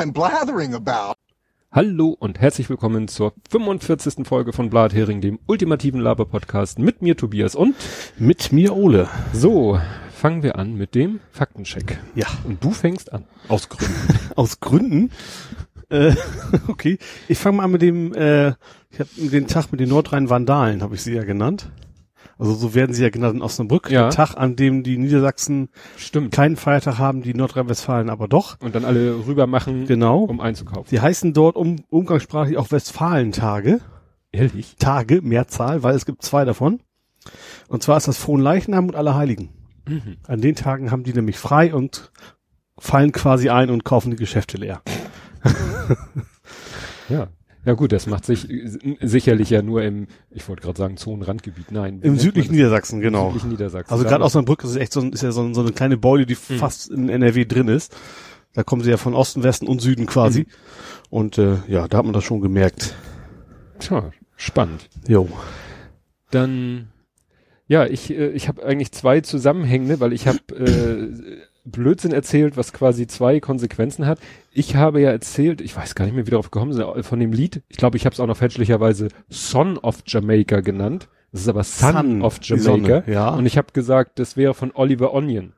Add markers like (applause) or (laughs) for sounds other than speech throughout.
I'm blathering about. Hallo und herzlich willkommen zur 45. Folge von Blathering, dem ultimativen Laber-Podcast mit mir Tobias und mit mir Ole. So, fangen wir an mit dem Faktencheck. Ja. Und du fängst an. Aus Gründen. (laughs) Aus Gründen? Äh, (laughs) okay. Ich fange mal an mit dem, äh, ich habe den Tag mit den Nordrhein-Vandalen, habe ich sie ja genannt. Also so werden sie ja genannt in Osnabrück. Ja. Der Tag, an dem die Niedersachsen Stimmt. keinen Feiertag haben, die Nordrhein-Westfalen aber doch. Und dann alle rüber machen, Genau. um einzukaufen. Die heißen dort um, umgangssprachlich auch Westfalentage. Ehrlich? Tage, Mehrzahl, weil es gibt zwei davon. Und zwar ist das Fronleichnam und Allerheiligen. Mhm. An den Tagen haben die nämlich frei und fallen quasi ein und kaufen die Geschäfte leer. Ja. Ja gut, das macht sich sicherlich ja nur im, ich wollte gerade sagen, Zonenrandgebiet. Nein. Im südlichen? Niedersachsen, genau. Südlichen Niedersachsen. Also gerade Osnabrück ist echt so, ein- ist ja so, so eine kleine Beule, die Mhm. fast in NRW drin ist. Da kommen sie ja von Osten, Westen und Süden quasi. Mhm. Und äh, ja, da hat man das schon gemerkt. Tja, spannend. Jo. Dann, ja, ich, äh, ich habe eigentlich zwei zusammenhängende, weil ich habe äh, Blödsinn erzählt, was quasi zwei Konsequenzen hat. Ich habe ja erzählt, ich weiß gar nicht mehr, wie darauf gekommen sind, äh, von dem Lied. Ich glaube, ich habe es auch noch fälschlicherweise Son of Jamaica genannt. Das ist aber Son, Sun, of die Sonne, Jamaica. ja. Und ich habe gesagt, das wäre von Oliver Onion.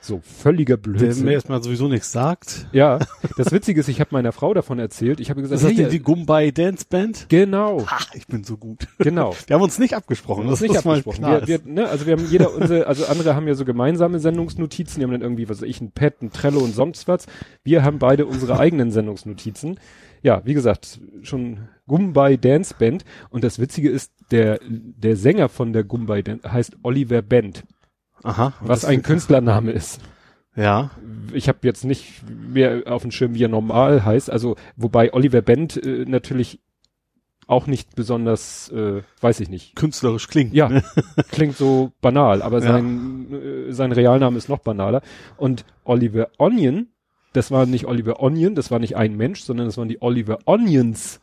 So, völliger Der Blödsinn. mir erstmal sowieso nichts sagt. ja, das Witzige ist, ich habe meiner Frau davon erzählt. Ich habe gesagt, Ist das hey, die, die Gumbai Dance Band? genau, Ach, ich bin so gut. genau. Wir haben uns nicht abgesprochen. Das ist nicht abgesprochen. Wir, wir, ne, also wir haben jeder unsere, also andere haben ja so gemeinsame Sendungsnotizen, die haben dann irgendwie, was weiß ich, ein Pad, ein Trello und sonst was. Wir haben beide unsere eigenen Sendungsnotizen. Ja, wie gesagt, schon Gumbay Dance Band. Und das Witzige ist, der, der Sänger von der Gumbay Dance heißt Oliver Band, Aha. was ein (laughs) Künstlername ist. Ja. Ich habe jetzt nicht mehr auf dem Schirm, wie er normal heißt. Also, wobei Oliver Band äh, natürlich auch nicht besonders, äh, weiß ich nicht, Künstlerisch klingt. Ja, ne? (laughs) klingt so banal, aber Ja. sein, äh, sein Realname ist noch banaler. Und Oliver Onion, das war nicht Oliver Onion, das war nicht ein Mensch, sondern das waren die Oliver Onions.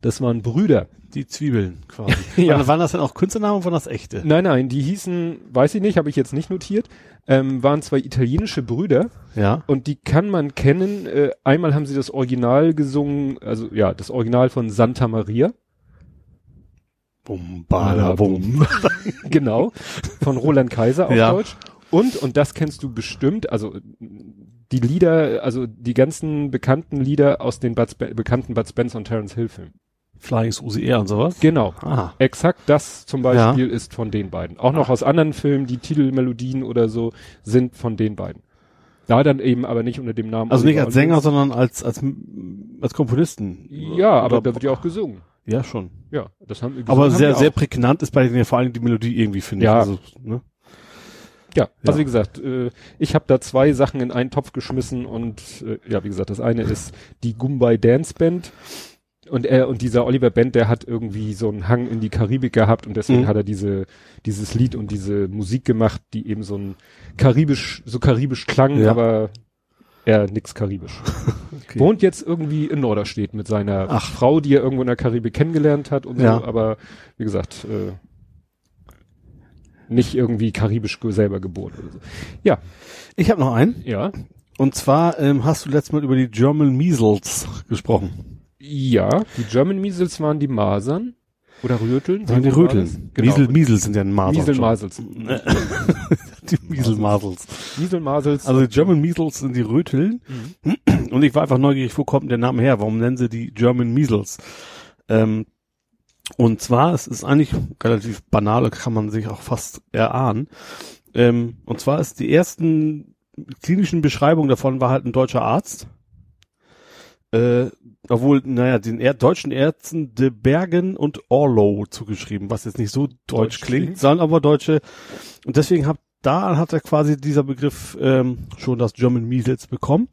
Das waren Brüder. Die Zwiebeln quasi. (laughs) Ja. Waren, waren das denn auch Künstlernamen oder waren das echte? Nein, nein, die hießen, weiß ich nicht, habe ich jetzt nicht notiert, ähm, waren zwei italienische Brüder Ja. und die kann man kennen. Äh, einmal haben sie das Original gesungen, also ja, das Original von Santa Maria. Bum, bada, bum. (laughs) genau, von Roland Kaiser auf Ja. Deutsch. Und, und das kennst du bestimmt, also die Lieder, also die ganzen bekannten Lieder aus den Bud bekannten Bud Spencer und Terence Hill Filmen. Flying Susie Air und sowas. Genau. Ah. Exakt das zum Beispiel ist von den beiden. Auch noch aus anderen Filmen, die Titelmelodien oder so sind von den beiden. Da dann eben aber nicht unter dem Namen. Also nicht als Sänger, sondern als, als, als Komponisten. Ja, aber Oder- da wird ja auch gesungen. Ja, schon. Ja, das haben Aber sehr, haben sehr auch. prägnant ist bei denen ja vor allem die Melodie irgendwie, finde Ja. ich. Also, ne? Ja, also Ja. wie gesagt, äh, ich habe da zwei Sachen in einen Topf geschmissen und äh, ja, wie gesagt, das eine ist die Gumbay Dance Band und er und dieser Oliver Band, der hat irgendwie so einen Hang in die Karibik gehabt und deswegen Mhm. hat er diese dieses Lied und diese Musik gemacht, die eben so ein karibisch so karibisch klang, Ja. aber er nix karibisch. (laughs) Okay. Wohnt jetzt irgendwie in Norderstedt mit seiner Ach. Frau, die er irgendwo in der Karibik kennengelernt hat und Ja. so, aber wie gesagt, äh, nicht irgendwie karibisch selber geboren oder so. Ja, Ich habe noch einen. ja, Und zwar ähm, hast du letztes Mal über die German Measles gesprochen. Ja. Die German Measles waren die Masern oder Röteln? Waren die? Röteln. Genau. Miesel, Miesels sind ja ein Masel. Miesel, Masels. (laughs) Die Miesel Masels. Miesel, Masels. Also die German Measles sind die Röteln. Und ich war einfach neugierig, wo kommt der Name her? Warum nennen sie die German Measles? Ähm, und zwar, es ist eigentlich relativ banal, kann man sich auch fast erahnen. Ähm, und zwar ist die ersten klinischen Beschreibungen davon war halt ein deutscher Arzt. Äh, obwohl, naja, den er deutschen Ärzten de Bergen und Orlow zugeschrieben, was jetzt nicht so deutsch, Deutsch klingt, klingt. sondern aber deutsche. Und deswegen hat da hat er quasi dieser Begriff ähm, schon das German Measles bekommen.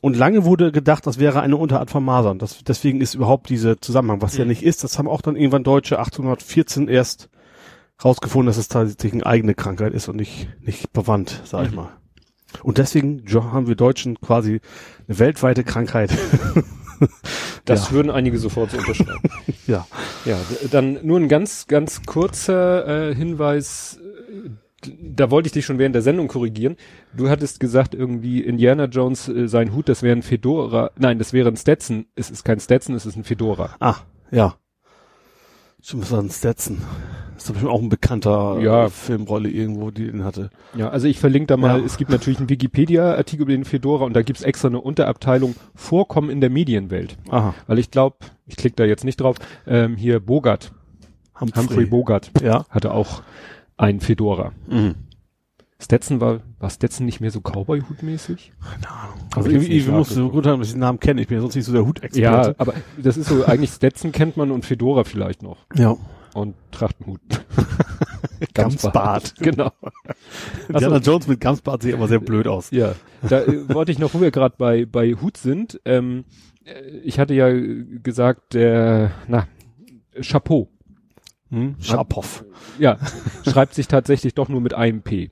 Und lange wurde gedacht, das wäre eine Unterart von Masern. Das, deswegen ist überhaupt dieser Zusammenhang, was ja Mhm. nicht ist. Das haben auch dann irgendwann Deutsche 1814 erst rausgefunden, dass es tatsächlich eine eigene Krankheit ist und nicht, nicht bewandt, sag ich Mhm. mal. Und deswegen haben wir Deutschen quasi eine weltweite Krankheit. (laughs) Das Ja. würden einige sofort so unterschreiben. (laughs) ja. ja, dann nur ein ganz, ganz kurzer äh, Hinweis. da wollte ich dich schon während der Sendung korrigieren. Du hattest gesagt, irgendwie Indiana Jones, äh, sein Hut, das wäre ein Fedora. Nein, das wäre ein Stetson. Es ist kein Stetson, es ist ein Fedora. Ah, ja. Ich muss sagen, Stetson. Das ist bestimmt auch ein bekannter Ja. Filmrolle irgendwo, die den hatte. Ja, also ich verlinke da mal, Ja. es gibt natürlich einen Wikipedia-Artikel über den Fedora und da gibt's extra eine Unterabteilung Vorkommen in der Medienwelt. Aha. Weil ich glaube, ich klicke da jetzt nicht drauf, ähm, hier Bogart, Humphrey Bogart Ja. hatte auch einen Fedora. Mhm. Stetson war, war Stetson nicht mehr so Cowboy-Hut-mäßig? Keine Ahnung. Also ich irgendwie, nicht ich muss so gut haben, dass ich den Namen kenne. Ich bin ja sonst nicht so der Ja, Hutexperte. aber das ist so, eigentlich Stetson kennt man und Fedora vielleicht noch. Ja. Und Trachtenhut. (laughs) Gamsbart. (laughs) Genau. Indiana Jones mit Gamsbart sieht aber sehr blöd aus. Ja, da äh, wollte ich noch, wo wir gerade bei, bei Hut sind, ähm, äh, ich hatte ja äh, gesagt, der, na, Chapeau. Hm? Schapow. Ja, schreibt sich tatsächlich doch nur mit einem P.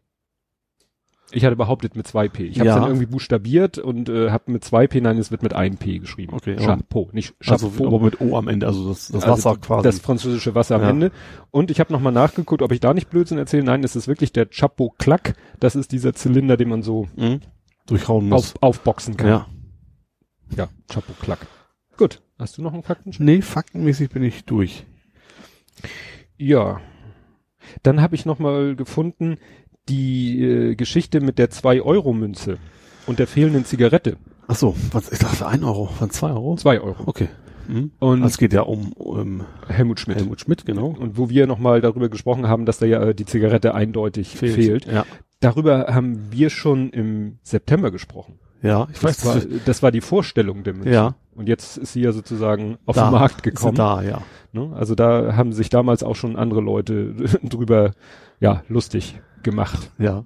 Ich hatte behauptet mit zwei P. Ich habe es Ja. dann irgendwie buchstabiert und äh, habe mit zwei P, nein, es wird mit einem P geschrieben. Okay, Chapeau, nicht Also, Chapeau. aber mit O am Ende, also das, das Also Wasser quasi. Das französische Wasser am Ja. Ende. Und ich habe nochmal nachgeguckt, ob ich da nicht Blödsinn erzähle. Nein, es ist wirklich der Chapeau Clack. Das ist dieser Zylinder, den man so mhm. durchhauen muss. auf, aufboxen kann. ja. Ja, Chapeau Clack. Gut. Hast du noch einen Fakten? Nee, faktenmäßig bin ich durch. Ja. Dann habe ich noch mal gefunden die äh, Geschichte mit der 2-Euro-Münze und der fehlenden Zigarette. Ach so, was, ich dachte ein Euro, von zwei Euro? 2 Euro. Okay. Mhm. Und Es geht ja um, um Helmut Schmidt. Helmut Schmidt, genau. Und wo wir noch mal darüber gesprochen haben, dass da ja äh, die Zigarette eindeutig fehlt. Ja. Darüber haben wir schon im September gesprochen. Ja, ich weiß, Das war, das war die Vorstellung der Münze. Ja. Und jetzt ist sie ja sozusagen auf da, den Markt ist sie gekommen. Da, ja. Ne? Also da haben sich damals auch schon andere Leute (laughs) drüber, ja, lustig gemacht. Ja.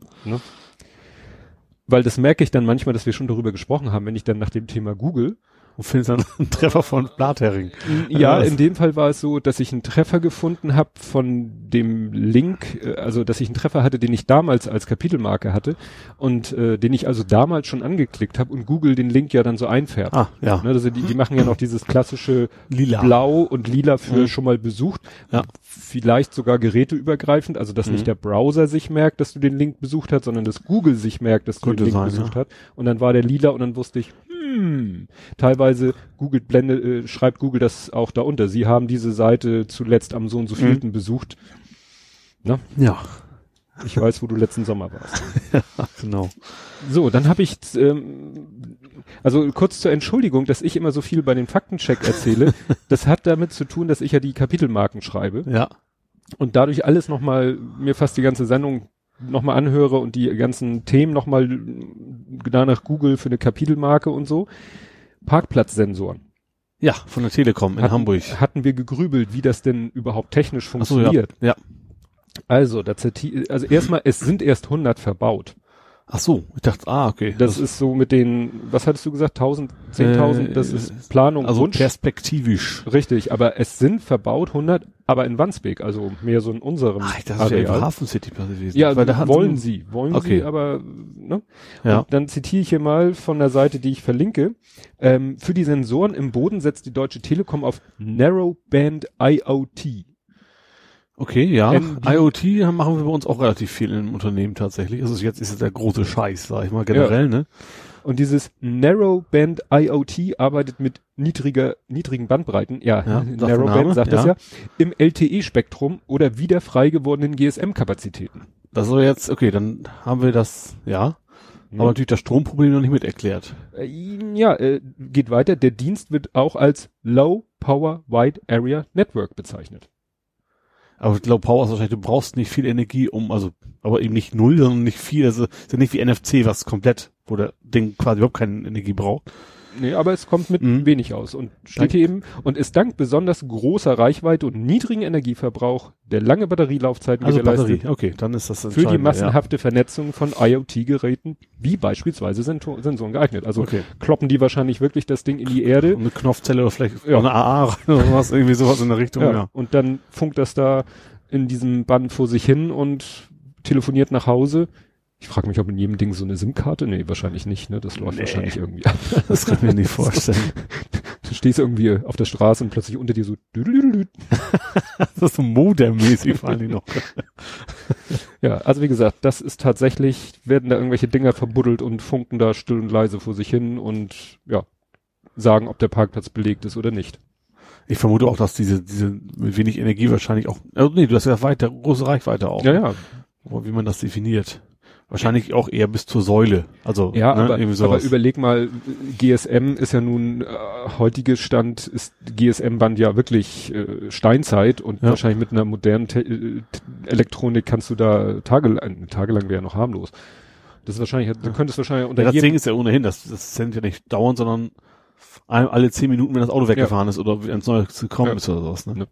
Weil das merke ich dann manchmal, dass wir schon darüber gesprochen haben, wenn ich dann nach dem Thema Google. Und findest dann einen Treffer von Blathering. Ja, in dem Fall war es so, dass ich einen Treffer gefunden habe von dem Link, äh, also dass ich einen Treffer hatte, den ich damals als Kapitelmarke hatte und äh, den ich also damals schon angeklickt habe und Google den Link ja dann so einfärbt. Ah, ja. Ne, also die, die machen ja noch dieses klassische Lila. Blau und Lila für Mhm. schon mal besucht. Ja. Vielleicht sogar geräteübergreifend, also dass Mhm. nicht der Browser sich merkt, dass du den Link besucht hast, sondern dass Google sich merkt, dass du Könnte den Link sein, besucht ja. hat. Und dann war der lila und dann wusste ich, hm, teilweise Google blende, äh, schreibt Google das auch da unter. Sie haben diese Seite zuletzt am so und so Mhm. vielten besucht. Ja, Ich weiß, wo du letzten Sommer warst. (laughs) genau. So, dann habe ich, ähm, also kurz zur Entschuldigung, dass ich immer so viel bei den Faktencheck erzähle. (laughs) das hat damit zu tun, dass ich ja die Kapitelmarken schreibe Ja. und dadurch alles nochmal, mir fast die ganze Sendung nochmal anhöre und die ganzen Themen nochmal danach Google für eine Kapitelmarke und so. Parkplatzsensoren. Ja, von der Telekom in hatten, Hamburg. Hatten wir gegrübelt, wie das denn überhaupt technisch Ach so, funktioniert. ja. ja. Also, da ziti- also erstmal, es sind erst 100 verbaut. Ach so, ich dachte, ah, okay. Das, ist so mit den, was hattest du gesagt, 1000, 10.000, Äh, das ist Planung, also Wunsch. perspektivisch. Richtig, aber es sind verbaut 100, aber in Wandsbek, also mehr so in unserem dachte, das Areal. Hafen City gewesen. Ja, Weil da wollen sie, wollen Okay. sie, aber ne? Ja. Und dann zitiere ich hier mal von der Seite, die ich verlinke. Ähm, für die Sensoren im Boden setzt die Deutsche Telekom auf Narrowband IoT. Okay, ja. ND. IoT machen wir bei uns auch relativ viel im Unternehmen tatsächlich. Also jetzt ist es der große Scheiß, sag ich mal, generell, ne? Und dieses Narrowband IoT arbeitet mit niedriger, niedrigen Bandbreiten, ja, Ja, Narrowband sagt ja. das ja, im LTE-Spektrum oder wieder frei gewordenen GSM-Kapazitäten. Das soll jetzt, okay, dann haben wir das, ja. Aber natürlich das Stromproblem noch nicht mit erklärt. Äh, Ja, äh, geht weiter. Der Dienst wird auch als Low Power Wide Area Network bezeichnet. Aber ich glaube, Power ist wahrscheinlich, du brauchst nicht viel Energie, um, also, aber eben nicht null, sondern nicht viel. Also ist ja nicht wie NFC, was komplett, wo der Ding quasi überhaupt keine Energie braucht. Nee, aber es kommt mit Mhm. wenig aus und steht Dank- hier eben und ist dank besonders großer Reichweite und niedrigen Energieverbrauch der lange Batterielaufzeiten Also Batterie, okay, dann ist das für die massenhafte Vernetzung von IoT-Geräten wie beispielsweise Sensoren geeignet. Also Okay. kloppen die wahrscheinlich wirklich das Ding in die Ja. Erde Eine Knopfzelle oder vielleicht Ja. eine AA oder was, irgendwie sowas in der Richtung, ja, ja. und dann funkt das da in diesem Band vor sich hin und telefoniert nach Hause. Ich frage mich, ob in jedem Ding so eine SIM-Karte? Nee, wahrscheinlich nicht, ne? Das läuft Nee. wahrscheinlich irgendwie. (laughs) Das kann ich mir nicht vorstellen. (laughs) Du stehst irgendwie auf der Straße und plötzlich unter dir so. (laughs) Das ist so modemmäßig vor Dingen noch. Ja, also wie gesagt, das ist tatsächlich, werden da irgendwelche Dinger verbuddelt und funken da still und leise vor sich hin und ja, sagen, ob der Parkplatz belegt ist oder nicht. Ich vermute auch, dass diese, diese mit wenig Energie wahrscheinlich auch, also nee, du hast ja weiter, große Reichweite auch. Ja, ja. Aber wie man das definiert. Wahrscheinlich auch eher bis zur Säule. Also, Ja, ne, aber, aber überleg mal, GSM ist ja nun, äh, heutiges Stand ist GSM-Band ja wirklich äh, Steinzeit und Ja. wahrscheinlich mit einer modernen Te äh, Elektronik kannst du da tagelang, tagelang wäre ja noch harmlos. Das ist wahrscheinlich, du könntest wahrscheinlich unter ja, das Ding ist ja ohnehin, das, das sendet ja nicht dauernd, sondern alle zehn Minuten, wenn das Auto weggefahren ist oder ins Neue gekommen Ja. ist oder sowas. Ne? Ne.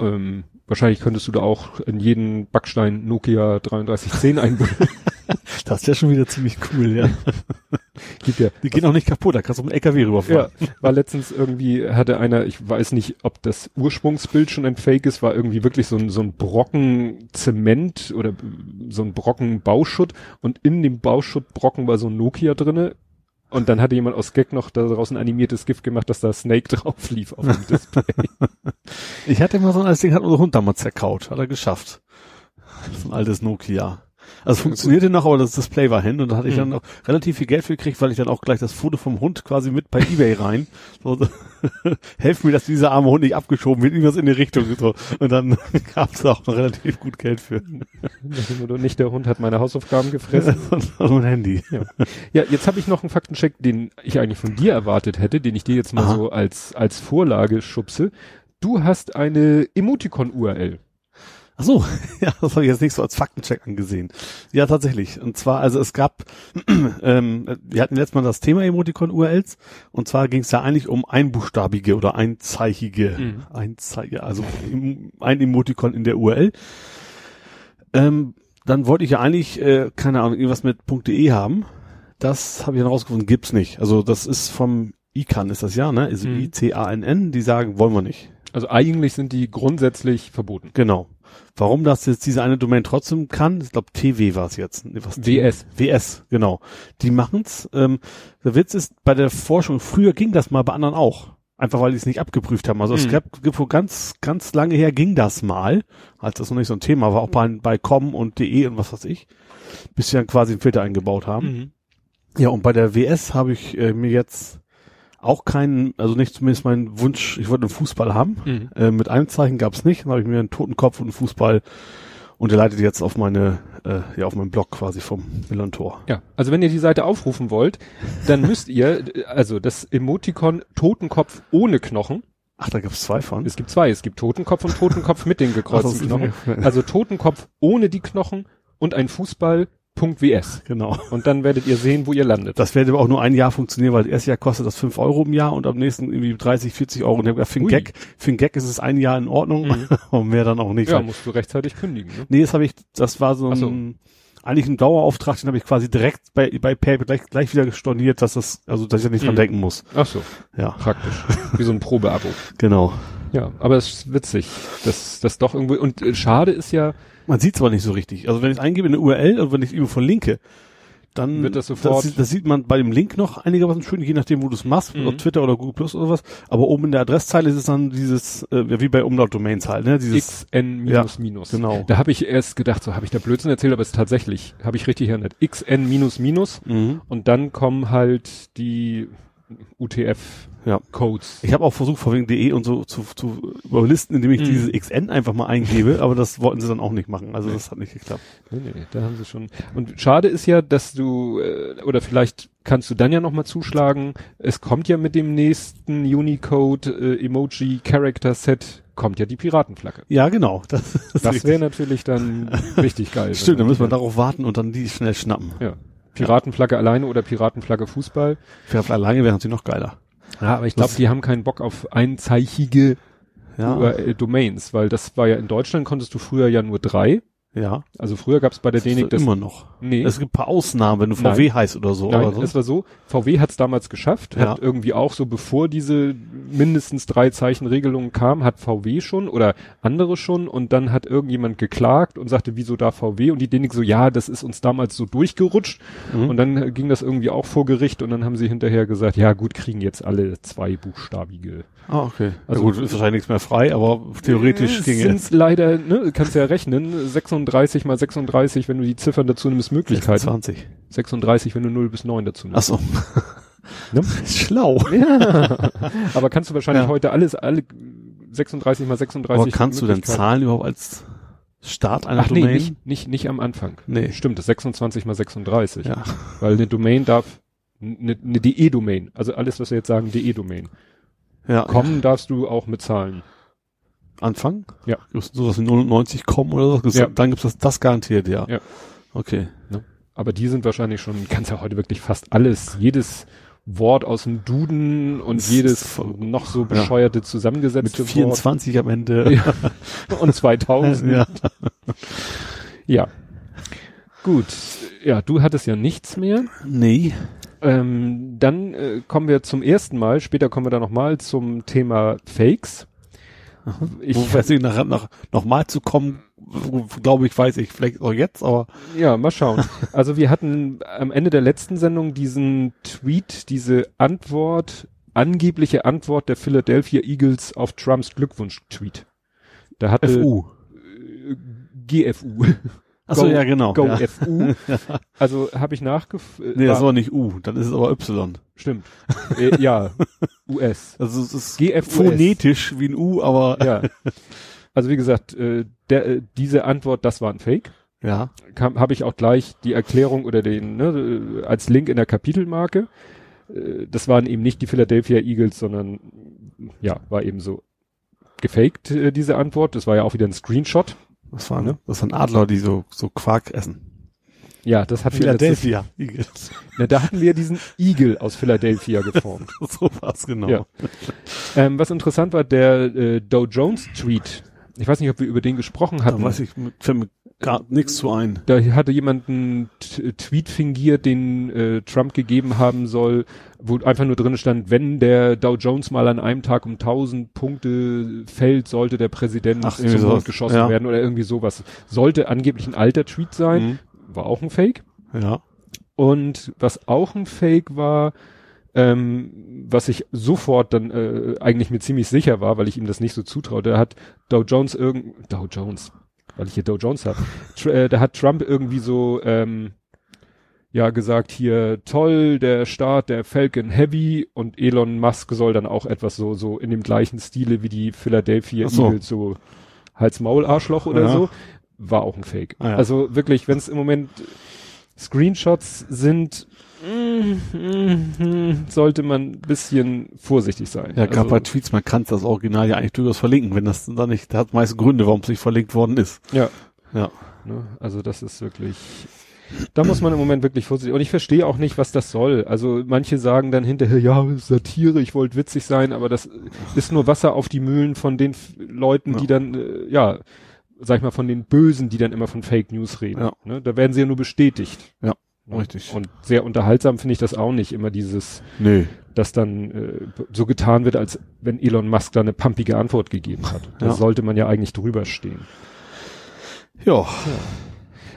Ähm, wahrscheinlich könntest du da auch in jeden Backstein Nokia 3310 einbauen. (laughs) Das ist ja schon wieder ziemlich cool, ja. (laughs) Gibt ja, Die gehen auch nicht kaputt, da kannst du mit dem LKW Ja, rüberfahren. war letztens irgendwie, hatte einer, ich weiß nicht, ob das Ursprungsbild schon ein Fake ist, war irgendwie wirklich so ein, so ein Brocken Zement oder so ein Brocken Bauschutt und in dem Bauschuttbrocken war so ein Nokia drinne und dann hatte jemand aus Gag noch daraus ein animiertes Gift gemacht, dass da Snake (laughs) drauf lief auf dem Display. Ich hatte mal so ein altes Ding, hat unser Hund damals zerkaut, hat er geschafft. So ein altes Nokia. Also funktionierte noch, aber das Display war hin und da hatte ich Mhm. dann auch relativ viel Geld für gekriegt, weil ich dann auch gleich das Foto vom Hund quasi mit bei Ebay rein. So, so, (laughs) helft mir, dass dieser arme Hund nicht abgeschoben wird, irgendwas in die Richtung. So. Und dann (laughs) gab es auch noch relativ gut Geld für. Nicht, der Hund hat meine Hausaufgaben gefressen. Und so ein Handy. Ja, jetzt habe ich noch einen Faktencheck, den ich eigentlich von dir erwartet hätte, den ich dir jetzt mal Aha. so als, als Vorlage schubse. Du hast eine Emoticon-URL. Ach so, (laughs) ja, das habe ich jetzt nicht so als Faktencheck angesehen. Ja, tatsächlich. Und zwar, also es gab, (clears throat) ähm, wir hatten letztes Mal das Thema Emoticon-URLs und zwar ging es ja eigentlich um einbuchstabige oder einzeichige, Mhm. einzeige, also ein Emoticon in der URL. Ähm, dann wollte ich ja eigentlich, äh, keine Ahnung, irgendwas mit .de haben. Das habe ich dann rausgefunden, gibt's nicht. Also das ist vom ICANN ist das ja, ne? Also Mhm. I-C-A-N-N, die sagen, wollen wir nicht. Also eigentlich sind die grundsätzlich verboten. Genau. Warum das jetzt diese eine Domain trotzdem kann, ich glaube TW war es jetzt. Nee, was, WS. WS, genau. Die machen's. Ähm, der Witz ist, bei der Forschung, früher ging das mal bei anderen auch. Einfach weil die es nicht abgeprüft haben. Also es Mhm. gab, gibt vor ganz, ganz lange her ging das mal, als das noch nicht so ein Thema war, auch bei, bei com und de und was weiß ich, bis sie dann quasi einen Filter eingebaut haben. Mhm. Ja, und bei der WS habe ich äh, mir jetzt auch keinen, also nicht zumindest meinen Wunsch, ich wollte einen Fußball haben. Mhm. Äh, mit einem Zeichen gab es nicht. Dann habe ich mir einen Totenkopf und einen Fußball und der leitet jetzt auf meine, äh, ja, auf meinen Blog quasi vom Millantor. Ja, also wenn ihr die Seite aufrufen wollt, dann (laughs) müsst ihr, also das Emoticon Totenkopf ohne Knochen, Ach, da gibt's zwei von. es gibt zwei, es gibt Totenkopf und Totenkopf mit den (laughs) gekreuzten Knochen. (laughs) Also Totenkopf ohne die Knochen und ein Fußball.ws. Genau. Und dann werdet ihr sehen, wo ihr landet. Das werde aber auch nur ein Jahr funktionieren, weil das erste Jahr kostet das fünf Euro im Jahr und am nächsten irgendwie 30, 40 Euro. Und ich habe gesagt, für einen. Gag, für einen Gag ist es ein Jahr in Ordnung Mhm. (laughs) und mehr dann auch nicht. Ja, musst du rechtzeitig kündigen. Ne? nee, das habe ich, das war so Ach so. ein, eigentlich ein Dauerauftrag, den habe ich quasi direkt bei, bei PayPal gleich, gleich wieder storniert, dass das, also, dass ich da nicht dran Mhm. denken muss. Ach so, Ja, praktisch. Wie so ein Probeabo. (laughs) genau. Ja, aber es ist witzig, dass das doch irgendwie, und äh, schade ist ja, Man sieht's aber nicht so richtig. Also wenn ich eingebe in eine URL und wenn ich irgendwo verlinke, dann Wird das sofort- Das, das sieht man bei dem Link noch einigermaßen schön, je nachdem, wo du es machst, Mhm. auf Twitter oder Google Plus oder was. Aber oben in der Adresszeile ist es dann dieses, äh, ja, wie bei Umlaut-Domains halt, ne? Dieses, XN minus minus. genau. Da habe ich erst gedacht, so habe ich da Blödsinn erzählt, aber es ist tatsächlich, habe ich richtig erinnert. XN minus minus mhm. und dann kommen halt die UTF Ja. Codes. Ich habe auch versucht, vor wegen DE und so zu, zu überlisten, indem ich Mhm. diese XN einfach mal eingebe, aber das wollten sie dann auch nicht machen. Also das hat nicht geklappt. Nee, nee, da haben sie schon. Und schade ist ja, dass du, äh, oder vielleicht kannst du dann ja nochmal zuschlagen, es kommt ja mit dem nächsten Unicode äh, Emoji Character Set, kommt ja die Piratenflagge. Ja, genau. (laughs) Das, Das wäre natürlich dann richtig geil. Stimmt, dann müssen wir darauf warten und dann die schnell schnappen. Ja. Piratenflagge alleine oder Piratenflagge Fußball. Vielleicht alleine wären sie noch geiler. Ja, aber ich glaube, die haben keinen Bock auf einzeichige Ja, Domains, weil das war ja in Deutschland konntest du früher ja nur drei. Ja. Also früher gab es bei der Das ist Denik das. immer noch. Nee. Es gibt ein paar Ausnahmen, wenn du Nein. VW heißt oder so. Nein, aber es sonst, war so, VW hat es damals geschafft, Ja. hat irgendwie auch so, bevor diese mindestens drei Zeichen Regelungen kam, hat VW schon oder andere schon und dann hat irgendjemand geklagt und sagte, wieso da VW? Und die Denik so, ja, das ist uns damals so durchgerutscht Mhm. und dann äh, ging das irgendwie auch vor Gericht und dann haben sie hinterher gesagt, ja gut, kriegen jetzt alle zwei buchstabige. ah, okay. Also- Also gut, ist wahrscheinlich nichts mehr frei, aber theoretisch es ginge sind es. leider, ne, kannst ja rechnen, 36 mal 36, wenn du die Ziffern dazu nimmst, Möglichkeiten. 20. 36, wenn du 0 bis 9 dazu nimmst. Ach so. Ne? (laughs) Schlau. Ja. Aber kannst du wahrscheinlich Ja. heute alles, alle 36 mal 36 Aber kannst du denn Zahlen überhaupt als Start einer Ach nee, Domain? nicht, nicht, nicht am Anfang. Nee. Stimmt, das 26 mal 36. Ja. Weil eine Domain darf, eine, eine DE-Domain, also alles, was wir jetzt sagen, DE-Domain. Ja. Kommen darfst du auch mit Zahlen. Anfang? Ja. Gibt's sowas wie 99 kommen oder so? Ja. Dann gibt's das, das garantiert, ja. Ja. Okay. Aber die sind wahrscheinlich schon, kannst ja heute wirklich fast alles, jedes Wort aus dem Duden und Das jedes noch so bescheuerte Mit zusammengesetzte Wort 24 am Ende. Ja. (laughs) und 2000. Ja. ja. Gut. Ja, du hattest ja nichts mehr. Nee. Ähm, dann äh, kommen wir zum ersten Mal, später kommen wir da nochmal zum Thema Fakes. (laughs) Ich, Wo weiß ich, nach, nach, noch mal zu kommen, glaube ich, weiß ich, vielleicht auch jetzt, aber ja, mal schauen. Also wir hatten am Ende der letzten Sendung diesen Tweet, diese Antwort, angebliche Antwort der Philadelphia Eagles auf Trumps Glückwunsch-Tweet. Da hatte FU. GFU. Achso, ja, genau. Go ja. FU. (laughs) Also habe ich nachgef... äh, Nee, das war- nicht U, dann ist es aber Y. Stimmt. äh, ja, US. (laughs) Also es ist GFUS. phonetisch wie ein U, aber Ja. (laughs) Also wie gesagt, äh, der, äh, diese Antwort, das war ein Fake. ja. Habe ich auch gleich die Erklärung oder den ne, äh, als Link in der Kapitelmarke. Äh, das waren eben nicht die Philadelphia Eagles, sondern ja, war eben so gefaked äh, diese Antwort. Das war ja auch wieder ein Screenshot. Das waren, Ne? das waren Adler, die so, so Quark essen. Ja, das letztes, Philadelphia. Eagles. (laughs) ne, da hatten wir diesen Igel aus Philadelphia geformt. (laughs) so war's genau. Ja. Ähm, was interessant war, der äh, Dow Jones Tweet. Ich weiß nicht, ob wir über den gesprochen Da hatten. weiß ich, fällt mir gar nichts zu ein. Da hatte jemand einen Tweet fingiert, den äh, Trump gegeben haben soll, wo einfach nur drin stand, wenn der Dow Jones mal an einem Tag um 1000 Punkte fällt, sollte der Präsident Ach, zum irgendwie Mond sowas. geschossen Ja. werden oder irgendwie sowas. Sollte angeblich ein alter Tweet sein, war auch ein Fake. Mhm. Ja. Und was auch ein Fake war, ähm, was ich sofort dann äh, eigentlich mir ziemlich sicher war, weil ich ihm das nicht so zutraute, da hat Dow Jones irgend Dow Jones, weil ich hier Dow Jones habe, äh, da hat Trump irgendwie so ähm, ja gesagt hier toll der Start der Falcon Heavy und Elon Musk soll dann auch etwas so so in dem gleichen Stile wie die Philadelphia so. Eagles so Hals Maul Arschloch oder Ja. so war auch ein Fake. Ah ja. Also wirklich, wenn es im Moment Screenshots sind, sollte man ein bisschen vorsichtig sein. Ja, gerade also, bei Tweets, man kann das Original ja eigentlich durchaus verlinken, wenn das dann nicht, das hat meist Gründe, warum es nicht verlinkt worden ist. Ja. Ja. Ne? Also das ist wirklich, da muss man im Moment wirklich vorsichtig. Und ich verstehe auch nicht, was das soll. Also manche sagen dann hinterher, ja, Satire, ich wollte witzig sein, aber das ist nur Wasser auf die Mühlen von den Leuten, Ja. die dann, äh, ja, sag ich mal, von den Bösen, die dann immer von Fake News reden. Ja. Ne? Da werden sie ja nur bestätigt. Ja? Richtig. Und sehr unterhaltsam finde ich das auch nicht, immer dieses, Nee. dass dann äh, so getan wird, als wenn Elon Musk da eine pumpige Antwort gegeben hat. Da Ja. sollte man ja eigentlich drüber stehen. Ja.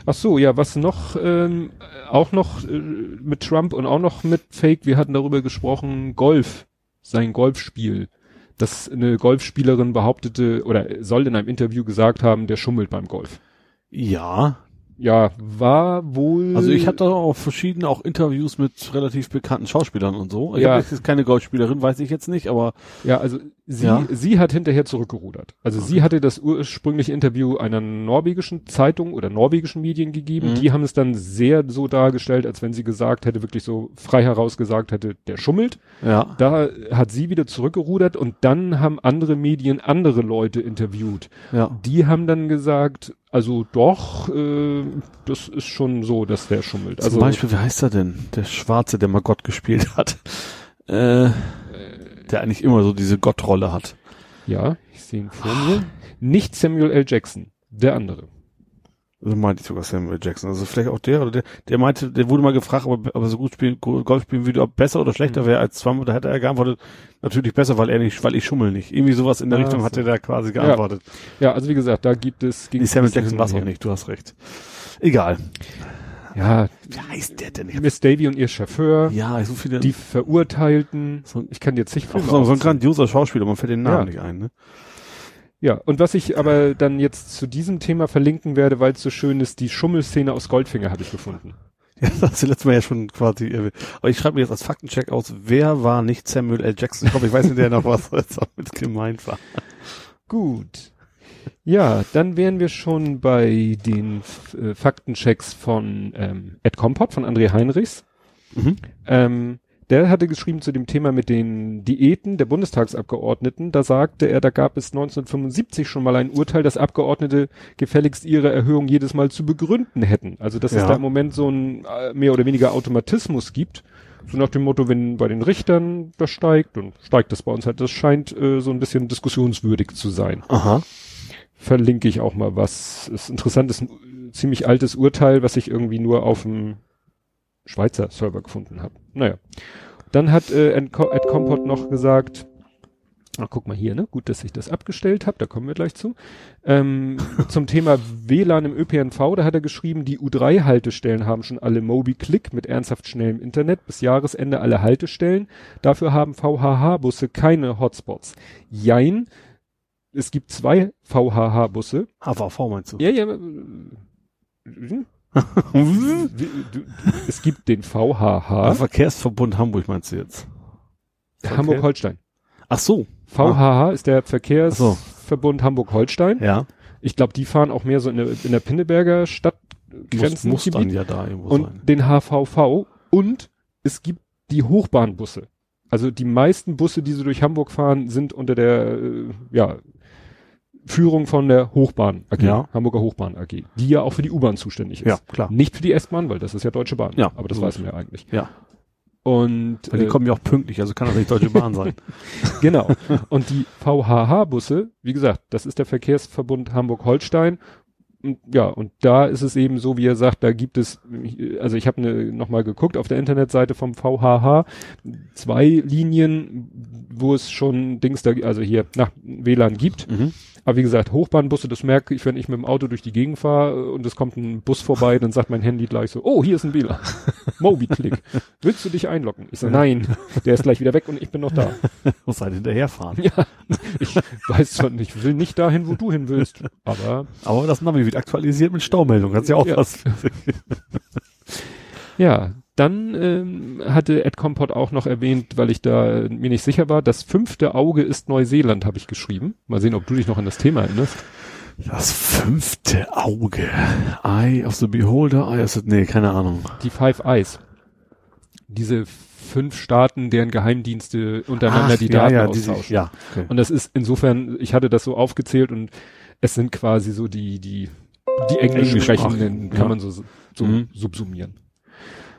Ach so, ja, was noch, ähm, auch noch äh, mit Trump und auch noch mit Fake, wir hatten darüber gesprochen, Golf, sein Golfspiel. Dass eine Golfspielerin behauptete oder soll in einem Interview gesagt haben, der schummelt beim Golf. Ja. Ja, war wohl. Also ich hatte auch verschiedene auch Interviews mit relativ bekannten Schauspielern und so. Ich Ja. jetzt keine Golfspielerin, weiß ich jetzt nicht, aber Ja, also sie, Ja. sie hat hinterher zurückgerudert. Also sie hatte das ursprüngliche Interview einer norwegischen Zeitung oder norwegischen Medien gegeben. Mhm. Die haben es dann sehr so dargestellt, als wenn sie gesagt hätte, wirklich so frei heraus gesagt hätte, der schummelt. ja. Da hat sie wieder zurückgerudert und dann haben andere Medien andere Leute interviewt. Ja. Die haben dann gesagt, also doch, äh, das ist schon so, dass der schummelt. Also Zum Beispiel, wie heißt er denn? Der Schwarze, der mal Gott gespielt hat. Äh, der eigentlich immer so diese Gottrolle hat. ja, ich sehe ihn vor mir. Nicht Samuel L. Jackson, der andere. Also meinte ich sogar Samuel Jackson. Also vielleicht auch der oder der, der meinte, der wurde mal gefragt, ob er, so gut spielen, Golf spielen würde, ob besser oder schlechter Mhm. wäre als zweimal. Da hätte er geantwortet, natürlich besser, weil er nicht, weil ich schummel nicht. Irgendwie sowas in der Ah, Richtung so. hat er da quasi geantwortet. Ja, also wie gesagt, da gibt es gegen Nee, Samuel Jackson war es auch nicht, du hast recht. Egal. Ja, Wie heißt der denn? Hab- Miss Davy und ihr Chauffeur, Ja, so viele. die Verurteilten. So- Ich kann jetzt nicht auch Filme so, so ein grandioser Schauspieler, man fällt den Namen Ja. nicht ein, ne? Ja, und was ich aber dann jetzt zu diesem Thema verlinken werde, weil es so schön ist, die Schummelszene aus Goldfinger habe ich gefunden. (laughs) Ja, das hast du letztes Mal ja schon quasi erwähnt. Aber ich schreibe mir jetzt als Faktencheck aus, wer war nicht Samuel L. Jackson? Ich hoffe, ich weiß nicht, der noch was jetzt auch mit gemeint war. (laughs) Gut. Ja, dann wären wir schon bei den äh, Faktenchecks von ähm, Ed Kompott, von André Heinrichs. Mhm. Ähm, der hatte geschrieben zu dem Thema mit den Diäten der Bundestagsabgeordneten. Da sagte er, da gab es 1975 schon mal ein Urteil, dass Abgeordnete gefälligst ihre Erhöhung jedes Mal zu begründen hätten. Also dass es Ja. da im Moment so ein äh, mehr oder weniger Automatismus gibt. So nach dem Motto, wenn bei den Richtern das steigt, dann steigt das bei uns halt. Das scheint äh, so ein bisschen diskussionswürdig zu sein. Aha. Verlinke ich auch mal was. Ist interessant, ist ein ziemlich altes Urteil, was ich irgendwie nur auf dem Schweizer Server gefunden habe. Naja. Dann hat äh, Ed Co- Ed Compot noch gesagt, ach guck mal hier, ne? Gut, dass ich das abgestellt habe, da kommen wir gleich zu. Ähm, (laughs) zum Thema WLAN im ÖPNV, da hat er geschrieben, die U3-Haltestellen haben schon alle Mobi-Click mit ernsthaft schnellem Internet, bis Jahresende alle Haltestellen. Dafür haben VHH-Busse keine Hotspots. Jein, es gibt zwei VHH-Busse. HVV meinst du? Ja, ja. hm? Es gibt den Der VHH, Verkehrsverbund Hamburg meinst du jetzt? Hamburg-Holstein. Ach so. VHH ist der Verkehrsverbund Hamburg-Holstein. Ja. Ich glaube, die fahren auch mehr so in der, in der Pinneberger Muss, Stadtgrenzen. muss dann ja da irgendwo und sein. den HVV und es gibt die Hochbahnbusse. Also die meisten Busse, die so durch Hamburg fahren, sind unter der äh, ja, Führung von der Hochbahn AG, Ja. Hamburger Hochbahn AG, die ja auch für die U-Bahn zuständig ist. Ja, klar. Nicht für die S-Bahn, weil das ist ja Deutsche Bahn. Ja, aber das weiß man ja eigentlich. Ja. Und Weil die äh, kommen ja auch pünktlich, also kann das nicht Deutsche Bahn sein. (laughs) (laughs) Genau. Und die VHH-Busse, wie gesagt, das ist der Verkehrsverbund Hamburg-Holstein. Ja, und da ist es eben so, wie er sagt, da gibt es, also ich habe ne, nochmal geguckt auf der Internetseite vom VHH, zwei Linien, wo es schon Dings da, also hier nach WLAN gibt. Mhm. Aber wie gesagt, Hochbahnbusse, das merke ich, wenn ich mit dem Auto durch die Gegend fahre und es kommt ein Bus vorbei, dann sagt mein Handy gleich so, oh, hier ist ein WLAN. (laughs) Mobi-Click. Willst du dich einloggen? Ich so, nein, der ist gleich wieder weg und ich bin noch da. (laughs) Muss halt hinterherfahren. Ja, ich weiß nicht, ich will nicht dahin, wo du hin willst, aber Aber das Navi wird aktualisiert mit Staumeldung. Kannst ja auch Ja. was. (laughs) ja, dann ähm, hatte Ed Compot auch noch erwähnt, weil ich da äh, mir nicht sicher war, das fünfte Auge ist Neuseeland, habe ich geschrieben. Mal sehen, ob du dich noch an das Thema erinnerst. Das fünfte Auge. Eye of the Beholder, Eye of the, nee, keine Ahnung. Die Five Eyes. Diese fünf Staaten, deren Geheimdienste untereinander Ach, die ja, Daten ja, sich- austauschen. ja, okay. Und das ist insofern, ich hatte das so aufgezählt und es sind quasi so die, die, die Englisch sprechenden, kann ja. man so, so Mhm. subsumieren.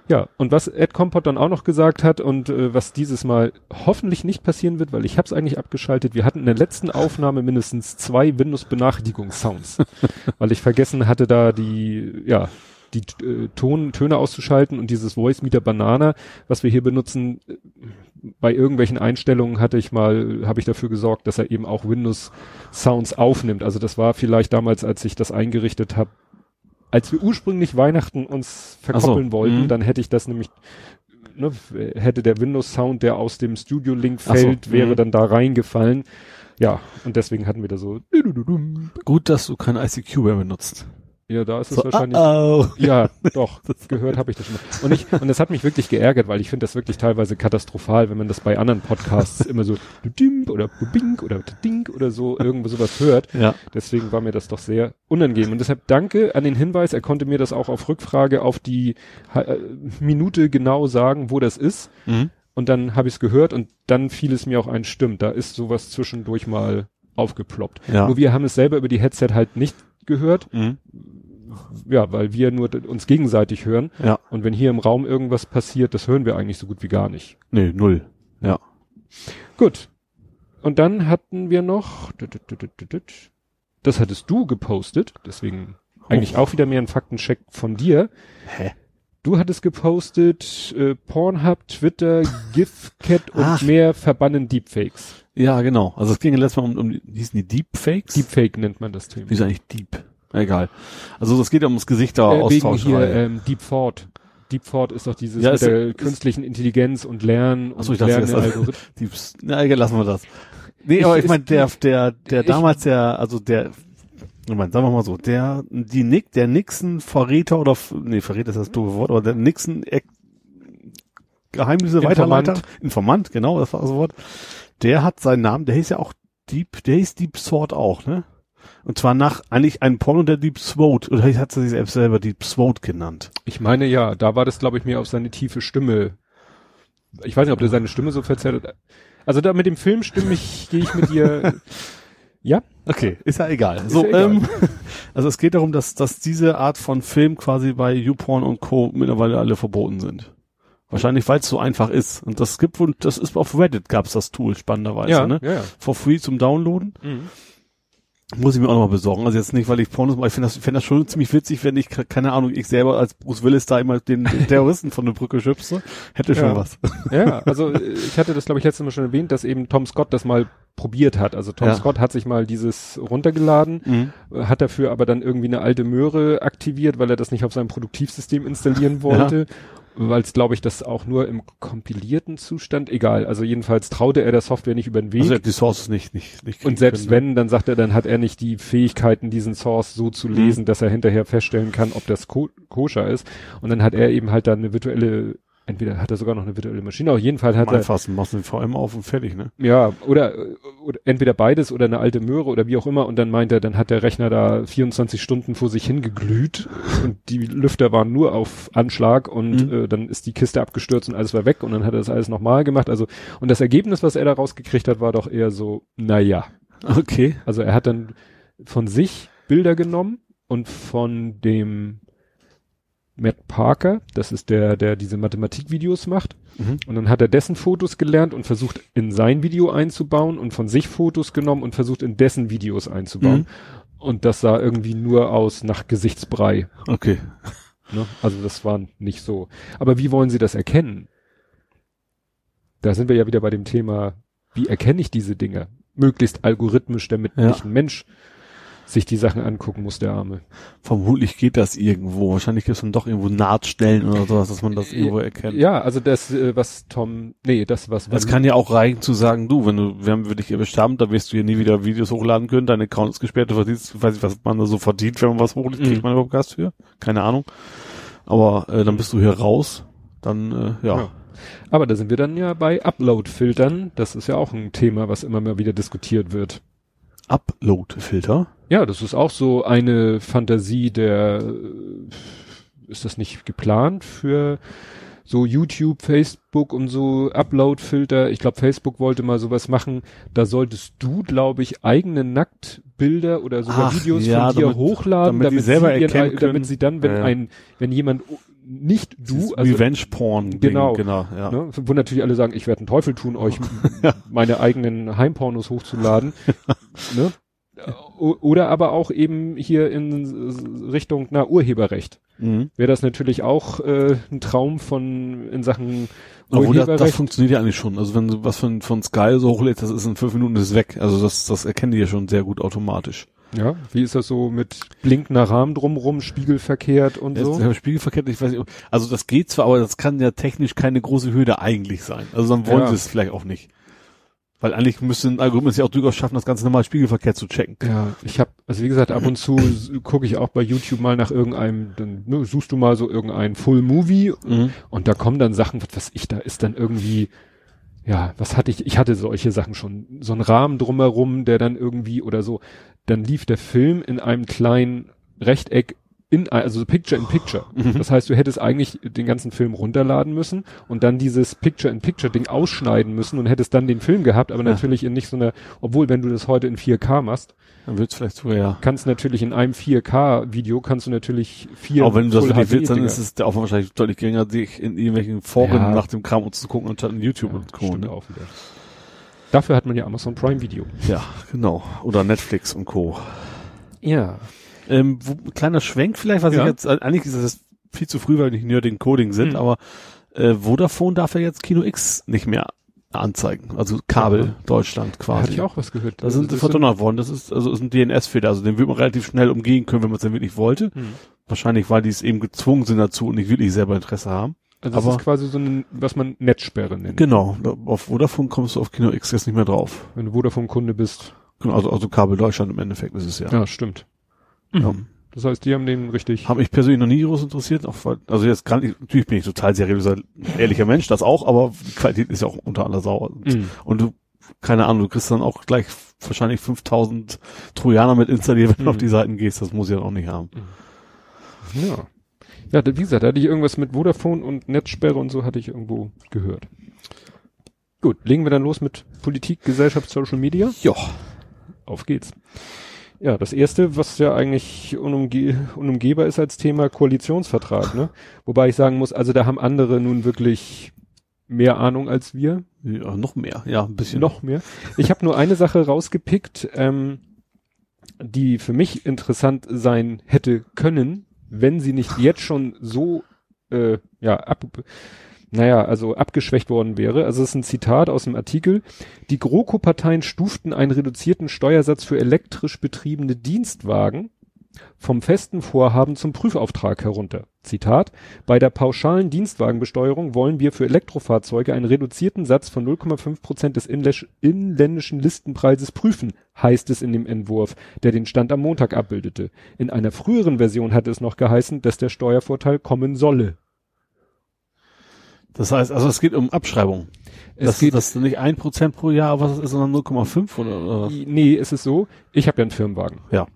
Ja, und was Ed Compot dann auch noch gesagt hat und äh, was dieses Mal hoffentlich nicht passieren wird, weil ich habe es eigentlich abgeschaltet, wir hatten in der letzten Aufnahme mindestens zwei Windows-Benachrichtigungssounds, (laughs) weil ich vergessen hatte, da die, ja, die äh, Ton, Töne auszuschalten und dieses Voice Meter Banana, was wir hier benutzen, äh, bei irgendwelchen Einstellungen hatte ich mal, habe ich dafür gesorgt, dass er eben auch Windows Sounds aufnimmt. Also das war vielleicht damals, als ich das eingerichtet habe, als wir ursprünglich Weihnachten uns verkoppeln so, wollten, mhm. dann hätte ich das nämlich, ne, hätte der Windows Sound, der aus dem Studio Link Ach so, fällt, wäre mhm. dann da reingefallen. Ja, und deswegen hatten wir da so, Gut, dass du kein ICQ mehr benutzt. Ja, da ist es So, wahrscheinlich. oh, oh. Ja, (laughs) doch, gehört habe ich das schon mal. Und ich, und das hat mich wirklich geärgert, weil ich finde das wirklich teilweise katastrophal, wenn man das bei anderen Podcasts immer so (laughs) dimp oder bing oder ding oder so irgendwo sowas hört. (laughs) Ja. Deswegen war mir das doch sehr unangenehm. Und deshalb danke an den Hinweis, er konnte mir das auch auf Rückfrage auf die äh, Minute genau sagen, wo das ist. Mhm. Und dann habe ich es gehört und dann fiel es mir auch ein, stimmt, da ist sowas zwischendurch mal aufgeploppt. Ja. Nur wir haben es selber über die Headset halt nicht gehört Mhm. ja, weil wir nur uns gegenseitig hören. Ja. Und wenn hier im Raum irgendwas passiert, das hören wir eigentlich so gut wie gar nicht. Nee, null. Ja. Gut. Und dann hatten wir noch, das hattest du gepostet, deswegen eigentlich auch wieder mehr ein Faktencheck von dir. Hä? Du hattest gepostet, äh, Pornhub, Twitter, (laughs) GIFCat und Ach. mehr verbannen Deepfakes. Ja, genau. Also es ging ja letztes Mal um, um die- hießen die Deepfakes? Deepfake nennt man das Thema. Wieso eigentlich Deep? Egal. Also es geht ja ums Gesichter Äh, wegen hier ähm, Deepford. Deepford ist doch dieses Ja, mit ist- der ist- künstlichen Intelligenz und Lernen und ich dachte, Lernen das- Algorithmen. (laughs) Deeps. Na, egal, lassen wir das. Nee, Ich- aber ich meine, der, der, der ich- damals der, also der, ich meine, sagen wir mal so, der, die Nick, der Nixon Verräter oder, nee, Verräter ist das doofe Wort, aber der Nixon Geheimnisse Informant. Weiterleiter, Informant, genau, das war das Wort, der hat seinen Namen, der hieß ja auch Deep, der hieß Deep Sword auch, ne? Und zwar nach eigentlich einem Porno der Deep Throat, oder hat er sich selbst selber Deep Throat genannt. Ich meine ja, da war das, glaube ich, mehr auf seine tiefe Stimme. Ich weiß nicht, ob der seine Stimme so verzerrt hat. Also da mit dem Film stimme ich, gehe ich mit dir. (laughs) ja? Okay, ist ja egal. Ist so, ja egal. ähm, (laughs) also es geht darum, dass, dass diese Art von Film quasi bei YouPorn und Co. mittlerweile alle verboten sind. Wahrscheinlich, weil es so einfach ist. Und das gibt und das ist auf Reddit gab's das Tool, spannenderweise, Ja, ne? ja, ja. For free zum Downloaden. Mhm. Muss ich mir auch nochmal besorgen. Also jetzt nicht, weil ich Pornos mache. Ich finde das, ich finde das schon ziemlich witzig, wenn ich, keine Ahnung, ich selber als Bruce Willis da immer den, den (laughs) Terroristen von der Brücke schubse. Hätte schon Ja. was. Ja, (laughs) also äh, ich hatte das, glaube ich, letztes Mal schon erwähnt, dass eben Tom Scott das mal probiert hat. Also Tom Ja. Scott hat sich mal dieses runtergeladen, Mhm. hat dafür aber dann irgendwie eine alte Möhre aktiviert, weil er das nicht auf seinem Produktivsystem installieren (laughs) wollte. Weil es, glaube ich, das auch nur im kompilierten Zustand, egal. Also jedenfalls traute er der Software nicht über den Weg. Also er hat die Sources nicht, nicht, nicht und selbst können, ne? wenn, dann sagt er, dann hat er nicht die Fähigkeiten, diesen Source so zu lesen, dass er hinterher feststellen kann, ob das ko koscher ist. Und dann hat er eben halt dann eine virtuelle, entweder hat er sogar noch eine virtuelle Maschine, auf jeden Fall hat er, Einfassen, machst den VM auf und fertig, ne? ja, oder, oder entweder beides oder eine alte Möhre oder wie auch immer. Und dann meint er, dann hat der Rechner da 24 Stunden vor sich hingeglüht und die Lüfter waren nur auf Anschlag und Mhm. äh, dann ist die Kiste abgestürzt und alles war weg und dann hat er das alles nochmal gemacht. Also, und das Ergebnis, was er da rausgekriegt hat, war doch eher so, naja. Okay. Also er hat dann von sich Bilder genommen und von dem Matt Parker, das ist der, der diese Mathematikvideos macht, Mhm. und dann hat er dessen Fotos gelernt und versucht in sein Video einzubauen und von sich Fotos genommen und versucht in dessen Videos einzubauen. Mhm. Und das sah irgendwie nur aus nach Gesichtsbrei. Okay. Ne? Also das war nicht so. Aber wie wollen Sie das erkennen? Da sind wir ja wieder bei dem Thema, wie erkenne ich diese Dinge? Möglichst algorithmisch, damit Ja. nicht ein Mensch sich die Sachen angucken muss, der Arme. Vermutlich geht das irgendwo. Wahrscheinlich gibt es dann doch irgendwo Nahtstellen oder sowas, dass man das irgendwo erkennt. Ja, also das, äh, was Tom, nee, das, was, Es kann ja auch reichen zu sagen, du, wenn du, wenn wir dich hier bestammt, dann wirst du hier nie wieder Videos hochladen können, dein Account ist gesperrt, du verdienst, weiß ich, was man da so verdient, wenn man was hochlädt, kriegt Mhm. man überhaupt Gast für? Keine Ahnung. Aber äh, dann bist du hier raus, dann, äh, ja. Ja. Aber da sind wir dann ja bei Upload-Filtern. Das ist ja auch ein Thema, was immer mal wieder diskutiert wird. Upload-Filter. Ja, das ist auch so eine Fantasie der, äh, ist das nicht geplant für so YouTube, Facebook und so Upload-Filter? Ich glaube, Facebook wollte mal sowas machen. Da solltest du, glaube ich, eigene Nacktbilder oder sogar Ach, Videos ja, von dir damit- hochladen, damit die selber sie ihren- damit sie dann, wenn ja. ein, wenn jemand nicht du, also Revenge-Porn. Genau. Genau, ja. Ne? Wo natürlich alle sagen, ich werde einen Teufel tun, euch (laughs) meine eigenen Heimpornos hochzuladen. (laughs) ne? Oder aber auch eben hier in Richtung na, Urheberrecht. Mhm. Wäre das natürlich auch äh, ein Traum von in Sachen Obwohl das, das Urheberrecht. funktioniert ja eigentlich schon. Also wenn du was von, von Sky so hochlädst, das ist in fünf Minuten ist weg. Also das, das erkennen die ja schon sehr gut automatisch. Ja, wie ist das so mit blinkender Rahmen drumrum, spiegelverkehrt und so? Ja, Spiegelverkehrt, ich weiß nicht. Also das geht zwar, aber das kann ja technisch keine große Hürde eigentlich sein. Also dann wollen Ja. sie es vielleicht auch nicht. Weil eigentlich müsste ein Algorithmus ja auch durchaus schaffen, das ganze normal spiegelverkehrt zu checken. Ja, ich habe, also wie gesagt, ab und zu gucke ich auch bei YouTube mal nach irgendeinem, dann ne, suchst du mal so irgendein Full Movie Mhm. und da kommen dann Sachen, was weiß ich, da ist dann irgendwie, ja, was hatte ich, ich hatte solche Sachen schon, so ein Rahmen drumherum, der dann irgendwie oder so, dann lief der Film in einem kleinen Rechteck in, also Picture in Picture. (laughs) Mhm. Das heißt, du hättest eigentlich den ganzen Film runterladen müssen und dann dieses Picture in Picture Ding ausschneiden müssen und hättest dann den Film gehabt, aber Ja. natürlich in nicht so einer, obwohl wenn du das heute in 4K machst, Dann wird's vielleicht sogar ja. kannst natürlich in einem 4K-Video kannst du natürlich vier Auch wenn du das Full wirklich willst, dann ist es der Aufwand wahrscheinlich deutlich geringer, sich in irgendwelchen Foren Ja. nach dem Kram zu gucken, anstatt in YouTube ja, und Co. stimmt Ne? auch wieder. Dafür hat man ja Amazon Prime Video. Ja, genau. Oder Netflix und Co. Ja. Ähm, wo, kleiner Schwenk vielleicht, was Ja. ich jetzt, äh, eigentlich ist das viel zu früh, weil wir nicht Nerding Coding sind, Mhm. aber äh, Vodafone darf ja jetzt Kino X nicht mehr anzeigen. Also Kabel Ja. Deutschland Da quasi. hatte ich auch was gehört. Da sind sie Das verdonnert worden. Das ist, also ist ein DNS-Fehler. Also den wird man relativ schnell umgehen können, wenn man es dann wirklich wollte. Hm. Wahrscheinlich, weil die es eben gezwungen sind dazu und nicht wirklich selber Interesse haben. Also das Aber- ist quasi so ein, was man Netzsperre nennt. Genau. Auf Vodafone kommst du auf Kino X jetzt nicht mehr drauf. Wenn du Vodafone-Kunde bist. Genau, Also, also Kabel Deutschland im Endeffekt ist es ja. Ja, stimmt. Ja. Das heißt, die haben den richtig. Hat mich persönlich noch nie groß interessiert. Auch weil, also jetzt gar nicht, natürlich bin ich total seriöser, ehrlicher Mensch, das auch, aber die Qualität ist ja auch unter aller Sau. Und, Mhm. und du, keine Ahnung, du kriegst dann auch gleich wahrscheinlich 5000 Trojaner mit installiert, wenn du Mhm. auf die Seiten gehst. Das muss ich dann auch nicht haben. Ja. Ja, wie gesagt, da hatte ich irgendwas mit Vodafone und Netzsperre und so hatte ich irgendwo gehört. Gut, legen wir dann los mit Politik, Gesellschaft, Social Media. Ja. Auf geht's. Ja, das erste, was ja eigentlich unumge unumgehbar ist als Thema Koalitionsvertrag, ne? Wobei ich sagen muss, also da haben andere nun wirklich mehr Ahnung als wir. ja. Noch mehr. Ja, ein bisschen. Noch mehr. Ich habe nur eine Sache rausgepickt, ähm, die für mich interessant sein hätte können, wenn sie nicht jetzt schon so, äh, ja, ab, naja, also abgeschwächt worden wäre. Also es ist ein Zitat aus dem Artikel. Die GroKo-Parteien stuften einen reduzierten Steuersatz für elektrisch betriebene Dienstwagen vom festen Vorhaben zum Prüfauftrag herunter. Zitat, bei der pauschalen Dienstwagenbesteuerung wollen wir für Elektrofahrzeuge einen reduzierten Satz von 0,5 Prozent des inländischen Listenpreises prüfen, heißt es in dem Entwurf, der den Stand am Montag abbildete. In einer früheren Version hatte es noch geheißen, dass der Steuervorteil kommen solle. Das heißt, also es geht um Abschreibung. Es das, geht, das ist nicht ein Prozent pro Jahr, was es ist, sondern 0,5 oder, oder nee, es ist so, ich habe ja einen Firmenwagen. Ja.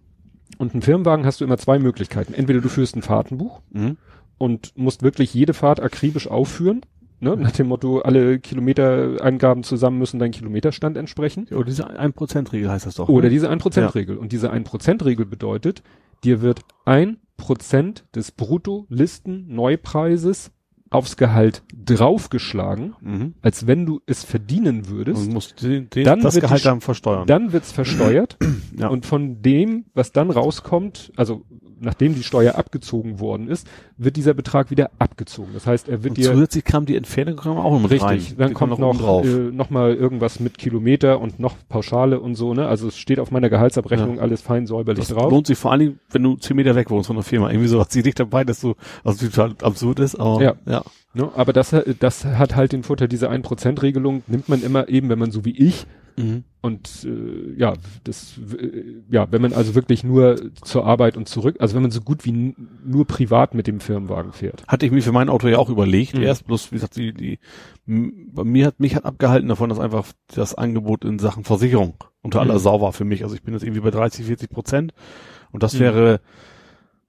Und einen Firmenwagen hast du immer zwei Möglichkeiten. Entweder du führst ein Fahrtenbuch, Mhm. und musst wirklich jede Fahrt akribisch aufführen. Ne? Nach dem Motto, alle Kilometerangaben zusammen müssen dein Kilometerstand entsprechen. Oder diese 1%-Regel heißt das doch. Oder ne? diese 1%-Regel. Und diese 1%-Regel bedeutet, dir wird 1% des Brutto-Listen-Neupreises aufs Gehalt draufgeschlagen, Mhm. als wenn du es verdienen würdest. Und musst den, den, Dann das wird Gehalt dann versteuern. Dann wird's versteuert (clears throat) Ja. und von dem, was dann rauskommt, also nachdem die Steuer abgezogen worden ist, wird dieser Betrag wieder abgezogen. Das heißt, er wird und dir zusätzlich kam die Entfernung kam auch noch mit rein. Richtig, dann Die kommt noch, drauf. äh, noch mal irgendwas mit Kilometer und noch Pauschale und so, ne? Also es steht auf meiner Gehaltsabrechnung alles fein säuberlich das drauf. lohnt sich vor allen Dingen, wenn du zehn Meter weg wohnst von der Firma. Irgendwie so hat sie dich dabei, dass du, also total absurd ist, aber Ja. ja. Ne? Aber das, das hat halt den Vorteil, diese 1%-Regelung nimmt man immer eben, wenn man so wie ich Mhm. und äh, ja, das äh, ja, wenn man also wirklich nur zur Arbeit und zurück, also wenn man so gut wie nur privat mit dem Firmenwagen fährt. Hatte ich mir für mein Auto ja auch überlegt, Mhm. erst bloß, wie gesagt, die, die, bei mir hat, mich hat abgehalten davon, dass einfach das Angebot in Sachen Versicherung unter aller Mhm. Sau war für mich. Also ich bin jetzt irgendwie bei 30, 40 Prozent und das Mhm. wäre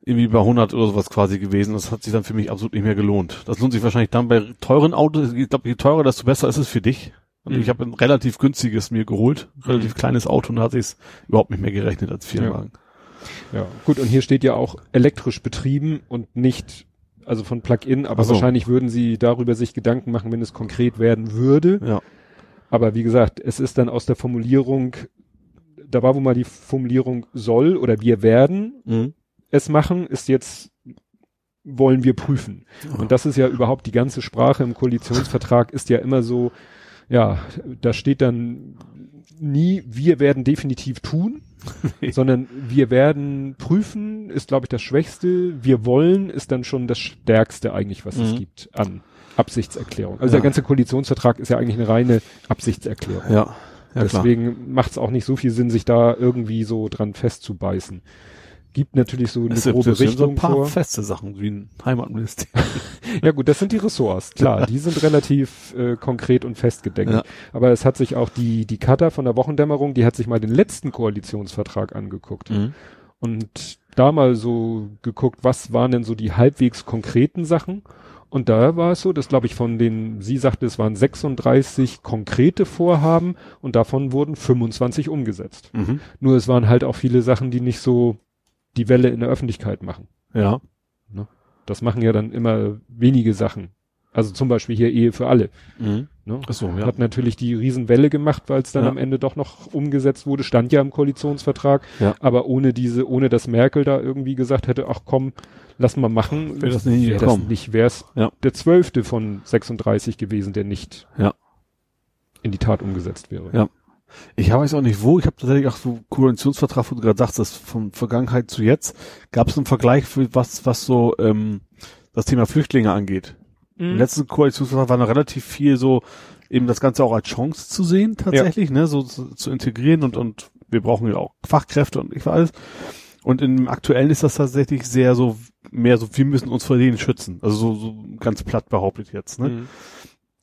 irgendwie bei 100 oder sowas quasi gewesen. Das hat sich dann für mich absolut nicht mehr gelohnt. Das lohnt sich wahrscheinlich dann bei teuren Autos. Ich glaube, je teurer, desto besser ist es für dich. Und Mhm. ich habe ein relativ günstiges mir geholt, relativ kleines Auto und da hatte ich es überhaupt nicht mehr gerechnet als Firmenwagen. Ja, gut, und hier steht ja auch elektrisch betrieben und nicht also von Plug-in, aber so. wahrscheinlich würden sie darüber sich Gedanken machen, wenn es konkret werden würde. Ja. Aber wie gesagt, es ist dann aus der Formulierung, da war wohl mal die Formulierung soll oder wir werden Mhm. es machen, ist jetzt wollen wir prüfen. Und das ist ja überhaupt die ganze Sprache im Koalitionsvertrag ist ja immer so, ja, da steht dann nie, wir werden definitiv tun, (laughs) sondern wir werden prüfen, ist glaube ich das Schwächste, wir wollen ist dann schon das Stärkste eigentlich, was es Mhm. gibt an Absichtserklärung. Also Ja. der ganze Koalitionsvertrag ist ja eigentlich eine reine Absichtserklärung. Ja. Ja. Deswegen macht es auch nicht so viel Sinn, sich da irgendwie so dran festzubeißen. Gibt natürlich so eine Es gibt grobe es sind so ein Richtung paar vor. feste Sachen, wie ein Heimatministerium. (laughs) Ja gut, das sind die Ressorts, klar, die sind relativ äh, konkret und festgedeckt. Ja. Aber es hat sich auch die, die Cutter von der Wochendämmerung, die hat sich mal den letzten Koalitionsvertrag angeguckt Mhm. und da mal so geguckt, was waren denn so die halbwegs konkreten Sachen. Und da war es so, dass glaube ich von den, sie sagte, es waren 36 konkrete Vorhaben und davon wurden 25 umgesetzt. Mhm. Nur es waren halt auch viele Sachen, die nicht so die Welle in der Öffentlichkeit machen. Ja. Das machen ja dann immer wenige Sachen. Also zum Beispiel hier Ehe für alle. Mhm. Ne? Ach so, ja. Hat natürlich die Riesenwelle gemacht, weil es dann Ja. am Ende doch noch umgesetzt wurde, stand ja im Koalitionsvertrag. Ja. Aber ohne diese, ohne dass Merkel da irgendwie gesagt hätte, ach komm, lass mal machen, Wäre das nicht wär das nicht, wär's Ja. der zwölfte von 36 gewesen, der nicht Ja. in die Tat umgesetzt wäre. Ja. Ich weiß auch nicht wo, ich habe tatsächlich auch so Koalitionsvertrag, wo du gerade sagst, das von Vergangenheit zu jetzt, gab es einen Vergleich für was, was so ähm, das Thema Flüchtlinge angeht. Im letzten Koalitionsvertrag war noch relativ viel so, eben das Ganze auch als Chance zu sehen, tatsächlich, ne, so zu, zu integrieren und, und wir brauchen ja auch Fachkräfte und ich weiß. Und im aktuellen ist das tatsächlich sehr so, mehr so, wir müssen uns vor denen schützen. Also so, so ganz platt behauptet jetzt, ne? Mhm.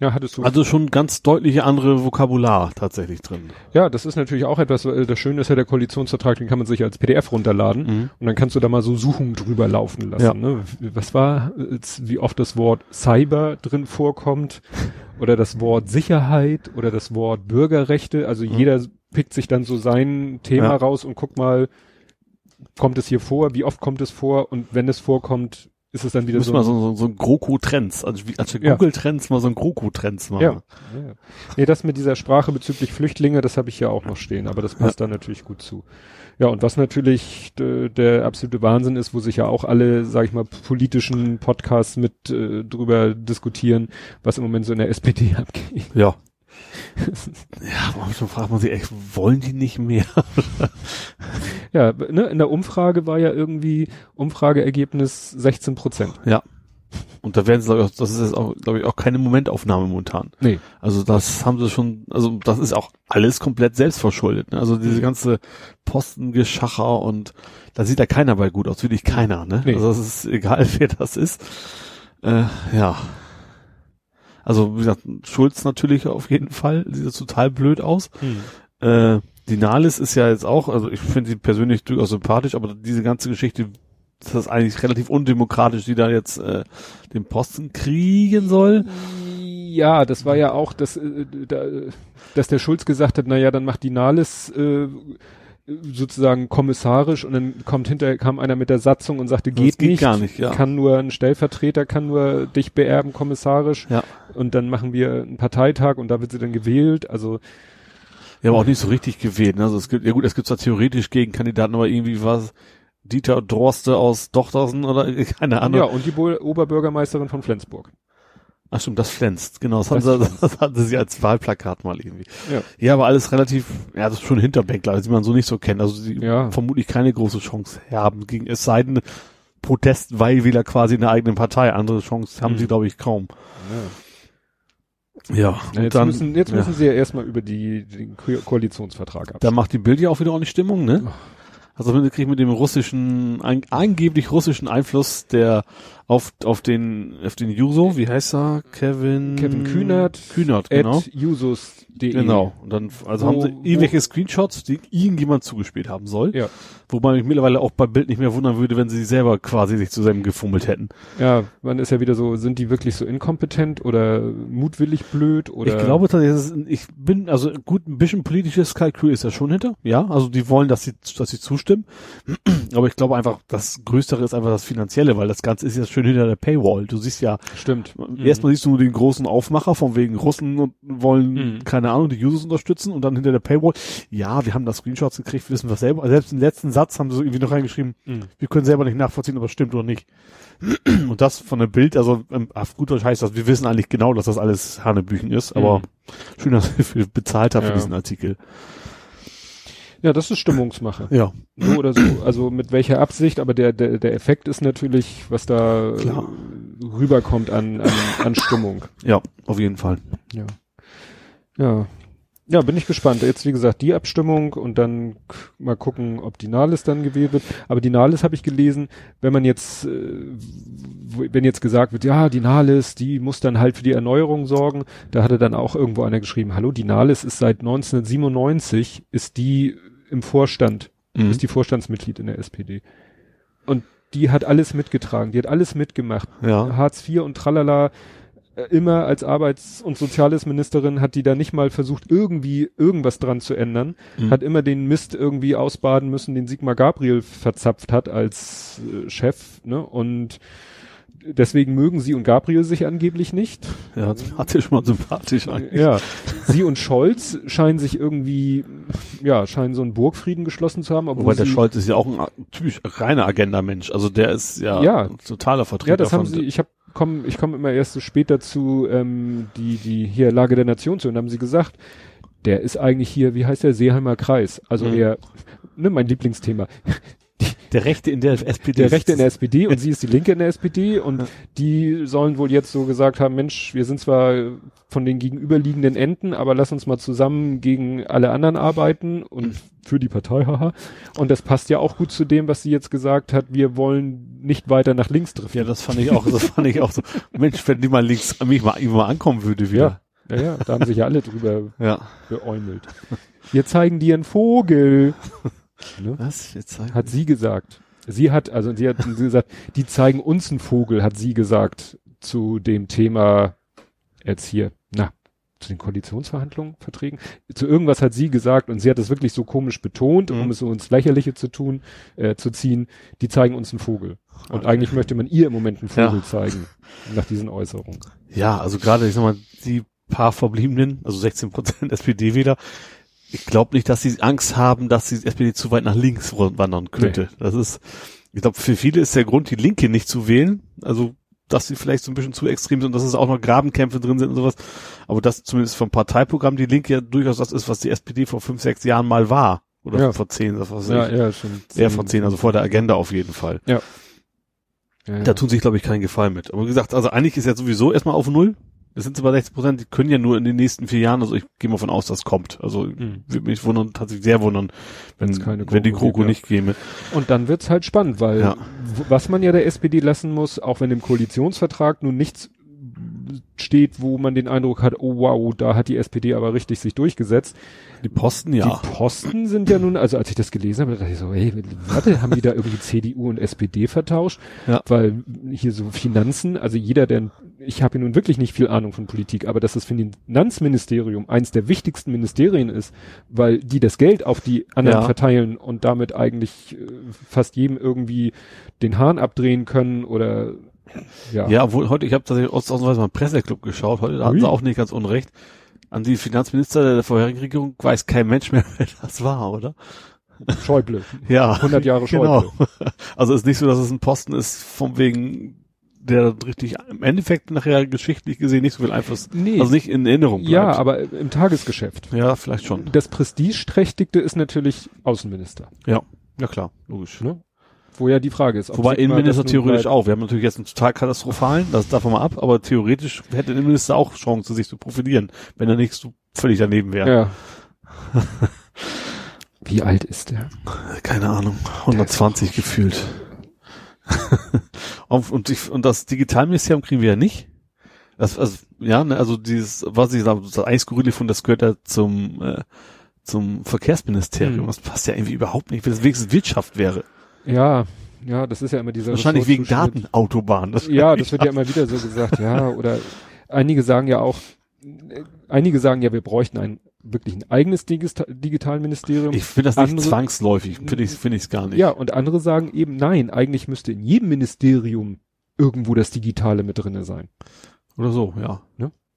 Ja, hattest du. Also schon ganz deutliche andere Vokabular tatsächlich drin. Ja, das ist natürlich auch etwas, äh, das Schöne ist ja der Koalitionsvertrag, den kann man sich als PDF runterladen Mhm. und dann kannst du da mal so Suchungen drüber laufen lassen. Ja. Ne? Was war, wie oft das Wort Cyber drin vorkommt oder das Wort Sicherheit oder das Wort Bürgerrechte. Also jeder pickt sich dann so sein Thema Mhm. Ja. raus und guckt mal, kommt es hier vor, wie oft kommt es vor und wenn es vorkommt, ist es dann wieder Muss so. mal so, so, so ein GroKo-Trends, also wie, als Ja. Google-Trends mal so ein GroKo-Trends machen. Ja. ja. Nee, das mit dieser Sprache bezüglich Flüchtlinge, das habe ich ja auch noch stehen, aber das passt da natürlich gut zu. Ja, und was natürlich äh, der absolute Wahnsinn ist, wo sich ja auch alle, sag ich mal, politischen Podcasts mit äh, drüber diskutieren, was im Moment so in der SPD (laughs) abgeht. Ja. (laughs) ja, manchmal fragt man sich echt, wollen die nicht mehr? (laughs) Ja, ne, in der Umfrage war ja irgendwie Umfrageergebnis 16 Prozent. Ja. Und da werden sie, glaube ich, auch, das ist jetzt auch, glaube ich, auch keine Momentaufnahme momentan. Nee. Also das haben sie schon, also das ist auch alles komplett selbstverschuldet. Ne? Also diese ganze Postengeschacher und da sieht da keiner bei gut aus, wirklich keiner. Ne? Nee. Also das ist egal, (laughs) wer das ist. Äh, ja. Also wie gesagt, Schulz natürlich auf jeden Fall, sieht das total blöd aus. Äh, die Nahles ist ja jetzt auch, also ich finde sie persönlich durchaus sympathisch, aber diese ganze Geschichte, das ist eigentlich relativ undemokratisch, die da jetzt äh, den Posten kriegen soll. Ja, das war ja auch, dass, äh, da, dass der Schulz gesagt hat, na ja, dann macht die Nahles äh, sozusagen kommissarisch und dann kommt hinterher kam einer mit der Satzung und sagte, geht, geht nicht, gar nicht, ja. kann nur ein Stellvertreter, kann nur dich beerben kommissarisch Ja. und dann machen wir einen Parteitag und da wird sie dann gewählt, also Ja, aber auch nicht so richtig gewählt. Ne? Also es gibt, ja gut, es gibt zwar theoretisch Gegenkandidaten, aber irgendwie was Dieter Droste aus Dochtersen oder (laughs) keine Ahnung. ja und die Oberbürgermeisterin von Flensburg. Ach stimmt, das flänzt. Genau, das, Das sie, (laughs) das hatten sie als Wahlplakat mal irgendwie. Ja. Ja, aber alles relativ, ja, das ist schon Hinterbänkler, die man so nicht so kennt. Also sie Ja. vermutlich keine große Chance haben gegen es sei denn Protestweilwähler quasi in der eigenen Partei. Andere Chance haben Mhm. sie, glaube ich, kaum. Ja, Na, und jetzt dann, müssen, jetzt ja. müssen sie ja erstmal über die, den Ko Koalitionsvertrag ab. Da macht die Bild ja auch wieder ordentlich Stimmung, ne? Also wenn kriegt mit dem russischen, ein, angeblich russischen Einfluss, der auf, auf den, auf den Juso, wie heißt er? Kevin? Kevin Kühnert, Kühnert, genau. Jusos.de. Genau. Und dann, also Wo- haben sie irgendwelche Screenshots, die irgendjemand zugespielt haben soll. Ja. Wobei mich mittlerweile auch beim Bild nicht mehr wundern würde, wenn sie selber quasi sich zusammengefummelt hätten. Ja, man ist ja wieder so, sind die wirklich so inkompetent oder mutwillig blöd oder? Ich glaube tatsächlich, ich bin, also gut, ein bisschen politisches Kalkül ist da schon hinter. Ja, also die wollen, dass sie, dass sie zustimmen. (clears throat) Aber ich glaube einfach, das Größere ist einfach das Finanzielle, weil das Ganze ist ja schön hinter der Paywall. Du siehst ja, Stimmt. erstmal siehst du nur den großen Aufmacher von wegen Russen und wollen, Mhm. keine Ahnung, die Users unterstützen und dann hinter der Paywall, ja, wir haben da Screenshots gekriegt, wir wissen was selber. Selbst im letzten Satz haben sie so irgendwie noch reingeschrieben, Mhm. wir können selber nicht nachvollziehen, ob es stimmt oder nicht. Und das von dem Bild, also ähm, auf gut Deutsch heißt das, wir wissen eigentlich genau, dass das alles Hanebüchen ist, aber Mhm. schön, dass viel bezahlt für Ja. diesen Artikel. Ja, das ist Stimmungsmache. Ja, So oder so. Also mit welcher Absicht, aber der, der, der Effekt ist natürlich, was da Klar. äh, rüberkommt an, an, an Stimmung. ja, auf jeden Fall. Ja. Ja. Ja, bin ich gespannt. Jetzt, wie gesagt, die Abstimmung und dann mal gucken, ob die Nahles dann gewählt wird. Aber die Nahles habe ich gelesen, wenn man jetzt, äh, wenn jetzt gesagt wird, ja, die Nahles, die muss dann halt für die Erneuerung sorgen, da hatte dann auch irgendwo einer geschrieben, hallo, die Nahles ist seit 1997, ist die im Vorstand, Mhm. ist die Vorstandsmitglied in der SPD. Und die hat alles mitgetragen, die hat alles mitgemacht. Ja, Hartz IV und tralala, äh, immer als Arbeits- und Sozialesministerin hat die da nicht mal versucht, irgendwie irgendwas dran zu ändern, Mhm. hat immer den Mist irgendwie ausbaden müssen, den Sigmar Gabriel verzapft hat als äh, Chef, ne, und deswegen mögen sie und Gabriel sich angeblich nicht. ja, sympathisch mal sympathisch eigentlich. Ja, sie und Scholz scheinen sich irgendwie, ja, scheinen so einen Burgfrieden geschlossen zu haben, Wobei der Scholz ist ja auch ein typisch reiner Agenda-Mensch. Also der ist ja, Ja. ein totaler Vertreter Ja, das haben sie, ich habe komm, ich komme immer erst so spät dazu, ähm, die, die hier Lage der Nation zu, und haben sie gesagt, der ist eigentlich hier, wie heißt der, Seeheimer Kreis, also Mhm. eher, ne, mein Lieblingsthema. (laughs) Der Rechte in der SPD. der Rechte in der SPD und sie ist die Linke in der SPD und die sollen wohl jetzt so gesagt haben, Mensch, wir sind zwar von den gegenüberliegenden Enden, aber lass uns mal zusammen gegen alle anderen arbeiten und für die Partei, haha. Und das passt ja auch gut zu dem, was sie jetzt gesagt hat, wir wollen nicht weiter nach links driften. Ja, das fand ich auch, das fand ich auch so. Mensch, wenn die mal links an mich mal, mal ankommen würde wieder. Ja, ja, ja, da haben sich ja alle drüber Ja. geäumelt. Wir zeigen dir einen Vogel. Ne? Was? Zeig- Hat sie gesagt. Sie hat, also sie hat (laughs) gesagt, die zeigen uns einen Vogel, hat sie gesagt, zu dem Thema jetzt hier, na, zu den Koalitionsverhandlungen, Verträgen. Zu irgendwas hat sie gesagt und sie hat das wirklich so komisch betont, um Mhm. es so ins Lächerliche zu tun, äh, zu ziehen, die zeigen uns einen Vogel. Und Okay. eigentlich möchte man ihr im Moment einen Vogel Ja. zeigen, (laughs) nach diesen Äußerungen. Ja, also gerade, ich sag mal, die paar Verbliebenen, also 16 Prozent (laughs) SPD-Wähler, ich glaube nicht, dass sie Angst haben, dass die SPD zu weit nach links wandern könnte. Das ist, ich glaube, für viele ist der Grund, die Linke nicht zu wählen. Also, dass sie vielleicht so ein bisschen zu extrem sind dass es auch noch Grabenkämpfe drin sind und sowas. Aber das zumindest vom Parteiprogramm die Linke ja durchaus das ist, was die SPD vor fünf, sechs Jahren mal war. Oder Ja. vor zehn, das was Ja, ich. ja, schon. Eher vor zehn, also vor der Agenda auf jeden Fall. Ja, ja. Da tun sich, glaube ich, keinen Gefallen mit. Aber wie gesagt, also eigentlich ist ja sowieso erstmal auf Null. Das sind zwar 60 Prozent, die können ja nur in den nächsten vier Jahren, also ich gehe mal von aus, das kommt. Also Mhm. würde mich wundern, tatsächlich sehr wundern, wenn, keine wenn die ja. nicht käme. Und dann wird's halt spannend, weil Ja. was man ja der SPD lassen muss, auch wenn im Koalitionsvertrag nun nichts steht, wo man den Eindruck hat, oh wow, da hat die SPD aber richtig sich durchgesetzt. Die Posten, ja. Die Posten sind ja nun, also als ich das gelesen habe, dachte ich so, hey, warte, haben die da irgendwie (laughs) CDU und SPD vertauscht? Ja. Weil hier so Finanzen, also jeder, der, ich habe nun wirklich nicht viel Ahnung von Politik, aber dass das Finanzministerium eins der wichtigsten Ministerien ist, weil die das Geld auf die anderen Ja. verteilen und damit eigentlich äh, fast jedem irgendwie den Hahn abdrehen können oder ja. Ja, obwohl heute, ich habe tatsächlich aus- ausnahmsweise mal Presseclub geschaut, heute da hatten Ui. sie auch nicht ganz unrecht. An die Finanzminister der vorherigen Regierung weiß kein Mensch mehr, (laughs) wer das war, oder? Schäuble. Ja. 100 Jahre Schäuble. (laughs) Genau. Also ist nicht so, dass es ein Posten ist, von wegen, der richtig im Endeffekt nachher geschichtlich gesehen nicht so viel Einfluss, Nee. also nicht in Erinnerung bleibt. ja, aber im Tagesgeschäft. Ja, vielleicht schon. Das Prestigeträchtigste ist natürlich Außenminister. Ja, ja klar, logisch. Ne? Wo ja die Frage ist, ob Wobei Innenminister theoretisch auch. Wir haben natürlich jetzt einen total katastrophalen, das darf man mal ab, aber theoretisch hätte der Innenminister auch Chance, sich zu profilieren, wenn er nicht so völlig daneben wäre. Ja. (laughs) Wie alt ist der? Keine Ahnung, 120 gefühlt. Und, und, ich, und das Digitalministerium kriegen wir ja nicht. Das, also, ja, ne, also dieses, was ich sage, das Eisgerülle von, das gehört ja zum, äh, zum Verkehrsministerium. Hm. Das passt ja irgendwie überhaupt nicht, wenn es wenigstens Wirtschaft wäre. Ja, ja, das ist ja immer dieser Wahrscheinlich wegen. Datenautobahn. Das Ja, das wird ja immer wieder so gesagt, ja, oder einige sagen ja auch, äh, einige sagen ja, wir bräuchten ein wirklich ein eigenes Digista Digitalministerium. Ich finde das nicht Andere- zwangsläufig. Finde ich, finde ich es gar nicht. Ja, und andere sagen eben, nein, eigentlich müsste in jedem Ministerium irgendwo das Digitale mit drinne sein, Oder so, ja.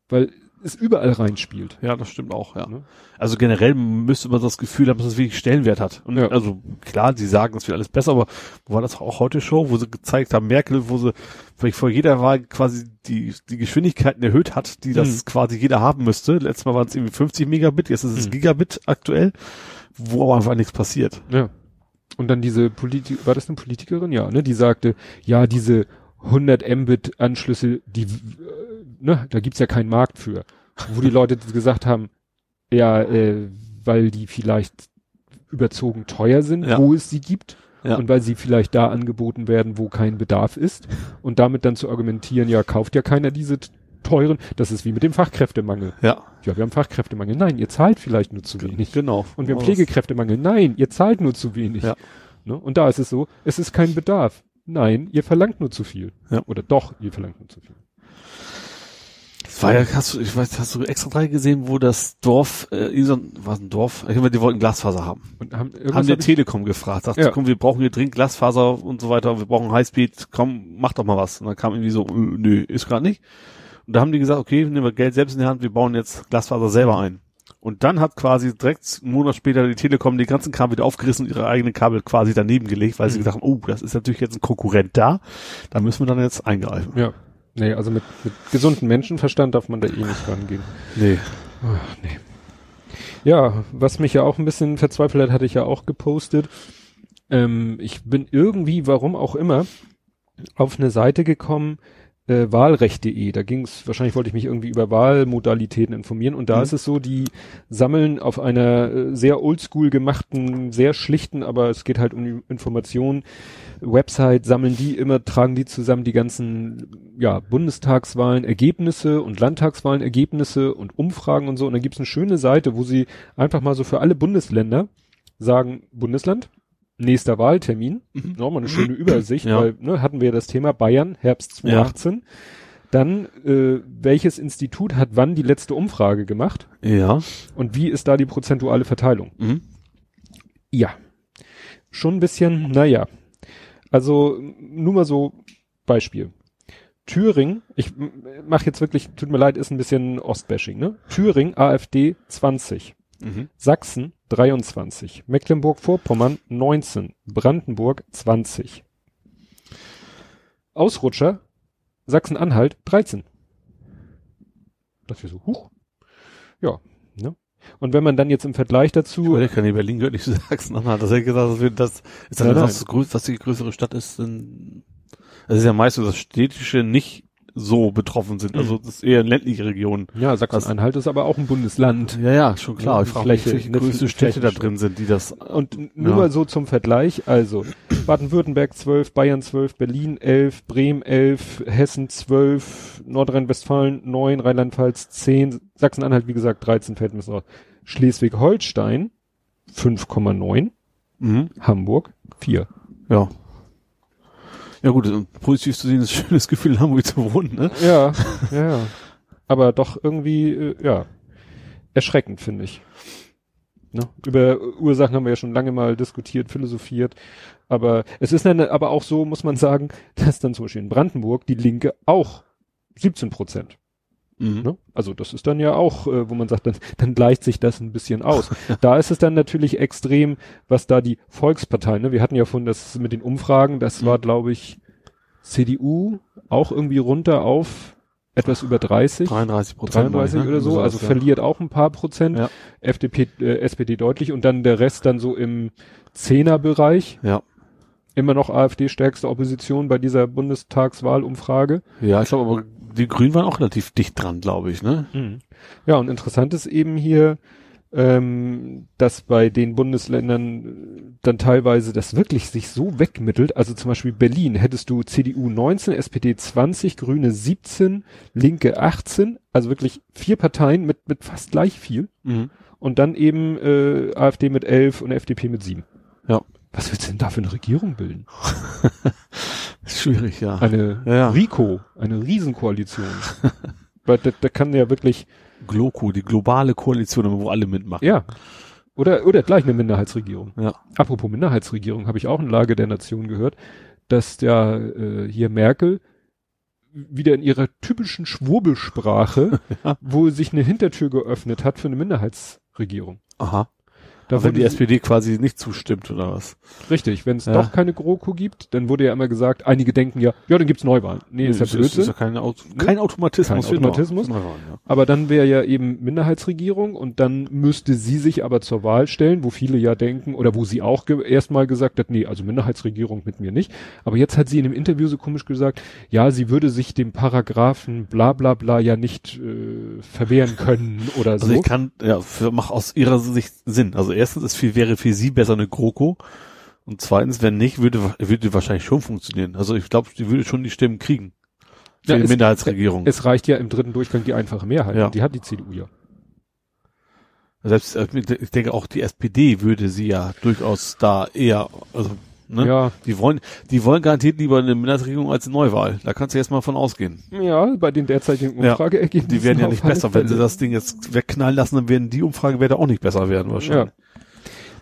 weil es überall reinspielt. Ja, das stimmt auch, ja. Ne? Also generell müsste man das Gefühl haben, dass es wirklich Stellenwert hat. Und Ja. also klar, sie sagen, es wird alles besser, aber wo war das auch heute Show, wo sie gezeigt haben, Merkel, wo sie vielleicht vor jeder Wahl quasi die, die Geschwindigkeiten erhöht hat, die das Mhm. quasi jeder haben müsste. Letztes Mal waren es irgendwie 50 Megabit, jetzt ist es Mhm. Gigabit aktuell, wo aber einfach nichts passiert. Ja. Und dann diese Politik, war das eine Politikerin? Ja, ne, die sagte, ja, diese 100 Mbit Anschlüsse, die, ne, da gibt's ja keinen Markt für. Wo die Leute (laughs) gesagt haben, ja, äh, weil die vielleicht überzogen teuer sind, Ja. wo es sie gibt. Ja. Und weil sie vielleicht da angeboten werden, wo kein Bedarf ist. Und damit dann zu argumentieren, ja, kauft ja keiner diese teuren. Das ist wie mit dem Fachkräftemangel. Ja, Ja, wir haben Fachkräftemangel. Nein, ihr zahlt vielleicht nur zu wenig. genau. Und wir haben Pflegekräftemangel. Nein, ihr zahlt nur zu wenig. Ja. Ne? Und da ist es so, es ist kein Bedarf. Nein, ihr verlangt nur zu viel. Ja. Oder doch, ihr verlangt nur zu viel. Das war ja, hast du, ich weiß, hast du extra drei gesehen, wo das Dorf, äh, so ein, was ein Dorf, ich meine, die wollten Glasfaser haben. Und haben, haben der hab Telekom gefragt, sagt, Ja. komm, wir brauchen hier dringend Glasfaser und so weiter, wir brauchen Highspeed, komm, mach doch mal was. Und dann kam irgendwie so, äh, nö, ist gerade nicht. Und da haben die gesagt, okay, nehmen wir Geld selbst in die Hand, wir bauen jetzt Glasfaser selber ein. Und dann hat quasi direkt einen Monat später die Telekom die ganzen Kabel wieder aufgerissen und ihre eigenen Kabel quasi daneben gelegt, weil sie Mhm. gesagt haben, oh, das ist natürlich jetzt ein Konkurrent da, da müssen wir dann jetzt eingreifen. ja. Nee, also mit, mit gesundem Menschenverstand darf man da eh nicht rangehen. Nee. Ach, nee. Ja, was mich ja auch ein bisschen verzweifelt hat, hatte ich ja auch gepostet. ähm, ich bin irgendwie, warum auch immer, auf eine Seite gekommen, äh, Wahlrecht.de. Da ging es, wahrscheinlich wollte ich mich irgendwie über Wahlmodalitäten informieren und da Mhm. ist es so, die sammeln auf einer äh, sehr oldschool gemachten, sehr schlichten, aber es geht halt um die Informationen, Website, sammeln die immer, tragen die zusammen die ganzen, ja, Bundestagswahlen, Ergebnisse und Landtagswahlen, Ergebnisse und Umfragen und so. Und dann gibt's eine schöne Seite, wo sie einfach mal so für alle Bundesländer sagen, Bundesland, nächster Wahltermin, Mhm. nochmal eine schöne Übersicht, (clears throat) Ja. weil, ne, hatten wir das Thema Bayern, Herbst 2018. Dann, äh, welches Institut hat wann die letzte Umfrage gemacht Ja. und wie ist da die prozentuale Verteilung? Mhm. Ja. Schon ein bisschen, naja. Also, nur mal so Beispiel. Thüringen, ich mache jetzt wirklich, tut mir leid, ist ein bisschen Ostbashing, ne? Thüringen, AfD 20. Mhm. Sachsen 23. Mecklenburg-Vorpommern 19. Brandenburg 20. Ausrutscher Sachsen-Anhalt 13. Das ist so, huch. Ja? Und wenn man dann jetzt im Vergleich dazu, Der kann in Berlin gehört nicht (laughs) zu Sachsen-Anhalt. Das hätte ich gesagt, das, wird, das ist dann Nein, das, das größte, was die größere Stadt ist. In, das ist ja meist so, dass Städtische nicht so betroffen sind. Also das ist eher in ländliche Regionen. ja, Sachsen-Anhalt ist aber auch ein Bundesland. Ja, ja, schon klar. Ja, Ich frage mich, Fläche, welche eine größte Städte da drin sind, die das. Und n- nur Ja. mal so zum Vergleich, also Baden-Württemberg 12, Bayern 12, Berlin 11, Bremen 11, Hessen 12, Nordrhein-Westfalen 9, Rheinland-Pfalz 10, Sachsen-Anhalt wie gesagt 13 fällt mir raus. Schleswig-Holstein 5,9, Mhm. Hamburg 4. Ja. Ja gut, und positiv zu sehen ist ein (laughs) schönes Gefühl, in Hamburg zu wohnen, ne? Ja, (laughs) ja, ja. Aber doch irgendwie, äh, ja, erschreckend, finde ich. Ne? Über Ursachen haben wir ja schon lange mal diskutiert, philosophiert. Aber es ist dann aber auch so, muss man sagen, (laughs) dass dann zum Beispiel in Brandenburg die Linke auch 17 Prozent. Mhm. Ne? Also das ist dann ja auch, äh, wo man sagt, dann, dann gleicht sich das ein bisschen aus. (laughs) da ist es dann natürlich extrem, was da die Volksparteien, ne? wir hatten ja von das mit den Umfragen, das Mhm. war glaube ich CDU auch irgendwie runter auf etwas über 30. 33 Prozent. 33 oder so, also ja. verliert auch ein paar Prozent. Ja. FDP, äh, SPD deutlich und dann der Rest dann so im Zehnerbereich. Ja. Immer noch AfD stärkste Opposition bei dieser Bundestagswahlumfrage. Ja, ich glaube, aber die Grünen waren auch relativ dicht dran, glaube ich, ne? Ja, und interessant ist eben hier, ähm, dass bei den Bundesländern äh, dann teilweise das wirklich sich so wegmittelt. Also zum Beispiel Berlin hättest du CDU 19, SPD 20, Grüne 17, Linke 18, also wirklich vier Parteien mit, mit fast gleich viel. Mhm. Und dann eben äh, AfD mit 11 und FDP mit 7. Ja. Was willst du denn da für eine Regierung bilden? (laughs) Schwierig, ja. Eine Ja, ja. RICO, eine Riesenkoalition. (laughs) Weil da, da kann ja wirklich, GloKo, die globale Koalition, wo alle mitmachen. ja. Oder, oder gleich eine Minderheitsregierung. Ja. Apropos Minderheitsregierung, habe ich auch in Lage der Nation gehört, dass der äh, hier Merkel wieder in ihrer typischen Schwurbelsprache, (laughs) Ja. wo sich eine Hintertür geöffnet hat für eine Minderheitsregierung. Aha. Da wenn die SPD quasi nicht zustimmt, oder was? Richtig, wenn es Ja. doch keine GroKo gibt, dann wurde ja immer gesagt, einige denken ja, ja, dann gibt's Neuwahlen. Nee, ist ja Ist, ist Blödsinn. ja kein, Auto, kein Automatismus. Kein Automatismus. Genau. Neuwahlen, ja. Aber dann wäre ja eben Minderheitsregierung und dann müsste sie sich aber zur Wahl stellen, wo viele ja denken, oder wo sie auch ge erstmal gesagt hat, nee, also Minderheitsregierung mit mir nicht. Aber jetzt hat sie in dem Interview so komisch gesagt, ja, sie würde sich dem Paragraphen bla bla bla ja nicht äh, verwehren können oder Also so. ich kann, ja, für, mach aus ihrer Sicht Sinn. Also erstens ist viel, wäre für sie besser eine GroKo. Und zweitens, wenn nicht, würde, würde wahrscheinlich schon funktionieren. Also ich glaube, die würde schon die Stimmen kriegen. Für Ja, die es- Minderheitsregierung. es reicht ja im dritten Durchgang die einfache Mehrheit. Ja. Und Die hat die CDU ja. Selbst, äh, ich denke auch die SPD würde sie ja durchaus da eher, also, ne? Ja, Die wollen, die wollen garantiert lieber eine Minderheitsregierung als eine Neuwahl. Da kannst du jetzt mal von ausgehen. ja, bei den derzeitigen Ja. Umfrageergebnissen. Die werden ja nicht besser. Wenn sie Fälle. das Ding jetzt wegknallen lassen, dann werden die Umfragewerte auch nicht besser werden wahrscheinlich.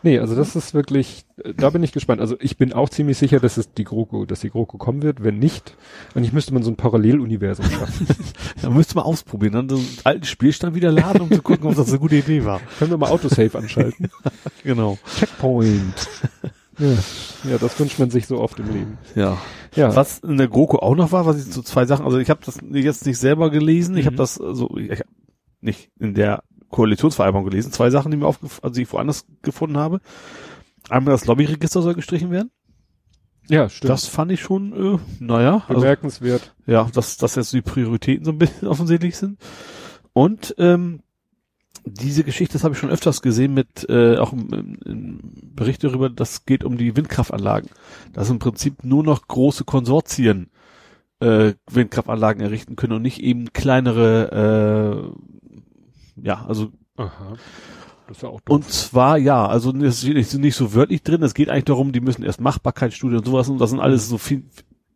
Nee, also das ist wirklich, äh, da bin ich gespannt. Also ich bin auch ziemlich sicher, dass es die GroKo, dass die GroKo kommen wird. Wenn nicht, eigentlich müsste man so ein Paralleluniversum schaffen. (laughs) Da müsste man ausprobieren, dann so einen alten Spielstand wieder laden, um zu gucken, ob das eine gute Idee war. Können wir mal Autosave (laughs) anschalten? Genau. Checkpoint. Ja. ja, das wünscht man sich so oft im Leben. Ja. Ja, Was in der GroKo auch noch war, was ich so zwei Sachen, also ich habe das jetzt nicht selber gelesen, ich Mhm. habe das so ich, ich, nicht in der Koalitionsvereinbarung gelesen, zwei Sachen, die mir aufgefallen, also die ich woanders gefunden habe. Einmal das Lobbyregister soll gestrichen werden. Ja, stimmt. Das fand ich schon, äh, naja, also, bemerkenswert. ja, dass, dass jetzt die Prioritäten so ein bisschen (laughs) offensichtlich sind. Und ähm, diese Geschichte, das habe ich schon öfters gesehen mit äh, auch im, im, im Bericht darüber, das geht um die Windkraftanlagen. Dass im Prinzip nur noch große Konsortien äh, Windkraftanlagen errichten können und nicht eben kleinere, äh, ja, also Aha. Das ist ja auch doof. und zwar, ja, also das nicht, nicht so wörtlich drin, es geht eigentlich darum, die müssen erst Machbarkeitsstudien und sowas und das sind alles so viel,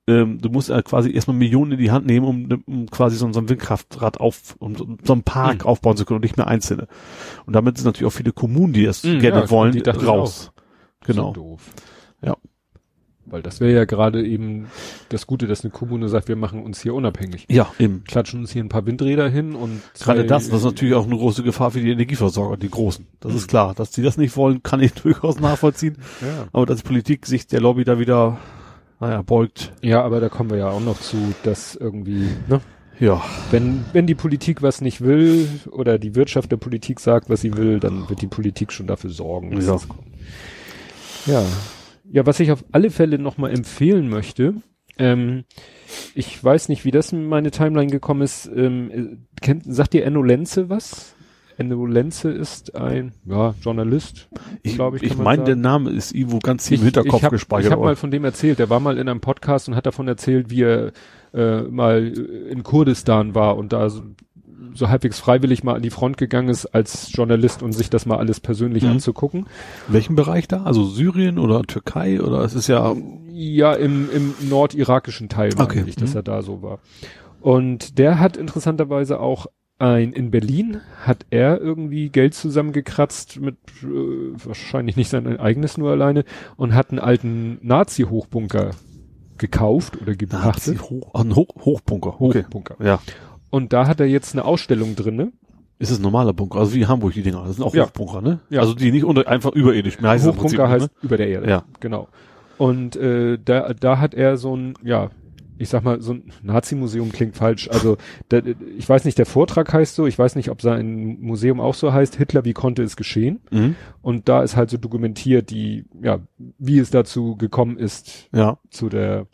ähm, du musst ja quasi erstmal Millionen in die Hand nehmen, um, um quasi so, so ein Windkraftrad auf, um, um so einen Park Mhm. aufbauen zu können und nicht mehr einzelne. Und damit sind natürlich auch viele Kommunen, die das Mhm, gerne ja, wollen, die raus. So Genau. doof. Ja. Weil das wäre ja gerade eben das Gute, dass eine Kommune sagt, wir machen uns hier unabhängig. Ja, eben. Klatschen uns hier ein paar Windräder hin und Gerade das, das ist natürlich auch eine große Gefahr für die Energieversorger, die großen. Das ist klar. Dass die das nicht wollen, kann ich (laughs) durchaus nachvollziehen. Ja. Aber dass die Politik sich der Lobby da wieder, naja, beugt. ja, aber da kommen wir ja auch noch zu, dass irgendwie, ne? Ja. Wenn, wenn die Politik was nicht will oder die Wirtschaft der Politik sagt, was sie will, dann wird die Politik schon dafür sorgen. dass Ja. das kommt. Ja. Ja, was ich auf alle Fälle nochmal empfehlen möchte, ähm, ich weiß nicht, wie das in meine Timeline gekommen ist. Ähm, äh, kennt, sagt dir Enno Lenze was? Enno Lenze ist ein ja, Journalist, Ich, glaube ich. ich meine, der. Name ist irgendwo ganz tief im Hinterkopf ich hab, gespeichert. Ich habe mal von dem erzählt. Der war mal in einem Podcast und hat davon erzählt, wie er äh, mal in Kurdistan war und da so, so halbwegs freiwillig mal an die Front gegangen ist als Journalist und sich das mal alles persönlich Mhm. anzugucken. welchen Bereich da? Also Syrien oder Türkei oder es ist ja, Ja, im, im nordirakischen Teil Okay. ich, dass Mhm. er da so war. Und der hat interessanterweise auch ein, in Berlin hat er irgendwie Geld zusammengekratzt mit, äh, wahrscheinlich nicht sein eigenes nur alleine und hat einen alten Nazi-Hochbunker gekauft oder Nazi gepachtet. hoch, ah, ein hoch, Hochbunker. Okay. Hochbunker. Ja. Und da hat er jetzt eine Ausstellung drinne. Ist es ein normaler Bunker? Also wie in Hamburg die Dinger. Das sind auch Ja. Hochbunker, ne? Ja. Also die nicht unter, einfach überirdisch. Mehr heißt Hochbunker Prinzip, heißt über der Erde. Ja. Genau. Und äh, da, da hat er so ein, ja, ich sag mal, so ein Nazi-Museum klingt falsch. Also da, ich weiß nicht, der Vortrag heißt so, ich weiß nicht, ob sein Museum auch so heißt, Hitler, wie konnte es geschehen? Mhm. Und da ist halt so dokumentiert, die, ja, wie es dazu gekommen ist, Ja. zu der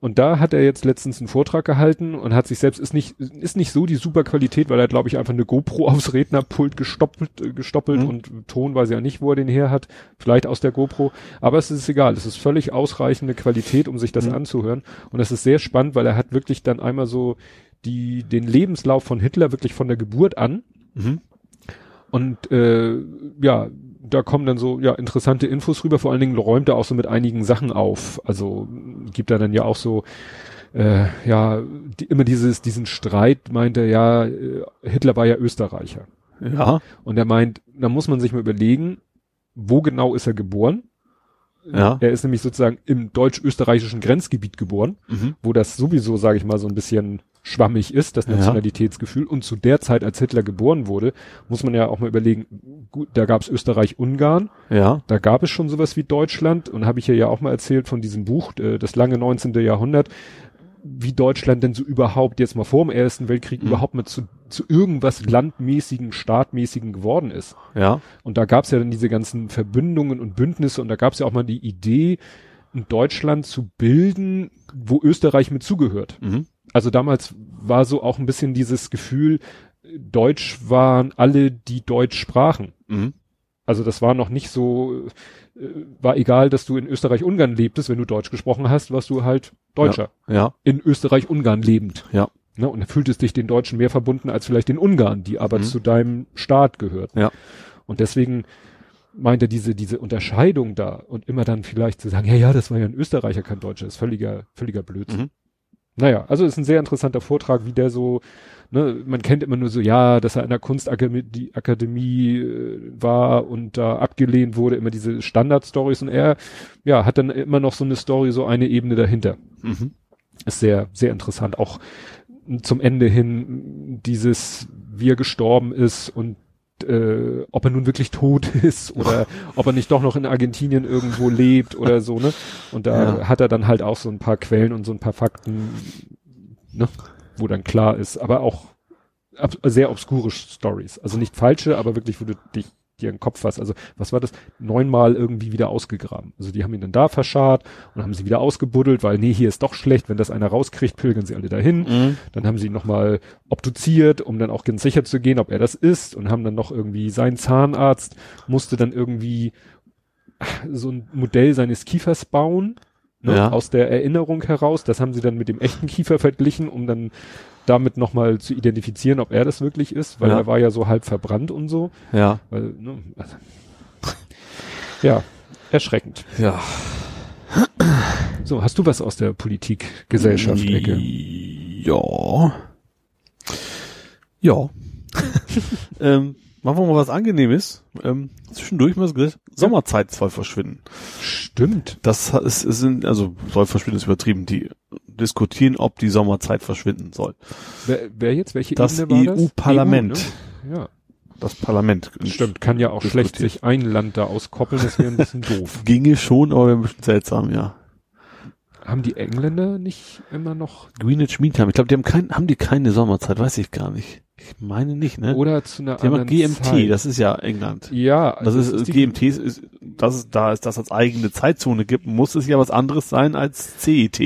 und da hat er jetzt letztens einen Vortrag gehalten und hat sich selbst ist nicht ist nicht so die super Qualität, weil er glaube ich einfach eine GoPro (laughs) aufs Rednerpult gestoppelt äh, gestoppelt Mhm. und Ton weiß ja nicht, wo er den her hat, vielleicht aus der GoPro, aber es ist egal, es ist völlig ausreichende Qualität, um sich das Mhm. anzuhören und das ist sehr spannend, weil er hat wirklich dann einmal so die den Lebenslauf von Hitler wirklich von der Geburt an Mhm. und äh, ja, da kommen dann so ja interessante Infos rüber. Vor allen Dingen räumt er auch so mit einigen Sachen auf. Also gibt er dann ja auch so äh, ja die, immer dieses diesen Streit meint er ja äh, Hitler war ja Österreicher Ja. und er meint, da muss man sich mal überlegen, wo genau ist er geboren? Ja. Er ist nämlich sozusagen im deutsch-österreichischen Grenzgebiet geboren Mhm. wo das sowieso, sage ich mal, so ein bisschen schwammig ist, das Ja. Nationalitätsgefühl. Und zu der Zeit, als Hitler geboren wurde, muss man ja auch mal überlegen, gut, da gab es Österreich-Ungarn, Ja. da gab es schon sowas wie Deutschland und habe ich ja ja auch mal erzählt von diesem Buch, äh, das lange 19. Jahrhundert, wie Deutschland denn so überhaupt jetzt mal vor dem Ersten Weltkrieg Mhm. überhaupt mal zu, zu irgendwas landmäßigen, staatmäßigen geworden ist. Ja. Und da gab es ja dann diese ganzen Verbündungen und Bündnisse und da gab es ja auch mal die Idee, ein Deutschland zu bilden, wo Österreich mit zugehört. Mhm. Also damals war so auch ein bisschen dieses Gefühl, Deutsch waren alle, die Deutsch sprachen. Mhm. Also das war noch nicht so, äh, war egal, dass du in Österreich-Ungarn lebtest, wenn du Deutsch gesprochen hast, warst du halt Deutscher. Ja. In Österreich-Ungarn lebend. Ja. Ne? Und fühltest dich den Deutschen mehr verbunden als vielleicht den Ungarn, die aber Mhm. zu deinem Staat gehört. Ja. Und deswegen meint er diese, diese Unterscheidung da und immer dann vielleicht zu sagen, ja, ja, das war ja ein Österreicher, kein Deutscher, ist völliger, völliger Blödsinn. Mhm. Naja, also ist ein sehr interessanter Vortrag, wie der so, ne, man kennt immer nur so, ja, dass er an der Kunstakademie Akademie, äh, war und da abgelehnt wurde, immer diese Standardstories und er, ja, hat dann immer noch so eine Story, so eine Ebene dahinter. Mhm. Ist sehr, sehr interessant. Auch zum Ende hin dieses, wie er gestorben ist und äh, ob er nun wirklich tot (laughs) ist oder (laughs) ob er nicht doch noch in Argentinien irgendwo lebt oder so, ne? Und da Ja. hat er dann halt auch so ein paar Quellen und so ein paar Fakten, ne? Wo dann klar ist, aber auch ab, sehr obskure Stories. Also nicht falsche, aber wirklich, wo du dich die ihren Kopf was, also was war das? Neunmal irgendwie wieder ausgegraben. Also die haben ihn dann da verscharrt und haben sie wieder ausgebuddelt, weil nee, hier ist doch schlecht, wenn das einer rauskriegt, pilgern sie alle dahin. Mhm. Dann haben sie ihn nochmal obduziert, um dann auch ganz sicher zu gehen, ob er das ist und haben dann noch irgendwie sein Zahnarzt musste dann irgendwie so ein Modell seines Kiefers bauen, ne, Ja. aus der Erinnerung heraus. Das haben sie dann mit dem echten Kiefer verglichen, um dann damit nochmal zu identifizieren, ob er das wirklich ist, weil Ja. er war ja so halb verbrannt und so. Ja. Weil, ne, also, ja, erschreckend. Ja. So, hast du was aus der Politik, Gesellschaft, Ecke? Ja. Ja. (laughs) (laughs) ähm, machen wir mal was Angenehmes. Ähm, zwischendurch mal gesagt, Sommerzeit soll verschwinden. Stimmt. Das ist, ist in, also soll verschwinden ist übertrieben. Die diskutieren, ob die Sommerzeit verschwinden soll. Wer, wer jetzt? Welche Das Ebene war das? EU-Parlament. EU, ne? Ja, Das Parlament. stimmt. Kann ja auch schlecht Diskutiert. sich ein Land da auskoppeln, das wäre ein bisschen (laughs) doof. Ginge schon, aber ein bisschen seltsam, ja. Haben die Engländer nicht immer noch Greenwich Mean Time. Ich glaube, die haben kein, haben die keine Sommerzeit, weiß ich gar nicht. Ich meine nicht, ne? oder zu einer die anderen GMT, Zeit? das ist ja England. ja, Das ist, die- GMT ist, ist, dass es da ist, dass es eigene Zeitzone gibt, muss es ja was anderes sein als CET.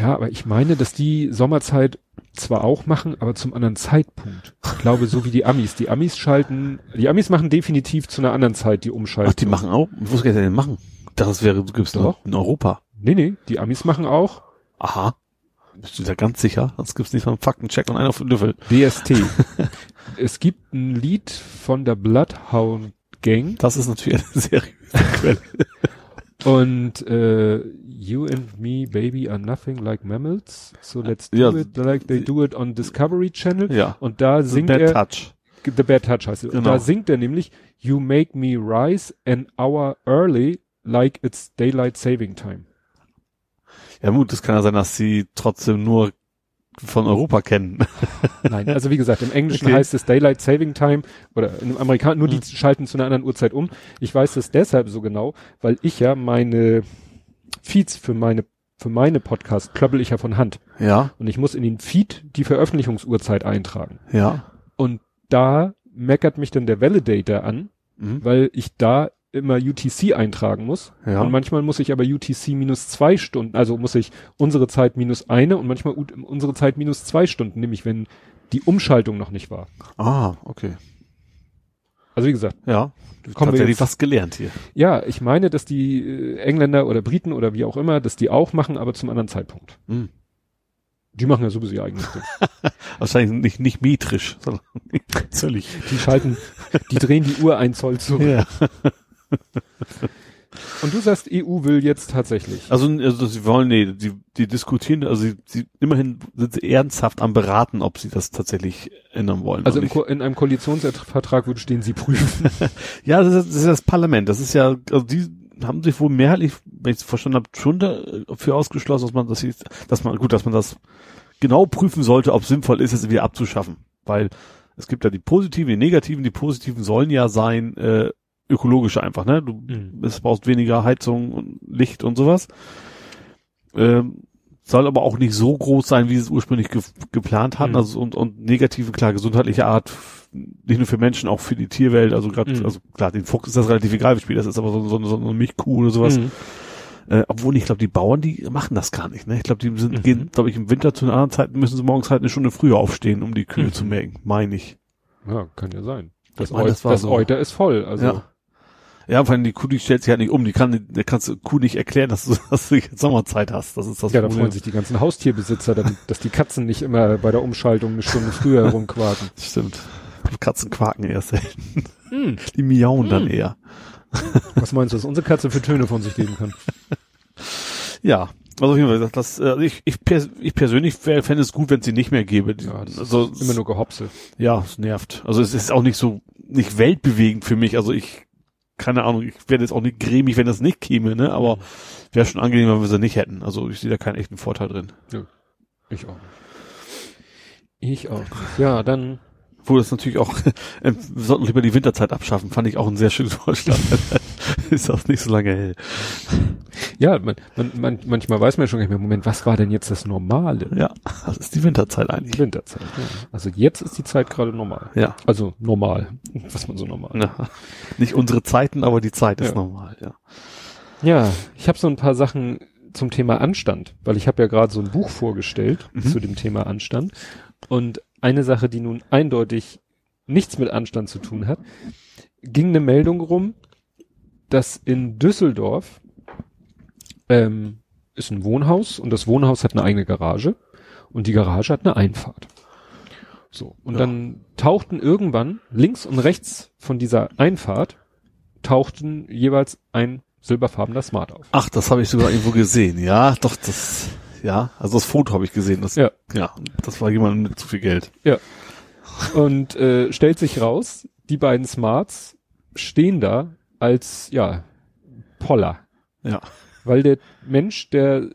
Ja, aber ich meine, dass die Sommerzeit zwar auch machen, aber zum anderen Zeitpunkt. Ich glaube, so wie die Amis. Die Amis schalten, die Amis machen definitiv zu einer anderen Zeit die Umschaltung. Ach, die machen auch? Was kann ich denn machen? Das wäre, gibt's doch in Europa. Nee, nee, die Amis machen auch Aha. Bist du da ganz sicher? Sonst gibt's nicht mal einen Faktencheck und einen auf den Löffel. BST. (laughs) es gibt ein Lied von der Bloodhound Gang Das ist natürlich eine seriöse Quelle. und äh, You and me, baby, are nothing like mammals. So let's do Ja, it like they do it on Discovery Channel. Ja. Und da singt Bad er, Touch. The Bad Touch heißt es. Und Genau. da singt er nämlich, You make me rise an hour early, like it's daylight saving time. Ja gut, das kann ja sein, dass sie trotzdem nur von Europa kennen. (laughs) Nein, also wie gesagt, im Englischen Okay. heißt es Daylight Saving Time oder im Amerikanischen, nur die schalten zu einer anderen Uhrzeit um. Ich weiß das deshalb so genau, weil ich ja meine Feeds für meine für meine Podcast klöppel ich ja von Hand Ja, und ich muss in den Feed die Veröffentlichungsuhrzeit eintragen. ja. Und da meckert mich dann der Validator an, Mhm. weil ich da immer UTC eintragen muss. Ja. Und manchmal muss ich aber UTC minus zwei Stunden, also muss ich unsere Zeit minus eine und manchmal unsere Zeit minus zwei Stunden, nämlich wenn die Umschaltung noch nicht war. Ah, okay. Also wie gesagt, Ja. Kommen wir Tatsächlich jetzt- was gelernt hier. ja, ich meine, dass die äh, Engländer oder Briten oder wie auch immer, dass die auch machen, aber zum anderen Zeitpunkt. Mhm. Die machen ja sowieso ihr eigenes Ding. (laughs) Wahrscheinlich nicht, nicht metrisch, sondern (laughs) völlig. Die schalten, die drehen die Uhr ein Zoll zurück. Ja. (laughs) Und du sagst, EU will jetzt tatsächlich. Also, also sie wollen, nee, die, die diskutieren, also sie, sie immerhin sind sie ernsthaft am beraten, ob sie das tatsächlich ändern wollen. Also im, Ko in einem Koalitionsvertrag würde stehen, sie prüfen. (laughs) Ja, das ist, das ist das Parlament. Das ist ja, also die haben sich wohl mehrheitlich, wenn ich es verstanden habe, schon dafür ausgeschlossen, dass man das, dass man, gut, dass man das genau prüfen sollte, ob es sinnvoll ist, es wieder abzuschaffen. Weil es gibt ja die positiven, die negativen. Die positiven sollen ja sein, äh, ökologischer einfach, ne? Du Mhm. es brauchst weniger Heizung und Licht und sowas. Ähm, soll aber auch nicht so groß sein, wie sie es ursprünglich ge geplant hatten. Mhm. Also und, und negative, klar, gesundheitliche Art, nicht nur für Menschen, auch für die Tierwelt. Also gerade, Mhm. also klar, den Fuchs ist das relativ egal, wie spielt das ist, aber so, so, so eine Milchkuh oder sowas. Mhm. Äh, obwohl ich glaube, die Bauern, die machen das gar nicht. Ne? Ich glaube, die sind, Mhm. gehen, glaube ich, im Winter zu einer anderen Zeit müssen sie morgens halt eine Stunde früher aufstehen, um die Kühe Mhm. zu melken, meine ich. Ja, kann ja sein. Das, meine, Eu das das so. Euter ist voll. Also Ja. Ja, vor allem die Kuh, die stellt sich halt nicht um. Die kann, der kannst du Kuh nicht erklären, dass du, (laughs) dass du jetzt Sommerzeit hast. Das ist das Ja, da Problem. freuen sich die ganzen Haustierbesitzer, damit, dass die Katzen nicht immer bei der Umschaltung eine Stunde früher herumquaken. (laughs) Stimmt. Katzen quaken eher selten. Hm. Die miauen dann eher. Was meinst du, was unsere Katze für Töne von sich geben kann? (laughs) Ja. Also auf jeden Fall, das, äh, ich, ich, pers ich persönlich fände es gut, wenn es sie nicht mehr gäbe. Ja, das also, ist immer nur Gehopse. ja, es nervt. Also es ist auch nicht so, nicht weltbewegend für mich. Also ich, keine Ahnung, ich werde jetzt auch nicht grämig, wenn das nicht käme, ne, aber wäre schon angenehm, wenn wir sie nicht hätten. Also ich sehe da keinen echten Vorteil drin. Ich auch. Ich auch. Ja, dann Wo das natürlich auch, (laughs) wir sollten lieber die Winterzeit abschaffen, fand ich auch einen sehr schönen (laughs) Vorschlag. (laughs) ist auch nicht so lange hell. Ja, man, man, man, manchmal weiß man schon nicht mehr, Moment, was war denn jetzt das Normale? Ja, das ist die Winterzeit Die eigentlich. Winterzeit. Ja. Also jetzt ist die Zeit gerade normal. Ja. Also normal, was man so normal. ja. Nicht unsere Zeiten, aber die Zeit ist Ja. normal, ja. Ja, ich habe so ein paar Sachen zum Thema Anstand, weil ich habe ja gerade so ein Buch vorgestellt Mhm. zu dem Thema Anstand. Und eine Sache, die nun eindeutig nichts mit Anstand zu tun hat, ging eine Meldung rum, dass in Düsseldorf ähm, ist ein Wohnhaus und das Wohnhaus hat eine eigene Garage und die Garage hat eine Einfahrt. So. Und Ja. dann tauchten irgendwann links und rechts von dieser Einfahrt tauchten jeweils ein silberfarbener Smart auf. Ach, das habe ich sogar irgendwo gesehen. Ja, doch, das, ja, also das Foto habe ich gesehen. Das, Ja. ja, das war jemand mit zu viel Geld. Und äh, stellt sich raus, die beiden Smarts stehen da als, ja, Poller. Ja. Weil der Mensch, der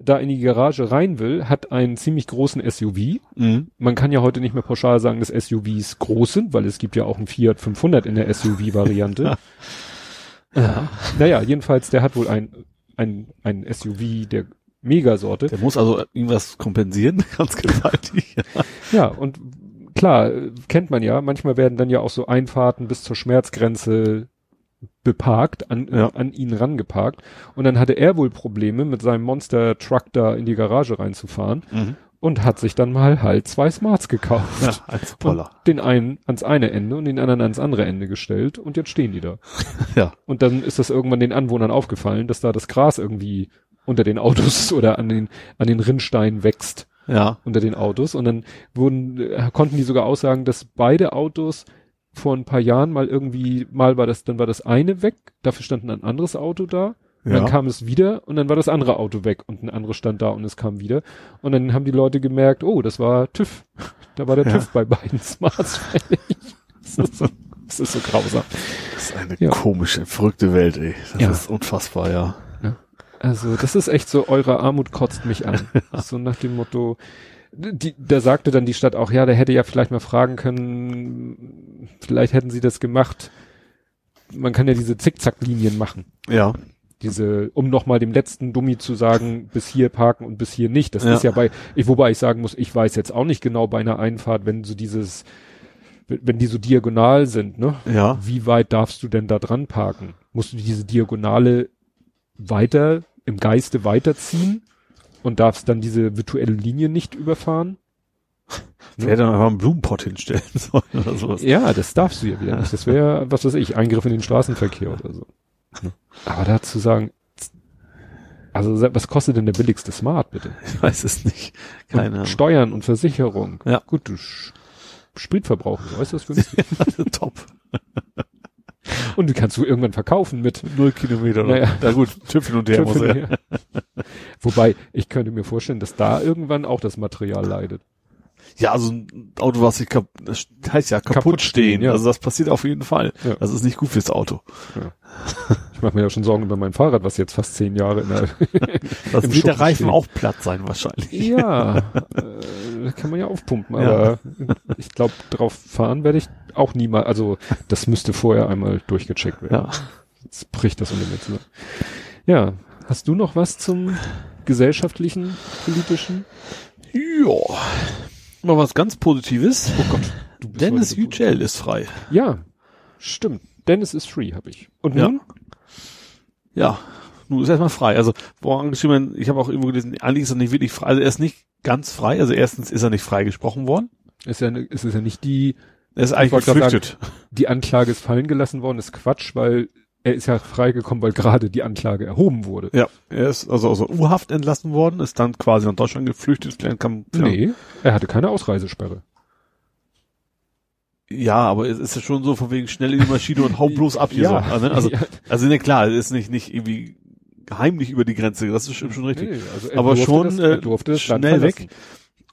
da in die Garage rein will, hat einen ziemlich großen SUV. Mhm. Man kann ja heute nicht mehr pauschal sagen, dass SUVs groß sind, weil es gibt ja auch einen Fiat 500 in der SUV-Variante. (laughs) Ja. naja, jedenfalls, der hat wohl ein, ein, ein SUV der Megasorte. Der muss also irgendwas kompensieren, (laughs) ganz gewaltig. Ja, und klar, kennt man ja, manchmal werden dann ja auch so Einfahrten bis zur Schmerzgrenze beparkt, an, Ja. an ihn rangeparkt. Und dann hatte er wohl Probleme, mit seinem Monster-Truck da in die Garage reinzufahren Mhm. und hat sich dann mal halt zwei Smarts gekauft. Ja, als Poller. Und den einen ans eine Ende und den anderen ans andere Ende gestellt und jetzt stehen die da. (laughs) Ja. Und dann ist das irgendwann den Anwohnern aufgefallen, dass da das Gras irgendwie unter den Autos (laughs) oder an den, an den Rinnsteinen wächst Ja. unter den Autos und dann wurden, äh, konnten die sogar aussagen, dass beide Autos vor ein paar Jahren mal irgendwie, mal war das, dann war das eine weg, dafür stand ein anderes Auto da, und Ja. dann kam es wieder und dann war das andere Auto weg und ein anderes stand da und es kam wieder und dann haben die Leute gemerkt, oh, das war TÜV, (laughs) da war der Ja. TÜV bei beiden (laughs) Smarts fällig. Das ist so, das ist so grausam. Das ist eine Ja. komische, verrückte Welt, ey. Das ist unfassbar, ja. Also, das ist echt so, eure Armut kotzt mich an. (laughs) So nach dem Motto, die, da sagte dann die Stadt auch, ja, der hätte ja vielleicht mal fragen können, vielleicht hätten sie das gemacht. Man kann ja diese Zickzacklinien machen. Ja. Diese, um nochmal dem letzten Dummi zu sagen, bis hier parken und bis hier nicht. Das Ja. ist ja bei, ich, wobei ich sagen muss, ich weiß jetzt auch nicht genau bei einer Einfahrt, wenn so dieses, wenn wenn die so diagonal sind, ne? Ja. wie weit darfst du denn da dran parken? Musst du diese Diagonale weiter, im Geiste weiterziehen und darfst dann diese virtuelle Linie nicht überfahren? (laughs) Wer dann einfach einen Blumenpott hinstellen (laughs) soll oder sowas. Ja, das darfst du ja wieder nicht. Das wäre, was weiß ich, Eingriff in den Straßenverkehr oder so. Aber dazu sagen, also was kostet denn der billigste Smart, bitte? (laughs) Ich weiß es nicht. Keine Ahnung. Steuern und Versicherung. Ja. Gut, du Spritverbrauch ist äußerst günstig. Top. Und die kannst du irgendwann verkaufen mit Null Kilometer. Oder? Naja. Na gut, Tüpf hin und her muss er. Ja. Wobei, ich könnte mir vorstellen, dass da irgendwann auch das Material leidet. Ja, also ein Auto, was sich kap das heißt ja kaputt, Kaputt stehen. stehen, ja. Also das passiert auf jeden Fall. Ja. Das ist nicht gut fürs Auto. Ich mache mir ja schon Sorgen über mein Fahrrad, was jetzt fast zehn Jahre in der, (laughs) Das wird der Reifen steht. auch platt sein wahrscheinlich. Ja, äh, kann man ja aufpumpen, Ja. aber ich glaube, drauf fahren werde ich auch niemals, also das müsste vorher einmal durchgecheckt werden. Ja. Jetzt bricht das unter mir zusammen. Ja, hast du noch was zum gesellschaftlichen, politischen? Ja. Mal was ganz Positives. Oh Gott, du bist Dennis Yücel ist frei. Ja, stimmt. Dennis ist free, habe ich. Und Ja. nun? Ja. Nun ist er erstmal frei. Also, woran geschrieben, ich habe auch irgendwo gelesen, eigentlich ist er nicht wirklich frei. Also er ist nicht ganz frei. Also erstens ist er nicht freigesprochen worden. Ist ja, ist es ja nicht die, Er ist Ich eigentlich geflüchtet. die Anklage ist fallen gelassen worden, ist Quatsch, weil er ist ja freigekommen, weil gerade die Anklage erhoben wurde. Ja, er ist also aus der U-Haft entlassen worden, ist dann quasi nach Deutschland geflüchtet. Vielleicht Kam, Nee, er hatte keine Ausreisesperre. Ja, aber es ist ja schon so von wegen schnell in die Maschine und hau bloß ab hier so. Ne? Also, (laughs) ja. also ne, klar, es ist nicht, nicht irgendwie heimlich über die Grenze, das ist schon, schon richtig. Nee, also er Aber schon, das, äh, schnell weg.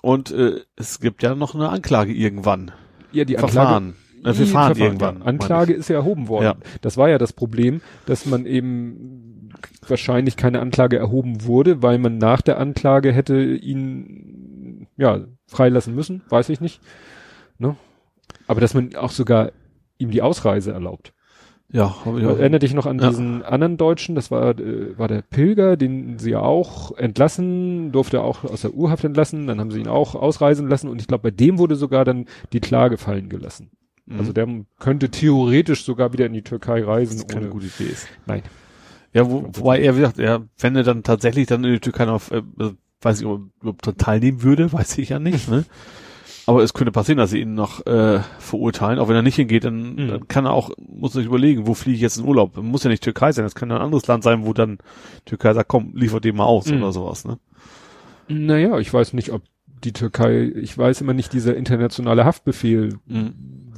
Und äh, es gibt ja noch eine Anklage irgendwann. Ja, die Anklage, Verfahren. Äh, Die Verfahren Verfahren, irgendwann. Anklage ist ja erhoben worden. Ja. Das war ja das Problem, dass man eben wahrscheinlich keine Anklage erhoben wurde, weil man nach der Anklage hätte ihn ja freilassen müssen, weiß ich nicht. Ne? Aber dass man auch sogar ihm die Ausreise erlaubt. Ja, hab ich auch. Erinnert dich noch an Ja. diesen anderen Deutschen, das war, äh, war der Pilger, den sie ja auch entlassen, durfte auch aus der Urhaft entlassen, dann haben sie ihn auch ausreisen lassen und ich glaube, bei dem wurde sogar dann die Klage fallen gelassen. Mhm. Also der könnte theoretisch sogar wieder in die Türkei reisen. das keine ohne- gute Idee ist. Nein. Ja, wo, wobei er, wie gesagt, er, wenn er dann tatsächlich dann in die Türkei noch, äh, weiß ich, ob er überhaupt dran teilnehmen würde, (laughs) weiß ich ja nicht, ne? Aber es könnte passieren, dass sie ihn noch äh, verurteilen. Auch wenn er nicht hingeht, dann, Mhm. dann kann er auch, muss er sich überlegen, wo fliege ich jetzt in Urlaub? Muss ja nicht Türkei sein, das kann ja ein anderes Land sein, wo dann Türkei sagt, komm, liefer den mal aus Mhm. oder sowas, ne? Naja, ich weiß nicht, ob die Türkei, ich weiß immer nicht, dieser internationale Haftbefehl, Mhm.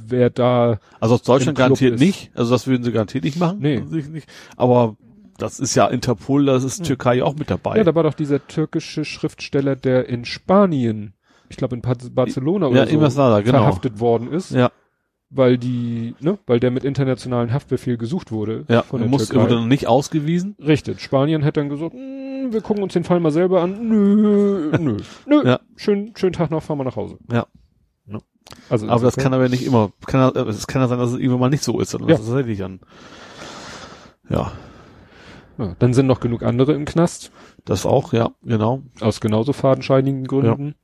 wer da, Also aus Deutschland garantiert ist- nicht. Also das würden sie garantiert nicht machen. Nee. Ich nicht. Aber das ist ja Interpol, das ist Türkei auch mit dabei. ja, da war doch dieser türkische Schriftsteller, der in Spanien, ich glaube in Bar- Barcelona oder ja, so, immer da, genau. verhaftet worden ist, Ja, weil die, ne, weil der mit internationalen Haftbefehl gesucht wurde ja. von er der muss, Türkei. wurde dann nicht ausgewiesen. Richtig. Spanien hat dann gesagt, "Mm, wir gucken uns den Fall mal selber an. Nö, nö, nö. Ja. Schön, schönen Tag noch, fahren wir nach Hause. Ja. Also Aber das kann aber nicht immer, kann, er- es kann ja sein, dass es irgendwann mal nicht so ist, sondern Ja. das ist tatsächlich dann. Ja, Ja, dann sind noch genug andere im Knast, das auch, ja, genau. aus genauso fadenscheinigen Gründen.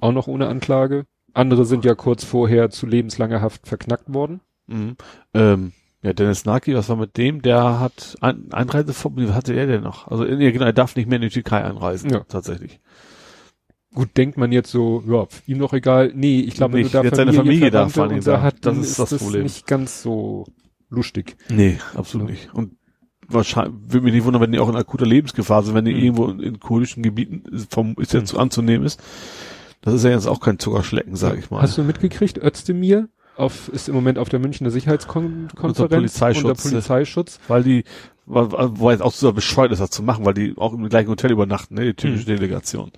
Auch noch ohne Anklage. Andere sind ja kurz vorher zu lebenslanger Haft verknackt worden. Mhm. Ähm, ja, Dennis Naki, was war mit dem? Der hat ein, Einreiseverbot, was hatte er denn noch? Also, ja, genau, er darf nicht mehr in die Türkei einreisen, Ja. tatsächlich. Gut, denkt man jetzt so, ja, ihm doch egal. Nee, ich glaube, wenn Nicht, du da jetzt seine Familie darf Verwandte vor da. hat, Das ist das Problem. nicht ganz so lustig. Nee, absolut Ja. nicht. Und wahrscheinlich, würde mich nicht wundern, wenn die auch in akuter Lebensgefahr sind, wenn die Mhm. irgendwo in, in kurdischen Gebieten vom, ist ja Mhm. zu anzunehmen ist. Das ist ja jetzt auch kein Zuckerschlecken, sage ich mal. Hast du mitgekriegt, Özdemir auf, ist im Moment auf der Münchner Sicherheitskonferenz Unter Polizeischutz, unter Polizeischutz. weil die, weil, es auch so bescheuert ist, das zu machen, weil die auch im gleichen Hotel übernachten, ne, die typische Delegation.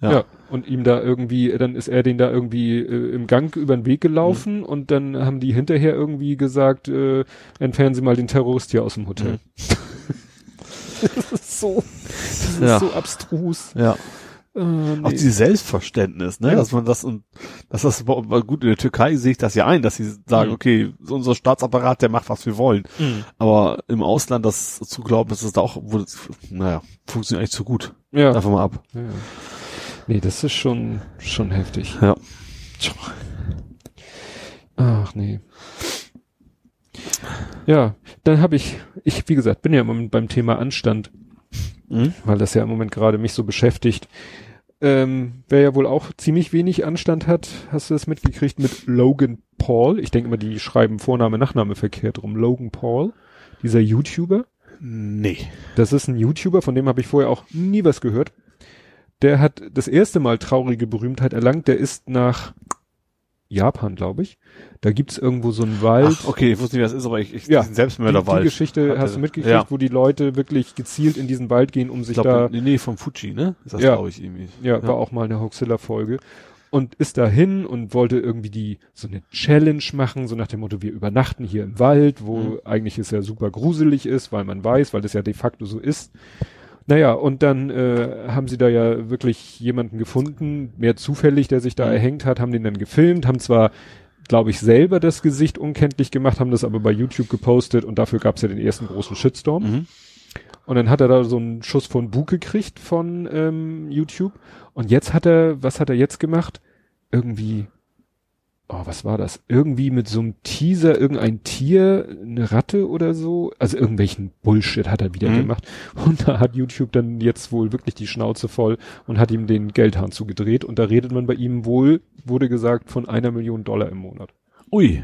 Ja. Ja. Und ihm da irgendwie, dann ist er den da irgendwie äh, im Gang über den Weg gelaufen Mhm. und dann haben die hinterher irgendwie gesagt, äh, entfernen Sie mal den Terrorist hier aus dem Hotel. (laughs) das ist so, das ist Mhm. Ja. so abstrus. Ja. Äh, Auch nee. dieses Selbstverständnis, ne, Ja. dass man das und, dass das, gut, in der Türkei sehe ich das ja ein, dass sie sagen, Mhm. okay, unser Staatsapparat, der macht, was wir wollen. Mhm. Aber im Ausland das zu glauben, dass es da auch, wo naja, funktioniert eigentlich zu gut. Ja. Einfach mal ab. ja. Nee, das ist schon, schon heftig. Ja. Ach nee. Ja, dann habe ich, ich, wie gesagt, bin ja im Moment beim Thema Anstand, Mhm. weil das ja im Moment gerade mich so beschäftigt. Ähm, wer ja wohl auch ziemlich wenig Anstand hat, hast du das mitgekriegt mit Logan Paul. Ich denke immer, die schreiben Vorname, Nachname verkehrt rum. Logan Paul, dieser YouTuber. Nee. Das ist ein YouTuber, von dem habe ich vorher auch nie was gehört. Der hat das erste Mal traurige Berühmtheit erlangt. Der ist nach Japan, glaube ich. Da gibt's irgendwo so einen Wald. Ach, okay, ich wusste nicht, was ist, aber ich, ich Ja, diesen die, Selbstmörderwald. die Geschichte Hat hast du mitgekriegt, Ja. wo die Leute wirklich gezielt in diesen Wald gehen, um Ich sich glaube, da, der Nähe vom Fuji, ne? Ist das, Ja. glaube ich, irgendwie. ja, war auch mal eine Hoaxilla-Folge. Und ist dahin und wollte irgendwie die, so eine Challenge machen, so nach dem Motto, wir übernachten hier im Wald, wo Mhm. eigentlich es ja super gruselig ist, weil man weiß, weil es ja de facto so ist. Naja, und dann äh, haben sie da ja wirklich jemanden gefunden, mehr zufällig, der sich da Mhm. erhängt hat, haben den dann gefilmt, haben zwar, glaube ich, selber das Gesicht unkenntlich gemacht, haben das aber bei YouTube gepostet und dafür gab es ja den ersten großen Shitstorm. Mhm. Und dann hat er da so einen Schuss von Bug gekriegt von ähm, YouTube. Und jetzt hat er, was hat er jetzt gemacht? Irgendwie, oh, was war das? Irgendwie mit so einem Teaser, irgendein Tier, eine Ratte oder so. Also irgendwelchen Bullshit hat er wieder Mhm. gemacht. Und da hat YouTube dann jetzt wohl wirklich die Schnauze voll und hat ihm den Geldhahn zugedreht. Und da redet man bei ihm wohl, wurde gesagt, von einer Million Dollar im Monat. Ui.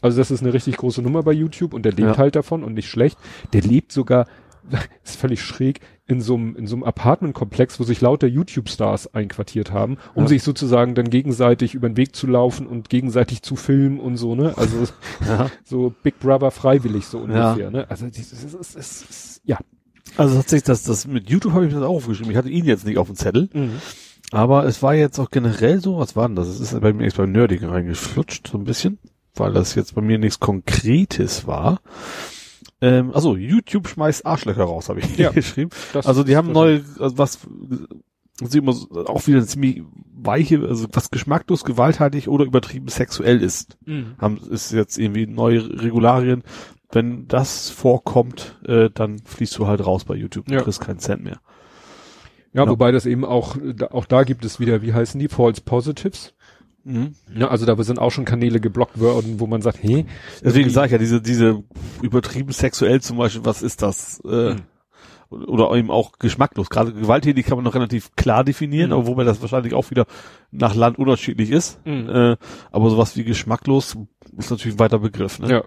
Also das ist eine richtig große Nummer bei YouTube und der lebt Ja. halt davon und nicht schlecht. Der lebt sogar, (laughs) ist völlig schräg, in so einem in so einem Apartmentkomplex, wo sich lauter YouTube-Stars einquartiert haben, um Ja. sich sozusagen dann gegenseitig über den Weg zu laufen und gegenseitig zu filmen und so, ne? Also (laughs) Ja. so Big Brother freiwillig so Ja. ungefähr, ne? Also das ist, das ist, das ist ja. Also tatsächlich, das, das mit YouTube habe ich mir das auch aufgeschrieben. Ich hatte ihn jetzt nicht auf dem Zettel. Mhm. Aber es war jetzt auch generell so, was war denn das? Es ist bei mir echt beim Nerdigen reingeflutscht, so ein bisschen, weil das jetzt bei mir nichts Konkretes war. Ähm, also YouTube schmeißt Arschlöcher raus, habe ich Ja. (laughs) geschrieben. Also die haben neue, also was, sie immer auch wieder ziemlich weiche, also was geschmacklos, gewalttätig oder übertrieben sexuell ist. Mhm. Haben, ist jetzt irgendwie neue Regularien. wenn das vorkommt, äh, dann fließt du halt raus bei YouTube. Du Ja. kriegst keinen Cent mehr. Ja, Ja. wobei das eben auch, auch da gibt es wieder, wie heißen die, False Positives. Mhm. Ja, also da sind auch schon Kanäle geblockt worden, wo man sagt, hey, Deswegen sage ich ja, diese, diese übertrieben sexuell zum Beispiel, was ist das? Äh, Mhm. Oder eben auch geschmacklos. Gerade gewalttätig kann man noch relativ klar definieren, Mhm. aber wobei das wahrscheinlich auch wieder nach Land unterschiedlich ist. Mhm. Äh, aber sowas wie geschmacklos ist natürlich ein weiter Begriff. Ne? ja,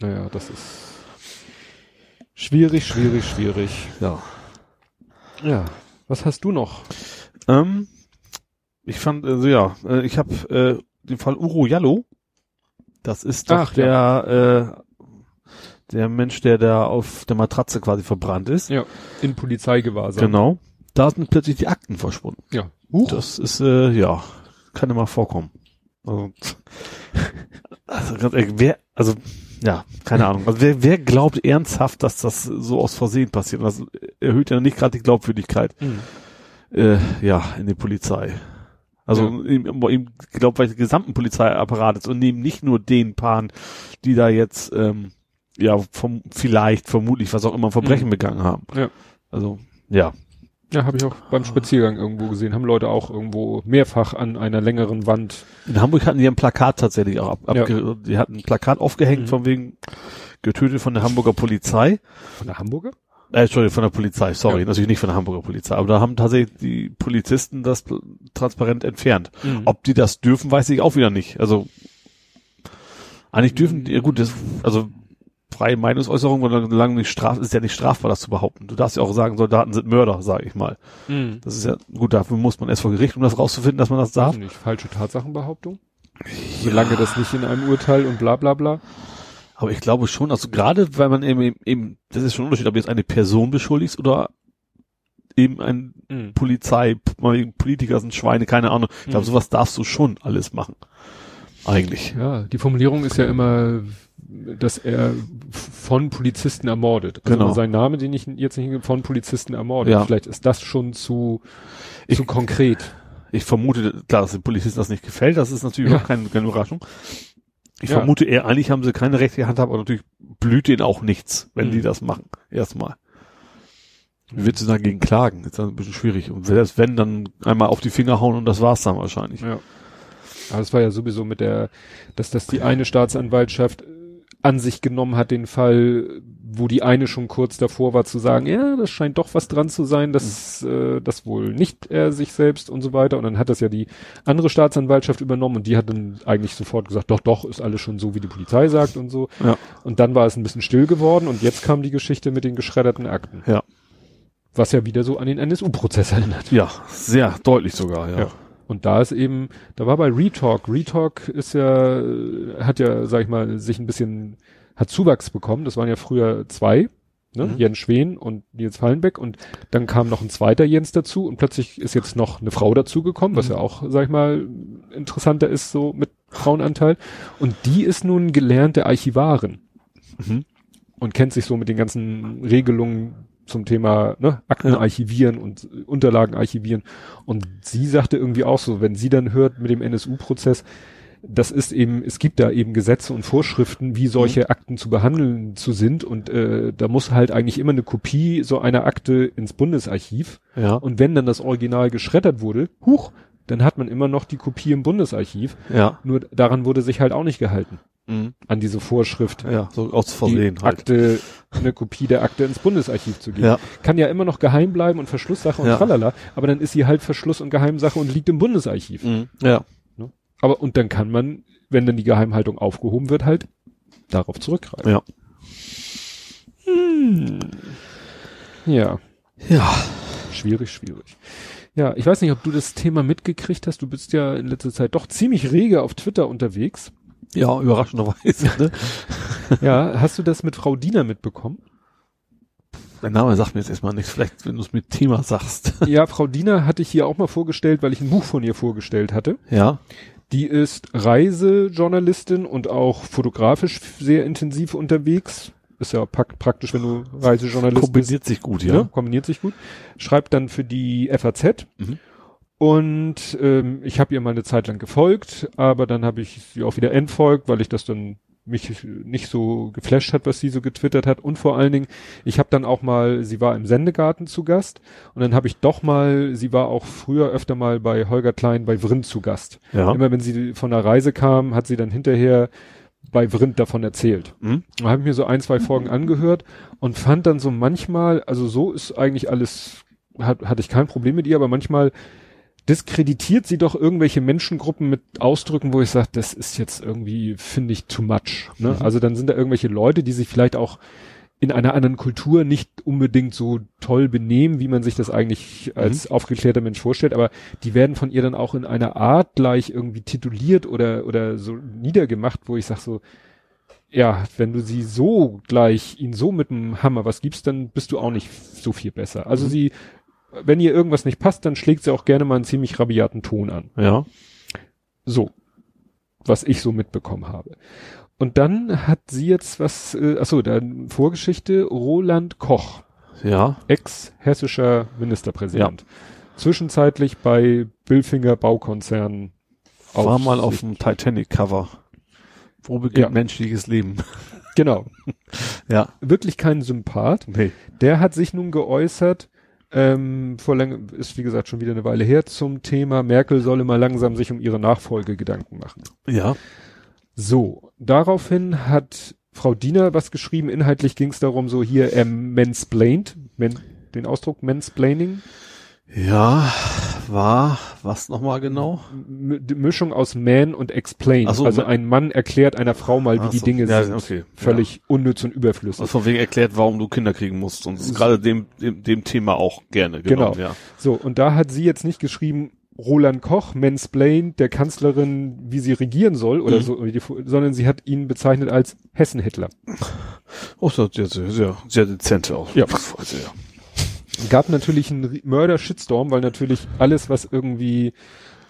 naja, das ist schwierig, schwierig, schwierig. ja. Ja, was hast du noch? Ähm, ich fand, also ja, äh, ich habe äh, den Fall Uro Jallo. Das ist doch Ach, der, äh, der Mensch, der da auf der Matratze quasi verbrannt ist. Ja, in Polizeigewahrsam. Genau. Da sind plötzlich die Akten verschwunden. Ja. Huch. Das ist, äh, ja, kann immer vorkommen. Also, (laughs) also, ganz ehrlich, wer, also, ja, keine Ahnung. Also wer, wer glaubt ernsthaft, dass das so aus Versehen passiert? Das erhöht ja nicht gerade die Glaubwürdigkeit, Mhm. äh, ja, in der Polizei. Also im, im glaube weil gesamten Polizeiapparates und nehmen nicht nur den Paaren, die da jetzt ähm, ja vom vielleicht vermutlich was auch immer ein Verbrechen Mhm. begangen haben. Ja. Also ja, Ja, habe ich auch beim Spaziergang irgendwo gesehen. Haben Leute auch irgendwo mehrfach an einer längeren Wand. In Hamburg hatten die ein Plakat tatsächlich auch ab, Ja. die hatten ein Plakat aufgehängt Mhm. von wegen getötet von der Hamburger Polizei. Von der Hamburger? Äh, Entschuldigung, von der Polizei, sorry, Ja. natürlich nicht von der Hamburger Polizei, aber da haben tatsächlich die Polizisten das transparent entfernt. Mhm. Ob die das dürfen, weiß ich auch wieder nicht. Also eigentlich dürfen die, ja gut, das, also freie Meinungsäußerung oder lange nicht straf, ist ja nicht strafbar, das zu behaupten. Du darfst ja auch sagen, Soldaten sind Mörder, sage ich mal. Mhm. Das ist ja gut, dafür muss man erst vor Gericht, um das rauszufinden, dass man das darf. Nicht, falsche Tatsachenbehauptung? Solange das nicht in einem Urteil und bla bla bla. Aber ich glaube schon, also gerade weil man eben, eben das ist schon ein Unterschied, ob du jetzt eine Person beschuldigst oder eben ein Mhm. Polizei, Politiker sind Schweine, keine Ahnung. Ich glaube, Mhm. sowas darfst du schon alles machen. Eigentlich. Ja, die Formulierung ist ja immer, dass er von Polizisten ermordet. Also Genau. sein Name, den ich jetzt nicht von Polizisten ermordet. Ja. Vielleicht ist das schon zu, Ich- zu konkret. Ich vermute, klar, dass den Polizisten das nicht gefällt, das ist natürlich Ja. auch keine, keine Überraschung. Ich Ja. vermute eher, eigentlich haben sie keine rechte Hand, aber natürlich blüht denen auch nichts, wenn Mhm. die das machen. Erstmal. Wie willst du dagegen klagen? Ist dann ein bisschen schwierig. Und selbst wenn, dann einmal auf die Finger hauen und das war's dann wahrscheinlich. Ja. Aber es war ja sowieso mit der, dass das die eine Staatsanwaltschaft an sich genommen hat, den Fall, wo die eine schon kurz davor war zu sagen, ja, das scheint doch was dran zu sein, dass äh, das wohl nicht er sich selbst und so weiter. Und dann hat das ja die andere Staatsanwaltschaft übernommen und die hat dann eigentlich sofort gesagt, doch, doch, ist alles schon so, wie die Polizei sagt und so. Ja. Und dann war es ein bisschen still geworden und jetzt kam die Geschichte mit den geschredderten Akten. Ja. Was ja wieder so an den NSU-Prozess erinnert. Ja, sehr deutlich sogar, ja. Ja. Und da ist eben, da war bei Retalk, Retalk ist ja, hat ja, sag ich mal, sich ein bisschen, hat Zuwachs bekommen. Das waren ja früher zwei, ne? Mhm. Jens Schwen und Nils Fallenbeck und dann kam noch ein zweiter Jens dazu und plötzlich ist jetzt noch eine Frau dazugekommen, was Mhm. ja auch, sag ich mal, interessanter ist, so mit Frauenanteil. Und die ist nun gelernte Archivarin Mhm. und kennt sich so mit den ganzen Regelungen zum Thema ne, Akten archivieren und Unterlagen archivieren. Und sie sagte irgendwie auch so, wenn sie dann hört mit dem NSU-Prozess, das ist eben, es gibt da eben Gesetze und Vorschriften, wie solche Akten zu behandeln zu sind. Und äh, da muss halt eigentlich immer eine Kopie so einer Akte ins Bundesarchiv. Ja. Und wenn dann das Original geschreddert wurde, huch, dann hat man immer noch die Kopie im Bundesarchiv. Ja. Nur daran wurde sich halt auch nicht gehalten, Mhm. an diese Vorschrift Ja, so aus Versehen die halt. Akte, eine Kopie der Akte ins Bundesarchiv zu geben. Ja. Kann ja immer noch geheim bleiben und Verschlusssache und Ja. tralala, aber dann ist sie halt Verschluss- und Geheimsache und liegt im Bundesarchiv. Mhm. Ja. Aber, und dann kann man, wenn dann die Geheimhaltung aufgehoben wird, halt darauf zurückgreifen. Ja. Hm. Ja, Ja. schwierig, schwierig. Ja, ich weiß nicht, ob du das Thema mitgekriegt hast. Du bist ja in letzter Zeit doch ziemlich rege auf Twitter unterwegs. Ja, überraschenderweise. Ne? (laughs) Ja, hast du das mit Frau Diener mitbekommen? Dein Name sagt mir jetzt erstmal nichts. Vielleicht, wenn du es mit Thema sagst. Ja, Frau Diener hatte ich hier auch mal vorgestellt, weil ich ein Buch von ihr vorgestellt hatte. Ja. Die ist Reisejournalistin und auch fotografisch sehr intensiv unterwegs. Ist ja praktisch, wenn du Reisejournalist bist. Kombiniert sich gut, ja. Ne? Kombiniert sich gut. Schreibt dann für die FAZ. Mhm. Und ähm, ich habe ihr mal eine Zeit lang gefolgt, aber dann habe ich sie auch wieder entfolgt, weil ich das dann mich nicht so geflasht hat, was sie so getwittert hat. Und vor allen Dingen, ich habe dann auch mal, sie war im Sendegarten zu Gast und dann habe ich doch mal, sie war auch früher öfter mal bei Holger Klein bei Vrind zu Gast. Ja. Immer wenn sie von der Reise kam, hat sie dann hinterher bei Vrind davon erzählt. Mhm. Da habe ich mir so ein, zwei Folgen angehört und fand dann so manchmal, also so ist eigentlich alles, hat, hatte ich kein Problem mit ihr, aber manchmal diskreditiert sie doch irgendwelche Menschengruppen mit Ausdrücken, wo ich sage, das ist jetzt irgendwie, finde ich, too much. Ne? Mhm. Also dann sind da irgendwelche Leute, die sich vielleicht auch in einer anderen Kultur nicht unbedingt so toll benehmen, wie man sich das eigentlich als aufgeklärter Mensch vorstellt, aber die werden von ihr dann auch in einer Art gleich irgendwie tituliert oder, oder so niedergemacht, wo ich sage so, ja, wenn du sie so gleich, ihn so mit dem Hammer was gibst, dann bist du auch nicht so viel besser. Also Mhm. sie, wenn ihr irgendwas nicht passt, dann schlägt sie auch gerne mal einen ziemlich rabiaten Ton an. Ja. So. Was ich so mitbekommen habe. Und dann hat sie jetzt was, äh, achso, dann Vorgeschichte, Roland Koch, Ja. ex-hessischer Ministerpräsident. Zwischenzeitlich bei Billfinger Baukonzern. War mal auf dem Titanic-Cover. Wo beginnt Ja. menschliches Leben? Genau. (laughs) Ja. Wirklich kein Sympath. Nee. Der hat sich nun geäußert, ähm, vor lang, ist wie gesagt schon wieder eine Weile her, zum Thema Merkel solle mal langsam sich um ihre Nachfolge Gedanken machen. Ja. So, daraufhin hat Frau Diener was geschrieben. Inhaltlich ging es darum, so hier er mansplained, men, den Ausdruck mansplaining, Ja. War, was nochmal genau? M die Mischung aus man und explain. So, also ein Mann erklärt einer Frau mal, wie die so, Dinge ja, sind. okay, Völlig unnütz und überflüssig. Also von wegen erklärt, warum du Kinder kriegen musst. Und das ist gerade dem, dem, dem Thema auch gerne genommen, Genau. ja. So, und da hat sie jetzt nicht geschrieben, Roland Koch mansplained der Kanzlerin, wie sie regieren soll oder Mhm. so, sondern sie hat ihn bezeichnet als Hessen-Hitler. Oh, das ist sehr, sehr, sehr, sehr dezent auch. Ja. Sehr. Gab natürlich einen Mörder-Shitstorm, weil natürlich alles, was irgendwie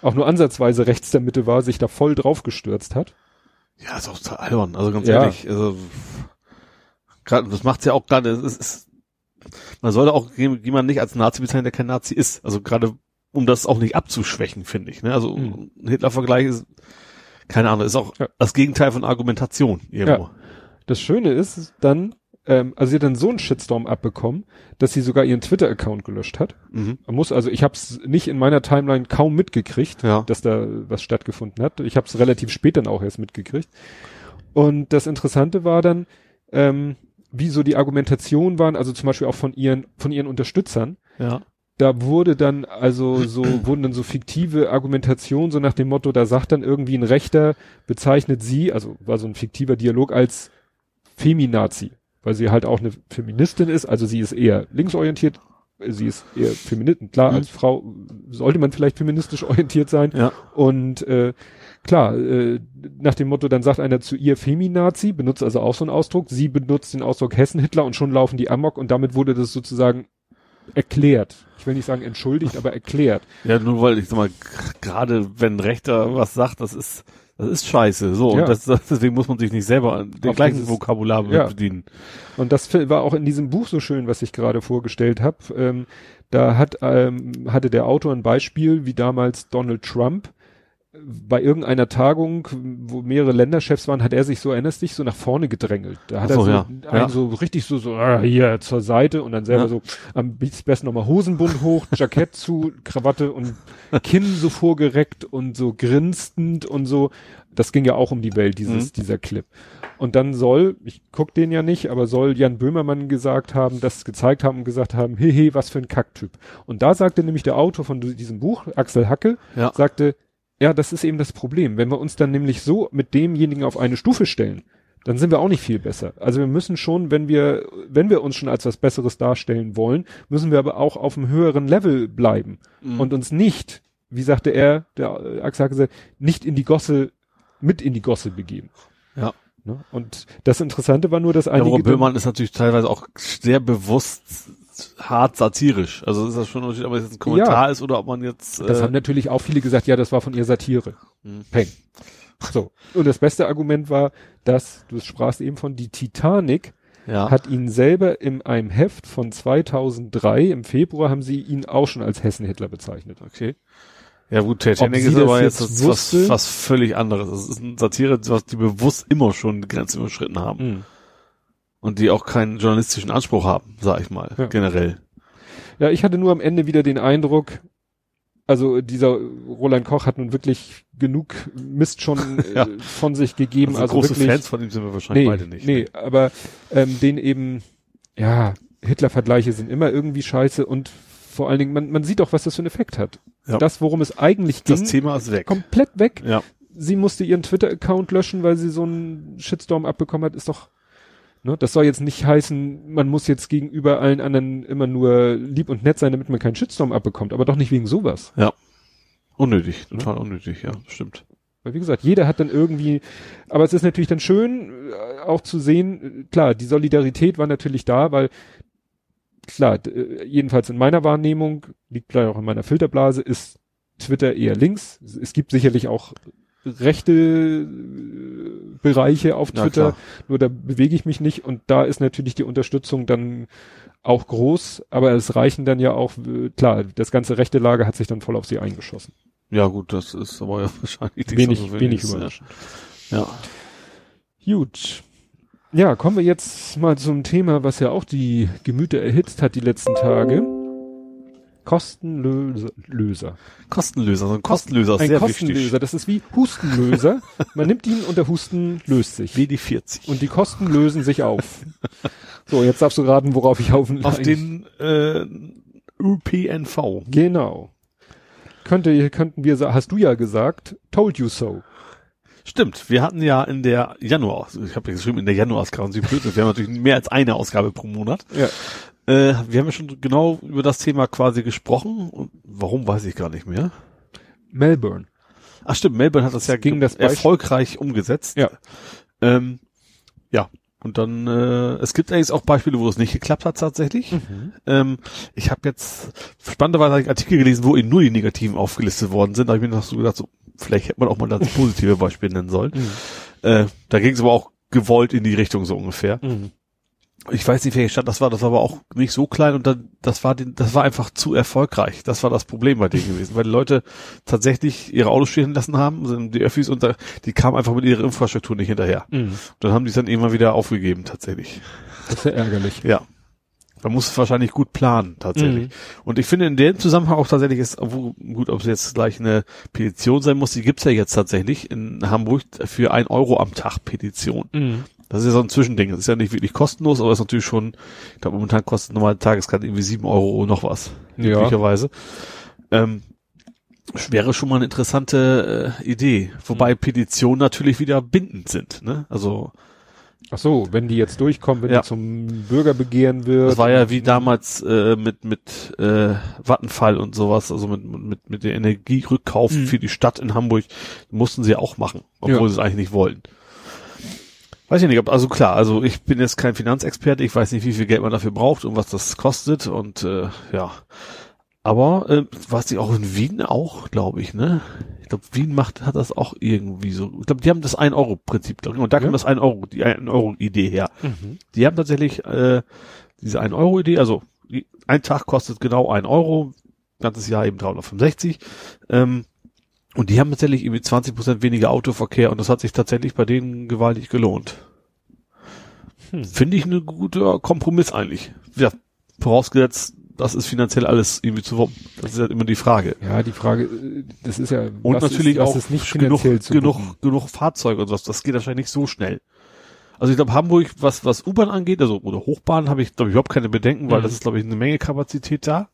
auch nur ansatzweise rechts der Mitte war, sich da voll drauf gestürzt hat. Ja, ist auch total albern. Also ganz Ja. ehrlich, also, gerade, das macht's ja auch gerade, es ist, man sollte auch jemanden nicht als Nazi bezeichnen, der kein Nazi ist. Also gerade, um das auch nicht abzuschwächen, finde ich, ne? Also, Mhm. ein Hitler-Vergleich ist, keine Ahnung, ist auch Ja. das Gegenteil von Argumentation irgendwo. Das Schöne ist dann, ähm, also sie hat dann so einen Shitstorm abbekommen, dass sie sogar ihren Twitter-Account gelöscht hat. Mhm. Man muss, also ich habe es nicht in meiner Timeline kaum mitgekriegt, Ja. dass da was stattgefunden hat. Ich habe es relativ spät dann auch erst mitgekriegt. Und das Interessante war dann, ähm, wie so die Argumentationen waren, also zum Beispiel auch von ihren, von ihren Unterstützern. Ja. Da wurde dann also so, (clears throat) wurden dann so fiktive Argumentationen, so nach dem Motto, da sagt dann irgendwie ein Rechter, bezeichnet sie, also war so ein fiktiver Dialog als Feminazi, weil sie halt auch eine Feministin ist, also sie ist eher linksorientiert, sie ist eher Feministin, klar, Mhm. als Frau sollte man vielleicht feministisch (laughs) orientiert sein, Ja. und äh, klar, äh, nach dem Motto, dann sagt einer zu ihr Feminazi, benutzt also auch so einen Ausdruck, sie benutzt den Ausdruck Hessen-Hitler und schon laufen die Amok und damit wurde das sozusagen erklärt. Ich will nicht sagen entschuldigt, aber erklärt. Ja, nur weil ich sag mal, gerade wenn ein Rechter was sagt, das ist, das ist scheiße. So, Ja. und das, das, deswegen muss man sich nicht selber an den Auf gleichen dieses- Vokabular Ja. bedienen. Und das war auch in diesem Buch so schön, was ich gerade vorgestellt habe. Ähm, da hat, ähm, hatte der Autor ein Beispiel, wie damals Donald Trump bei irgendeiner Tagung, wo mehrere Länderchefs waren, hat er sich so, erinnerst dich, so nach vorne gedrängelt. Da hat so, er so, ja. einen Ja. so richtig so, so ah, hier zur Seite und dann selber Ja. so am besten nochmal Hosenbund hoch, Jackett zu, Krawatte und Kinn so vorgereckt und so grinstend und so. Das ging ja auch um die Welt, dieses, Mhm. dieser Clip. Und dann soll, ich guck den ja nicht, aber soll Jan Böhmermann gesagt haben, das gezeigt haben und gesagt haben, hehe, was für ein Kacktyp. Und da sagte nämlich der Autor von diesem Buch, Axel Hacke, Ja. sagte, ja, das ist eben das Problem. Wenn wir uns dann nämlich so mit demjenigen auf eine Stufe stellen, dann sind wir auch nicht viel besser. Also wir müssen schon, wenn wir, wenn wir uns schon als was Besseres darstellen wollen, müssen wir aber auch auf einem höheren Level bleiben Mhm. und uns nicht, wie sagte er, der Axel Hacke, sagte, nicht in die Gosse, mit in die Gosse begeben. Ja. Ne? Und das Interessante war nur, dass Ja, einige dann- Böhmann ist natürlich teilweise auch sehr bewusst hart satirisch. Also ist das schon Unterschied, ob es jetzt ein Kommentar ist oder ob man jetzt Das äh, haben natürlich auch viele gesagt, ja, das war von ihr Satire. Mhm. Peng. So. Und das beste Argument war, dass, du sprachst eben von, die Titanic ja. hat ihn selber in einem Heft von 2003, im Februar, haben sie ihn auch schon als Hessen-Hitler bezeichnet. okay. Ja gut, Titanic ist das aber jetzt jetzt, was, was völlig anderes. Das ist ein Satire, was die bewusst immer schon die Grenzen überschritten haben. Mhm. Und die auch keinen journalistischen Anspruch haben, sag ich mal, Ja. generell. Ja, ich hatte nur am Ende wieder den Eindruck, also dieser Roland Koch hat nun wirklich genug Mist schon (laughs) Ja. äh, von sich gegeben. Also, Also, große wirklich, Fans von ihm sind wir wahrscheinlich nee, beide nicht. Nee, aber ähm, den eben, ja, Hitler-Vergleiche sind immer irgendwie scheiße und vor allen Dingen, man, man sieht auch, was das für einen Effekt hat. Ja. Das, worum es eigentlich ging, Das Thema ist weg. komplett weg. Ja. Sie musste ihren Twitter-Account löschen, weil sie so einen Shitstorm abbekommen hat, ist doch, ne, das soll jetzt nicht heißen, man muss jetzt gegenüber allen anderen immer nur lieb und nett sein, damit man keinen Shitstorm abbekommt, aber doch nicht wegen sowas. Unnötig, total unnötig, ja, stimmt. Weil wie gesagt, jeder hat dann irgendwie, aber es ist natürlich dann schön, äh, auch zu sehen, äh, klar, die Solidarität war natürlich da, weil klar, äh, jedenfalls in meiner Wahrnehmung, liegt vielleicht auch in meiner Filterblase, ist Twitter eher links. Es gibt sicherlich auch rechte äh, Bereiche auf Twitter, nur da bewege ich mich nicht und da ist natürlich die Unterstützung dann auch groß, aber es reichen dann ja auch, äh, klar, das ganze rechte Lager hat sich dann voll auf sie eingeschossen. Ja gut, das ist aber ja (laughs) wahrscheinlich Wenig, wenig überraschend. Ja. Gut. Ja, kommen wir jetzt mal zum Thema, was ja auch die Gemüter erhitzt hat die letzten Tage. Kostenlöser. Löser. Kostenlöser, so ein Kostenlöser ist Ein sehr Kostenlöser, wichtig. das ist wie Hustenlöser. Man nimmt ihn und der Husten löst sich. Wie die 40. Und die Kosten lösen sich auf. So, jetzt darfst du raten, worauf ich auf, Auf den äh, ÖPNV. Genau. Könnte, könnten wir, hast du ja gesagt, told you so. Stimmt, wir hatten ja in der Januar, ich habe ja geschrieben in der Januar-Ausgabe, Sie blöd, wir haben natürlich mehr als eine Ausgabe pro Monat. Ja. Äh, wir haben ja schon genau über das Thema quasi gesprochen. Und warum weiß ich gar nicht mehr. Melbourne. Ach stimmt, Melbourne hat das ja ging das erfolgreich umgesetzt. Ja. Ähm, ja. Und dann, äh, es gibt eigentlich auch Beispiele, wo es nicht geklappt hat tatsächlich. Mhm. Ähm, ich habe jetzt spannenderweise hab ich Artikel gelesen, wo eben nur die Negativen aufgelistet worden sind. Da habe ich mir noch so gedacht, so, vielleicht hätte man auch mal das positive Beispiel nennen sollen. Mhm. Äh, da ging es aber auch gewollt in die Richtung so ungefähr. Mhm. Ich weiß nicht, welche Stadt das war, das war aber auch nicht so klein und dann, das war den, das war einfach zu erfolgreich. Das war das Problem bei denen gewesen, weil die Leute tatsächlich ihre Autos stehen lassen haben, sind die Öffis und da, die kamen einfach mit ihrer Infrastruktur nicht hinterher. Mhm. Dann haben die es dann irgendwann wieder aufgegeben, tatsächlich. Das ist ja ärgerlich. Ja. Man muss es wahrscheinlich gut planen, tatsächlich. Mhm. Und ich finde in dem Zusammenhang auch tatsächlich ist, gut, ob es jetzt gleich eine Petition sein muss, die gibt's ja jetzt tatsächlich in Hamburg für ein Euro am Tag Petition. Mhm. Das ist ja so ein Zwischending. Das ist ja nicht wirklich kostenlos, aber ist natürlich schon, ich glaube, momentan kostet normale Tageskarte irgendwie sieben Euro noch was. Ja. Üblicherweise. Ähm, wäre schon mal eine interessante äh, Idee. Wobei Mhm. Petitionen natürlich wieder bindend sind. Ne? Also Ach so, wenn die jetzt durchkommen, wenn Ja. die zum Bürgerbegehren wird. das war ja wie damals äh, mit mit äh, Vattenfall und sowas, also mit mit mit der Energierückkauf Mhm. für die Stadt in Hamburg mussten sie auch machen, obwohl Ja. sie es eigentlich nicht wollten. Weiß ich nicht, ob, also klar, also ich bin jetzt kein Finanzexperte, ich weiß nicht, wie viel Geld man dafür braucht und was das kostet und äh, ja. Aber äh, was ich auch in Wien auch, glaube ich, ne? Ich glaube, Wien macht hat das auch irgendwie so. Ich glaube, die haben das 1 Euro Prinzip, glaub ich, und da Ja. kommt das 1 Euro, die 1 Euro Idee her. Mhm. Die haben tatsächlich äh, diese 1 Euro Idee, also die, ein Tag kostet genau 1 Euro, ganzes Jahr eben 365. Ähm, und die haben tatsächlich irgendwie 20 Prozent weniger Autoverkehr und das hat sich tatsächlich bei denen gewaltig gelohnt. Hm. Finde ich ein guter Kompromiss eigentlich. Ja, vorausgesetzt, das ist finanziell alles irgendwie zu wuppen. Das ist ja immer die Frage. Ja, die Frage, das ist ja Und natürlich ist, auch ist nicht genug, genug, genug Fahrzeuge und sowas. Das geht wahrscheinlich nicht so schnell. Also ich glaube, Hamburg, was, was U-Bahn angeht, also oder Hochbahn, habe ich, glaube ich, überhaupt keine Bedenken, weil Mhm. das ist, glaube ich, eine Menge Kapazität da.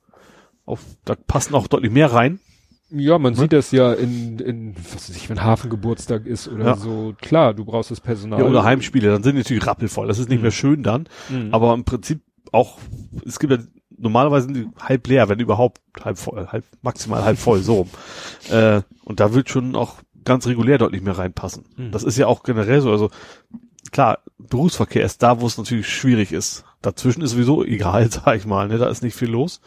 Auf, da passen auch deutlich mehr rein. Ja, man Ne? sieht das ja in, in, was weiß ich, wenn Hafengeburtstag ist oder Ja. so. Klar, du brauchst das Personal. Ja, oder Heimspiele, dann sind die natürlich rappelvoll. Das ist nicht Mhm. mehr schön dann. Mhm. Aber im Prinzip auch, es gibt ja, normalerweise sind die halb leer, wenn überhaupt halb voll, halb, maximal halb voll, so. (laughs) äh, und da wird schon auch ganz regulär deutlich mehr reinpassen. Mhm. Das ist ja auch generell so, also, klar, Berufsverkehr ist da, wo es natürlich schwierig ist. Dazwischen ist sowieso egal, (laughs) sag ich mal, ne, da ist nicht viel los.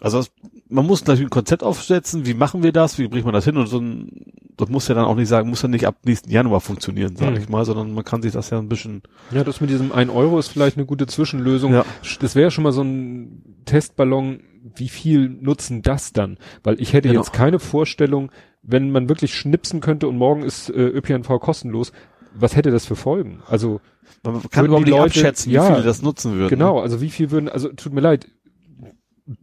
Also das, man muss natürlich ein Konzept aufsetzen, wie machen wir das, wie bringt man das hin und so ein, das muss ja dann auch nicht sagen, muss ja nicht ab nächsten Januar funktionieren, sage Mhm. ich mal, sondern man kann sich das ja ein bisschen, Ja, das mit diesem 1 Euro ist vielleicht eine gute Zwischenlösung. Ja. Das wäre schon mal so ein Testballon. wie viel nutzen das dann? Weil ich hätte Genau. jetzt keine Vorstellung, wenn man wirklich schnipsen könnte und morgen ist äh, ÖPNV kostenlos, was hätte das für Folgen? Also Man kann überhaupt die nicht Leute- abschätzen, wie ja, viele das nutzen würden. genau, also wie viel würden, also tut mir leid,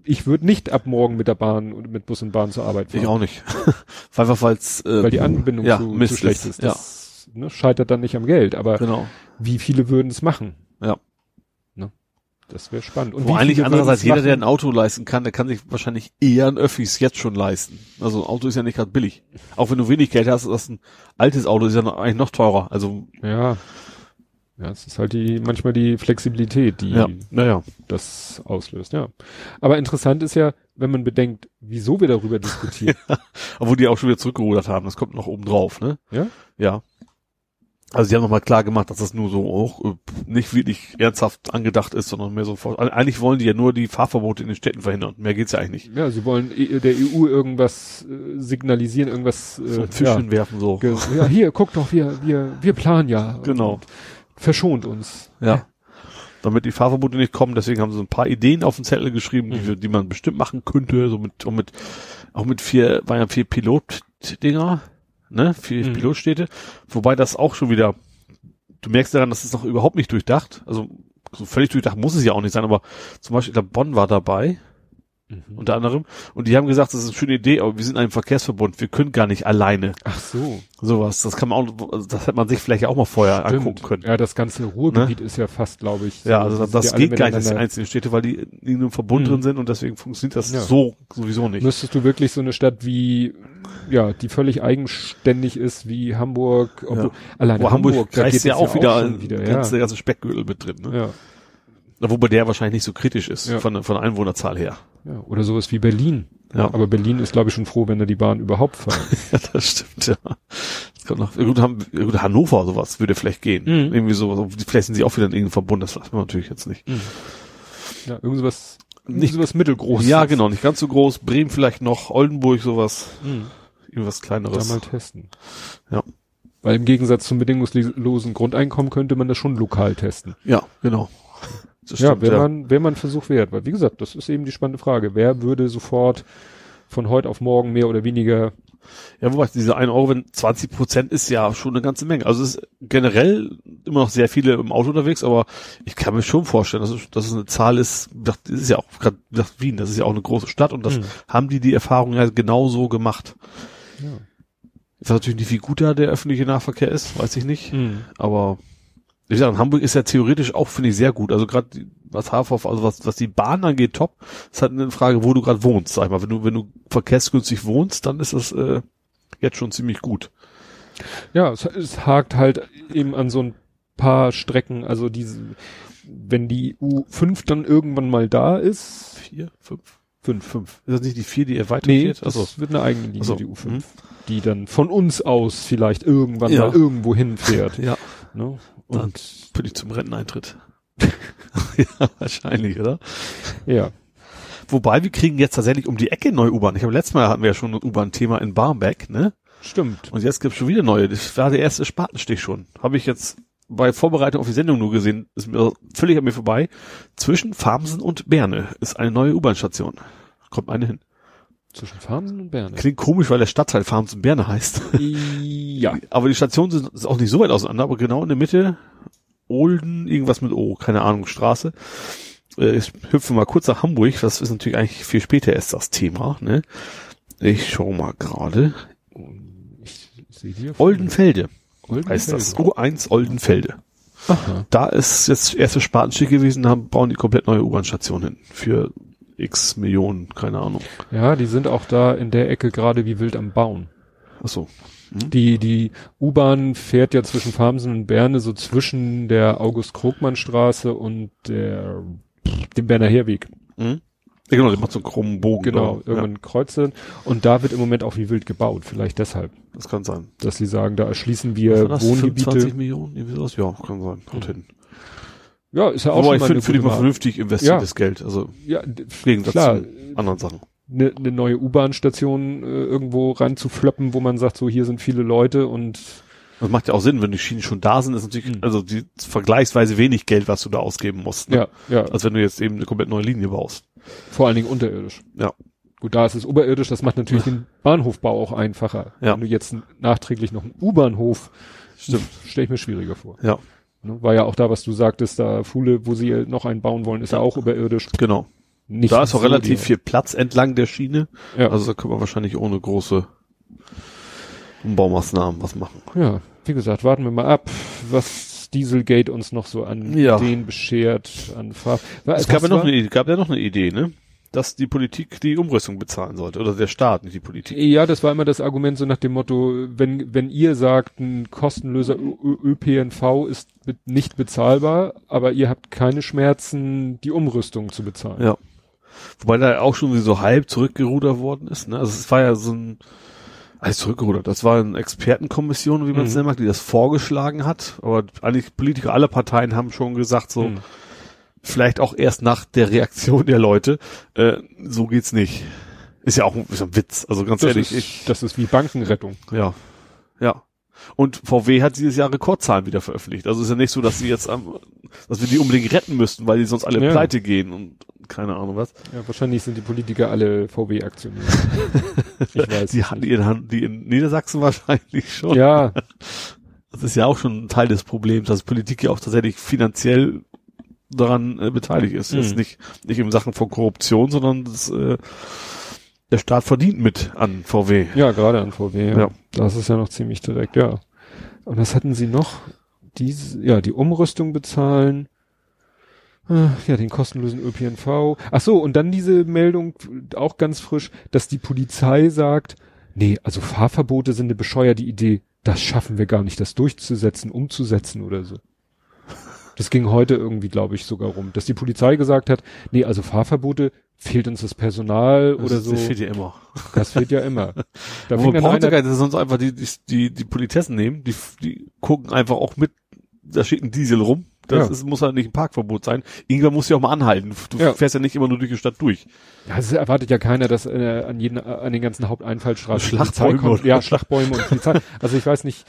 ich würde nicht ab morgen mit der Bahn und mit Bus und Bahn zur Arbeit fahren. Ich auch nicht. (laughs) Einfach weil's, äh, weil die Anbindung ja, zu, zu schlecht ist. Das ne, scheitert dann nicht am Geld, aber genau. wie viele würden es machen? Ja. Ne? Das wäre spannend. Und wie eigentlich andererseits jeder, der ein? Auto leisten kann, der kann sich wahrscheinlich eher ein Öffis jetzt schon leisten. Also ein Auto ist ja nicht gerade billig. Auch wenn du wenig Geld hast, das ist ein altes Auto ist ja noch, eigentlich noch teurer. Also Ja. Ja, es ist halt die, manchmal die Flexibilität, die ja, naja. das auslöst, ja. Aber interessant ist ja, wenn man bedenkt, wieso wir darüber diskutieren. (laughs) Obwohl die auch schon wieder zurückgerudert haben. Das kommt noch oben drauf, ne? Ja? Ja. Also sie haben nochmal klar gemacht, dass das nur so auch äh, nicht wirklich ernsthaft angedacht ist, sondern mehr so vor. Eigentlich wollen die ja nur die Fahrverbote in den Städten verhindern. Mehr geht's ja eigentlich nicht. ja, sie wollen e- der EU irgendwas äh, signalisieren, irgendwas So äh, ein Fisch ja, hinwerfen so. ja, hier, guck doch, wir, wir, wir planen ja. Genau. Und verschont uns. Ja. Damit die Fahrverbote nicht kommen, deswegen haben sie ein paar Ideen auf den Zettel geschrieben, die, Mhm. wir- die man bestimmt machen könnte, so mit, auch mit, auch mit vier, waren ja vier Pilotdinger, ne, vier Mhm. Pilotstädte, wobei das auch schon wieder, du merkst daran, das ist noch überhaupt nicht durchdacht, also, so völlig durchdacht muss es ja auch nicht sein, aber zum Beispiel, glaube, Bonn war dabei, Mhm. unter anderem, und die haben gesagt, das ist eine schöne Idee, aber wir sind ein Verkehrsverbund, wir können gar nicht alleine Ach so. sowas, das kann man auch, also das hätte man sich vielleicht auch mal vorher angucken können. Ja, das ganze Ruhrgebiet ist ja fast, glaube ich. Ja, so- also sind das, geht gar nicht, dass die einzelnen Städte, weil die in einem Verbund Mhm. drin sind und deswegen funktioniert das Ja. so sowieso nicht. Müsstest du wirklich so eine Stadt wie, ja, die völlig eigenständig ist, wie Hamburg, obwohl, Ja. alleine Aber Hamburg, da reißt geht ja auch wieder, schon wieder ja. der ganze Speckgürtel mit drin. Ne? ja. Wobei der wahrscheinlich nicht so kritisch ist Ja. von, der- von Einwohnerzahl her. Ja. Oder sowas wie Berlin. Ja. Aber Berlin ist, glaube ich, schon froh, wenn da die Bahn überhaupt fährt. (laughs) Ja, das stimmt, ja. Das kommt noch, gut, haben, gut, Hannover sowas würde vielleicht gehen. Mhm. Irgendwie so, vielleicht sind sie auch wieder in irgendeinem Verbund, das weiß man natürlich jetzt nicht. ja, irgendwas, Nicht- sowas mittelgroßes. Ja, genau, nicht ganz so groß. Bremen vielleicht noch, Oldenburg sowas, Mhm. irgendwas Da kleineres. mal testen. Ja. Weil im Gegensatz zum bedingungslosen Grundeinkommen könnte man das schon lokal testen. Ja, genau. Das ja, stimmt, wäre man, wäre man Versuch wert. Weil, wie gesagt, das ist eben die spannende Frage. Wer würde sofort von heute auf morgen mehr oder weniger, Ja, wobei diese 1 Euro, wenn 20 Prozent ist ja schon eine ganze Menge. Also es ist generell immer noch sehr viele im Auto unterwegs, aber ich kann mir schon vorstellen, dass es, dass es eine Zahl ist, das ist ja auch gerade Wien, das ist ja auch eine große Stadt und das Mhm. haben die die Erfahrung ja genau so gemacht. ja. Ich weiß natürlich nicht, wie gut da der öffentliche Nahverkehr ist, weiß ich nicht, Mhm. aber gesagt, in Hamburg ist ja theoretisch auch, finde ich, sehr gut. Also gerade was HVV, also was, was die Bahn angeht, top. Es ist halt eine Frage, wo du gerade wohnst, sag ich mal. Wenn du, wenn du verkehrsgünstig wohnst, dann ist das äh, jetzt schon ziemlich gut. Ja, es, es hakt halt eben an so ein paar Strecken, also diese, wenn die U5 dann irgendwann mal da ist, Vier, fünf, fünf, fünf. Ist das nicht die vier, die erweitert Nee, wird? das Achso. wird eine eigene Linie, Ach so. die U5, Mhm. die dann von uns aus vielleicht irgendwann Ja. mal irgendwo hinfährt. (laughs) Ja, ne? Dann. Und bin ich zum Renteneintritt. (laughs) ja, wahrscheinlich, oder? ja, Wobei, wir kriegen jetzt tatsächlich um die Ecke neue U-Bahn. Ich habe letztes Mal hatten wir ja schon ein U-Bahn-Thema in Barmbek, ne? stimmt. Und jetzt gibt's schon wieder neue. Das war der erste Spatenstich schon. Habe ich jetzt bei Vorbereitung auf die Sendung nur gesehen. Ist mir völlig an mir vorbei. Zwischen Farmsen und Berne ist eine neue U-Bahn-Station. Kommt eine hin. Zwischen Farmsen und Berne. Klingt komisch, weil der Stadtteil Farmsen Berne heißt. (laughs) ja. Aber die Stationen sind auch nicht so weit auseinander, aber genau in der Mitte Olden, irgendwas mit O, keine Ahnung, Straße. Äh, Ich hüpfe mal kurz nach Hamburg, das ist natürlich eigentlich viel später erst das Thema, ne? Ich schau mal gerade. Oldenfelde Oldenfelde. heißt das. U1 Oldenfelde. Aha. Da ist jetzt erste Spatenstich gewesen, haben, bauen die komplett neue U-Bahn-Station hin. Für x Millionen, keine Ahnung. Ja, die sind auch da in der Ecke gerade wie wild am Bauen. Ach so. Die, die U-Bahn fährt ja zwischen Farmsen und Berne so zwischen der August-Krogmann-Straße und der, dem Berner Heerweg. Mhm. Ja, genau, der macht so einen krummen Bogen. Genau, da. irgendwann kreuzen. Und da wird im Moment auch wie wild gebaut. Vielleicht deshalb, Ja, das kann sein. dass sie sagen, da erschließen wir das? 25 Wohngebiete. Millionen? Irgendwie sowas? Ja, kann sein. Haut hin. Ja, ist ja auch Aber schon ich mal finde eine für die gute mal vernünftig investiertes Geld. Also Ja, Gegensatz klar, zu anderen Sachen. eine ne neue U-Bahn-Station äh, irgendwo reinzufloppen, wo man sagt, so hier sind viele Leute und Das macht ja auch Sinn, wenn die Schienen schon da sind, ist natürlich, Mhm. also die vergleichsweise wenig Geld, was du da ausgeben musst. Ne? Ja, ja. Als wenn du jetzt eben eine komplett neue Linie baust. Vor allen Dingen unterirdisch. Ja. Gut, da ist es oberirdisch, das macht natürlich (laughs) den Bahnhofbau auch einfacher. Ja. Wenn du jetzt nachträglich noch einen U-Bahnhof, Stimmt. stelle ich mir schwieriger vor. Ja? War ja auch da, was du sagtest, da Fuhle, wo sie noch einen bauen wollen, ist ja, auch überirdisch. genau. Nicht da ist auch relativ viel Platz entlang der Schiene. Ja. Also da können wir wahrscheinlich ohne große Umbaumaßnahmen was machen. ja, wie gesagt, warten wir mal ab, was Dieselgate uns noch so an Ja. Ideen beschert, an Farb. Es gab ja noch eine, gab ja noch eine Idee, ne? Dass die Politik die Umrüstung bezahlen sollte. Oder der Staat, nicht die Politik. Ja, das war immer das Argument so nach dem Motto, wenn, wenn ihr sagt, ein kostenloser ÖPNV ist nicht bezahlbar, aber ihr habt keine Schmerzen, die Umrüstung zu bezahlen. Ja. Wobei da auch schon so halb zurückgerudert worden ist. Ne? Also es war ja so ein, alles zurückgerudert. Das war eine Expertenkommission, wie man es Mhm. nennen mag, die das vorgeschlagen hat. Aber eigentlich Politiker aller Parteien haben schon gesagt, so Hm. Vielleicht auch erst nach der Reaktion der Leute, äh, so geht's nicht. Ist ja auch ein, ist ein Witz. Also ganz Das, ehrlich, ist, ich, das ist wie Bankenrettung. ja, ja. Und VW hat dieses Jahr Rekordzahlen wieder veröffentlicht. Also ist ja nicht so, dass sie jetzt am, dass wir die unbedingt retten müssten, weil die sonst alle Ja. pleite gehen und keine Ahnung was. Ja, wahrscheinlich sind die Politiker alle VW-Aktionäre. (laughs) ich weiß. Die, nicht. die, in, die in Niedersachsen wahrscheinlich schon. Ja, Das ist ja auch schon ein Teil des Problems, dass Politik ja auch tatsächlich finanziell daran äh, beteiligt ist. Mhm. Jetzt nicht, nicht in Sachen von Korruption, sondern das, äh, der Staat verdient mit an VW. ja, gerade an VW. Ja. Ja. Das ist ja noch ziemlich direkt, ja. Und was hatten sie noch? Diese, ja, die Umrüstung bezahlen. Äh, Ja, den kostenlosen ÖPNV. Ach so, und dann diese Meldung, auch ganz frisch, dass die Polizei sagt, nee, also Fahrverbote sind eine bescheuerte Idee. Das schaffen wir gar nicht, das durchzusetzen, umzusetzen oder so. Das ging heute irgendwie, glaube ich, sogar rum, dass die Polizei gesagt hat, nee, also Fahrverbote, fehlt uns das Personal oder das, so. Das fehlt ja immer. Das fehlt ja immer. (laughs) Da fing man dann einer, gar nicht, sonst einfach die, die, die, die Politessen nehmen, die, die gucken einfach auch mit, da steht ein Diesel rum. Das Ja. ist, muss halt nicht ein Parkverbot sein. Irgendwann musst du ja auch mal anhalten. Du Ja. fährst ja nicht immer nur durch die Stadt durch. ja, es erwartet ja keiner, dass äh, an jeden, an den ganzen Haupteinfallstraßen Schlachtbäume kommt. oder- Ja, Schlachtbäume und Polizei. Also ich weiß nicht,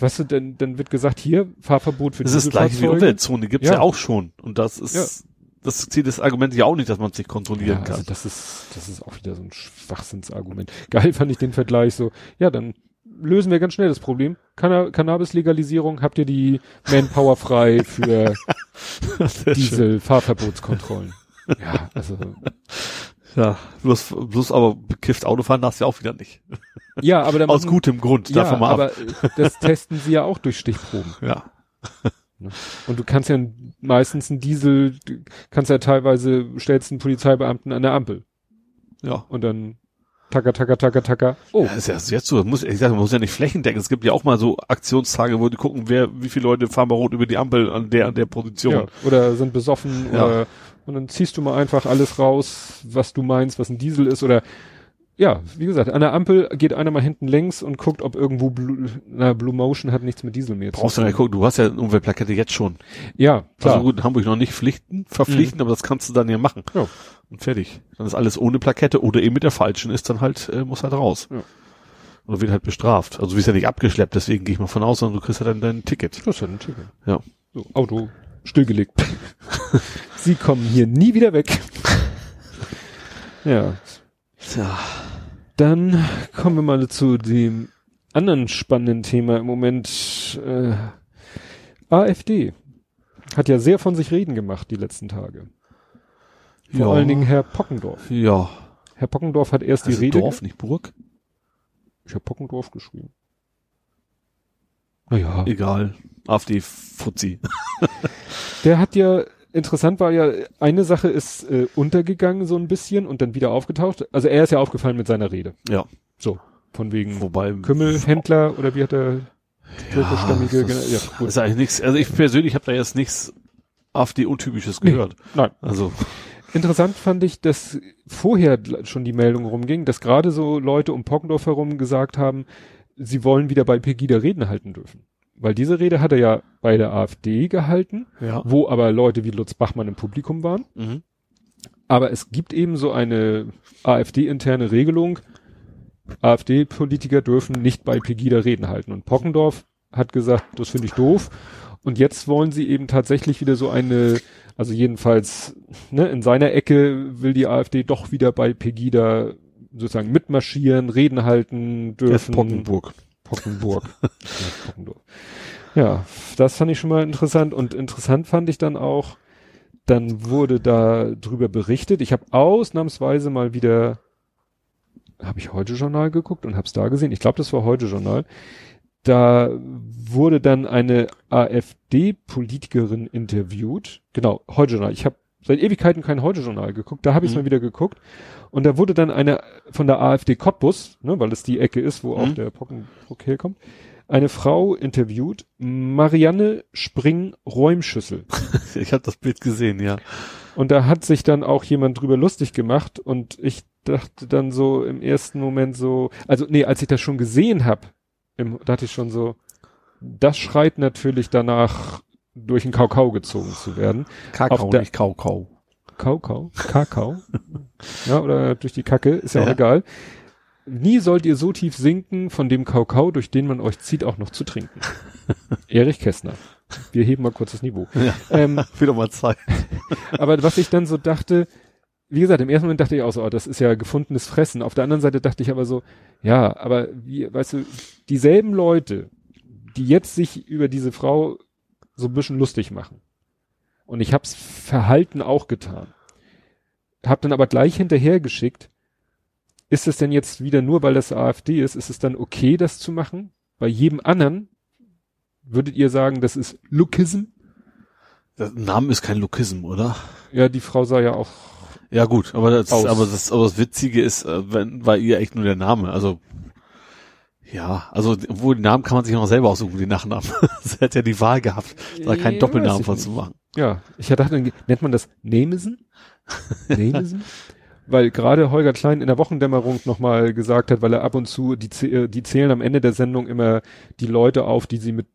weißt du, dann, dann wird gesagt, hier, Fahrverbot für Das ist das gleiche wie. Umweltzone, gibt's ja. Ja. auch schon. Und das ist, Ja. das zieht das Argument ja auch nicht, dass man es nicht Ja, kontrollieren kann. also das ist, das ist auch wieder so ein Schwachsinnsargument. (laughs) Geil fand ich den Vergleich so, ja, dann lösen wir ganz schnell das Problem. Canna Cannabis-Legalisierung, habt ihr die Manpower frei für (laughs) Sehr schön. diese Fahrverbotskontrollen? Ja, also, Ja, bloß, bloß aber bekifft Autofahren darfst du ja auch wieder nicht. ja, aber dann (laughs) Aus machen- gutem Grund, ja, davon mal aber ab. äh, das testen sie ja auch durch Stichproben. (laughs) Ja. Und du kannst ja meistens einen Diesel, kannst ja teilweise, stellst einen Polizeibeamten an der Ampel Ja. und dann tacker, tacker, tacker, tacker. Oh, Ja, ist ja jetzt so, das muss, ich sag, man muss ja nicht flächendeckend. Es gibt ja auch mal so Aktionstage, wo die gucken, wer, wie viele Leute fahren bei Rot über die Ampel an der, an der Position. ja. Oder sind besoffen Ja. oder, und dann ziehst du mal einfach alles raus, was du meinst, was ein Diesel ist oder, ja, wie gesagt, an der Ampel geht einer mal hinten längs und guckt, ob irgendwo Blue, na, Blue Motion hat nichts mit Diesel mehr Brauchst du nicht gucken, du hast ja eine Umweltplakette jetzt schon. Ja, klar. Also gut, Hamburg noch nicht Pflichten, verpflichten, aber das kannst du dann ja machen. Ja. Und fertig. Dann ist alles ohne Plakette oder eben mit der falschen ist dann halt, äh, muss halt raus. Ja. Oder wird halt bestraft. Also du wirst ja nicht abgeschleppt, deswegen gehe ich mal von aus, sondern du kriegst ja dann dein Ticket. Das ist ja ein Ticket. Ja. So, Auto stillgelegt. Sie kommen hier nie wieder weg. ja. Tja. Dann kommen wir mal zu dem anderen spannenden Thema im Moment. Äh, AfD hat ja sehr von sich reden gemacht die letzten Tage. Vor Ja. allen Dingen Herr Pockendorf. Ja. Herr Pockendorf hat erst die Also Rede. Dorf, nicht Burg? Ich habe Pockendorf geschrieben. Naja. Egal. AfD Fuzzi. Der hat ja, interessant war ja, eine Sache ist äh, untergegangen so ein bisschen und dann wieder aufgetaucht. Also er ist ja aufgefallen mit seiner Rede. Ja. So, von wegen Wobei. Kümmelhändler oder wie hat er türkischstämmige, das ja, ist, gut. ist eigentlich nichts. Also ich persönlich habe da jetzt nichts AfD-untypisches gehört. Nein. Also Interessant fand ich, dass vorher schon die Meldung rumging, dass gerade so Leute um Pockendorf herum gesagt haben, sie wollen wieder bei Pegida Reden halten dürfen. Weil diese Rede hat er ja bei der AfD gehalten, ja. wo aber Leute wie Lutz Bachmann im Publikum waren. Mhm. Aber es gibt eben so eine AfD-interne Regelung. AfD-Politiker dürfen nicht bei Pegida Reden halten. Und Pockendorf hat gesagt, das finde ich doof. Und jetzt wollen sie eben tatsächlich wieder so eine, also jedenfalls ne, in seiner Ecke will die AfD doch wieder bei Pegida sozusagen mitmarschieren, Reden halten dürfen. Pockenburg. Pockenburg. Pockenburg. (laughs) Ja, das fand ich schon mal interessant. Und interessant fand ich dann auch, dann wurde da drüber berichtet. Ich habe ausnahmsweise mal wieder, habe ich heute Journal geguckt und habe es da gesehen. Ich glaube, das war heute Journal. Da wurde dann eine AfD-Politikerin interviewt. Genau, heute Journal. Ich habe seit Ewigkeiten kein heute Journal geguckt. Da habe ich es Mhm. mal wieder geguckt. Und da wurde dann eine von der AfD Cottbus, ne, weil es die Ecke ist, wo auch Mhm. der Pockenbruck herkommt, eine Frau interviewt, Marianne Spring-Räumschüssel. (laughs) Ich habe das Bild gesehen, ja. Und da hat sich dann auch jemand drüber lustig gemacht und ich dachte dann so im ersten Moment so, also nee, als ich das schon gesehen habe, dachte ich schon so, das schreit natürlich danach, durch den Kakao gezogen zu werden. Kakao, der- nicht Kaukau. Kakao, Kakao, (laughs) ja, oder durch die Kacke, ist ja, auch Ja. egal. Nie sollt ihr so tief sinken, von dem Kakao, durch den man euch zieht, auch noch zu trinken. (laughs) Erich Kästner. Wir heben mal kurz das Niveau. Ja. Ähm, (laughs) Wieder mal Zeit. aber was ich dann so dachte, wie gesagt, im ersten Moment dachte ich auch so, oh, das ist ja gefundenes Fressen. Auf der anderen Seite dachte ich aber so, ja, aber wie, weißt du, dieselben Leute, die jetzt sich über diese Frau so ein bisschen lustig machen. Und ich hab's Verhalten auch getan. Hab dann aber gleich hinterher geschickt, ist es denn jetzt wieder nur, weil das AfD ist, ist es dann okay, das zu machen? Bei jedem anderen würdet ihr sagen, das ist Lookism? Der Name ist kein Lokism, oder? Ja, die Frau sah ja auch Ja gut, aber das, Aus. aber das, aber das Witzige ist, äh, wenn, war ihr echt nur der Name. Also ja, also wo die Namen kann man sich auch selber aussuchen, die Nachnamen. (laughs) Sie hat ja die Wahl gehabt, da keinen Ja, Doppelnamen von zu machen. Ja, ich dachte, nennt man das Nemesen? Nemesen? (laughs) weil gerade Holger Klein in der Wochendämmerung nochmal gesagt hat, weil er ab und zu, die, äh, die zählen am Ende der Sendung immer die Leute auf, die sie mit,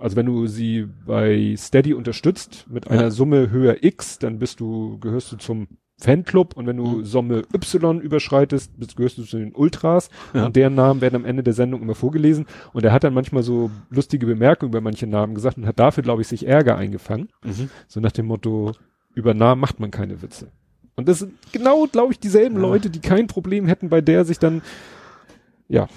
also wenn du sie bei Steady unterstützt mit einer Ja. Summe höher X, dann bist du, gehörst du zum Fanclub und wenn du Mhm. Summe Y überschreitest, bist, gehörst du zu den Ultras Ja. und deren Namen werden am Ende der Sendung immer vorgelesen und er hat dann manchmal so lustige Bemerkungen über manche Namen gesagt und hat dafür, glaube ich, sich Ärger eingefangen. Mhm. So nach dem Motto, über Namen macht man keine Witze. Und das sind genau, glaube ich, dieselben Ja. Leute, die kein Problem hätten, bei der sich dann, ja,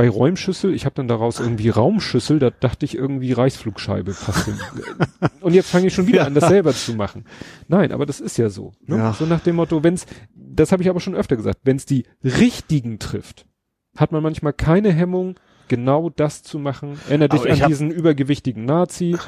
bei Räumschüssel, ich habe dann daraus irgendwie Raumschüssel, da dachte ich irgendwie Reichsflugscheibe passt. hin. (laughs) Und jetzt fange ich schon wieder Ja. an, das selber zu machen. Nein, aber das ist ja so. Ne? Ja. So nach dem Motto, wenn's, das habe ich aber schon öfter gesagt, wenn's die richtigen trifft, hat man manchmal keine Hemmung, genau das zu machen. Erinner dich an hab- diesen übergewichtigen Nazi.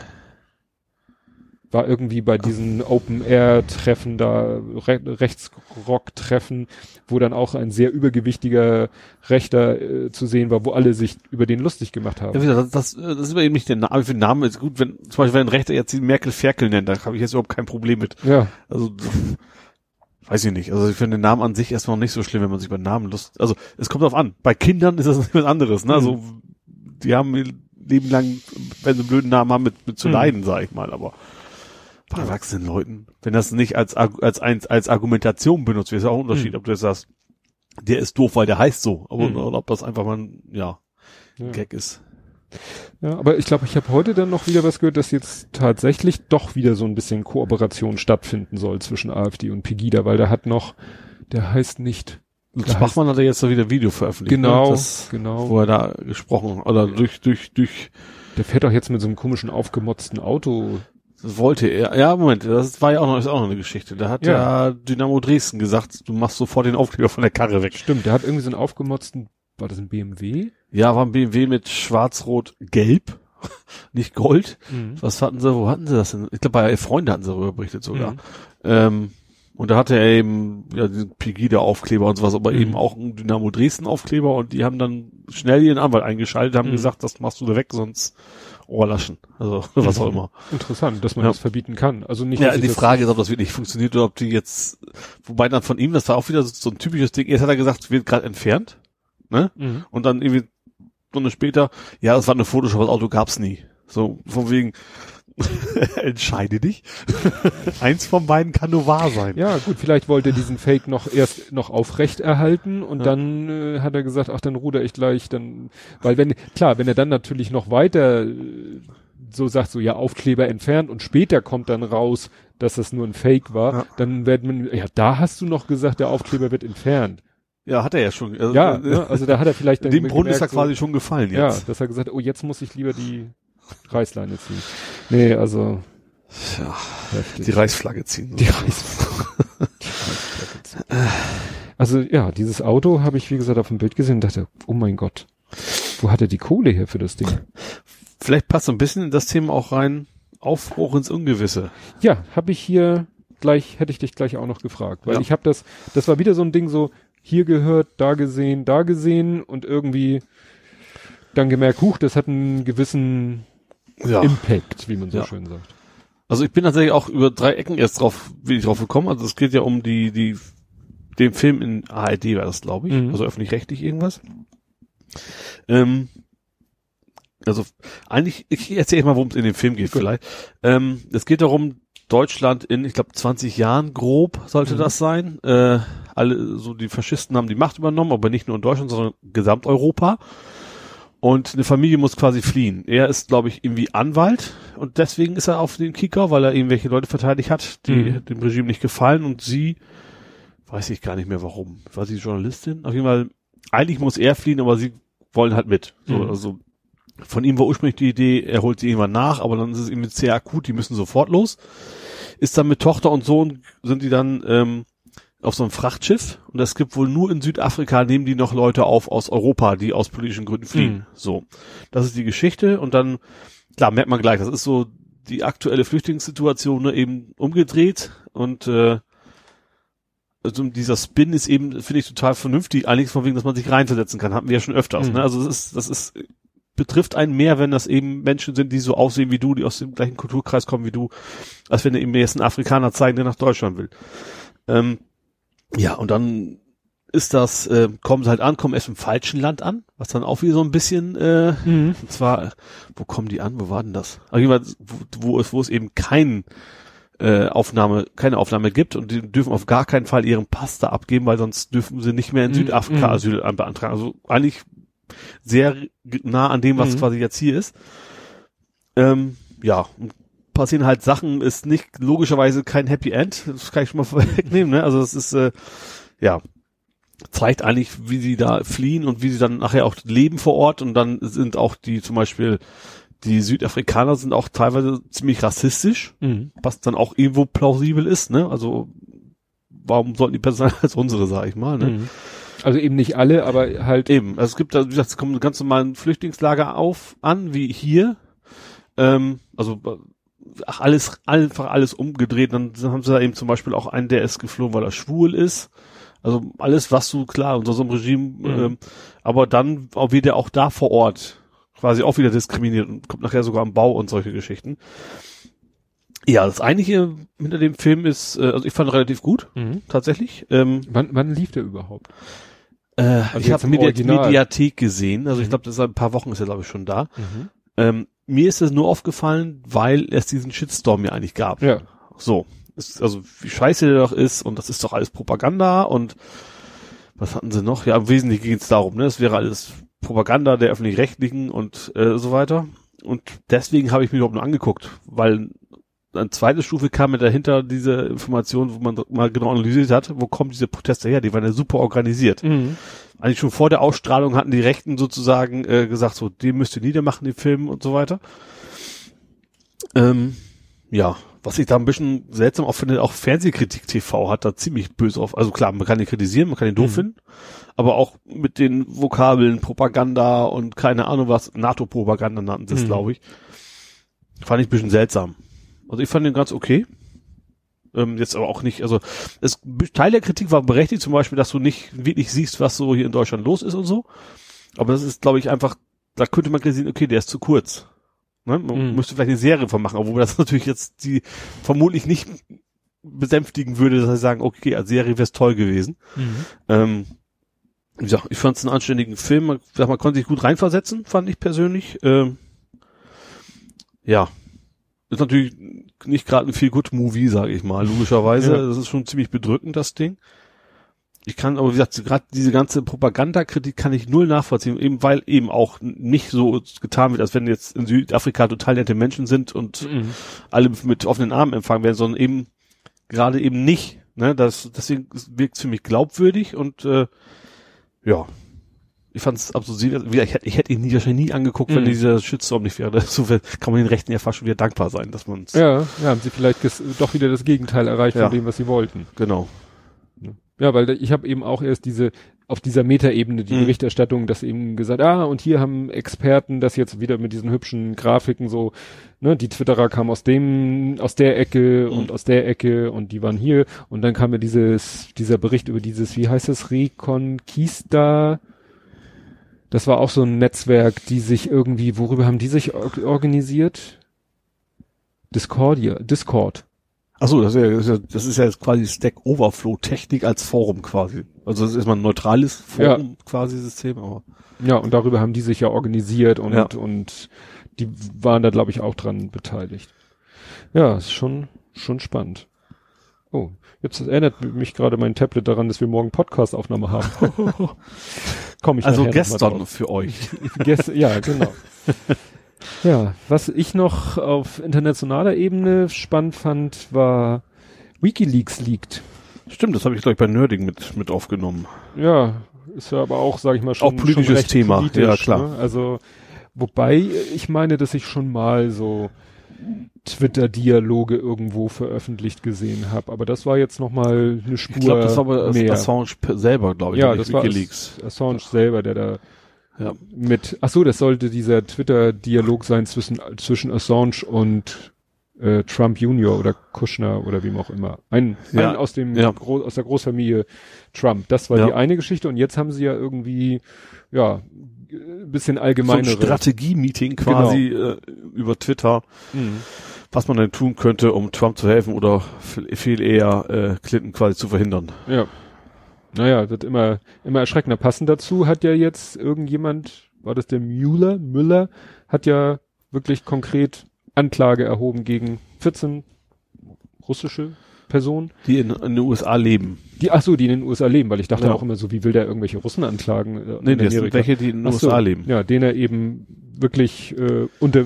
War irgendwie bei diesen Open-Air-Treffen da, Re Rechtsrock-Treffen, wo dann auch ein sehr übergewichtiger Rechter äh, zu sehen war, wo alle sich über den lustig gemacht haben. Ja, das, das, das ist aber eben nicht der Name. Für den Namen ist gut, wenn zum Beispiel wenn ein Rechter jetzt die Merkel Ferkel nennt, da habe ich jetzt überhaupt kein Problem mit. Ja, Also (laughs) weiß ich nicht. Also ich finde den Namen an sich erstmal nicht so schlimm, wenn man sich bei Namen lust. Also es kommt drauf an. Bei Kindern ist das (laughs) was anderes. Ne? Also die haben Leben lang, wenn sie einen blöden Namen haben, mit, mit zu Mhm. leiden, sage ich mal. Aber bei erwachsenen Leuten, wenn das nicht als als als, als Argumentation benutzt wird, ist ja auch ein Unterschied, Mhm. ob du jetzt sagst, der ist doof, weil der heißt so, aber Mhm. oder ob das einfach mal ein, ja, Ja. Gag ist. ja aber ich glaube, ich habe heute dann noch wieder was gehört, dass jetzt tatsächlich doch wieder so ein bisschen Kooperation stattfinden soll zwischen AfD und Pegida, weil der hat noch, der heißt nicht, Das Da Bachmann hat ja jetzt wieder ein Video veröffentlicht. genau, Ne? Das, genau, wo er da gesprochen oder durch durch durch der fährt doch jetzt mit so einem komischen aufgemotzten Auto. Das wollte er. Ja, Moment, das war ja auch noch ist auch noch eine Geschichte. Da hat Ja. ja. Dynamo Dresden gesagt, du machst sofort den Aufkleber von der Karre weg. Stimmt, der hat irgendwie so einen aufgemotzten, war das ein BMW? Ja, war ein BMW mit schwarz-rot-gelb, (laughs) nicht Gold. Was hatten sie, wo hatten sie das denn? Ich glaube, bei Freunde hatten sie darüber berichtet sogar. Mhm. Ähm, und da hatte er eben ja diesen Pegida-Aufkleber und sowas, aber Mhm. eben auch einen Dynamo Dresden-Aufkleber und die haben dann schnell ihren Anwalt eingeschaltet, haben Mhm. gesagt, das machst du da weg, sonst Ohrlaschen. Also (laughs) was auch immer. Interessant, dass man Ja. das verbieten kann. Also nicht, Ja, die das- Frage ist, ob das wirklich funktioniert oder ob die jetzt, wobei dann von ihm, das war auch wieder so, so ein typisches Ding, erst hat er gesagt, wird gerade entfernt, ne? Mhm. Und dann irgendwie Stunde später, ja, es war eine Photoshop, das Auto gab's nie. So, von wegen, (laughs) Entscheide dich. (laughs) Eins von beiden kann nur wahr sein. Ja, gut, vielleicht wollte er diesen Fake noch erst noch aufrecht erhalten und ja. dann äh, hat er gesagt, ach, dann ruder ich gleich, dann, weil wenn, klar, wenn er dann natürlich noch weiter äh, so sagt, so ja, Aufkleber entfernt und später kommt dann raus, dass das nur ein Fake war, ja. dann wird man, ja, da hast du noch gesagt, der Aufkleber wird entfernt. Ja, hat er ja schon. Also, ja, ne, also da hat er vielleicht (laughs) dann Dem Brunnen ist er quasi so, schon gefallen jetzt. Ja, dass er gesagt hat, oh, jetzt muss ich lieber die Reißleine ziehen. Nee, also. Ja, heftig. die Reißflagge ziehen. Die Reißflagge. ziehen. Also ja, dieses Auto habe ich, wie gesagt, auf dem Bild gesehen und dachte, oh mein Gott, wo hat er die Kohle her für das Ding? Vielleicht passt so ein bisschen in das Thema auch rein, Aufbruch ins Ungewisse. Ja, habe ich hier gleich, hätte ich dich gleich auch noch gefragt, weil ja. ich habe das, das war wieder so ein Ding so, hier gehört, da gesehen, da gesehen und irgendwie dann gemerkt, huch, das hat einen gewissen ja. Impact, wie man so ja. schön sagt. Also ich bin tatsächlich auch über drei Ecken erst drauf, wie ich drauf gekommen. Also es geht ja um die, die, den Film in ARD war das, glaube ich. Mhm. Also öffentlich-rechtlich irgendwas. Ähm, also eigentlich, ich erzähle mal, worum es in dem Film geht Gut. vielleicht. Ähm, es geht darum, Deutschland in, ich glaube, 20 Jahren grob sollte mhm. das sein. Äh, alle, so die Faschisten haben die Macht übernommen, aber nicht nur in Deutschland, sondern Gesamteuropa. Und eine Familie muss quasi fliehen. Er ist, glaube ich, irgendwie Anwalt und deswegen ist er auf den Kicker, weil er irgendwelche Leute verteidigt hat, die mhm. dem Regime nicht gefallen und sie, weiß ich gar nicht mehr warum. War sie Journalistin? Auf jeden Fall, eigentlich muss er fliehen, aber sie wollen halt mit. So, mhm. also von ihm war ursprünglich die Idee, er holt sie irgendwann nach, aber dann ist es irgendwie sehr akut, die müssen sofort los. Ist dann mit Tochter und Sohn, sind die dann ähm, auf so einem Frachtschiff und es gibt wohl nur in Südafrika nehmen die noch Leute auf aus Europa, die aus politischen Gründen fliehen. Mhm. So. Das ist die Geschichte und dann, klar, merkt man gleich, das ist so die aktuelle Flüchtlingssituation ne, eben umgedreht und äh, also dieser Spin ist eben, finde ich, total vernünftig, eigentlich von wegen, dass man sich reinversetzen kann, hatten wir ja schon öfters. Mhm. Ne? Also das ist, das ist, betrifft einen mehr, wenn das eben Menschen sind, die so aussehen wie du, die aus dem gleichen Kulturkreis kommen wie du, als wenn er eben jetzt einen Afrikaner zeigen, der nach Deutschland will. Ähm, ja, und dann ist das, äh, kommen sie halt an, kommen erst im falschen Land an, was dann auch wieder so ein bisschen, äh, mhm. und zwar, wo kommen die an, wo war denn das? Fall, wo, wo, es, wo es eben kein äh, Aufnahme, keine Aufnahme gibt und die dürfen auf gar keinen Fall ihren Pass da abgeben, weil sonst dürfen sie nicht mehr in mhm. Südafrika mhm. Asyl beantragen. Also eigentlich sehr nah an dem, was mhm. quasi jetzt hier ist. Ähm, ja, passieren halt Sachen, ist nicht logischerweise kein Happy End, das kann ich schon mal (laughs) vorwegnehmen, ne? Also es ist, äh, ja, zeigt eigentlich, wie sie da fliehen und wie sie dann nachher auch leben vor Ort und dann sind auch die zum Beispiel die Südafrikaner sind auch teilweise ziemlich rassistisch, mhm. was dann auch irgendwo plausibel ist, ne? Also warum sollten die besser sein (laughs) als unsere, sag ich mal, ne? Mhm. Also eben nicht alle, aber halt eben. Also es gibt, also wie gesagt, es kommen ganz normalen Flüchtlingslager auf an, wie hier. Ähm, also ach, alles, einfach alles umgedreht. Dann haben sie da eben zum Beispiel auch einen, der ist geflohen, weil er schwul ist. Also alles, was du, klar, unter so einem Regime, mhm. ähm, aber dann auch wieder auch da vor Ort quasi auch wieder diskriminiert und kommt nachher sogar am Bau und solche Geschichten. Ja, das Eigentliche hinter dem Film ist, äh, also ich fand relativ gut, mhm. tatsächlich. Ähm, wann, wann lief der überhaupt? Äh, also ich habe Mediathek gesehen, also mhm. ich glaube, das ist ein paar Wochen ist er glaube ich schon da. Mhm. Ähm, mir ist es nur aufgefallen, weil es diesen Shitstorm ja eigentlich gab. Ja. So. Ist, also wie scheiße der doch ist und das ist doch alles Propaganda und was hatten sie noch? Ja, im Wesentlichen ging es darum, ne? Es wäre alles Propaganda der öffentlich-rechtlichen und äh, so weiter. Und deswegen habe ich mir überhaupt nur angeguckt, weil eine zweite Stufe kam mir dahinter diese Information, wo man mal genau analysiert hat, wo kommen diese Proteste her? Die waren ja super organisiert. Mhm. Eigentlich schon vor der Ausstrahlung hatten die Rechten sozusagen äh, gesagt, so, den müsst ihr niedermachen, den Film und so weiter. Ähm, ja, was ich da ein bisschen seltsam auch finde, auch Fernsehkritik TV hat da ziemlich böse auf. Also klar, man kann ihn kritisieren, man kann ihn doof mhm. finden, aber auch mit den Vokabeln Propaganda und keine Ahnung was, NATO-Propaganda nannten sie es, mhm. glaube ich. Fand ich ein bisschen seltsam. Also ich fand den ganz okay. Ähm, jetzt aber auch nicht, also es, Teil der Kritik war berechtigt, zum Beispiel, dass du nicht wirklich siehst, was so hier in Deutschland los ist und so. Aber das ist, glaube ich, einfach, da könnte man sehen, okay, der ist zu kurz. Ne? Man mhm. müsste vielleicht eine Serie von machen, obwohl das (laughs) natürlich jetzt die vermutlich nicht besänftigen würde, dass sie sagen, okay, als Serie wäre es toll gewesen. Mhm. Ähm, wie gesagt, ich fand es einen anständigen Film, man, man konnte sich gut reinversetzen, fand ich persönlich. Ähm, ja, ist natürlich nicht gerade ein viel gut Movie, sage ich mal, logischerweise. Ja. Das ist schon ziemlich bedrückend, das Ding. Ich kann aber, wie gesagt, gerade diese ganze Propagandakritik kann ich null nachvollziehen, eben weil eben auch nicht so getan wird, als wenn jetzt in Südafrika total nette Menschen sind und Mhm. alle mit offenen Armen empfangen werden, sondern eben gerade eben nicht. Ne? Das, deswegen wirkt für mich glaubwürdig und äh, ja, ich fand es absolut, ich, hätte- ich hätte ihn nie, wahrscheinlich nie angeguckt, wenn Mhm. dieser Shitstorm nicht wäre. (laughs) So kann man den Rechten ja fast schon wieder dankbar sein, dass man Ja, ja, haben sie vielleicht doch wieder das Gegenteil erreicht Ja. von dem, was sie wollten. genau. Ja, weil ich habe eben auch erst diese auf dieser Metaebene die Mhm. Berichterstattung, das eben gesagt, ah, und hier haben Experten das jetzt wieder mit diesen hübschen Grafiken so, ne, die Twitterer kamen aus dem, aus der Ecke Mhm. und aus der Ecke und die waren hier und dann kam ja dieses, dieser Bericht über dieses, wie heißt das, Reconquista, das war auch so ein Netzwerk, die sich irgendwie, worüber haben die sich or organisiert? Discordia, Discord. Ach so, das ist ja, das ist ja, das ist ja jetzt quasi Stack Overflow Technik als Forum quasi. Also das ist mal ein neutrales Forum quasi System, aber Ja, und darüber haben die sich ja organisiert und, Ja. und die waren da, glaube ich, auch dran beteiligt. Ja, ist schon, schon spannend. Oh, jetzt erinnert mich gerade mein Tablet daran, dass wir morgen Podcast-Aufnahme haben. (laughs) Komm ich also gestern für euch. (laughs) Ja, genau. (laughs) ja, was ich noch auf internationaler Ebene spannend fand, war WikiLeaks liegt. Stimmt, das habe ich gleich bei Nerding mit mit aufgenommen. Ja, ist ja aber auch, sage ich mal, schon, Auch politisches schon Thema, politisch, ja, klar. Ne? Also, wobei ich meine, dass ich schon mal so Twitter-Dialoge irgendwo veröffentlicht gesehen habe, aber das war jetzt noch mal eine Spur Ich glaube, das war aber mehr. Assange selber, glaube ich, ja, das war WikiLeaks. Ass- Assange selber, der da Ja. mit, ach so, das sollte dieser Twitter-Dialog sein zwischen, zwischen Assange und äh, Trump Junior oder Kushner oder wem auch immer. Ein, Ja, ein aus dem ja. Aus der Großfamilie Trump. Das war Ja. die eine Geschichte und jetzt haben sie ja irgendwie, ja, ein bisschen So ein allgemeinere. Strategie-Meeting quasi äh, über Twitter, Mhm. was man denn tun könnte, um Trump zu helfen oder viel, viel eher äh, Clinton quasi zu verhindern. Ja. Naja, wird immer, immer erschreckender. Passend dazu hat ja jetzt irgendjemand, war das der Müller, Müller, hat ja wirklich konkret Anklage erhoben gegen 14 russische Personen, Die in, in den USA leben. die, ach so, die in den USA leben, weil ich dachte Ja. auch immer so, wie will der irgendwelche Russen anklagen? Äh, Nee, in das sind Amerika? welche, die in den so, USA leben. Ja, den er eben wirklich äh, unter,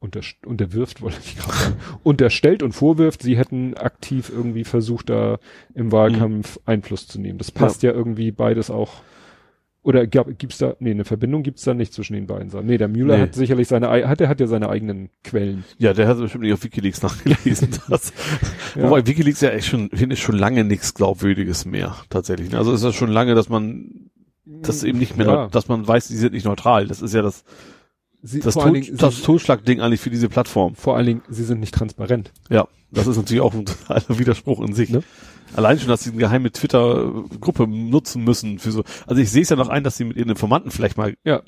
unter, unterwirft, (laughs) wollte ich gerade sagen, unterstellt und vorwirft, sie hätten aktiv irgendwie versucht, da im Wahlkampf Einfluss zu nehmen. Das passt ja, irgendwie beides auch. Oder gab, gibt's da, nee, eine Verbindung gibt's da nicht zwischen den beiden. Sachen. Nee, der Müller Nee. hat sicherlich seine, ei- hat, er hat ja seine eigenen Quellen. Ja, der hat bestimmt nicht auf WikiLeaks nachgelesen. (laughs) Das. Ja. Wobei WikiLeaks ja echt schon, finde ich schon lange nichts Glaubwürdiges mehr, tatsächlich. Also ist das schon lange, dass man das eben nicht mehr, Ja. dass man weiß, die sind nicht neutral. Das ist ja das, Sie, das, Tot, Dingen, das sie, Totschlagding eigentlich für diese Plattform. vor allen Dingen, sie sind nicht transparent. Ja, das ist natürlich auch ein (laughs) totaler Widerspruch in sich. Ne? Allein schon, dass sie eine geheime Twitter-Gruppe nutzen müssen für so. Also ich sehe es ja noch ein, dass sie mit ihren Informanten vielleicht mal Ja.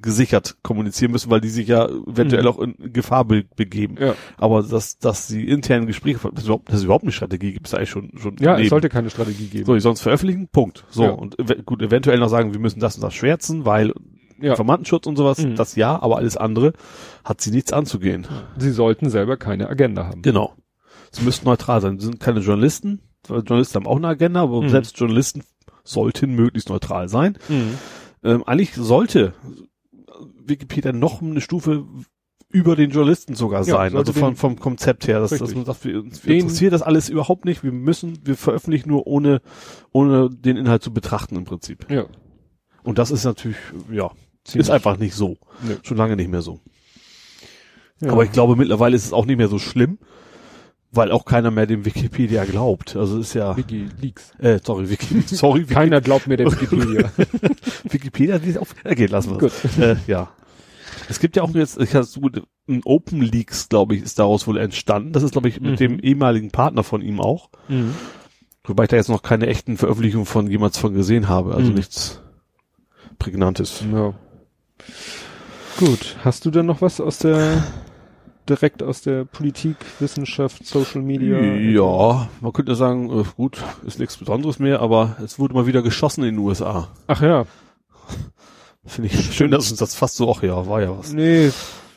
gesichert kommunizieren müssen, weil die sich ja eventuell Mhm. auch in Gefahr be begeben. Ja, Aber dass, dass sie internen Gespräche, dass es überhaupt, dass es überhaupt eine Strategie gibt, ist eigentlich schon, schon ja es daneben. sollte keine Strategie geben. So, die sollen es veröffentlichen, Punkt. So, Ja. und ev gut, eventuell noch sagen, wir müssen das und das schwärzen, weil ja. Informantenschutz und sowas, Mhm. das ja, aber alles andere hat sie nichts anzugehen. Sie sollten selber keine Agenda haben. Genau. Sie müssten neutral sein. Sie sind keine Journalisten. Journalisten haben auch eine Agenda, aber Mhm. selbst Journalisten sollten möglichst neutral sein. Mhm. Ähm, eigentlich sollte Wikipedia noch eine Stufe über den Journalisten sogar Ja, sein. sollte Also von, vom Konzept her, dass, dass man sagt, wir, uns Den- interessiert das alles überhaupt nicht. Wir müssen, wir veröffentlichen nur ohne, ohne den Inhalt zu betrachten im Prinzip. Ja. Und das ist natürlich, ja, ist einfach nicht so. Nö. Schon lange nicht mehr so. Ja. Aber ich glaube, mittlerweile ist es auch nicht mehr so schlimm, weil auch keiner mehr dem Wikipedia glaubt. Also es ist ja, WikiLeaks. äh, sorry, Wiki, (laughs) sorry, Wiki, Keiner glaubt mir der Wikipedia. (laughs) Wikipedia, die ist auf, okay, lassen wir Gut. Äh, ja. Es gibt ja auch jetzt, ich habe ein Open Leaks, glaube ich, ist daraus wohl entstanden. Das ist, glaube ich, mit Mhm. dem ehemaligen Partner von ihm auch. Mhm. Wobei ich da jetzt noch keine echten Veröffentlichungen von jemals von gesehen habe. Also Mhm. nichts Prägnantes. Ja. Gut. Hast du denn noch was aus der, direkt aus der Politik, Wissenschaft, Social Media? Ja, man könnte sagen, äh, gut, ist nichts Besonderes mehr, aber es wurde mal wieder geschossen in den USA. Ach ja. Finde ich schön, dass uns das fast so, ach ja, war ja was. Nee,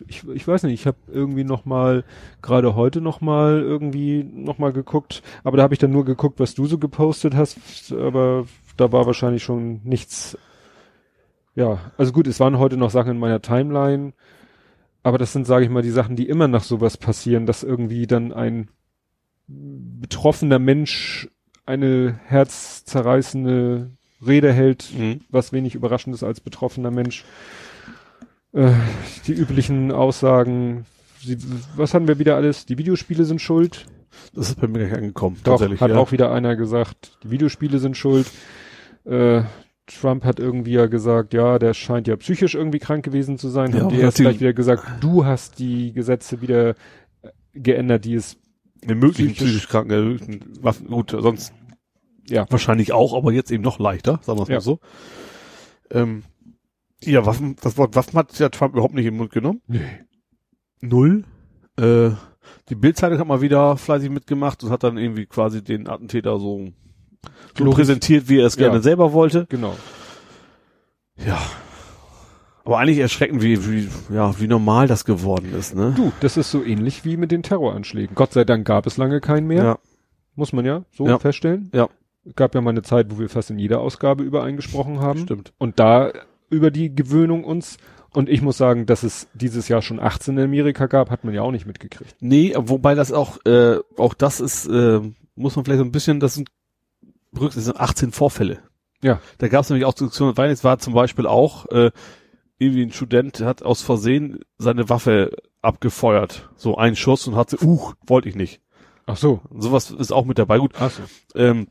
ich, ich weiß nicht, ich habe irgendwie noch mal gerade heute noch mal irgendwie noch mal geguckt, aber da habe ich dann nur geguckt, was du so gepostet hast, aber da war wahrscheinlich schon nichts. Ja, also gut, es waren heute noch Sachen in meiner Timeline, aber das sind, sage ich mal, die Sachen, die immer nach sowas passieren, dass irgendwie dann ein betroffener Mensch eine herzzerreißende Rede hält, Mhm. was wenig überraschend ist als betroffener Mensch. Äh, die üblichen Aussagen, sie, was hatten wir wieder alles? Die Videospiele sind schuld. Das ist bei mir nicht angekommen. Doch, tatsächlich, hat ja. auch wieder einer gesagt, die Videospiele sind schuld. Äh, Trump hat irgendwie ja gesagt, ja, der scheint ja psychisch irgendwie krank gewesen zu sein. Ja, Haben die die- gleich wieder gesagt, du hast die Gesetze wieder äh, geändert, die es, Mit möglichen psychisch- psychisch kranken, äh, gut, sonst ja, wahrscheinlich auch, aber jetzt eben noch leichter, sagen wir es Ja. mal so. Ähm, ja, Waffen, das Wort Waffen hat ja Trump überhaupt nicht in den Mund genommen. nee. Null. Äh, die Bildzeitung hat mal wieder fleißig mitgemacht und hat dann irgendwie quasi den Attentäter so, so Glorif- präsentiert, wie er es Ja. gerne selber wollte. genau. Ja. Aber eigentlich erschreckend, wie, wie, ja, wie normal das geworden ist, ne? Du, das ist so ähnlich wie mit den Terroranschlägen. Gott sei Dank gab es lange keinen mehr. Ja. Muss man ja so Ja. feststellen. Ja. Gab ja mal eine Zeit, wo wir fast in jeder Ausgabe über einen gesprochen haben. Stimmt. Und da über die Gewöhnung uns. Und ich muss sagen, dass es dieses Jahr schon 18 in Amerika gab, hat man ja auch nicht mitgekriegt. Nee, wobei das auch, äh, auch das ist, äh, muss man vielleicht so ein bisschen, das sind, das sind 18 Vorfälle. Ja. Da gab es nämlich auch Diskussionen, weil es war zum Beispiel auch, äh, irgendwie ein Student hat aus Versehen seine Waffe abgefeuert. So ein Schuss und hat sie, uh, wollte ich nicht. Ach so. Sowas ist auch mit dabei. Gut, Ach so. ähm,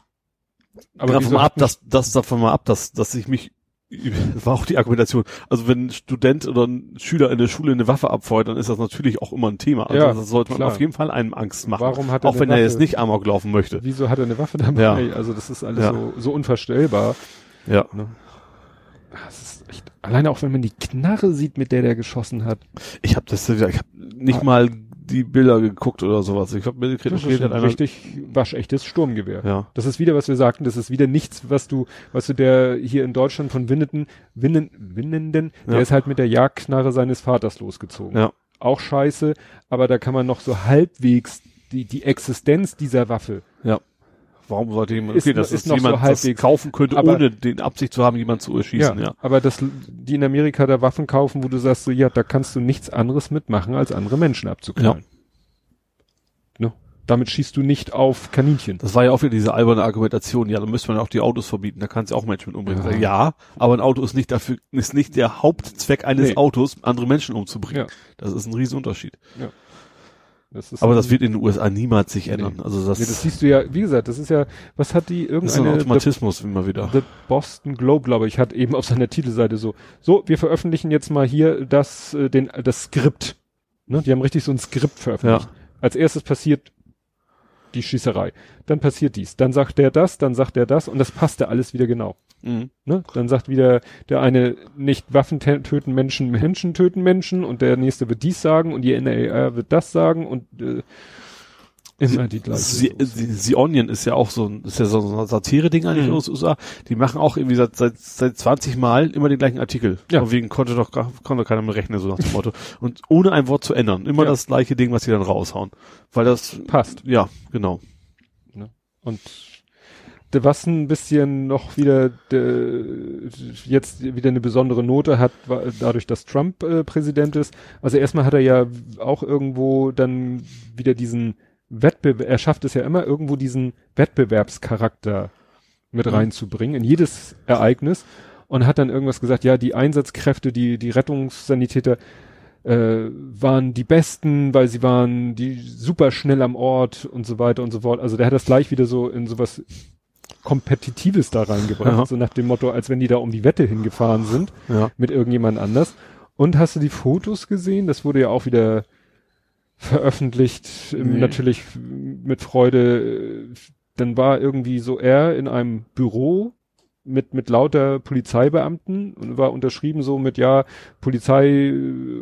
Aber davon mal ab, dass, das davon mal ab, dass, dass ich mich, (laughs) war auch die Argumentation. Also wenn ein Student oder ein Schüler in der Schule eine Waffe abfeuert, dann ist das natürlich auch immer ein Thema. Also Ja, das sollte man klar. auf jeden Fall einem Angst machen. Warum hat er auch wenn er Waffe? jetzt nicht Amok laufen möchte. Wieso hat er eine Waffe dabei? Ja. Also das ist alles Ja. so, so unvorstellbar. Ja. Das ist echt, alleine auch wenn man die Knarre sieht, mit der der geschossen hat. Ich habe das, ich habe nicht mal die Bilder geguckt oder sowas. Ich habe mir Das ist ein einer, richtig waschechtes Sturmgewehr. ja, Das ist wieder, was wir sagten, das ist wieder nichts, was du, was du der hier in Deutschland von Winnenden, Winnen, Winnenden, der Ja. ist halt mit der Jagdknarre seines Vaters losgezogen. ja, Auch scheiße, aber da kann man noch so halbwegs die, die Existenz dieser Waffe. ja. Warum sollte jemand, Ist okay, noch- dass ist es noch so jemand das halbwegs. kaufen könnte, Aber- ohne den Absicht zu haben, jemanden zu erschießen, ja. Aber das, die in Amerika da Waffen kaufen, wo du sagst so, ja, da kannst du nichts anderes mitmachen, als andere Menschen abzuknallen. Ne? Damit schießt du nicht auf Kaninchen. Das war ja auch wieder diese alberne Argumentation, ja, dann müsste man auch die Autos verbieten, da kannst du auch Menschen mit umbringen. Ja. Ja. ja, aber ein Auto ist nicht dafür, ist nicht der Hauptzweck eines Nee. Autos, andere Menschen umzubringen. Ja. Das ist ein Riesenunterschied. Das Aber das wird in den USA niemals sich ändern. Also das, Nee, das siehst du ja, wie gesagt, das ist ja, was hat die das ist ein irgendeine, Automatismus immer wieder. The Boston Globe, glaube ich, hat eben auf seiner Titelseite so, so, wir veröffentlichen jetzt mal hier das, äh, den, das Skript. Ne? Die haben richtig so ein Skript veröffentlicht. Als erstes passiert die Schießerei. Dann passiert dies. Dann sagt der das, dann sagt der das und das passte alles wieder genau. Mhm. Ne? Dann sagt wieder der eine nicht Waffen töten Menschen, Menschen töten Menschen und der nächste wird dies sagen und die NRA wird das sagen und äh, immer die gleiche. Sie Onion ist ja auch so ein, ist ja so ein Satire-Ding eigentlich Mhm. aus den USA. Die machen auch irgendwie seit, seit, seit 20 Mal immer den gleichen Artikel. Ja. Und wegen konnte doch, konnte keiner mehr rechnen, so nach dem Motto. Und ohne ein Wort zu ändern. Immer Ja. das gleiche Ding, was sie dann raushauen. Weil das, Passt. ja, genau. Und de- was ein bisschen noch wieder de, jetzt wieder eine besondere Note hat, war dadurch, dass Trump äh, Präsident ist. Also erstmal hat er ja auch irgendwo dann wieder diesen Wettbewerb, er schafft es ja immer irgendwo diesen Wettbewerbscharakter mit Mhm. reinzubringen in jedes Ereignis und hat dann irgendwas gesagt, ja, die Einsatzkräfte, die, die Rettungssanitäter äh, waren die besten, weil sie waren die super schnell am Ort und so weiter und so fort. Also der hat das gleich wieder so in sowas Kompetitives da reingebracht, Ja. so nach dem Motto, als wenn die da um die Wette hingefahren sind Ja. mit irgendjemand anders. Und hast du die Fotos gesehen? Das wurde ja auch wieder veröffentlicht, ähm, Nee. natürlich mit Freude. Dann war irgendwie so er in einem Büro mit, mit lauter Polizeibeamten und war unterschrieben so mit, ja, Polizei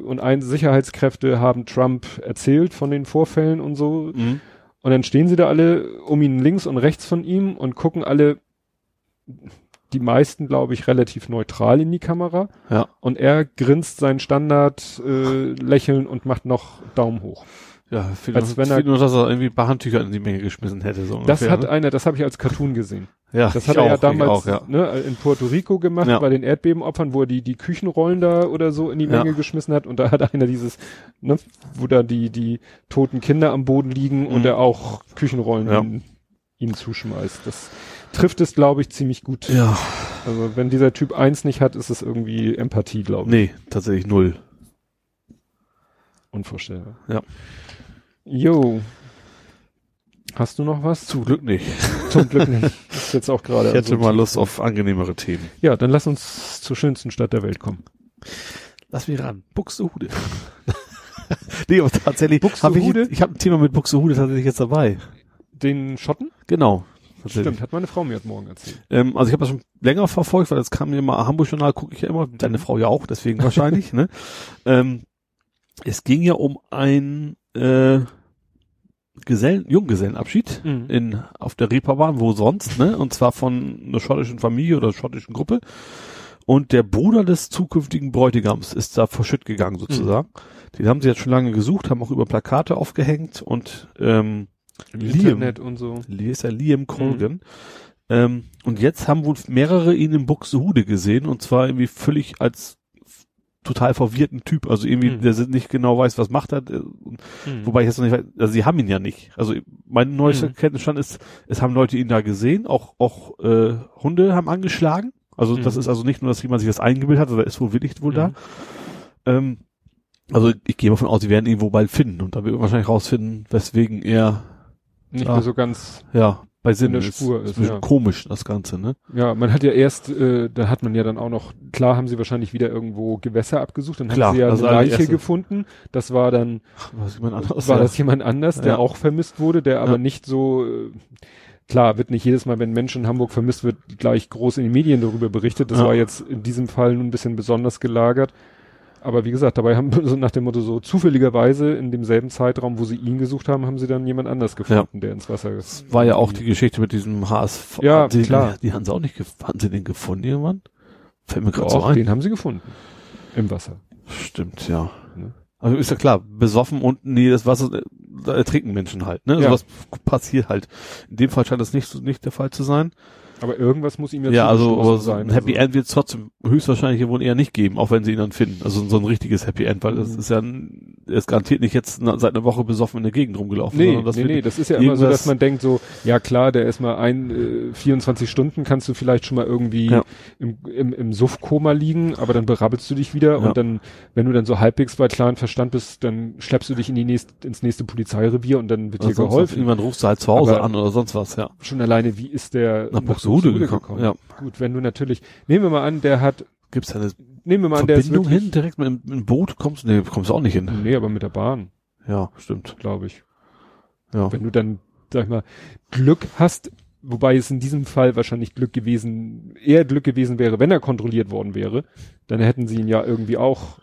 und ein Sicherheitskräfte haben Trump erzählt von den Vorfällen und so. Mhm. Und dann stehen sie da alle um ihn links und rechts von ihm und gucken alle die meisten, glaube ich, relativ neutral in die Kamera. Ja. Und er grinst sein Standard äh, lächeln und macht noch Daumen hoch. Ja, fehlt Als nur, wenn er- nur, dass er irgendwie ein paar Handtücher in die Menge geschmissen hätte. So Das ungefähr, hat ne? einer, das habe ich als Cartoon gesehen. ja, Das hat er ja auch, ich damals auch, ja. Ne, in Puerto Rico gemacht, Ja. bei den Erdbebenopfern, wo er die, die Küchenrollen da oder so in die Ja. Menge geschmissen hat. Und da hat einer dieses, ne, wo da die, die toten Kinder am Boden liegen und Mhm. er auch Küchenrollen Ihnen zuschmeißt. Das trifft es, glaube ich, ziemlich gut. Ja, Also wenn dieser Typ eins nicht hat, ist es irgendwie Empathie, glaube ich. nee, tatsächlich null. Unvorstellbar. Ja. Jo. Hast du noch was? Zum Glück nicht. Zum Glück nicht. Ist jetzt auch gerade. (laughs) Ich hätte so mal. Lust auf angenehmere Themen. Ja, dann lass uns zur schönsten Stadt der Welt kommen. Lass mich ran. Buxtehude. (laughs) nee, aber tatsächlich habe ich, Buxtehude? ich habe ein Thema mit Buxtehude tatsächlich jetzt dabei. Den Schotten? Genau. Stimmt, hat meine Frau mir heute Morgen erzählt. Ähm, also ich habe das schon länger verfolgt, weil das kam mir mal Hamburg Journal gucke ich ja immer, deine Frau ja auch, deswegen wahrscheinlich. ne? ähm, es ging ja um ein äh, Gesellen, Junggesellenabschied Mhm. in auf der Reeperbahn, wo sonst, ne? Und zwar von einer schottischen Familie oder schottischen Gruppe. Und der Bruder des zukünftigen Bräutigams ist da verschütt gegangen sozusagen. Den haben sie jetzt schon lange gesucht, haben auch über Plakate aufgehängt und ähm, Im Liam. Internet und so. Ist ja Liam Colgan. Ähm, und jetzt haben wohl mehrere ihn in Buxtehude gesehen und zwar irgendwie völlig als total verwirrten Typ, also irgendwie, Mhm. der nicht genau weiß, was macht er, äh, Mhm. wobei ich jetzt noch nicht weiß, also sie haben ihn ja nicht. Also mein neuester Mhm. Kenntnisstand ist, es haben Leute ihn da gesehen, auch, auch äh, Hunde haben angeschlagen. Also das Mhm. ist also nicht nur, dass jemand sich das eingebildet hat, sondern er ist wohl wirklich wohl da. Mhm. Ähm, also ich gehe davon aus, sie werden ihn wohl bald finden und da wird man wahrscheinlich rausfinden, weswegen er Nicht Ah. mehr so ganz, ja bei Sinn der ist. Spur ist. ist, ein ja. komisch, das Ganze, ne? ja, man hat ja erst, äh, da hat man ja dann auch noch, klar haben sie wahrscheinlich wieder irgendwo Gewässer abgesucht, dann Klar, haben sie ja das eine war Leiche gefunden, das war dann, Was jemand anderes. war ja. das jemand anders, der Ja. auch vermisst wurde, der aber nicht so, äh, klar, wird nicht jedes Mal, wenn Menschen in Hamburg vermisst wird, gleich groß in den Medien darüber berichtet, das war jetzt in diesem Fall nun ein bisschen besonders gelagert. Aber wie gesagt, dabei haben (laughs) so nach dem Motto so zufälligerweise in demselben Zeitraum, wo sie ihn gesucht haben, haben sie dann jemand anders gefunden, der ins Wasser Das war ja auch die Geschichte mit diesem HSV. Ja, die, klar. Die haben sie auch nicht gefunden. Haben sie den gefunden irgendwann? Fällt mir gerade so ein. den haben sie gefunden. Im Wasser. Stimmt, ja. Ne? Also ist ja klar, besoffen und nee, das Wasser, da ertrinken Menschen halt, ne? Ja. Sowas passiert halt. In dem Fall scheint das nicht, nicht der Fall zu sein. Aber irgendwas muss ihm ja, Ja, also aber so ein Happy also. End wird es trotzdem höchstwahrscheinlich wohl eher nicht geben, auch wenn sie ihn dann finden. Also so ein richtiges Happy End, weil das Mhm. ist ja, ein, er ist garantiert nicht jetzt na- seit einer Woche besoffen in der Gegend rumgelaufen. Nee, das nee, nee, das ist ja immer so, dass man denkt so, ja klar, der ist mal ein, äh, 24 Stunden kannst du vielleicht schon mal irgendwie Ja. im, im, im Suffkoma liegen, aber dann berappelst du dich wieder Ja. und dann, wenn du dann so halbwegs bei klaren Verstand bist, dann schleppst du dich in die nächst, ins nächste Polizeirevier und dann wird dir geholfen. Irgendwann rufst du halt zu Hause Aber- an oder sonst was, ja. Schon alleine, wie ist der Nach Buxtehude gekommen, ja. Gut, wenn du natürlich, nehmen wir mal an, der hat, Gibt's da eine nehmen wir mal an, der ist wirklich, hin, direkt mit dem, Boot kommst? Nee, kommst du auch nicht hin. Nee, aber mit der Bahn, Ja, stimmt. glaube ich. Ja. wenn du dann, sag ich mal, Glück hast, wobei es in diesem Fall wahrscheinlich Glück gewesen, eher Glück gewesen wäre, wenn er kontrolliert worden wäre, dann hätten sie ihn ja irgendwie auch,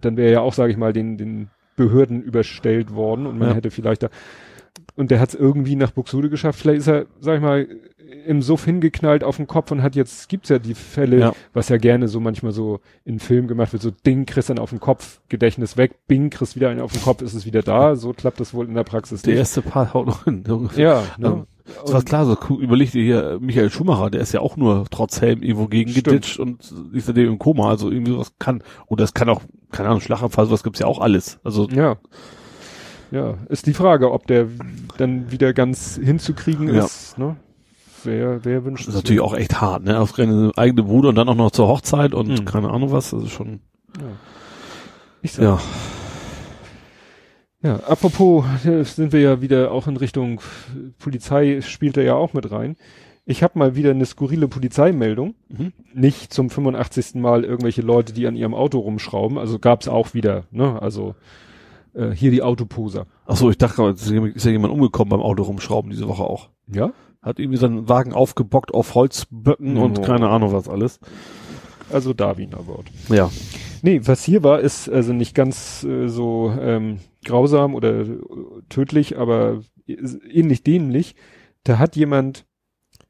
dann wäre er ja auch, sage ich mal, den, den Behörden überstellt worden und man Ja. hätte vielleicht da, und der hat es irgendwie nach Buxtehude geschafft, vielleicht ist er, sag ich mal, im Suff hingeknallt auf den Kopf und hat jetzt, gibt's ja die Fälle, Ja. was ja gerne so manchmal so in Filmen gemacht wird, so Ding, kriegst dann auf den Kopf, Gedächtnis weg, Bing, kriegst wieder einen auf den Kopf, ist es wieder da, so klappt das wohl in der Praxis Der nicht. erste Part haut noch hin. Ja, ne? Also, Das war klar, so überleg dir hier, äh, Michael Schumacher, der ist ja auch nur trotz Helm irgendwo gegen Stimmt. geditscht und ist seitdem im Koma, also irgendwie sowas kann, oder es kann auch, keine Ahnung, Schlaganfall, sowas gibt's ja auch alles. Also, Ja. Ja, ist die Frage, ob der dann wieder ganz hinzukriegen Ja. ist, ne? Wer, wer wünscht das ist natürlich auch echt hart, ne, auf seine eigene Bruder und dann auch noch zur Hochzeit und Mhm. keine Ahnung was, das ist schon, Ja. Ich sag, ja. ja, apropos, sind wir ja wieder auch in Richtung Polizei, spielt er ja auch mit rein. Ich habe mal wieder eine skurrile Polizeimeldung. Mhm. Nicht zum 85. Mal irgendwelche Leute, die an ihrem Auto rumschrauben. Also gab's auch wieder, ne? Also äh, hier die Autoposer. Ach so, ich dachte, ist ja jemand umgekommen beim Auto rumschrauben diese Woche auch. Ja? Hat irgendwie seinen Wagen aufgebockt auf Holzböcken und Oh. keine Ahnung was alles. Also Darwin Award. Ja. Nee, was hier war, ist also nicht ganz äh, so ähm, grausam oder äh, tödlich, aber ähnlich dämlich. Da hat jemand,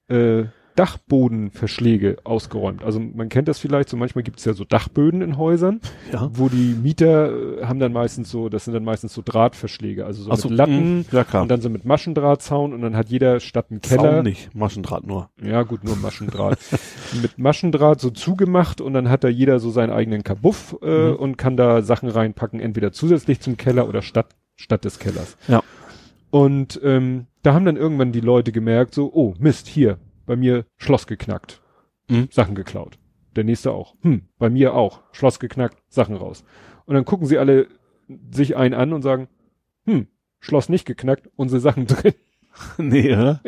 äh, Dachbodenverschläge ausgeräumt. Also man kennt das vielleicht, so manchmal gibt es ja so Dachböden in Häusern, Ja. wo die Mieter äh, haben dann meistens so, das sind dann meistens so Drahtverschläge, also so so, mit Latten mh, ja, klar. und dann so mit Maschendrahtzaun und dann hat jeder statt einen Keller. Zaun nicht, Maschendraht nur. Ja, gut, nur Maschendraht. (laughs) mit Maschendraht so zugemacht und dann hat da jeder so seinen eigenen Kabuff äh, Mhm. und kann da Sachen reinpacken, entweder zusätzlich zum Keller oder statt, statt des Kellers. Ja. Und ähm, da haben dann irgendwann die Leute gemerkt, so, oh, Mist, hier, bei mir Schloss geknackt, Mhm. Sachen geklaut. Der nächste auch. Hm, bei mir auch. Schloss geknackt, Sachen raus. Und dann gucken sie alle sich einen an und sagen, hm, Schloss nicht geknackt, unsere Sachen (laughs) drin. nee, oder?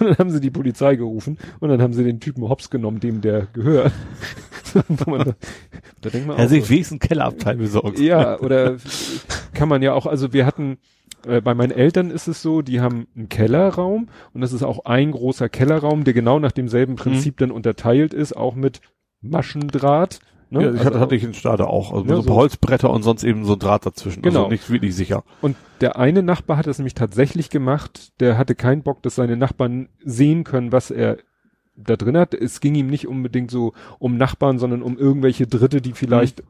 Und dann haben sie die Polizei gerufen und dann haben sie den Typen hops genommen, dem der gehört. (laughs) Da, da denkt man Er sich so, wenigstens Kellerabteil besorgt. ja, oder kann man ja auch, also wir hatten, äh, bei meinen Eltern ist es so, die haben einen Kellerraum und das ist auch ein großer Kellerraum, der genau nach demselben Prinzip dann unterteilt ist, auch mit Maschendraht. Ne? Ja, Also hatte, hatte ich in Stade auch. Also Ja, so, so- Holzbretter und sonst eben so ein Draht dazwischen. Genau. Also nicht wirklich sicher. Und der eine Nachbar hat das nämlich tatsächlich gemacht. Der hatte keinen Bock, dass seine Nachbarn sehen können, was er da drin hat. Es ging ihm nicht unbedingt so um Nachbarn, sondern um irgendwelche Dritte, die vielleicht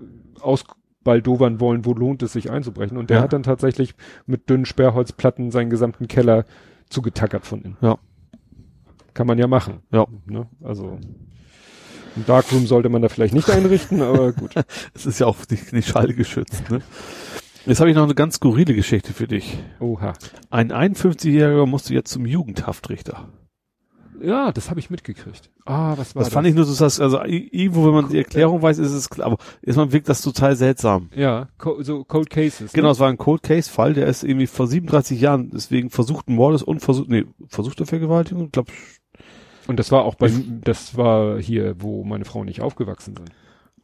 ausbaldowern wollen, wo lohnt es sich einzubrechen. Und der Ja. hat dann tatsächlich mit dünnen Sperrholzplatten seinen gesamten Keller zugetackert von innen. Ja. Kann man ja machen. Ja. Ne? Also ein Darkroom sollte man da vielleicht nicht einrichten, aber (laughs) gut. Es ist ja auch nicht, nicht schallgeschützt, ne? Jetzt habe ich noch eine ganz skurrile Geschichte für dich. Oha. Ein 51-Jähriger musste jetzt zum Jugendhaftrichter. Ja, das habe ich mitgekriegt. Ah, was war Das das? fand ich nur so, dass, also irgendwo, wenn man die Erklärung weiß, ist es klar, aber erstmal wirkt das total seltsam. Ja, so Cold Cases. Genau, Ne? es war ein Cold Case Fall, der ist irgendwie vor 37 Jahren deswegen versuchten Mordes und versucht, nee, versuchte Vergewaltigung, ich glaube, Und das war auch bei, das war hier, wo meine Frau nicht aufgewachsen sind.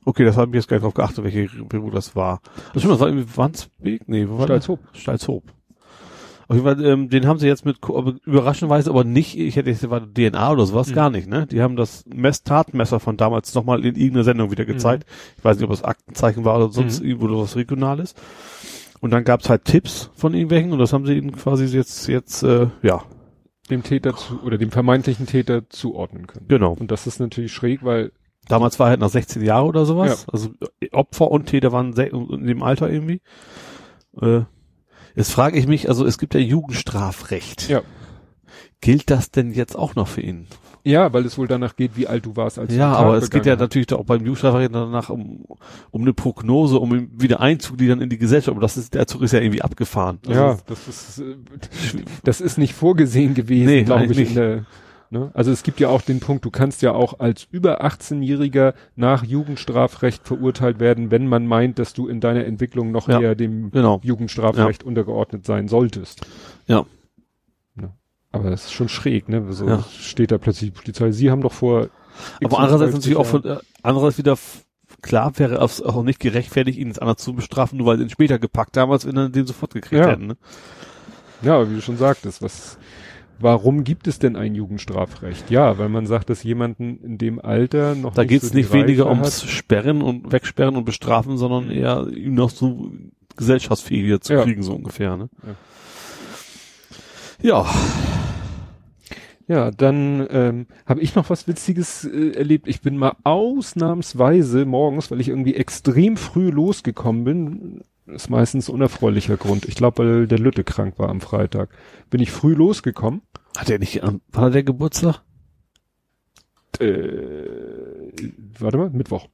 okay, das habe ich jetzt gar nicht drauf geachtet, welche Büro das war. Das stimmt, das war irgendwie Wandsbek, nee, wo war? Stalzhoop. Stalzhoop. Auf jeden Fall, ähm, den haben sie jetzt mit, überraschenderweise aber nicht, ich hätte jetzt war DNA oder sowas, Mhm. gar nicht, ne? Die haben das Mess Tatmesser von damals nochmal in irgendeiner Sendung wieder gezeigt. Ich weiß nicht, ob es Aktenzeichen war oder sonst Mhm. irgendwo was Regionales. Und dann gab's halt Tipps von irgendwelchen und das haben sie ihnen quasi jetzt, jetzt, äh, ja, Dem Täter zu, oder dem vermeintlichen Täter zuordnen können. genau. Und das ist natürlich schräg, weil, Damals war er halt nach 16 Jahren oder sowas. Also äh, Opfer und Täter waren in dem Alter irgendwie. Äh, jetzt frage ich mich, also es gibt ja Jugendstrafrecht. Ja. Gilt das denn jetzt auch noch für ihn? ja, weil es wohl danach geht, wie alt du warst, als ja, aber es geht ja hast. natürlich auch beim Jugendstrafrecht danach um, um eine Prognose, um wieder einzugliedern in die Gesellschaft. Aber das ist, der Zug ist ja irgendwie abgefahren. Also, Ja, das ist, äh, das ist nicht vorgesehen gewesen, Nee, glaube ich, in der, ne? Also es gibt ja auch den Punkt, du kannst ja auch als über 18-Jähriger nach Jugendstrafrecht verurteilt werden, wenn man meint, dass du in deiner Entwicklung noch Ja, eher dem Genau. Jugendstrafrecht untergeordnet sein solltest. Ja. Ne? Aber das ist schon schräg, ne? So Ja. steht da plötzlich die Polizei. Sie haben doch vor. Aber andererseits natürlich auch von äh, andererseits wieder klar wäre es auch nicht gerechtfertigt, ihn jetzt anders zu bestrafen, nur weil sie ihn später gepackt haben, als wenn er den sofort gekriegt Ja. hätten. Ne? Ja, wie du schon sagtest, was, warum gibt es denn ein Jugendstrafrecht? Ja, weil man sagt, dass jemanden in dem Alter noch Da nicht geht's so die nicht weniger ums Sperren und Wegsperren und Bestrafen, sondern eher ihm noch so gesellschaftsfähig wieder zu Ja. kriegen, so ungefähr. Ne? Ja. Ja. Ja, dann ähm, habe ich noch was Witziges äh, erlebt. Ich bin mal ausnahmsweise morgens, weil ich irgendwie extrem früh losgekommen bin, ist meistens unerfreulicher Grund. Ich glaube, weil der Lütte krank war am Freitag. Bin ich früh losgekommen. Hat er nicht, ähm, war der Geburtstag? Äh, warte mal, Mittwoch.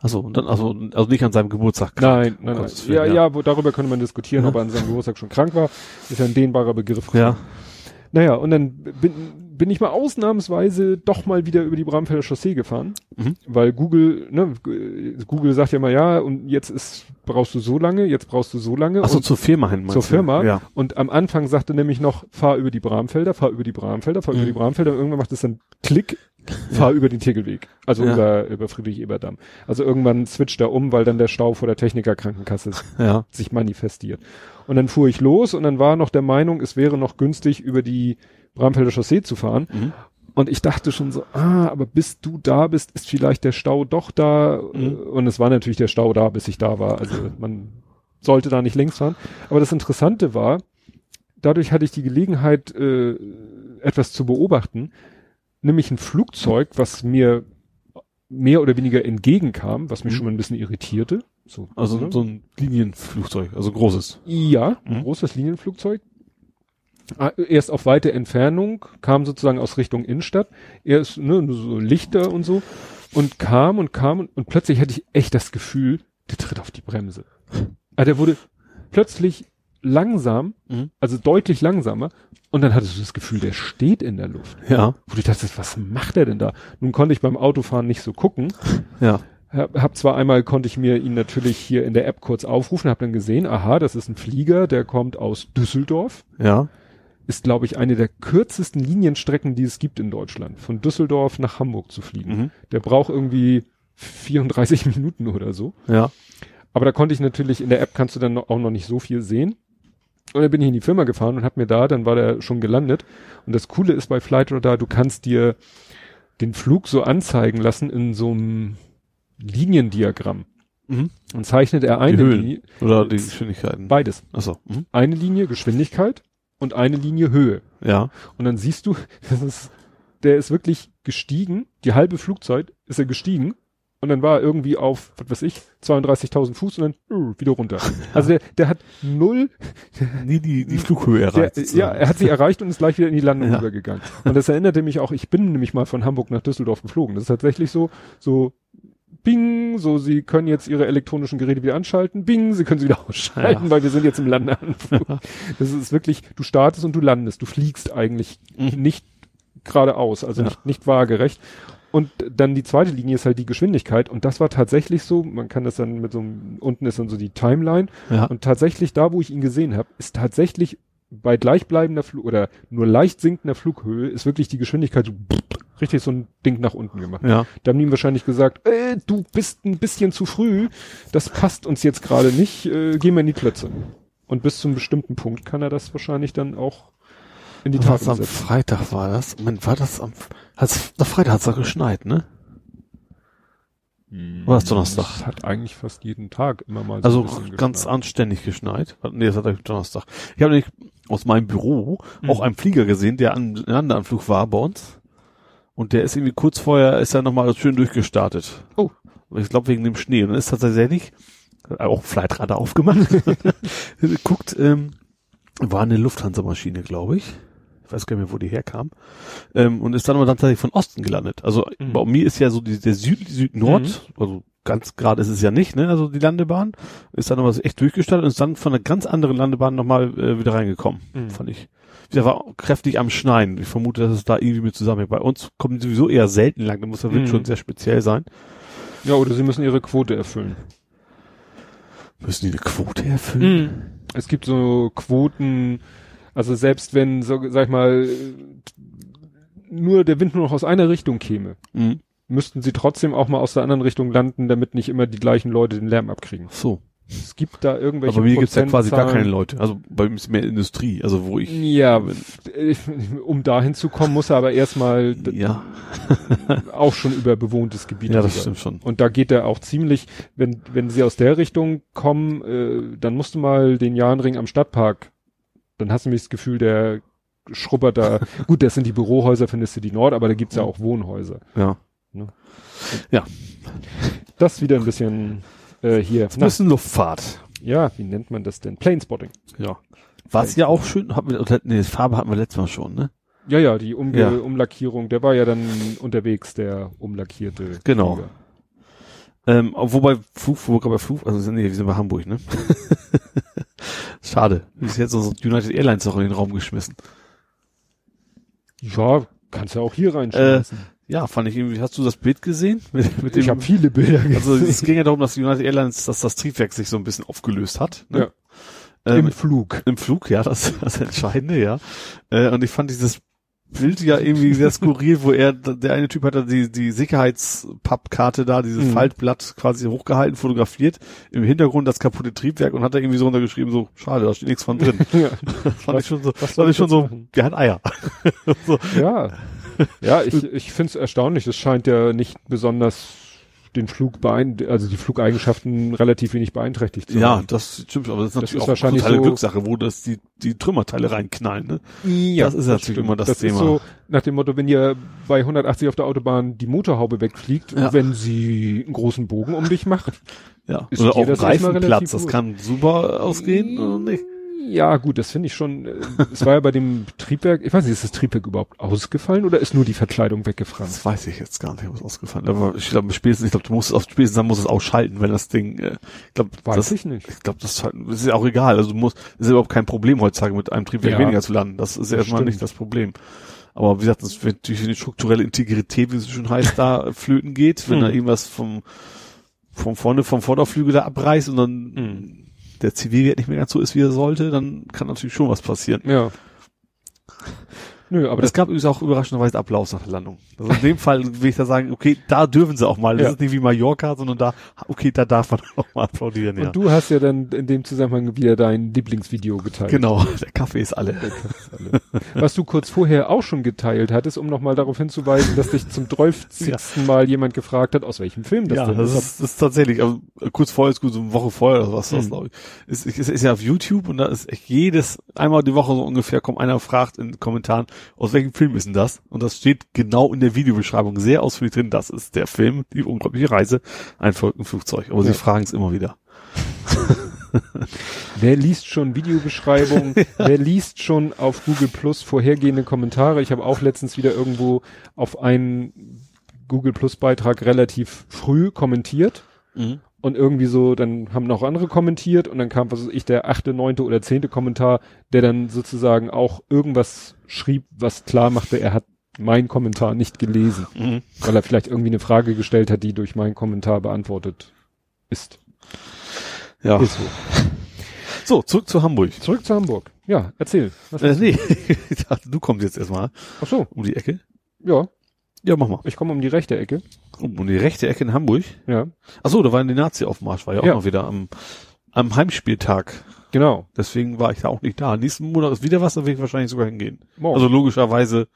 Achso, und dann, also, also nicht an seinem Geburtstag. Nein, nein, nein. Gottes Willen, Ja, ja. ja, wo, darüber könnte man diskutieren, Ja. ob er an seinem Geburtstag schon krank war. Ist ja ein dehnbarer Begriff. Ja. Naja, und dann bin, bin ich mal ausnahmsweise doch mal wieder über die Bramfelder Chaussee gefahren, Mhm. weil Google, ne, Google sagt ja mal, ja, und jetzt ist, brauchst du so lange, jetzt brauchst du so lange. Achso, zur Firma hin, meinst zur? Firma. Ja. und am Anfang sagte nämlich noch, fahr über die Bramfelder, fahr über die Bramfelder, fahr über Mhm. die Bramfelder, und irgendwann macht es dann Klick, fahr über den Tegelweg. Also Ja. über, über Friedrich-Eberdamm. Also irgendwann switcht er um, weil dann der Stau vor der Technikerkrankenkasse (laughs) Ja. sich manifestiert. Und dann fuhr ich los und dann war noch der Meinung, es wäre noch günstig, über die Bramfelder Chaussee zu fahren. Mhm. Und ich dachte schon so, ah, aber bis du da bist, ist vielleicht der Stau doch da. Mhm. Und es war natürlich der Stau da, bis ich da war. Also man sollte da nicht längs fahren. Aber das Interessante war, dadurch hatte ich die Gelegenheit, äh, etwas zu beobachten. nämlich ein Flugzeug, was mir mehr oder weniger entgegenkam, was mich Mhm. schon mal ein bisschen irritierte. So, Also ne? so ein Linienflugzeug, also großes. Ja, ein Mhm. großes Linienflugzeug. Ah, Erst auf weite Entfernung, kam sozusagen aus Richtung Innenstadt. Erst ne, nur so Lichter und so. Und kam und kam und, und plötzlich hatte ich echt das Gefühl, der tritt auf die Bremse. Also der wurde plötzlich langsam, Mhm. also deutlich langsamer. Und dann hattest du das Gefühl, der steht in der Luft. Ja, Wo du dachtest, was macht er denn da? Nun konnte ich beim Autofahren nicht so gucken. ja. Hab, hab zwar einmal konnte ich mir ihn natürlich hier in der App kurz aufrufen, habe dann gesehen, aha, das ist ein Flieger, der kommt aus Düsseldorf. Ja. Ist, glaube ich, eine der kürzesten Linienstrecken, die es gibt in Deutschland, von Düsseldorf nach Hamburg zu fliegen. Mhm. Der braucht irgendwie 34 (laughs) Minuten oder so. Ja. Aber da konnte ich natürlich, in der App kannst du dann auch noch nicht so viel sehen. Und dann bin ich in die Firma gefahren und hab mir da, dann war der schon gelandet. Und das Coole ist bei Flightradar, du kannst dir den Flug so anzeigen lassen in so einem Liniendiagramm. Mhm. Und zeichnet er eine. Linie, Oder die Geschwindigkeiten. beides. Achso. Mhm. Eine Linie Geschwindigkeit und eine Linie Höhe. Ja. Und dann siehst du, (laughs) das ist, der ist wirklich gestiegen, die halbe Flugzeit ist er gestiegen und dann war er irgendwie auf, was weiß ich, 32.000 Fuß und dann uh, wieder runter. (laughs) Also der, der hat null, (laughs) Nie die, die Flughöhe der, erreicht. ja, sozusagen. er hat sie erreicht und ist gleich wieder in die Landung Ja. übergegangen. Und das erinnerte mich auch, ich bin nämlich mal von Hamburg nach Düsseldorf geflogen. Das ist tatsächlich so, so Bing, so Sie können jetzt Ihre elektronischen Geräte wieder anschalten. Bing, Sie können sie wieder (laughs) ausschalten, Ja. weil wir sind jetzt im Landeanflug. Das ist wirklich, du startest und du landest. Du fliegst eigentlich Mhm. nicht geradeaus, also Ja. nicht, nicht waagerecht. Und dann die zweite Linie ist halt die Geschwindigkeit. Und das war tatsächlich so, man kann das dann mit so einem, unten ist dann so die Timeline. Ja. Und tatsächlich da, wo ich ihn gesehen habe, ist tatsächlich bei gleichbleibender Flug oder nur leicht sinkender Flughöhe ist wirklich die Geschwindigkeit so (laughs) richtig so ein Ding nach unten gemacht. Ja. Da haben die ihm wahrscheinlich gesagt, äh, du bist ein bisschen zu früh, das passt uns jetzt gerade nicht, äh, geh mal in die Klötze. Und bis zum bestimmten Punkt kann er das wahrscheinlich dann auch in die Tat Was am umsetzen. Freitag war das? Moment, war das am, hat's, am Freitag hat's da geschneit, ne? War das Donnerstag? Das hat eigentlich fast jeden Tag immer mal so Also ganz geschneit. anständig geschneit. Nee, das hat er Donnerstag. Ich habe nämlich aus meinem Büro Mhm. auch einen Flieger gesehen, der an Landeanflug war bei uns. Und der ist irgendwie kurz vorher, ist er nochmal schön durchgestartet. Oh. Ich glaube wegen dem Schnee. Und dann ist tatsächlich auch Flightradar aufgemacht. (laughs) Guckt, ähm, war eine Lufthansa-Maschine, glaube ich. Ich weiß gar nicht mehr, wo die herkam. Ähm, und ist dann aber dann tatsächlich von Osten gelandet. Also Mhm. bei mir ist ja so die, der Süd, Süd-Nord, also ganz gerade ist es ja nicht, ne? Also die Landebahn ist dann aber echt durchgestartet und ist dann von einer ganz anderen Landebahn nochmal äh, wieder reingekommen, Mhm. fand ich. Der war kräftig am Schneien. Ich vermute, dass es da irgendwie mit zusammenhängt. Bei uns kommen die sowieso eher selten lang. Da muss der Wind Mhm. schon sehr speziell sein. Ja, oder sie müssen ihre Quote erfüllen. Müssen die eine Quote erfüllen? Es gibt so Quoten, also selbst wenn, so, sag ich mal, nur der Wind nur noch aus einer Richtung käme, Mhm. müssten sie trotzdem auch mal aus der anderen Richtung landen, damit nicht immer die gleichen Leute den Lärm abkriegen. So. Es gibt da irgendwelche Aber bei mir gibt's ja quasi gar keine. Leute. Also bei mir ist mehr Industrie. Also wo ich. Ja, um dahin zu kommen, muss er aber erstmal (laughs) Ja. (laughs) auch schon über bewohntes Gebiet. Ja, das rüber. stimmt schon. Und da geht er auch ziemlich, wenn, wenn sie aus der Richtung kommen, äh, dann musst du mal den Jahnring am Stadtpark, dann hast du nämlich das Gefühl, der schrubbert da, (laughs) gut, das sind die Bürohäuser von der City Nord, aber da gibt's ja auch Wohnhäuser. Ja. Das wieder ein bisschen äh, hier. Ein bisschen Luftfahrt. ja, wie nennt man das denn? Planespotting. Ja. Was ja auch schön, hatten wir, nee, Farbe hatten wir letztes Mal schon, ne? Ja, ja, die Umge Ja. Umlackierung, der war ja dann unterwegs, der umlackierte. Genau. Ähm, wobei Flug, wo wir gerade bei Flug, also nee, wir sind bei Hamburg, ne? (laughs) Schade. Bis jetzt unsere United Airlines noch in den Raum geschmissen. Ja, kannst ja auch hier reinschmeißen. Ja, fand ich irgendwie, hast du das Bild gesehen? Mit, mit dem, ich habe viele Bilder gesehen. also es ging ja darum, dass United Airlines, dass das Triebwerk sich so ein bisschen aufgelöst hat. Ne? Ja. Ähm, Im Flug. Im Flug, ja, das ist das Entscheidende, ja. Äh, und ich fand dieses Bild ja irgendwie sehr skurril, wo er, der eine Typ hat da die, die Sicherheitspappkarte da, dieses Mhm. Faltblatt quasi hochgehalten, fotografiert, im Hintergrund das kaputte Triebwerk und hat da irgendwie so runtergeschrieben, so, schade, da steht nichts von drin. (laughs) ja. Das fand ich schon so, was fand ich schon so, machen? der hat Eier. (laughs) so. Ja. Ja, ich, (laughs) ich finde es erstaunlich. Es scheint ja nicht besonders den Flug beein also die Flugeigenschaften relativ wenig beeinträchtigt. zu Ja, haben. das stimmt, aber das ist Das natürlich ist auch wahrscheinlich totale so- Glückssache, wo das die, die Trümmerteile reinknallen, ne? Ja, Das ist natürlich immer das das Thema. Ist so nach dem Motto, wenn ihr bei 180 auf der Autobahn die Motorhaube wegfliegt, Ja. wenn sie einen großen Bogen um dich macht. Ja. Oder auch das erstmal Reifenplatz, das kann super ausgehen oder nicht? Ja, gut, das finde ich schon. äh, Es war ja bei dem Triebwerk, ich weiß nicht, ist das Triebwerk überhaupt ausgefallen oder ist nur die Verkleidung weggefranst? Das weiß ich jetzt gar nicht, was ausgefallen ist. Aber ich glaube, spätestens, ich glaube, du musst es auf spätestens dann musst du es ausschalten, wenn das Ding, äh, ich glaube, Weiß das, ich nicht. ich glaube, das, ist halt- das ist ja auch egal. Also du musst, ist überhaupt kein Problem heutzutage mit einem Triebwerk Ja. weniger zu landen. Das ist ja erstmal stimmt. nicht das Problem. Aber wie gesagt, das wird durch die strukturelle Integrität, wie es schon heißt, da (laughs) flöten geht, wenn Hm. da irgendwas vom, vom vorne, vom Vorderflügel da abreißt und dann Hm. Der Zivilwert nicht mehr ganz so ist, wie er sollte, dann kann natürlich schon was passieren. Ja. Nö, aber es gab übrigens auch überraschenderweise Applaus nach der Landung. Also in dem (laughs) Fall will ich da sagen, okay, da dürfen sie auch mal. Das Ja. ist nicht wie Mallorca, sondern da, okay, da darf man (laughs) auch mal applaudieren, ja. und du hast ja dann in dem Zusammenhang wieder dein Lieblingsvideo geteilt. Genau, (laughs) der Kaffee ist alle. Was du kurz vorher auch schon geteilt hattest, um nochmal darauf hinzuweisen, dass dich zum 12. Mal jemand gefragt hat, aus welchem Film das ja, denn das ist. ist, das ist tatsächlich, also kurz vorher ist gut, so eine Woche vorher oder was, was Mhm. glaube ich. Ist, ist, ist ja auf YouTube und da ist echt jedes, einmal die Woche so ungefähr, kommt einer fragt in den Kommentaren, aus welchem Film ist denn das? Und das steht genau in der Videobeschreibung sehr ausführlich drin, das ist der Film, die unglaubliche Reise, ein Flugzeug. Aber Ja. sie fragen es immer wieder. (laughs) Wer liest schon Videobeschreibungen? (laughs) Wer liest schon auf Google Plus vorhergehende Kommentare? Ich habe auch letztens wieder irgendwo auf einen Google Plus Beitrag relativ früh kommentiert und irgendwie so, dann haben noch andere kommentiert und dann kam, was weiß ich, der achte, neunte oder zehnte Kommentar, der dann sozusagen auch irgendwas schrieb, was klar machte, er hat meinen Kommentar nicht gelesen, Mhm. weil er vielleicht irgendwie eine Frage gestellt hat, die durch meinen Kommentar beantwortet ist. Ja. Ist so. So, zurück zu Hamburg. Zurück zu Hamburg. Ja, erzähl. Äh, nee, ich (laughs) dachte, du kommst jetzt erstmal Ach so, um die Ecke. ja, Ja, mach mal. ich komme um die rechte Ecke. Um, um die rechte Ecke in Hamburg. Ja, Ach so, da war die Nazi-Aufmarsch, war ja auch Ja. noch wieder am, am Heimspieltag. genau. Deswegen war ich da auch nicht da. Nächsten Monat ist wieder was, da will ich wahrscheinlich sogar hingehen. Morgen. Also logischerweise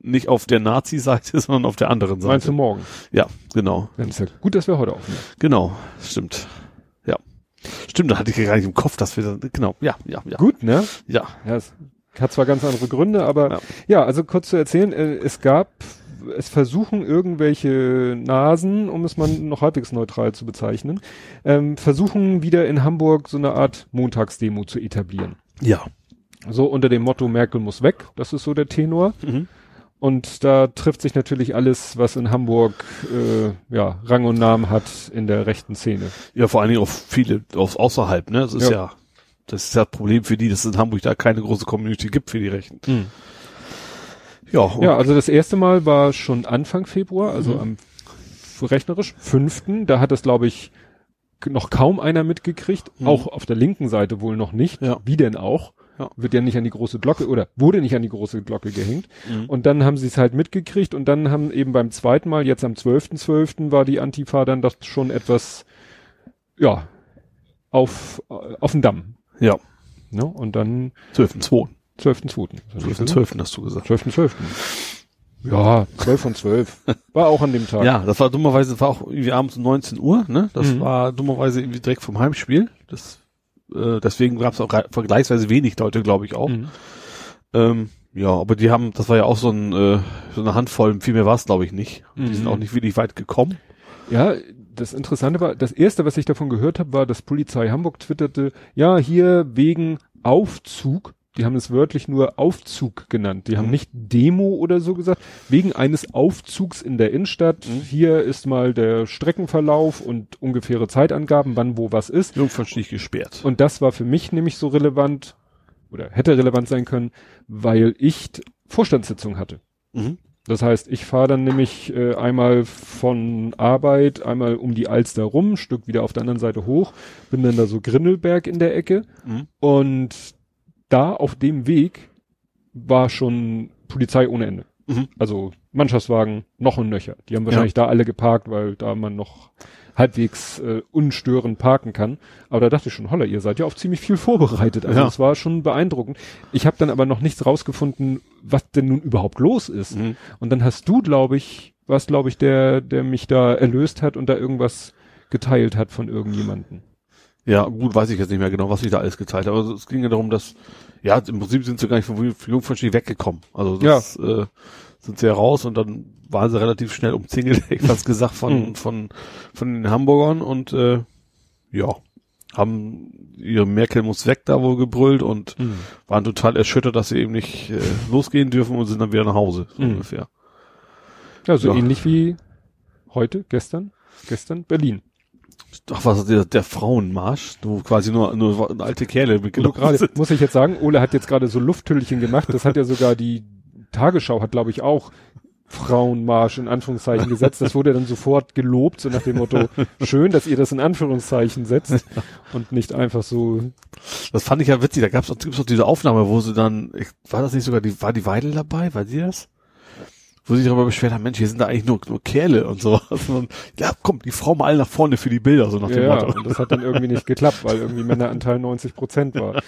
nicht auf der Nazi-Seite, (laughs) sondern auf der anderen Seite. Meinst du morgen? Ja, genau. Dann ist ja gut, dass wir heute aufnehmen. Genau, stimmt. Ja. Stimmt, da hatte ich gar nicht im Kopf, dass wir dann, genau, ja, ja, ja. Gut, ne? Ja. Ja, es hat zwar ganz andere Gründe, aber Ja. ja, also kurz zu erzählen, äh, es gab, es versuchen irgendwelche Nasen, um es mal noch halbwegs neutral zu bezeichnen, ähm, versuchen wieder in Hamburg so eine Art Montagsdemo zu etablieren. Ja. So unter dem Motto Merkel muss weg, das ist so der Tenor. Mhm. Und da trifft sich natürlich alles, was in Hamburg äh, ja, Rang und Namen hat in der rechten Szene. Ja, vor allen Dingen auch viele aus außerhalb, ne? Das ist Ja. ja, das ist ja das Problem für die, dass es in Hamburg da keine große Community gibt für die Rechten. Ja, Ja, also das erste Mal war schon Anfang Februar, also Mhm. am rechnerisch fünften. Da hat das, glaube ich, noch kaum einer mitgekriegt. Mhm. Auch auf der linken Seite wohl noch nicht. Ja. Wie denn auch? Ja. Wird ja nicht an die große Glocke oder wurde nicht an die große Glocke gehängt. Mhm. Und dann haben sie es halt mitgekriegt und dann haben eben beim zweiten Mal, jetzt am 12.12. war die Antifa dann das schon etwas, ja, auf, äh, auf den Damm. ja, Ne? Und dann 12.2. 12.2. 12.12. hast du gesagt. 12.12. Ja, 12 von 12. War auch an dem Tag. Ja, das war dummerweise, war auch irgendwie abends um 19 Uhr, ne? Das Mhm. war dummerweise irgendwie direkt vom Heimspiel. Das, äh, deswegen gab es auch vergleichsweise wenig Leute, glaube ich auch. Mhm. Ähm, ja, aber die haben, das war ja auch so, ein, äh, so eine Handvoll, viel mehr war es, glaube ich, nicht. Und Die Mhm. sind auch nicht wirklich weit gekommen. Ja, das Interessante war, das erste, was ich davon gehört habe, war, dass Polizei Hamburg twitterte, ja, hier wegen Aufzug, die haben es wörtlich nur Aufzug genannt, die haben Mhm. nicht Demo oder so gesagt, wegen eines Aufzugs in der Innenstadt, Mhm. hier ist mal der Streckenverlauf und ungefähre Zeitangaben, wann wo was ist. Jungfernstich gesperrt. Und das war für mich nämlich so relevant, oder hätte relevant sein können, weil ich Vorstandssitzung hatte. Mhm. Das heißt, ich fahre dann nämlich äh, einmal von Arbeit, einmal um die Alster rum, Stück wieder auf der anderen Seite hoch, bin dann da so Grindelberg in der Ecke Mhm. und da auf dem Weg war schon Polizei ohne Ende. Mhm. Also Mannschaftswagen noch und nöcher. Die haben wahrscheinlich da alle geparkt, weil da man noch halbwegs äh, unstörend parken kann. Aber da dachte ich schon, holla, ihr seid ja auf ziemlich viel vorbereitet. Also Ja. es war schon beeindruckend. Ich habe dann aber noch nichts rausgefunden, was denn nun überhaupt los ist. Mhm. Und dann hast du, glaube ich, war es, glaube ich, der, der mich da erlöst hat und da irgendwas geteilt hat von irgendjemanden. Ja, gut, weiß ich jetzt nicht mehr genau, was ich da alles geteilt habe. Aber es ging ja darum, dass, ja, im Prinzip sind sie gar nicht von Jungfernstieg weggekommen. Also das, ja. äh, sind sie ja raus und dann waren sie relativ schnell umzingelt, (laughs) ich was gesagt, von, mhm. von, von den Hamburgern und äh, ja, haben ihre Merkel muss weg da wohl gebrüllt und mhm. waren total erschüttert, dass sie eben nicht äh, losgehen dürfen und sind dann wieder nach Hause, so mhm. ungefähr. Ja, so ja. ähnlich wie heute, gestern, gestern Berlin. Ach, was der, der Frauenmarsch, wo quasi nur, nur alte Kerle mitgenommen gerade, Muss ich jetzt sagen, Ole hat jetzt gerade so Lufthüllchen gemacht, das hat ja sogar die Tagesschau hat, glaube ich, auch Frauenmarsch in Anführungszeichen gesetzt. Das wurde dann sofort gelobt, so nach dem Motto, schön, dass ihr das in Anführungszeichen setzt und nicht einfach so. Das fand ich ja witzig. Da gab's auch, gibt's auch diese Aufnahme, wo sie dann, ich, war das nicht sogar die, war die Weidel dabei? War sie das? Wo sich darüber beschwert haben, Mensch, hier sind da eigentlich nur, nur Kerle und so. Und, ja, komm, die Frau mal alle nach vorne für die Bilder, so nach dem ja, Motto. und das hat dann irgendwie nicht geklappt, weil irgendwie Männeranteil 90 Prozent war.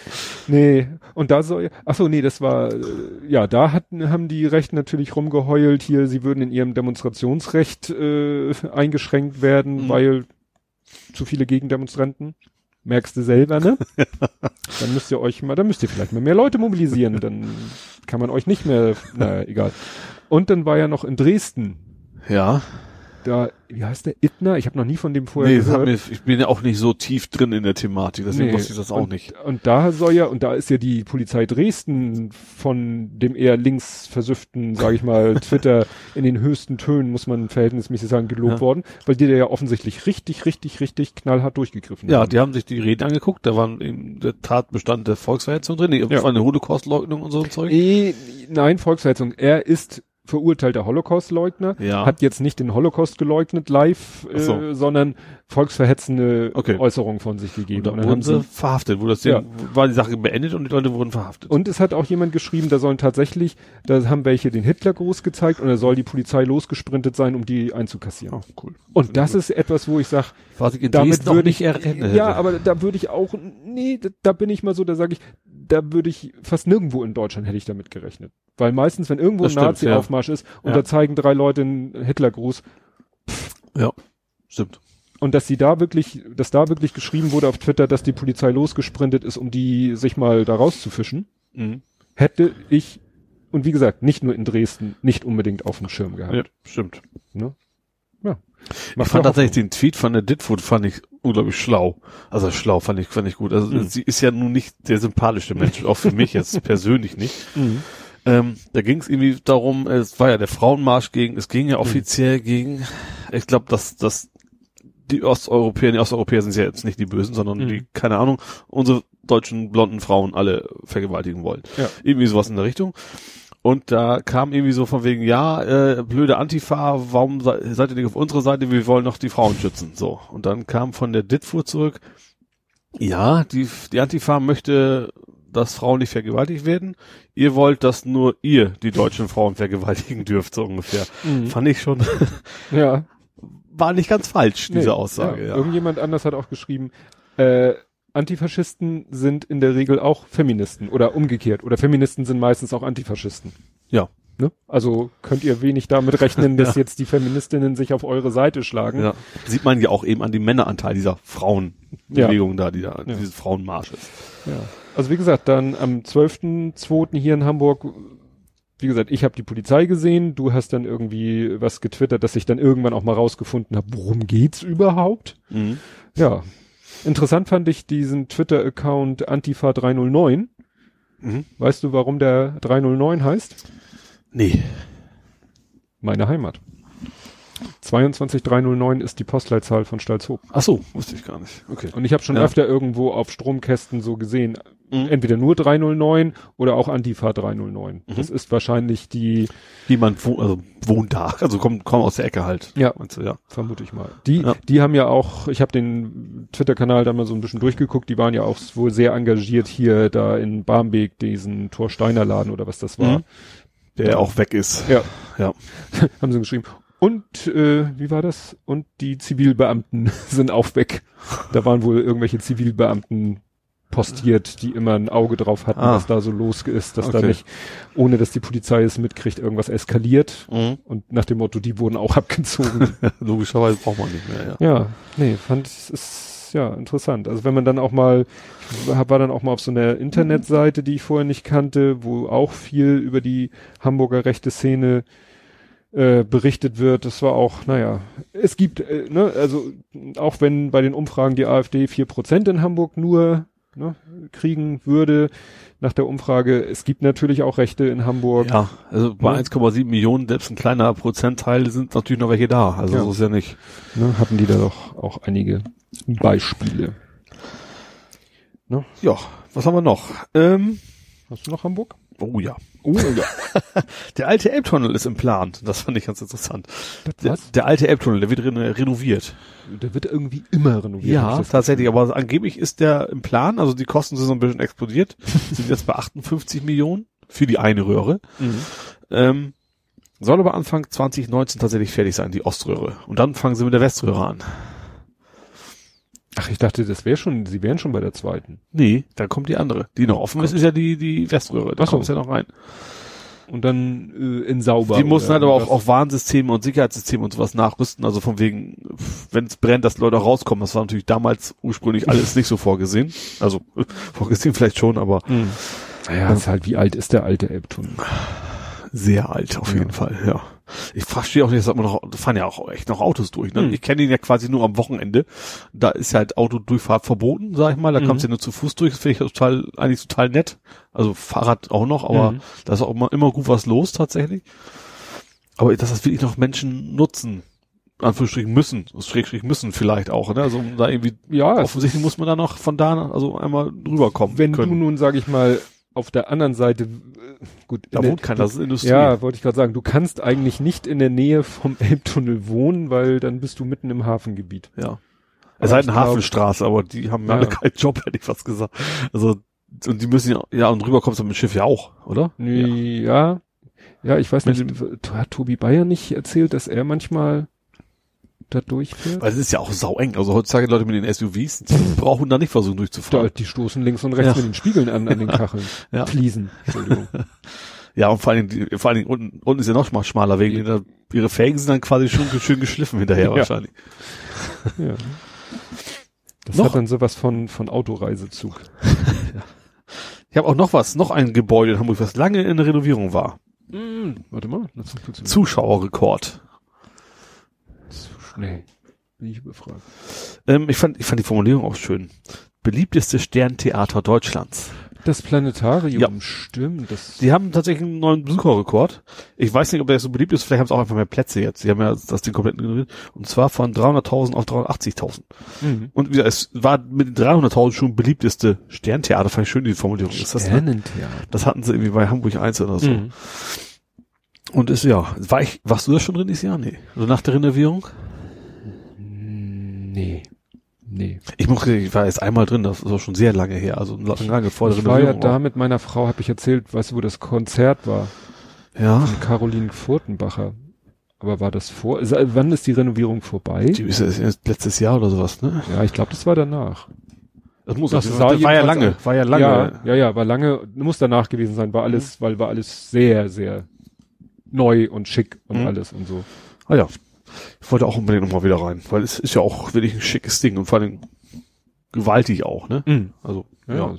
Nee, und da soll, ach so, nee, das war, äh, ja, da hatten, haben die Rechten natürlich rumgeheult hier, sie würden in ihrem Demonstrationsrecht äh, eingeschränkt werden, mhm. weil zu viele Gegendemonstranten. Merkst du selber, ne? (laughs) dann müsst ihr euch mal, dann müsst ihr vielleicht mal mehr Leute mobilisieren, dann kann man euch nicht mehr, naja, egal. Und dann war ja noch in Dresden. Ja da, wie heißt der, Ittner? Ich habe noch nie von dem vorher nee, gehört. Mir, ich bin ja auch nicht so tief drin in der Thematik, deswegen nee. wusste ich das auch und, nicht. Und da soll ja, und da ist ja die Polizei Dresden von dem eher links versüfften, sage ich mal, (laughs) Twitter in den höchsten Tönen, muss man verhältnismäßig sagen, gelobt ja. worden, weil die da ja offensichtlich richtig, richtig, richtig knallhart durchgegriffen ja, haben. Ja, die haben sich die Reden angeguckt, da waren eben der Tatbestand der Volksverhetzung drin, die ja. war eine Holocaustleugnung und so ein Zeug. E, nein, Volksverhetzung. Er ist verurteilter Holocaust-Leugner, ja. hat jetzt nicht den Holocaust geleugnet live, äh, so. sondern volksverhetzende okay. Äußerungen von sich gegeben. Und dann, und dann wurden sie verhaftet, wo das ja. war die Sache beendet und die Leute wurden verhaftet. Und es hat auch jemand geschrieben, da sollen tatsächlich, da haben welche den Hitlergruß gezeigt und da soll die Polizei losgesprintet sein, um die einzukassieren. Oh, cool. Und das ist etwas, wo ich sage, damit würde ich erinnern. Ja, aber da würde ich auch, nee, da, da bin ich mal so, da sage ich, da würde ich fast nirgendwo in Deutschland hätte ich damit gerechnet. Weil meistens, wenn irgendwo das ein Nazi-Aufmarsch ja. ist und ja. da zeigen drei Leute einen Hitlergruß. Ja, stimmt. Und dass sie da wirklich, dass da wirklich geschrieben wurde auf Twitter, dass die Polizei losgesprintet ist, um die sich mal da rauszufischen, mhm. hätte ich, und wie gesagt, nicht nur in Dresden, nicht unbedingt auf dem Schirm gehabt. Ja, stimmt. Ne? Ja. Ich fand tatsächlich den Tweet von der Ditwood fand ich unglaublich schlau. Also schlau fand ich, fand ich gut. Also mhm. sie ist ja nun nicht der sympathischste Mensch, auch für mich jetzt (laughs) persönlich nicht. Mhm. Ähm, da ging es irgendwie darum, es war ja der Frauenmarsch gegen, es ging ja offiziell mhm. gegen, ich glaube, dass, dass die Osteuropäer, die Osteuropäer sind ja jetzt nicht die Bösen, sondern mhm. die, keine Ahnung, unsere deutschen blonden Frauen alle vergewaltigen wollen. Ja. Irgendwie sowas in der Richtung. Und da kam irgendwie so von wegen, ja, äh, blöde Antifa, warum seid ihr nicht auf unserer Seite? Wir wollen noch die Frauen schützen. So. Und dann kam von der Ditfuhr zurück, ja, die, die Antifa möchte, dass Frauen nicht vergewaltigt werden. Ihr wollt, dass nur ihr die deutschen Frauen vergewaltigen dürft, so ungefähr. Mhm. Fand ich schon. ja. (laughs) War nicht ganz falsch, diese nee, Aussage. Ja. Ja. Irgendjemand anders hat auch geschrieben, äh, Antifaschisten sind in der Regel auch Feministen oder umgekehrt. Oder Feministen sind meistens auch Antifaschisten. Ja. Ne? Also könnt ihr wenig damit rechnen, (laughs) dass ja. jetzt die Feministinnen sich auf eure Seite schlagen. Ja. Sieht man ja auch eben an dem Männeranteil dieser Frauenbewegung ja. da, die da, dieses Frauenmarsch ist. Ja. Also wie gesagt, dann am 12.2. hier in Hamburg, wie gesagt, ich habe die Polizei gesehen, du hast dann irgendwie was getwittert, dass ich dann irgendwann auch mal rausgefunden habe, worum geht's überhaupt? Mhm. Ja, Interessant fand ich diesen Twitter-Account Antifa309. Mhm. Weißt du, warum der 309 heißt? Nee. Meine Heimat. 22309 ist die Postleitzahl von Stalzhoop. Ach so, wusste ich gar nicht. Okay. Und ich habe schon ja. öfter irgendwo auf Stromkästen so gesehen, mhm. entweder nur 309 oder auch Antifa 309. Mhm. Das ist wahrscheinlich die die man wo, also wohnt da, also kommt komm aus der Ecke halt. Ja, du, ja. vermute ich mal. Die ja. die haben ja auch, ich habe den Twitter Kanal da mal so ein bisschen durchgeguckt, die waren ja auch wohl sehr engagiert hier da in Barmbek diesen Torsteiner Laden oder was das war. Mhm. Der auch weg ist. Ja. Ja. (laughs) haben sie geschrieben. Und äh, wie war das? Und die Zivilbeamten (laughs) sind auch weg. Da waren wohl irgendwelche Zivilbeamten postiert, die immer ein Auge drauf hatten, Ah. was da so los ist, dass da Okay. nicht, ohne dass die Polizei es mitkriegt, irgendwas eskaliert. Mhm. Und nach dem Motto, die wurden auch (laughs) abgezogen. (laughs) Logischerweise braucht man nicht mehr, ja. ja, nee, fand ich, ist ja interessant. Also wenn man dann auch mal, war dann auch mal auf so einer Internetseite, die ich vorher nicht kannte, wo auch viel über die Hamburger rechte Szene äh, berichtet wird. Das war auch, naja, es gibt, äh, ne, also auch wenn bei den Umfragen die AfD vier Prozent in Hamburg nur ne, kriegen würde, nach der Umfrage, es gibt natürlich auch Rechte in Hamburg. Ja, also bei Ja. 1,7 Millionen, selbst ein kleiner Prozentteil sind natürlich noch welche da. Also Ja. so ist ja nicht. Ne, hatten die da doch auch einige Beispiele. Ja, was haben wir noch? Ähm, Hast du noch Hamburg? oh ja. Oh ja. (laughs) Der alte Elbtunnel ist im Plan. Das fand ich ganz interessant. Der, Was? der alte Elbtunnel, der wird reno- renoviert. Der wird irgendwie immer renoviert. Ja, tatsächlich. Aber angeblich ist der im Plan. Also die Kosten sind so ein bisschen explodiert. (laughs) sind jetzt bei 58 Millionen für die eine Röhre. Mhm. Ähm, soll aber Anfang 2019 tatsächlich fertig sein, die Oströhre. Und dann fangen sie mit der Weströhre an. Ach, ich dachte, das wäre schon, sie wären schon bei der zweiten. Nee, dann kommt die andere. Die noch offen ist, ist ja die, die Weströhre. Da so. kommt ja noch rein. Und dann äh, in sauber. Die mussten halt aber auch, auch Warnsysteme und Sicherheitssysteme und sowas nachrüsten. Also von wegen, wenn es brennt, dass Leute auch rauskommen. Das war natürlich damals ursprünglich alles nicht so vorgesehen. Also äh, (laughs) vorgesehen vielleicht schon, aber Mhm. Naja, ist halt, wie alt ist der alte Elbtunnel? sehr alt auf Ja. jeden Fall, ja. Ich verstehe auch nicht, dass immer noch, da fahren ja auch echt noch Autos durch. Ne? Mhm. Ich kenne ihn ja quasi nur am Wochenende. Da ist ja halt Autodurchfahrt verboten, sag ich mal. Da Mhm. kommst du ja nur zu Fuß durch. Das finde ich total, eigentlich total nett. Also Fahrrad auch noch, aber Mhm. da ist auch immer, immer gut was los tatsächlich. Aber dass das wirklich noch Menschen nutzen, Anführungsstrichen müssen, Schrägstrich müssen vielleicht auch, ne? Also um da irgendwie, Ja, offensichtlich muss man da noch von da, also einmal rüberkommen wenn können. du nun, sag ich mal, auf der anderen Seite, äh, gut, da wohnt keiner, das ist Industrie. Ja, wollte ich gerade sagen, du kannst eigentlich nicht in der Nähe vom (laughs) Elbtunnel wohnen, weil dann bist du mitten im Hafengebiet. Ja. Es ich denn glaub- Hafenstraße, aber die haben ja Ja. alle keinen Job, hätte ich fast gesagt. Also, und die müssen ja, ja, und rüber kommst du mit dem Schiff ja auch, oder? Nee, ja. Ja, ich weiß nicht, hat Tobi Bayer nicht erzählt, dass er manchmal da durchfährt? Weil es ist ja auch saueng. Also heutzutage Leute mit den SUVs, die (laughs) brauchen da nicht versuchen Da, durchzufahren. die stoßen links und rechts Ja. mit den Spiegeln an, an den (laughs) Kacheln. Ja. Fliesen, Entschuldigung. (laughs) Ja, und vor allen Dingen, vor allen Dingen unten, unten ist ja noch mal schmaler Weg. Da, ihre Felgen sind dann quasi schon schön geschliffen hinterher Ja. wahrscheinlich. Ja. Das Noch- hat dann sowas von, von Autoreisezug. Ich habe auch noch was, noch ein Gebäude in Hamburg, was lange in der Renovierung war. Warte mal, Zuschauerrekord. Schnell. Bin ich überfragt. Ähm, ich fand, ich fand die Formulierung auch schön. Beliebteste Sterntheater Deutschlands. Das Planetarium, Ja. stimmt. Das, Die haben tatsächlich einen neuen Besucherrekord. Ich weiß nicht, ob der so beliebt ist. Vielleicht haben sie auch einfach mehr Plätze jetzt. Die haben ja das Ding komplett renoviert. Und zwar von 300.000 auf 380.000. mhm. Und wieder, es war mit den 300.000 schon beliebteste Sterntheater. Fand ich schön, die Formulierung. Ist das, ne? Sternentheater. das hatten sie irgendwie bei Hamburg 1 oder so. Mhm. Und ist ja, war ich, warst du da schon drin dieses Jahr? Nee. Also nach der Renovierung? Nee. Nee. Ich muss, ich war erst einmal drin, das ist auch schon sehr lange her, also lange vor der Ich war ja da mit meiner Frau, habe ich erzählt, weißt du, wo das Konzert war? auch. ja. Von Caroline Furtenbacher. Aber war das vor? ist- Wann ist die Renovierung vorbei? Die ist erst letztes Jahr oder sowas, ne? Ja, ich glaube, das war danach. Das muss Das das, das war ja lange, war ja lange. Ja, ja, ja, war lange, muss danach gewesen sein, war alles, weil war alles sehr, sehr neu und schick und Mhm. alles und so. Ah ja. Ich wollte auch unbedingt nochmal wieder rein, weil es ist ja auch wirklich ein schickes Ding und vor allem gewaltig auch, ne? Also, Ja. ja.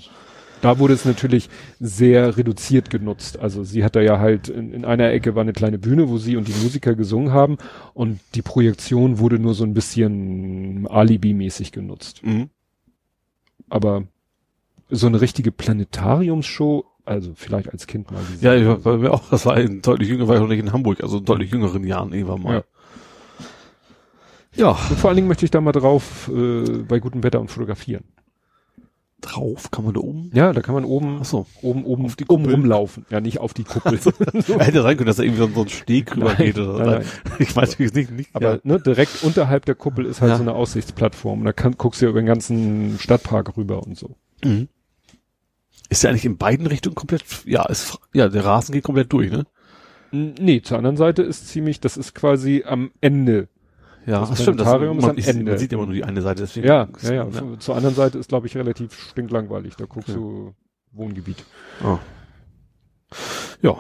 Da wurde es natürlich sehr reduziert genutzt. Also sie hat da ja halt in, in einer Ecke war eine kleine Bühne, wo sie und die Musiker gesungen haben und die Projektion wurde nur so ein bisschen Alibi-mäßig genutzt. Mhm. Aber so eine richtige Planetariumsshow, also vielleicht als Kind mal. Ja, ich war bei mir auch, das war ein deutlich jünger, war ich noch nicht in Hamburg, also in deutlich jüngeren Jahren irgendwann mal. Ja. Und vor allen Dingen möchte ich da mal drauf äh, bei gutem Wetter und fotografieren. Drauf kann man da oben. Ja, da kann man oben, Ach so. oben, oben, Auf die oben Kuppel. rumlaufen. Ja, nicht auf die (laughs) Kuppel. Hätte sein können, dass da irgendwie so ein Steg rüber Nein, geht oder nein, nein. (laughs) Ich weiß natürlich nicht, nicht. Aber ne, direkt unterhalb der Kuppel ist halt Ja. so eine Aussichtsplattform. Da kann, guckst du ja über den ganzen Stadtpark rüber und so. ja. Mhm. Ist ja eigentlich in beiden Richtungen komplett, ja, ist, ja, der Rasen geht komplett durch, ne? Nee, zur anderen Seite ist ziemlich, das ist quasi am Ende Ja, Das das stimmt. Das, Planetarium ist man, am ich, Ende. man sieht immer nur die eine Seite. Deswegen Ja, ja, ja. Zu- Zur anderen Seite ist, glaube ich, relativ stinklangweilig. Da guckst Ja. du Wohngebiet. Ah. Ja.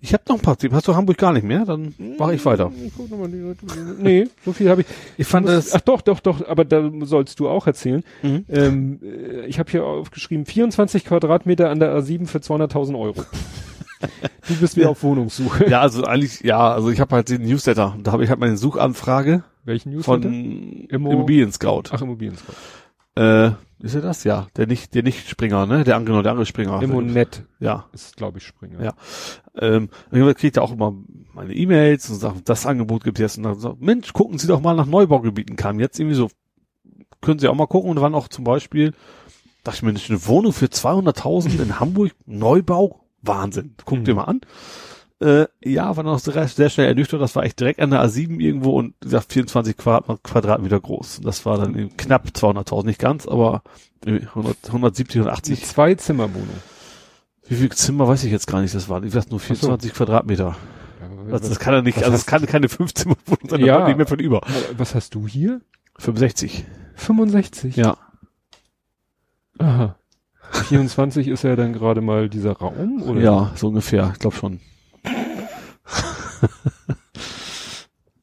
Ich habe noch ein paar Themen. Hast du Hamburg gar nicht mehr? Dann mache ich weiter. Ich guck nee, so viel habe ich. Ich fand das. Ach doch, doch, doch, aber da sollst du auch erzählen. Mhm. Ähm, äh, ich habe hier aufgeschrieben, 24 Quadratmeter an der A7 für 200.000 Euro. (laughs) (laughs) du bist wieder auf Wohnungssuche. Ja, also eigentlich, ja, also ich habe halt den Newsletter. Da habe ich halt meine Suchanfrage Welchen Newsletter? von Immo- Immobilien Scout. Ach, Immobilien Scout. Äh, ist er das? Ja, der nicht, der nicht Springer, ne? Der andere, genau, der andere Springer. Immonet Ja. ist, glaube ich, Springer. Ja. Ähm, irgendwann kriegt er auch immer meine E-Mails und sagt, das Angebot gibt es jetzt. Und dann sagt, Mensch, gucken Sie doch mal nach Neubaugebieten. Kam jetzt irgendwie so, können Sie auch mal gucken. Und waren auch zum Beispiel, dachte ich mir, eine Wohnung für 200.000 in Hamburg, Neubau, Wahnsinn. Guck Mhm. dir mal an. Äh, ja, war noch sehr, sehr schnell ernüchtert. Das war echt direkt an der A7 irgendwo und wie gesagt 24 Quadrat, Quadratmeter groß. Das war dann eben knapp 200.000, nicht ganz, aber 100, 170, Die 180. Zwei-Zimmer-Wohnung. Wie viel Zimmer weiß ich jetzt gar nicht. Das waren, wie gesagt, nur 24 Quadratmeter. Das, das kann er nicht, also das kann keine 15 Wohnung sein, Ja. ja. nicht mehr von über. Was hast du hier? 65. 65? Ja. Aha. 24 ist ja dann gerade mal dieser Raum, oder? Ja, so ungefähr. Ich glaube schon.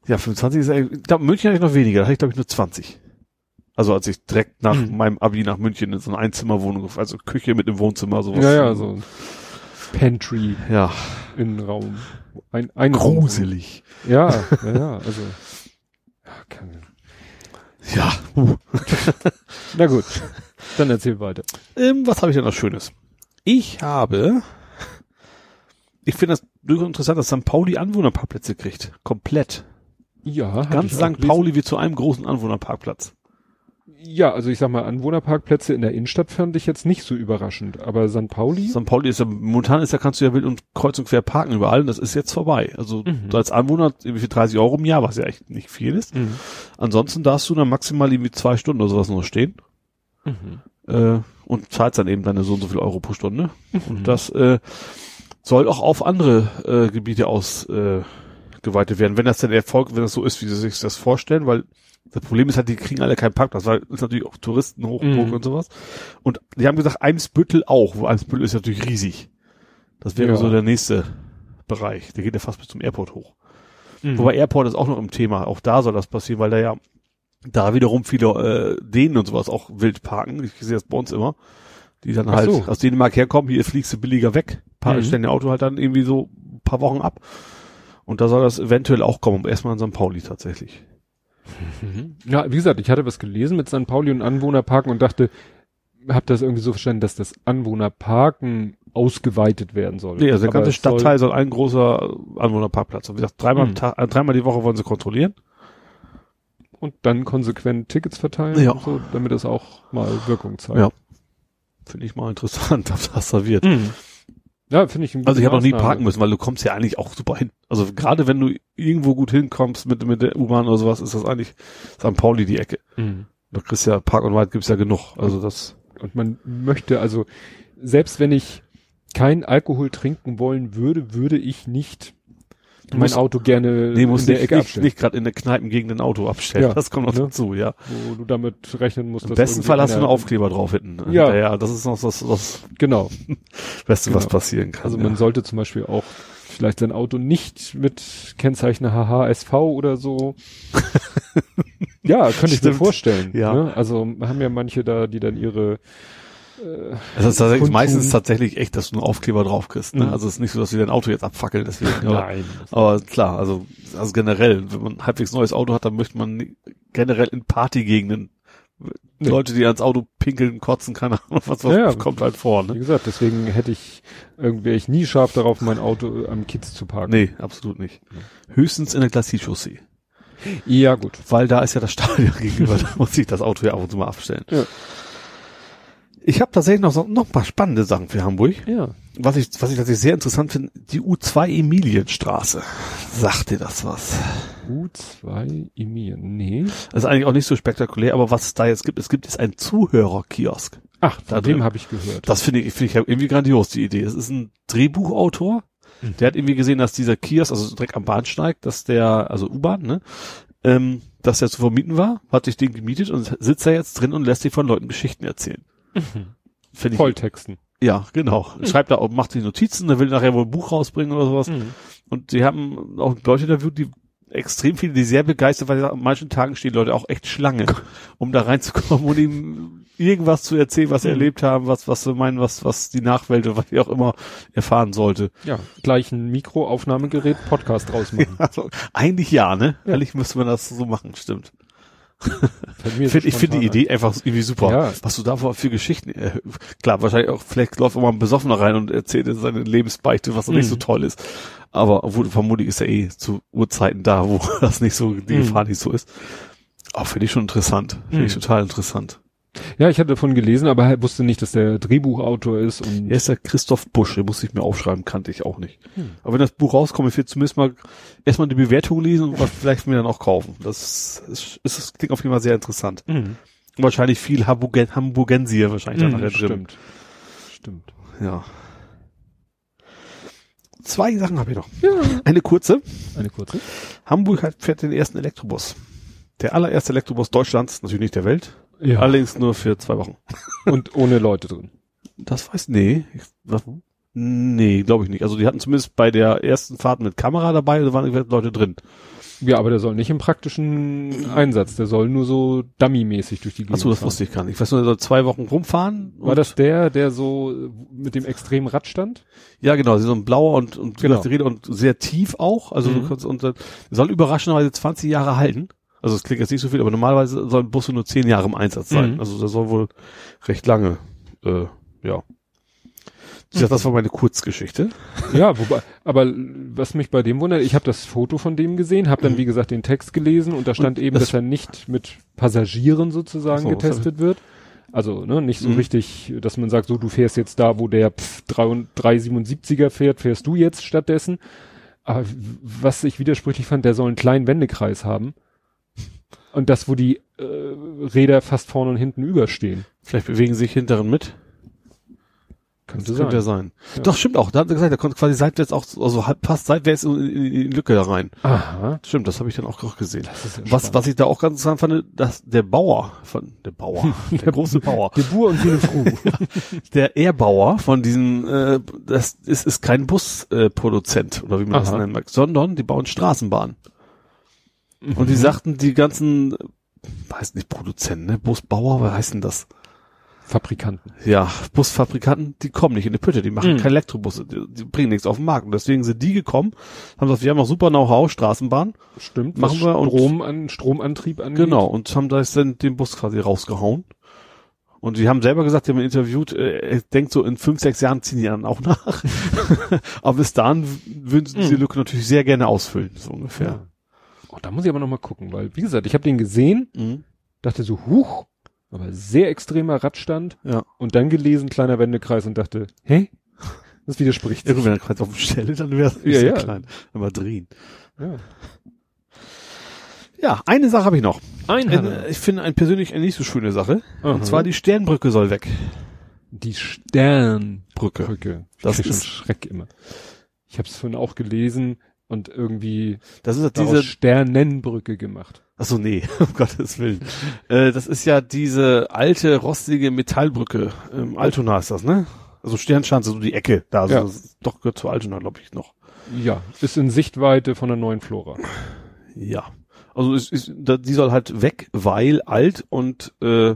ja, 25 ist, ja- ich glaube, München hatte ich noch weniger. Da hatte ich, glaube ich, nur 20. Also als ich direkt nach Mhm. meinem Abi nach München in so eine Einzimmerwohnung, also Küche mit dem Wohnzimmer, sowas. Ja, ja, so ein Pantry Ja, Innenraum. Ein, ein gruselig. Raum. Ja, ja, ja, also. Ja, kann, Ja. Uh. na gut, dann erzähl weiter. Ähm, was habe ich denn noch Schönes? Ich habe, ich finde das durchaus interessant, dass St. Pauli Anwohnerparkplätze kriegt. Komplett. Ja, Ganz St. Pauli wird zu einem großen Anwohnerparkplatz. Ja, also ich sag mal, Anwohnerparkplätze in der Innenstadt fand ich jetzt nicht so überraschend, aber St. Pauli? St. Pauli ist ja, momentan ist ja, kannst du ja wild und kreuz und quer parken überall und das ist jetzt vorbei. Also Mhm. als Anwohner irgendwie für 30 Euro im Jahr, was ja echt nicht viel ist. Mhm. Ansonsten darfst du dann maximal irgendwie zwei Stunden oder sowas nur stehen. Mhm. Äh, und zahlst dann eben deine so und so viel Euro pro Stunde. Mhm. Und das äh, soll auch auf andere äh, Gebiete aus äh, werden, wenn das denn Erfolg, wenn das so ist, wie sie sich das vorstellen, weil das Problem ist halt, die kriegen alle keinen Parkplatz, weil ist natürlich auch Touristenhochburg Mhm. und sowas. Und die haben gesagt, Eimsbüttel auch, wo Eimsbüttel ist natürlich riesig. Das wäre Ja. so der nächste Bereich. Der geht ja fast bis zum Airport hoch. Mhm. Wobei Airport ist auch noch im Thema. Auch da soll das passieren, weil da ja da wiederum viele äh, Dänen und sowas auch wild parken. Ich sehe das bei uns immer. Die dann Ach halt so. aus Dänemark herkommen, hier fliegst du billiger weg. Paar, Mhm. Stellen ihr Auto halt dann irgendwie so ein paar Wochen ab. Und da soll das eventuell auch kommen. Erstmal in St. Pauli tatsächlich. Mhm. Ja, wie gesagt, ich hatte was gelesen mit St. Pauli und Anwohnerparken und dachte, hab das irgendwie so verstanden, dass das Anwohnerparken ausgeweitet werden soll. Nee, also der ganze Stadtteil soll, ein großer Anwohnerparkplatz. Und wie gesagt, dreimal, Mhm. Tag, äh, dreimal die Woche wollen sie kontrollieren. Und dann konsequent Tickets verteilen, Ja. und so, damit es auch mal Wirkung zeigt. Ja. Finde ich mal interessant, (laughs) ob das da wird. Mhm. Ja, finde ich. eine Also ich habe noch nie parken müssen, weil du kommst ja eigentlich auch super hin. Also gerade wenn du irgendwo gut hinkommst mit, mit der U-Bahn oder sowas, ist das eigentlich St. Pauli die Ecke. Mhm. Da kriegst ja Park und Ride gibt's ja genug. Also das, Und man möchte, also, selbst wenn ich kein Alkohol trinken wollen würde, würde ich nicht Du mein Auto gerne nee, in der Ecke nicht, abstellen. nicht gerade in der Kneipengegend ein Auto abstellen. Ja, das kommt noch ne? dazu, ja. wo du damit rechnen musst. Im besten Fall hast du einen Aufkleber drauf hinten. (laughs) Ja. Ja, das ist noch das, das Genau. (laughs) Beste, was Genau. passieren kann. Also ja. man sollte zum Beispiel auch vielleicht sein Auto nicht mit Kennzeichen HHSV oder so. (laughs) ja, könnte ich mir vorstellen. Ja. Ne? Also haben ja manche da, die dann ihre äh, Es ist tatsächlich meistens tatsächlich echt, dass du einen Aufkleber drauf kriegst. Ne? Mhm. Also es ist nicht so, dass wir dein Auto jetzt abfackeln, deswegen. Aber, nein. aber klar, also, also generell, wenn man ein halbwegs neues Auto hat, dann möchte man generell in Partygegenden Nee. Leute, die ans Auto pinkeln, kotzen, keine Ahnung, was, was Ja, kommt halt vor, Wie ne? gesagt, deswegen hätte ich, irgendwie wäre ich nie scharf darauf, mein Auto am Kiez zu parken. Nee, absolut nicht. Höchstens in der Glacis-Chaussee. Ja, gut. Weil da ist ja das Stadion (laughs) gegenüber, da muss ich das Auto ja ab und zu mal abstellen. Ja. Ich habe tatsächlich noch, so, noch paar spannende Sachen für Hamburg. Ja. Was ich, was ich tatsächlich sehr interessant finde, die U2 Emilienstraße. Sagt dir das was? U2 Emir. Nee. Das ist eigentlich auch nicht so spektakulär, aber was es da jetzt gibt, es gibt jetzt einen Zuhörerkiosk. Ach, von Da dem habe ich gehört. Das finde ich, finde ich irgendwie grandios, die Idee. Es ist ein Drehbuchautor, Mhm. Der hat irgendwie gesehen, dass dieser Kiosk, also direkt am Bahnsteig, dass der, also U-Bahn, ne, ähm, dass der zu vermieten war, hat sich den gemietet und sitzt da jetzt drin und lässt sich von Leuten Geschichten erzählen. (laughs) Mhm. Volltexten. Ja, genau. Mhm. Schreibt da auch, macht sich Notizen, der will nachher wohl ein Buch rausbringen oder sowas. Mhm. Und sie haben auch Leute interviewt, die extrem viele, die sehr begeistert, weil an manchen Tagen stehen Leute auch echt Schlange, (laughs) um da reinzukommen und ihm irgendwas zu erzählen, was sie Mhm. erlebt haben, was, was sie meinen, was, was die Nachwelt oder was sie auch immer erfahren sollte. Ja, gleich ein Mikroaufnahmegerät, Podcast draus machen. Also, (laughs) eigentlich ja, ne? Ja. Eigentlich müsste man das so machen, stimmt. Mir Ich finde die Idee einfach irgendwie super. Ja. Was du da für für Geschichten, äh, klar, wahrscheinlich auch, vielleicht läuft auch mal ein Besoffener rein und erzählt seine Lebensbeichte, was nicht Mhm. so toll ist. Aber obwohl, vermutlich ist er eh zu Uhrzeiten da, wo (laughs) das nicht so, die Mhm. Gefahr nicht so ist. Aber finde ich schon interessant. Finde ich Mhm. total interessant. Ja, ich hatte davon gelesen, aber halt wusste nicht, dass der Drehbuchautor ist und Er ist der Christoph Busch, den muss ich mir aufschreiben, kannte ich auch nicht. Hm. Aber wenn das Buch rauskommt, ich will zumindest mal erstmal die Bewertung lesen und was vielleicht mir dann auch kaufen. Das ist, ist, das klingt auf jeden Fall sehr interessant. Mhm. Wahrscheinlich viel Hamburgen, Hamburgensier wahrscheinlich Mhm, nachher drin. stimmt. Stimmt. Ja. Zwei Sachen habe ich noch. Ja. Eine kurze. Eine kurze. Hamburg hat, fährt den ersten Elektrobus. Der allererste Elektrobus Deutschlands, natürlich nicht der Welt. Ja. Allerdings nur für zwei Wochen. (laughs) Und ohne Leute drin. Das weiß, nee. Ich, was, nee, glaube ich nicht. Also die hatten zumindest bei der ersten Fahrt mit Kamera dabei, da waren Leute drin. Ja, aber der soll nicht im praktischen Einsatz, der soll nur so dummy-mäßig durch die Gegend Achso, das fahren. wusste ich gar nicht. Ich weiß nur, er soll zwei Wochen rumfahren. War das der, der so mit dem extremen Rad stand? Ja, genau, so ein blauer und, und, Genau. und sehr tief auch. Also Mhm. du kannst, und, soll überraschenderweise 20 Jahre halten. Also es klingt jetzt nicht so viel, aber normalerweise sollen Busse nur 10 Jahre im Einsatz sein. Mhm. Also der soll wohl recht lange, äh, ja. Ich sag, das war meine Kurzgeschichte. Ja, wobei, aber was mich bei dem wundert, ich habe das Foto von dem gesehen, habe dann wie gesagt den Text gelesen und da stand Und eben, das- dass er nicht mit Passagieren sozusagen so, getestet wird. Also ne, nicht so Mhm. richtig, dass man sagt, so du fährst jetzt da, wo der pf, 3 und 377er fährt, fährst du jetzt stattdessen. Aber was ich widersprüchlich fand, der soll einen kleinen Wendekreis haben. Und das, wo die äh, Räder fast vorne und hinten überstehen. Vielleicht bewegen sich hinteren mit. Könnte Das sein. könnte ja sein. Ja. Doch, stimmt auch. Da hat er gesagt, er konnte quasi seitwärts auch, also halb- fast seitwärts in, die Lücke da rein. Aha. Stimmt, das habe ich dann auch, auch gesehen. Das Was, was ich da auch ganz interessant fand, dass der Bauer von, der Bauer, (laughs) der große Bauer, Gebur und Fru. (laughs) der Erbauer von diesen, äh, das ist, ist kein Busproduzent äh, oder wie man das Aha. nennen mag, sondern die bauen Straßenbahnen. Und die sagten, die ganzen, weiß nicht Produzenten, ne, Busbauer, was heißt denn das? Fabrikanten. Ja, Busfabrikanten, die kommen nicht in die Pütte, die machen Mhm. keine Elektrobusse, die, die bringen nichts auf den Markt. Und deswegen sind die gekommen, haben gesagt, wir haben auch super Know-how, Straßenbahn, Stimmt. Machen wir und- Strom an, Stromantrieb angeht. Genau, und haben da dann den Bus quasi rausgehauen. Und die haben selber gesagt, die haben interviewt, äh, denkt so in fünf, sechs Jahren ziehen die dann auch (laughs) nach. aber bis dahin würden sie diese Mhm. Lücke natürlich sehr gerne ausfüllen, so ungefähr. Ja. Da muss ich aber noch mal gucken, weil, wie gesagt, ich habe den gesehen, Mhm. dachte so, huch, aber sehr extremer Radstand Ja. und dann gelesen, kleiner Wendekreis und dachte, hä? Das widerspricht Ja, gut, wenn er gerade auf dem Stelle, dann wäre es Ja, sehr ja. klein. Mal drehen. Ja. Ja, eine Sache habe ich noch. Ein Eine, ich finde ein persönlich eine nicht so schöne Sache. Aha. Und zwar die Sternbrücke soll weg. die Sternbrücke. Brücke. Das ist schon Schreck immer. Ich habe es vorhin auch gelesen und irgendwie Das ist diese, Sternenbrücke gemacht. ach so, nee, (laughs) um Gottes Willen. Äh, das ist ja diese alte, rostige Metallbrücke. Ähm, Altona ist das, ne? Also Sternschanze, so die Ecke. Da, also Ja. ist doch gehört zu Altona, glaube ich, noch. Ja, ist in Sichtweite von der neuen Flora. Ja. Also ist, da, die soll halt weg, weil alt und äh,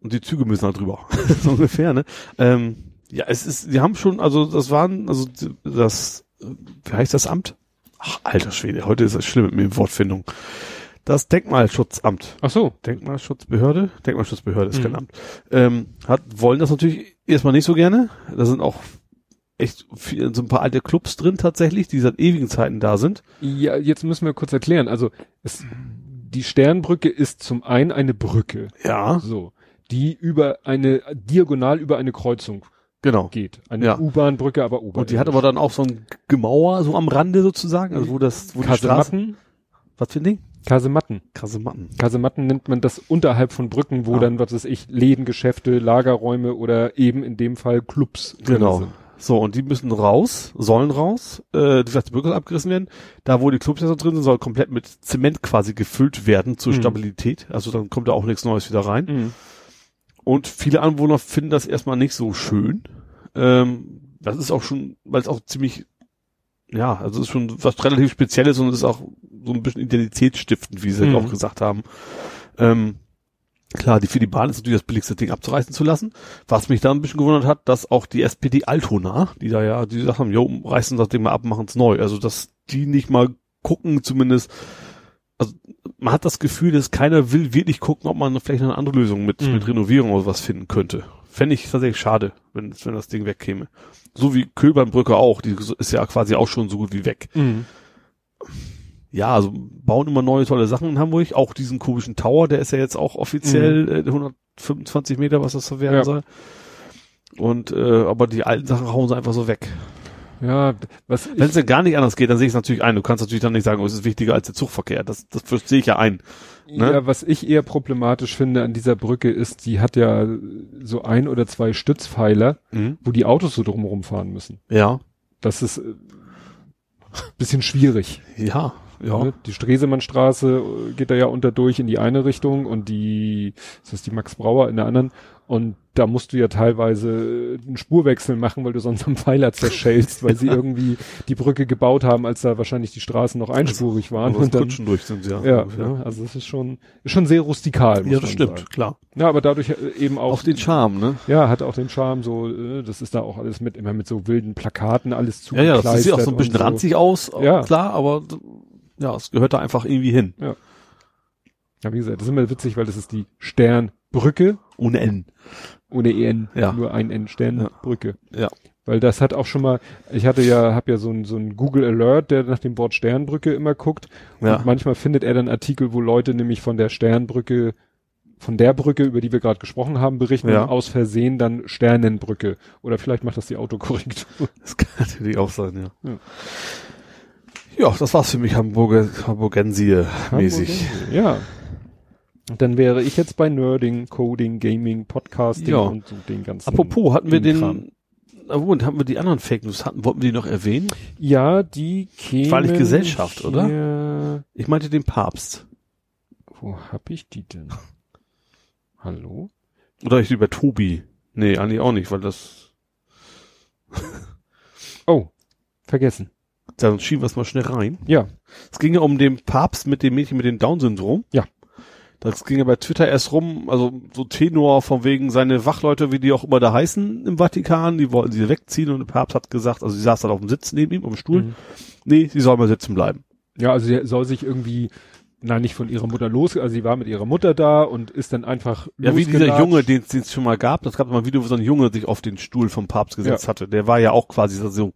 und die Züge müssen halt drüber. (laughs) so ungefähr, ne? Ähm, ja, es ist, die haben schon, also das waren, also das, wie heißt das Amt? Ach, alter Schwede, heute ist es schlimm mit mir in Wortfindung. Das Denkmalschutzamt. Ach so. Denkmalschutzbehörde? Denkmalschutzbehörde ist Mhm. kein Amt. Ähm, hat, wollen das natürlich erstmal nicht so gerne. Da sind auch echt viel, so ein paar alte Clubs drin tatsächlich, die seit ewigen Zeiten da sind. Ja, jetzt müssen wir kurz erklären. Also es, die Sternbrücke ist zum einen eine Brücke, Ja, so, die über eine diagonal über eine Kreuzung genau. geht. Eine Ja. U-Bahn-Brücke, aber U-Bahn. Und die hat aber dann auch so ein Gemauer so am Rande sozusagen, also wo das, wo die Straße, Kasematten. was für ein Ding? Kasematten. Kasematten. Kasematten nennt man das unterhalb von Brücken, wo Ah. dann, was weiß ich, Läden, Geschäfte, Lagerräume oder eben in dem Fall Clubs Genau. sind. So, und die müssen raus, sollen raus, äh, die die Brücke abgerissen werden. Da, wo die Clubfenster drin sind, soll komplett mit Zement quasi gefüllt werden zur Mhm. Stabilität. Also dann kommt da auch nichts Neues wieder rein. Mhm. Und viele Anwohner finden das erstmal nicht so schön. Ähm, das ist auch schon, weil es auch ziemlich, ja, also es ist schon was relativ Spezielles und es ist auch so ein bisschen identitätsstiftend, wie sie Mhm. auch gesagt haben. Ähm, klar, die für die Bahn ist natürlich das billigste Ding abzureißen zu lassen. Was mich da ein bisschen gewundert hat, dass auch die SPD Altona, die da ja, die gesagt haben, jo, reißen das Ding mal ab, machen's neu. Also, dass die nicht mal gucken, zumindest, also man hat das Gefühl, dass keiner will wirklich gucken, ob man vielleicht eine andere Lösung mit, Mhm. mit Renovierung oder was finden könnte. Fände ich tatsächlich schade, wenn, wenn das Ding wegkäme. So wie Kölbernbrücke auch, die ist ja quasi auch schon so gut wie weg. Mhm. Ja, also bauen immer neue tolle Sachen in Hamburg. Auch diesen komischen Tower, der ist ja jetzt auch offiziell äh, 125 Meter, was das so werden Ja. soll. Und äh, aber die alten Sachen hauen sie einfach so weg. Ja, was Wenn es denn gar nicht anders geht, dann sehe ich es natürlich ein. Du kannst natürlich dann nicht sagen, oh, es ist wichtiger als der Zugverkehr. Das, das verstehe ich ja ein. ne? ja, was ich eher problematisch finde an dieser Brücke ist, die hat ja so ein oder zwei Stützpfeiler, wo die Autos so drumherum fahren müssen. Ja. Das ist äh, bisschen schwierig. Ja. Ja. Ne? Die Stresemannstraße äh, geht da ja unter durch in die eine Richtung und die, das ist die Max Brauer in der anderen. Und da musst du ja teilweise äh, einen Spurwechsel machen, weil du sonst am Pfeiler zerschellst, weil sie (laughs) irgendwie die Brücke gebaut haben, als da wahrscheinlich die Straßen noch einspurig waren. Aber Und dann, Kutschen durch sind sie ja. ja, ne? also das ist schon, ist schon sehr rustikal. Ja, das stimmt, Sagen. klar. Ja, aber dadurch äh, eben auch, Auf den Charme, ne? ja, hat auch den Charme so, äh, das ist da auch alles mit, immer mit so wilden Plakaten, alles Ja, ja, das sieht auch so ein bisschen ranzig aus, Ja. klar, aber ja, es gehört da einfach irgendwie hin. Ja, wie gesagt, das ist immer witzig, weil das ist die Sternbrücke, Ohne N. ohne EN, Ja. nur ein N, Sternbrücke. Ja. Weil das hat auch schon mal, ich hatte ja, hab ja so ein, so ein Google Alert, der nach dem Wort Sternbrücke immer guckt. Ja. Und manchmal findet er dann Artikel, wo Leute nämlich von der Sternbrücke, von der Brücke, über die wir gerade gesprochen haben, berichten Ja. aus Versehen dann Sternenbrücke. Oder vielleicht macht das die Autokorrektur. (laughs) Das kann natürlich auch sein, ja. Ja. Ja, das war's für mich Hamburger, Hamburgensie mäßig. Ja. Und dann wäre ich jetzt bei Nerding, Coding, Gaming, Podcasting Ja. und so den ganzen. Apropos, hatten wir Kram. den, Moment, haben wir die anderen Fake News hatten, wollten wir die noch erwähnen? Ja, die kämen War nicht Gesellschaft, oder? Ich meinte den Papst. Wo hab ich die denn? (laughs) Hallo? Oder ich lieber Tobi. Nee, eigentlich auch nicht, weil das, (laughs) Oh, vergessen. dann schieben wir es mal schnell rein. Ja, Es ging ja um den Papst mit dem Mädchen mit dem Down-Syndrom. Ja. Das ging ja bei Twitter erst rum, also so Tenor von wegen seine Wachleute, wie die auch immer da heißen im Vatikan, die wollten sie wegziehen und der Papst hat gesagt, also sie saß dann auf dem Sitz neben ihm, auf dem Stuhl, Mhm. nee, sie soll mal sitzen bleiben. ja, also sie soll sich irgendwie, nein, nicht von ihrer Mutter los, also sie war mit ihrer Mutter da und ist dann einfach Ja, wie dieser. Junge, den es schon mal gab, das gab mal ein Video, wo so ein Junge sich auf den Stuhl vom Papst gesetzt Ja. hatte. Der war ja auch quasi so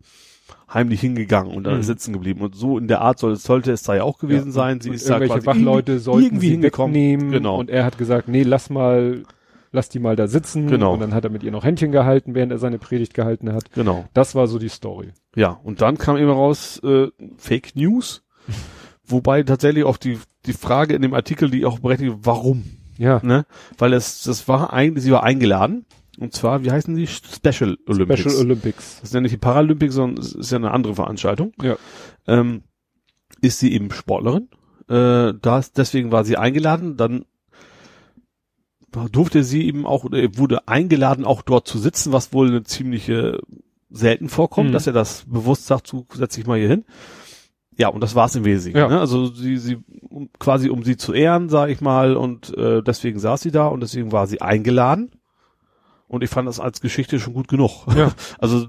heimlich hingegangen und dann Mhm. sitzen geblieben. Und so in der Art soll, sollte es da ja auch gewesen Ja, sein. Sie und ist da irgendwelche quasi Wachleute irgendwie- sollten irgendwie sie hingekommen. wegnehmen Genau. und er hat gesagt, nee, lass mal, lass die mal da sitzen Genau. und dann hat er mit ihr noch Händchen gehalten, während er seine Predigt gehalten hat. Genau. Das war so die Story. Ja, und dann kam immer raus äh, Fake News, (laughs) wobei tatsächlich auch die die Frage in dem Artikel, die auch berechtigt, warum, Ja, ne? Weil es das war eigentlich, sie war eingeladen und zwar, wie heißen die Special Olympics? Special Olympics. Das ist ja nicht die Paralympics, sondern es ist ja eine andere Veranstaltung. Ja. Ähm, ist sie eben Sportlerin. Äh, das, deswegen war sie eingeladen. Dann durfte sie eben auch, oder wurde eingeladen, auch dort zu sitzen, was wohl eine ziemliche selten vorkommt, Mhm. dass er das bewusst sagt, du setz dich mal hier hin. Ja, und das war's im Wesentlichen. Ja. Ne? Also sie, sie um, quasi um sie zu ehren, sage ich mal, und äh, deswegen saß sie da und deswegen war sie eingeladen. Und ich fand das als Geschichte schon gut genug. Ja. (laughs) Also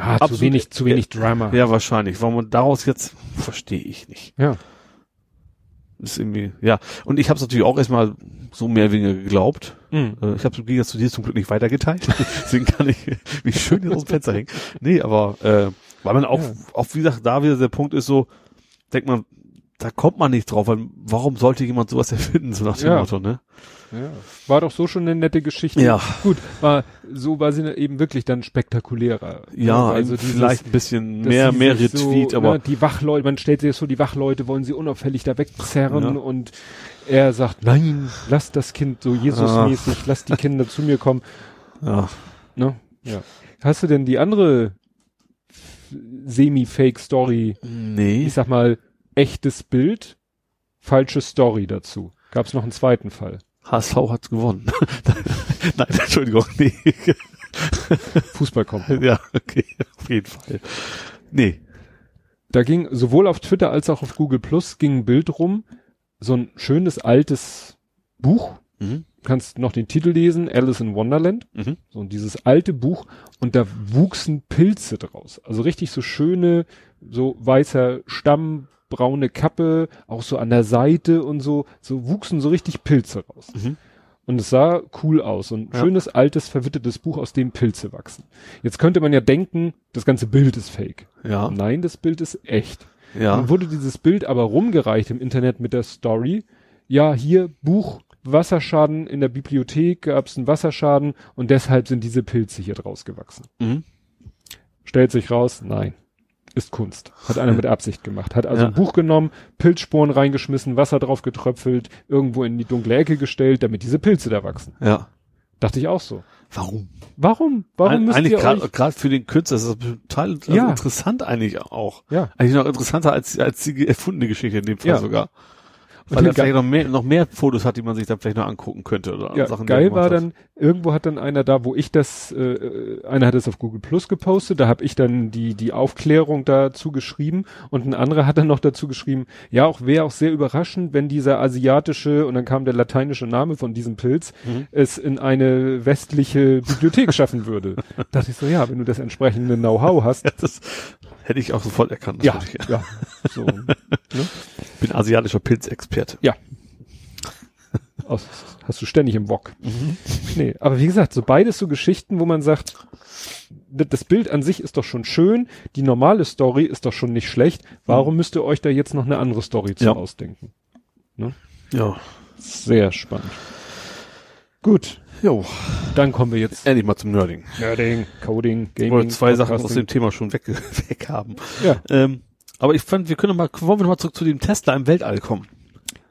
Ah, zu Absolut. wenig, zu wenig Drama. ja, wahrscheinlich. Warum man daraus jetzt verstehe ich nicht. Ja. Ist irgendwie, ja. Und ich habe es natürlich auch erstmal so mehr oder weniger geglaubt. Mhm. Äh, Ich habe es im Gegensatz zu dir zum Glück nicht weitergeteilt. (laughs) Deswegen kann ich, (laughs) wie schön hier aus dem Fenster hängen. Nee, aber äh, weil man auch, Ja. auch wie gesagt, da wieder der Punkt ist so, denkt man, da kommt man nicht drauf, weil warum sollte jemand sowas erfinden, so nach dem Ja. Motto, ne? Ja. War doch so schon eine nette Geschichte. Ja. Gut, war, so war sie eben wirklich dann spektakulärer. Ja, also dieses, vielleicht ein bisschen mehr, mehr Retweet, so, aber ne, die Wachleute, man stellt sich das vor, die Wachleute wollen sie unauffällig da wegzerren Ja. und er sagt, nein, lass das Kind so Jesusmäßig, lass die Kinder zu mir kommen. ja, Ne? Ja. Hast du denn die andere Semi-Fake-Story? Nee. Ich sag mal, echtes Bild, falsche Story dazu. Gab es noch einen zweiten Fall? HSV hat gewonnen. (laughs) Nein, Entschuldigung, nee. Fußball kommt. ja, okay, auf jeden Fall. Nee. Da ging sowohl auf Twitter als auch auf Google Plus ging ein Bild rum, so ein schönes altes Buch. Mhm. Du kannst noch den Titel lesen, Alice in Wonderland. Mhm. So dieses alte Buch und da wuchsen Pilze draus. Also richtig so schöne, so weißer Stamm, braune Kappe, auch so an der Seite und so, so wuchsen so richtig Pilze raus. Mhm. Und es sah cool aus. So ein Ja. schönes, altes, verwittertes Buch, aus dem Pilze wachsen. Jetzt könnte man ja denken, das ganze Bild ist fake. Ja. Nein, das Bild ist echt. Ja. Dann wurde dieses Bild aber rumgereicht im Internet mit der Story. Ja, hier Buch, Wasserschaden in der Bibliothek, gab es einen Wasserschaden und deshalb sind diese Pilze hier draus gewachsen. Mhm. Stellt sich raus, nein. Ist Kunst. Hat einer mit Absicht gemacht. Hat also Ja. ein Buch genommen, Pilzsporen reingeschmissen, Wasser drauf getröpfelt, irgendwo in die dunkle Ecke gestellt, damit diese Pilze da wachsen. Ja. Dachte ich auch so. Warum? Warum? Warum Ein, müsst eigentlich ihr gerade gerade für den Künstler ist das total also Ja. interessant eigentlich auch. Ja. Eigentlich noch interessanter als als die erfundene Geschichte in dem Fall Ja. sogar. Weil er vielleicht noch mehr, noch mehr Fotos hat, die man sich dann vielleicht noch angucken könnte oder Ja, Sachen, geil war dann, irgendwo hat dann einer da, wo ich das, äh, äh, einer hat es auf Google Plus gepostet, da habe ich dann die, die Aufklärung dazu geschrieben und ein anderer hat dann noch dazu geschrieben, ja, auch wäre auch sehr überraschend, wenn dieser asiatische, und dann kam der lateinische Name von diesem Pilz, Mhm. es in eine westliche Bibliothek schaffen würde. (laughs) dachte ich so, ja, wenn du das entsprechende Know-how hast, Ja, das hätte ich auch sofort erkannt. ja, natürlich. ja, so, ne? (laughs) Ich bin asiatischer Pilzexperte. Aus, hast du ständig im Wok. Nee, aber wie gesagt, so beides so Geschichten, wo man sagt, das Bild an sich ist doch schon schön, die normale Story ist doch schon nicht schlecht. Warum müsst ihr euch da jetzt noch eine andere Story zu Ja. ausdenken? Ja. Sehr spannend. Gut, Jo. dann kommen wir jetzt Endlich mal zum Nerding. Nerding, Coding, Ich Gaming. wollte zwei Sachen aus Podcasting. dem Thema schon weg, (laughs) weg haben. Ja, Ähm, aber ich fand, wir können mal, wollen wir noch mal zurück zu dem Tesla im Weltall kommen?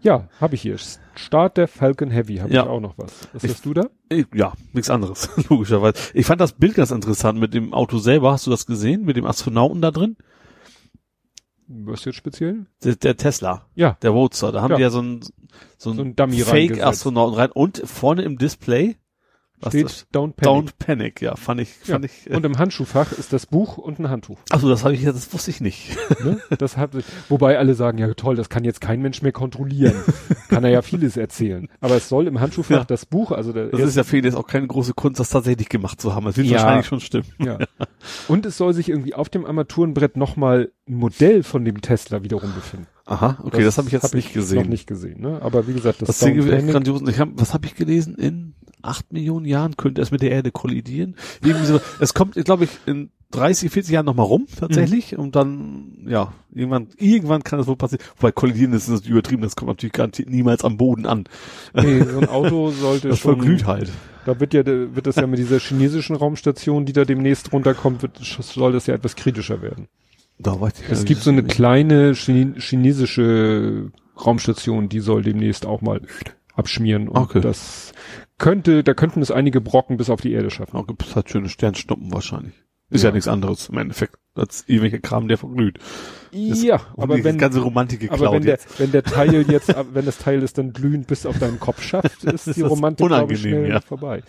Ja, habe ich hier. Start der Falcon Heavy, habe Ja. ich auch noch was. Was Ich- hast du da? Ich, ja, nichts anderes, (laughs) logischerweise. Ich fand das Bild ganz interessant mit dem Auto selber. Hast du das gesehen? Mit dem Astronauten da drin? Was jetzt speziell? Der, der Tesla, Ja, der Roadster. Da haben Ja. die ja so ein, so so ein Dummy. Fake-Astronauten rein. Und vorne im Display, was Steht das? Don't Panic. Don't Panic. Ja, fand ich, Ja. fand ich. Äh, Und im Handschuhfach ist das Buch und ein Handtuch. Achso, das habe ich, das wusste ich nicht. (laughs) Ne? Das hat, wobei alle sagen, ja toll, das kann jetzt kein Mensch mehr kontrollieren. (laughs) kann er ja vieles erzählen. Aber es soll im Handschuhfach Ja. das Buch, also der Das ist ja für ihn jetzt auch keine große Kunst, das tatsächlich gemacht zu haben. Das wird Ja. wahrscheinlich schon stimmen. ja. (laughs) Und es soll sich irgendwie auf dem Armaturenbrett nochmal ein Modell von dem Tesla wiederum befinden. Aha, okay, das, habe ich jetzt hab nicht gesehen. Noch nicht gesehen, ne? Aber wie gesagt, das, Das Ding ist grandios. Ich hab, was habe ich gelesen? In acht Millionen Jahren könnte es mit der Erde kollidieren. Irgendwie so, es kommt, glaube ich, in 30, 40 Jahren nochmal rum, tatsächlich. Mhm. Und dann, ja, irgendwann, irgendwann kann das wohl passieren. Wobei kollidieren ist das übertrieben, das kommt natürlich garantiert niemals am Boden an. Nee, so ein Auto (laughs) sollte Das schon. verglüht halt. Da wird ja, wird das ja mit dieser chinesischen Raumstation, die da demnächst runterkommt, wird, soll das ja etwas kritischer werden. Da weiß ich Es gibt so eine kleine Chine chinesische Raumstation, die soll demnächst auch mal abschmieren und Okay. das könnte, da könnten es einige Brocken bis auf die Erde schaffen. Da gibt es halt schöne Sternschnuppen wahrscheinlich. Ist ja, Ja. nichts anderes im Endeffekt als irgendwelche Kram, der verglüht. Das- ja, aber wenn, ganze Romantik aber geklaut wenn der, jetzt. wenn der Teil (laughs) jetzt, wenn das Teil es dann glühend bis auf deinen Kopf schafft, ist ist die Romantik glaube ich, unangenehm, schnell ja. vorbei.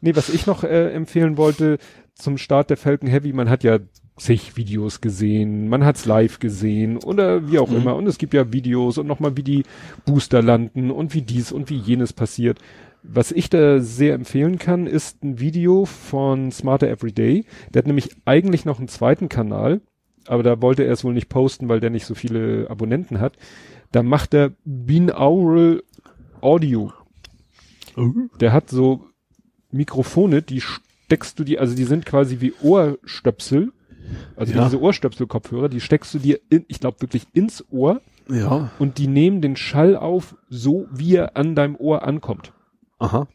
Nee, was ich noch äh, empfehlen wollte zum Start der Falcon Heavy, man hat ja zig Videos gesehen, man hat's live gesehen oder wie auch Mhm. immer und es gibt ja Videos und nochmal wie die Booster landen und wie dies und wie jenes passiert. Was ich da sehr empfehlen kann, ist ein Video von Smarter Everyday. Der hat nämlich eigentlich noch einen zweiten Kanal, aber da wollte er es wohl nicht posten, weil der nicht so viele Abonnenten hat. Da macht er Binaural Audio. Der hat so Mikrofone, die steckst du dir, also die sind quasi wie Ohrstöpsel, also Ja. diese Ohrstöpsel-Kopfhörer, die steckst du dir, in, ich glaube wirklich ins Ohr Ja. und die nehmen den Schall auf, so wie er an deinem Ohr ankommt. Aha.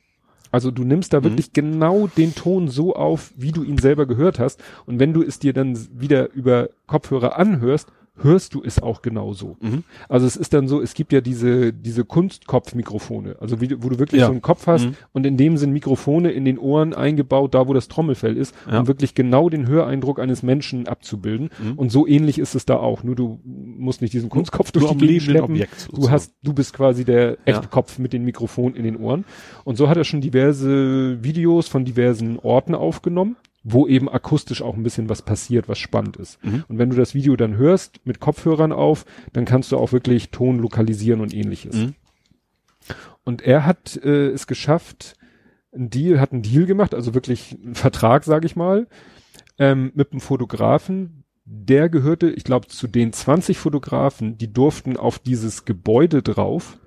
Also du nimmst da wirklich genau den Ton so auf, wie du ihn selber gehört hast. Und wenn du es dir dann wieder über Kopfhörer anhörst, hörst du es auch genauso. Mhm. Also es ist dann so, es gibt ja diese, diese Kunstkopfmikrofone, also wie, du- wo du wirklich Ja. so einen Kopf hast Mhm. und in dem sind Mikrofone in den Ohren eingebaut, da wo das Trommelfell ist, Ja. um wirklich genau den Höreindruck eines Menschen abzubilden. Mhm. Und so ähnlich ist es da auch. Nur du musst nicht diesen Kunstkopf durch die Gegend schleppen. Objekt. Du hast, du bist quasi der Ja. Echtkopf mit den Mikrofonen in den Ohren. Und so hat er schon diverse Videos von diversen Orten aufgenommen, wo eben akustisch auch ein bisschen was passiert, was spannend ist. Mhm. Und wenn du das Video dann hörst, mit Kopfhörern auf, dann kannst du auch wirklich Ton lokalisieren und ähnliches. Mhm. Und er hat äh, es geschafft, ein Deal, hat einen Deal gemacht, also wirklich einen Vertrag, sage ich mal, ähm, mit einem Fotografen. Der gehörte, ich glaube, zu den 20 Fotografen, die durften auf dieses Gebäude drauf,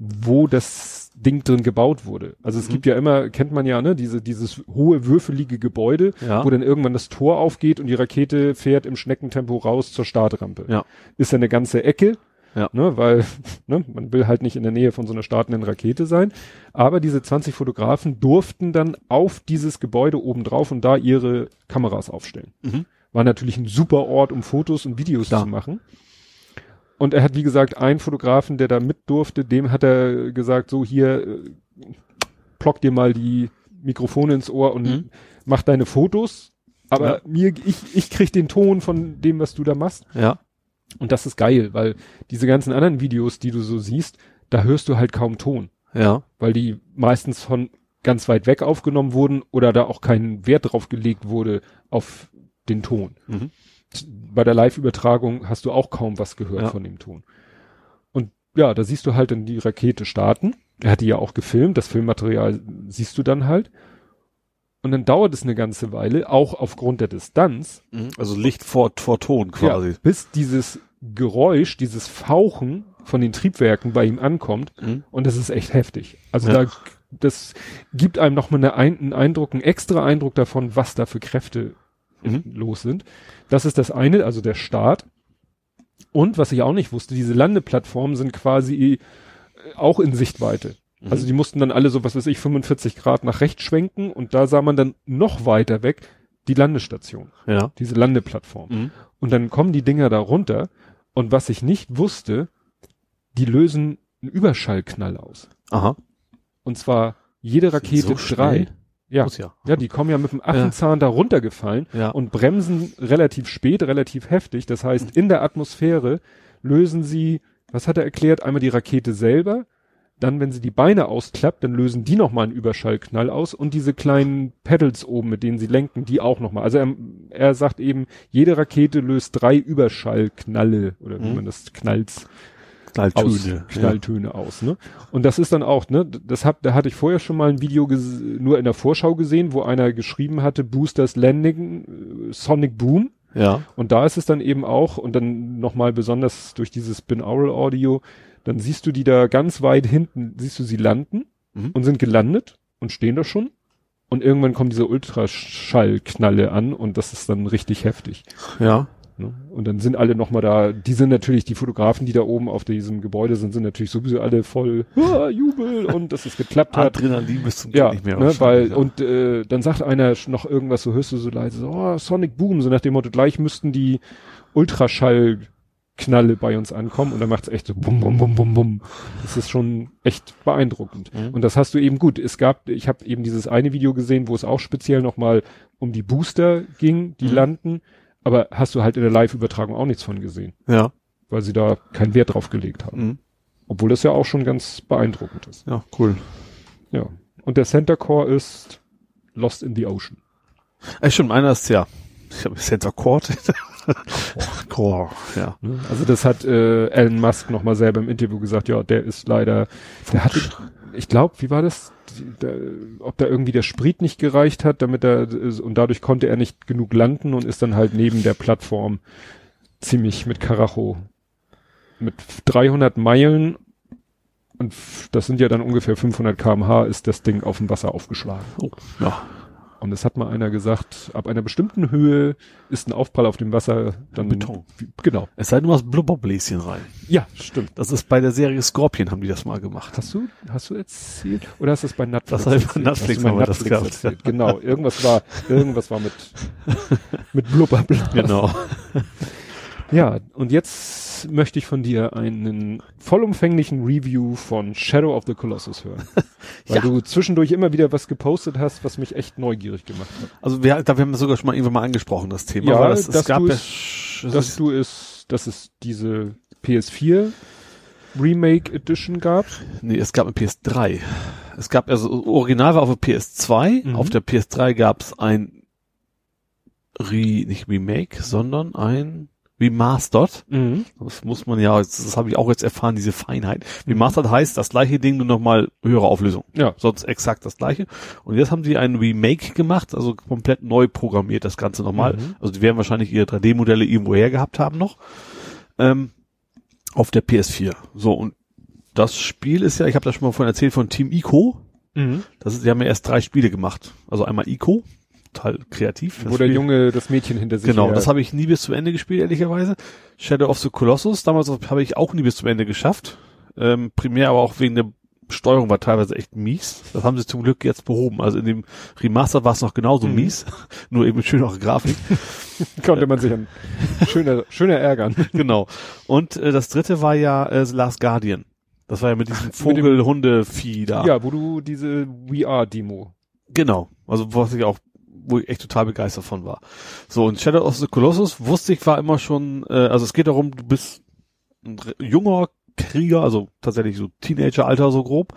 wo das Ding drin gebaut wurde. Also es Mhm. gibt ja immer, kennt man ja, ne, diese, dieses hohe, würfelige Gebäude, Ja. wo dann irgendwann das Tor aufgeht und die Rakete fährt im Schneckentempo raus zur Startrampe. Ja. Ist ja eine ganze Ecke, Ja. ne, weil (laughs) ne, man will halt nicht in der Nähe von so einer startenden Rakete sein. Aber diese 20 Fotografen durften dann auf dieses Gebäude oben drauf und da ihre Kameras aufstellen. Mhm. War natürlich ein super Ort, um Fotos und Videos Klar. zu machen. Und er hat, wie gesagt, einen Fotografen, der da mit durfte, dem hat er gesagt, so hier, äh, plock dir mal die Mikrofone ins Ohr und Mhm. mach deine Fotos. Aber Ja. mir, ich, ich krieg den Ton von dem, was du da machst. Ja. Und das ist geil, weil diese ganzen anderen Videos, die du so siehst, da hörst du halt kaum Ton, Ja. weil die meistens von ganz weit weg aufgenommen wurden oder da auch kein Wert drauf gelegt wurde auf den Ton. Mhm. Bei der Live-Übertragung hast du auch kaum was gehört Ja. von dem Ton. Und ja, da siehst du halt dann die Rakete starten. Er hat die ja auch gefilmt, das Filmmaterial siehst du dann halt. Und dann dauert es eine ganze Weile, auch aufgrund der Distanz, Mhm. Also Licht vor, vor Ton quasi. ja, bis dieses Geräusch, dieses Fauchen von den Triebwerken bei ihm ankommt. Mhm. Und das ist echt heftig. Also Ja. da, das gibt einem nochmal eine ein, einen Eindruck, einen extra Eindruck davon, was da für Kräfte Mhm. los sind. Das ist das eine, also der Start. Und was ich auch nicht wusste, diese Landeplattformen sind quasi äh, auch in Sichtweite. Mhm. Also die mussten dann alle so, was weiß ich, 45 Grad nach rechts schwenken und da sah man dann noch weiter weg die Landestation, Ja. diese Landeplattform. Mhm. Und dann kommen die Dinger da runter und was ich nicht wusste, die lösen einen Überschallknall aus. Aha. Und zwar jede Rakete So drei. Ja. Muss ja. Ja, die kommen ja mit dem Affenzahn da runtergefallen Ja. und bremsen relativ spät, relativ heftig. Das heißt, in der Atmosphäre lösen sie, was hat er erklärt, einmal die Rakete selber, dann, wenn sie die Beine ausklappt, dann lösen die nochmal einen Überschallknall aus und diese kleinen Pedals oben, mit denen sie lenken, die auch nochmal. Also er, er sagt eben, jede Rakete löst drei Überschallknalle oder wie Mhm. man das knallt Knalltöne. aus, Knalltöne aus, ne? Und das ist dann auch, ne, das hab, da hatte ich vorher schon mal ein Video nur in der Vorschau gesehen, wo einer geschrieben hatte, Boosters Landing, äh, Sonic Boom. Ja. ja. Und da ist es dann eben auch, und dann nochmal besonders durch dieses Binaural Audio, dann siehst du die da ganz weit hinten, siehst du sie landen Mhm. und sind gelandet und stehen da schon. Und irgendwann kommen diese Ultraschallknalle an und das ist dann richtig heftig. Ja. Ne? Und dann sind alle nochmal da, die sind natürlich, die Fotografen, die da oben auf diesem Gebäude sind, sind natürlich sowieso alle voll (laughs) ah, Jubel und dass es geklappt hat. Adrenalin bis zum Ja, nicht mehr. ne, weil, ja. und äh, dann sagt einer noch irgendwas, so hörst du so leise, so, oh, Sonic Boom, so nach dem Motto, gleich müssten die Ultraschallknalle bei uns ankommen und dann macht's echt so bum, bum, bum, bum, bum. Das ist schon echt beeindruckend. Mhm. Und das hast du eben gut. Es gab, ich habe eben dieses eine Video gesehen, wo es auch speziell nochmal um die Booster ging, die Mhm. landen, aber hast du halt in der Live-Übertragung auch nichts von gesehen, Ja. weil sie da keinen Wert drauf gelegt haben. Mhm. Obwohl das ja auch schon ganz beeindruckend ist. Ja, cool. Ja. Und der Center Core ist Lost in the Ocean. Ey, stimmt, einer ist ja. Ich habe Center Court. (laughs) Core, ja. Ne? Also das hat äh, Elon Musk nochmal selber im Interview gesagt, ja, der ist leider, der hatte, ich glaube, wie war das? Der, ob da irgendwie der Sprit nicht gereicht hat, damit er, und dadurch konnte er nicht genug landen und ist dann halt neben der Plattform ziemlich mit Karacho. Mit 300 Meilen und das sind ja dann ungefähr 500 kmh ist das Ding auf dem Wasser aufgeschlagen. Oh, ja. Und es hat mal einer gesagt, ab einer bestimmten Höhe ist ein Aufprall auf dem Wasser dann Beton. Wie, genau. Es sei denn, du hast Blubberbläschen rein. Ja, stimmt. Das ist bei der Serie Scorpion haben die das mal gemacht. Hast du, hast du erzählt? Oder hast du es bei Netflix Das ich bei? Netflix bei das gehabt. erzählt? Genau. Irgendwas war, irgendwas war mit, mit Blubberblasen. Genau. (laughs) Ja, und jetzt möchte ich von dir einen vollumfänglichen Review von Shadow of the Colossus hören. (laughs) Weil Ja. du zwischendurch immer wieder was gepostet hast, was mich echt neugierig gemacht hat. Also wir, da wir haben das sogar schon mal irgendwann mal angesprochen, das Thema. Ja, es, dass du ja, es- es Dass du es, dass es diese PS4 Remake Edition gab. nee, es gab eine PS3. Es gab, also original war auf der PS2, Mhm. auf der PS3 gab es ein Re, nicht Remake, sondern ein Remastered. Mhm. Das muss man ja, das, das habe ich auch jetzt erfahren, diese Feinheit. Remastered heißt das gleiche Ding, nur nochmal höhere Auflösung. Ja. Sonst exakt das gleiche. Und jetzt haben sie ein Remake gemacht, also komplett neu programmiert, das Ganze nochmal. Mhm. Also die werden wahrscheinlich ihre 3D-Modelle irgendwo her gehabt haben noch. Ähm, auf der PS4. So, und das Spiel ist ja, ich habe da schon mal von erzählt, von Team Ico. Mhm. Das ist, die haben ja erst drei Spiele gemacht. Also einmal Ico, total kreativ. Wo der Spiel- Junge das Mädchen hinter sich Genau, her- das habe ich nie bis zum Ende gespielt, ehrlicherweise. Shadow of the Colossus, damals habe ich auch nie bis zum Ende geschafft. Ähm, primär aber auch wegen der Steuerung war teilweise echt mies. Das haben sie zum Glück jetzt behoben. Also in dem Remaster war es noch genauso Mhm. mies, (laughs) nur eben mit schönerer Grafik. (laughs) konnte man sich an (laughs) schöner, schöner ärgern. genau. Und äh, das dritte war ja äh, The Last Guardian. Das war ja mit diesem Vogel-Hunde-Vieh da. Ja, wo du diese VR-Demo. Genau. Also was ich auch, wo ich echt total begeistert von war. So, und Shadow of the Colossus wusste ich war immer schon, äh, also es geht darum, du bist ein junger Krieger, also tatsächlich so Teenager-Alter so grob,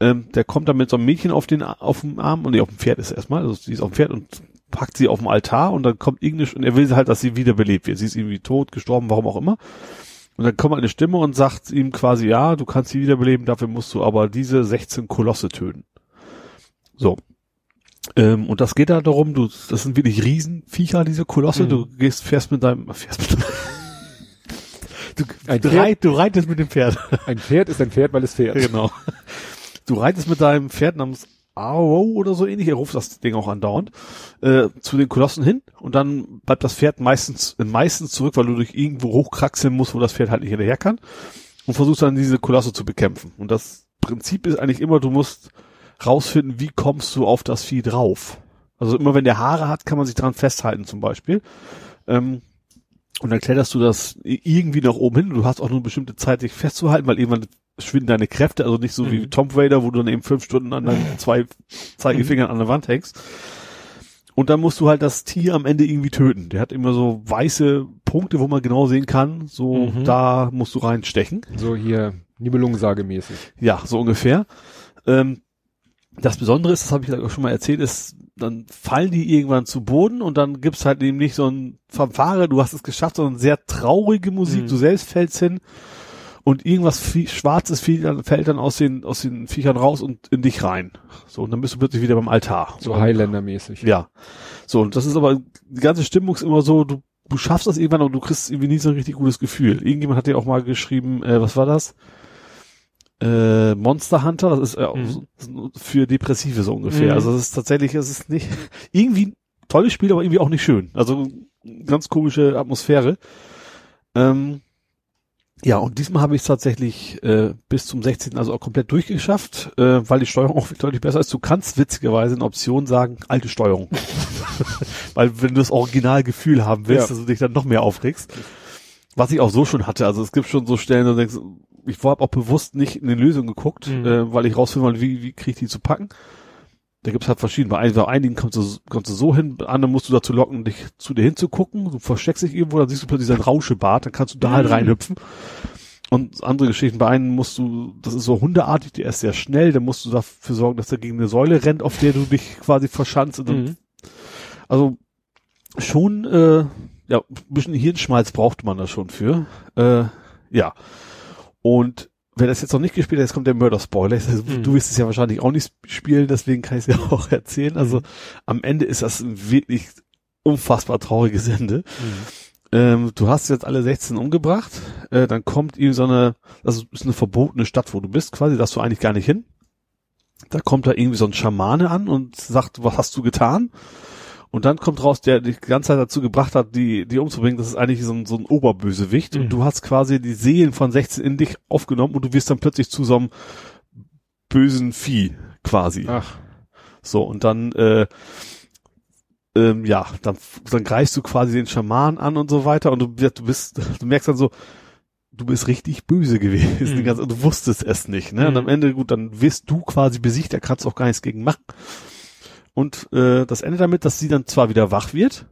ähm, der kommt dann mit so einem Mädchen auf den auf dem Arm und nee, auf dem Pferd ist er erstmal, also sie ist auf dem Pferd und packt sie auf dem Altar und dann kommt irgendeine und er will halt, dass sie wiederbelebt wird. Sie ist irgendwie tot, gestorben, warum auch immer. Und dann kommt eine Stimme und sagt ihm quasi, ja, du kannst sie wiederbeleben, dafür musst du aber diese 16 Kolosse töten. So. Ähm, und das geht da darum, du, das sind wirklich Riesenviecher, diese Kolosse, Mhm. du gehst, fährst mit deinem, fährst mit (laughs) du, Ein du, Pferd? reit, du reitest mit dem Pferd. Ein Pferd ist ein Pferd, weil es fährt. genau. Du reitest mit deinem Pferd namens Arrow oder so ähnlich, er ruft das Ding auch andauernd, äh, zu den Kolossen hin und dann bleibt das Pferd meistens, meistens zurück, weil du durch irgendwo hochkraxeln musst, wo das Pferd halt nicht hinterher kann und versuchst dann diese Kolosse zu bekämpfen. Und das Prinzip ist eigentlich immer, du musst rausfinden, wie kommst du auf das Vieh drauf. Also immer wenn der Haare hat, kann man sich dran festhalten zum Beispiel. Ähm, und dann kletterst du das irgendwie nach oben hin. Du hast auch nur eine bestimmte Zeit, dich festzuhalten, weil irgendwann schwinden deine Kräfte, also nicht so wie Mhm. Tomb Raider, wo du dann eben fünf Stunden an deinen zwei Zeigefingern an der Wand hängst. Und dann musst du halt das Tier am Ende irgendwie töten. Der hat immer so weiße Punkte, wo man genau sehen kann, so Mhm. da musst du reinstechen. So hier Nibelungensage mäßig. Ja, so ungefähr. Ähm, das Besondere ist, das habe ich auch schon mal erzählt, ist, dann fallen die irgendwann zu Boden und dann gibt's halt eben nicht so ein Fanfare, du hast es geschafft, sondern sehr traurige Musik, Mhm. du selbst fällst hin und irgendwas viel, Schwarzes fällt dann, fällt dann aus den, aus den Viechern raus und in dich rein. So, und dann bist du plötzlich wieder beim Altar. So Highlander-mäßig. ja. So, und das ist aber, die ganze Stimmung ist immer so, du, du schaffst das irgendwann und du kriegst irgendwie nie so ein richtig gutes Gefühl. Irgendjemand hat dir auch mal geschrieben, äh, was war das? Äh, Monster Hunter, das ist äh, Mhm. für Depressive so ungefähr. Mhm. Also es ist tatsächlich, es ist nicht, (laughs) irgendwie ein tolles Spiel, aber irgendwie auch nicht schön. Also ganz komische Atmosphäre. Ähm, ja, und diesmal habe ich es tatsächlich äh, bis zum 16. also auch komplett durchgeschafft, äh, weil die Steuerung (laughs) auch deutlich besser ist. Du kannst witzigerweise in Option sagen, alte Steuerung. (laughs) weil wenn du das Originalgefühl haben willst, Ja. dass du dich dann noch mehr aufregst. Was ich auch so schon hatte. Also es gibt schon so Stellen, wo du denkst, ich habe auch bewusst nicht in die Lösung geguckt, Mhm. äh, weil ich rausfinden wollte, wie, wie kriege ich die zu packen. Da gibt's halt verschiedene. Bei einigen, bei einigen kommst du, kommst du so hin, bei anderen musst du dazu locken, dich zu dir hinzugucken. Du versteckst dich irgendwo, dann siehst du plötzlich sein Rauschebart, dann kannst du da halt Mhm. reinhüpfen. Und andere Geschichten, bei einem musst du, das ist so hundeartig, der ist sehr schnell, dann musst du dafür sorgen, dass er gegen eine Säule rennt, auf der du dich quasi verschanzt. Mhm. Also schon, äh, ja, ein bisschen Hirnschmalz braucht man da schon für. Äh, ja. Und wer das jetzt noch nicht gespielt hat, jetzt kommt der Murder-Spoiler. Also, Mhm. Du wirst es ja wahrscheinlich auch nicht spielen, deswegen kann ich es ja (laughs) auch erzählen. Also Mhm. am Ende ist das ein wirklich unfassbar trauriges Ende. Ähm, du hast jetzt alle 16 umgebracht, äh, dann kommt ihm so eine, das ist eine verbotene Stadt, wo du bist, quasi, darfst du eigentlich gar nicht hin. Da kommt da irgendwie so ein Schamane an und sagt, was hast du getan? Und dann kommt raus, der dich die ganze Zeit dazu gebracht hat, die, die umzubringen, das ist eigentlich so ein, so ein Oberbösewicht. Mhm. Und du hast quasi die Seelen von 16 in dich aufgenommen und du wirst dann plötzlich zu so einem bösen Vieh quasi. Ach, So, und dann, äh, ähm, ja, dann, dann greifst du quasi den Schaman an und so weiter und du, du bist, du merkst dann so, du bist richtig böse gewesen, Mhm. ganze, du wusstest es nicht, ne? Und Mhm. am Ende, gut, dann wirst du quasi besiegt, da kannst du auch gar nichts gegen machen. Und äh, das endet damit, dass sie dann zwar wieder wach wird,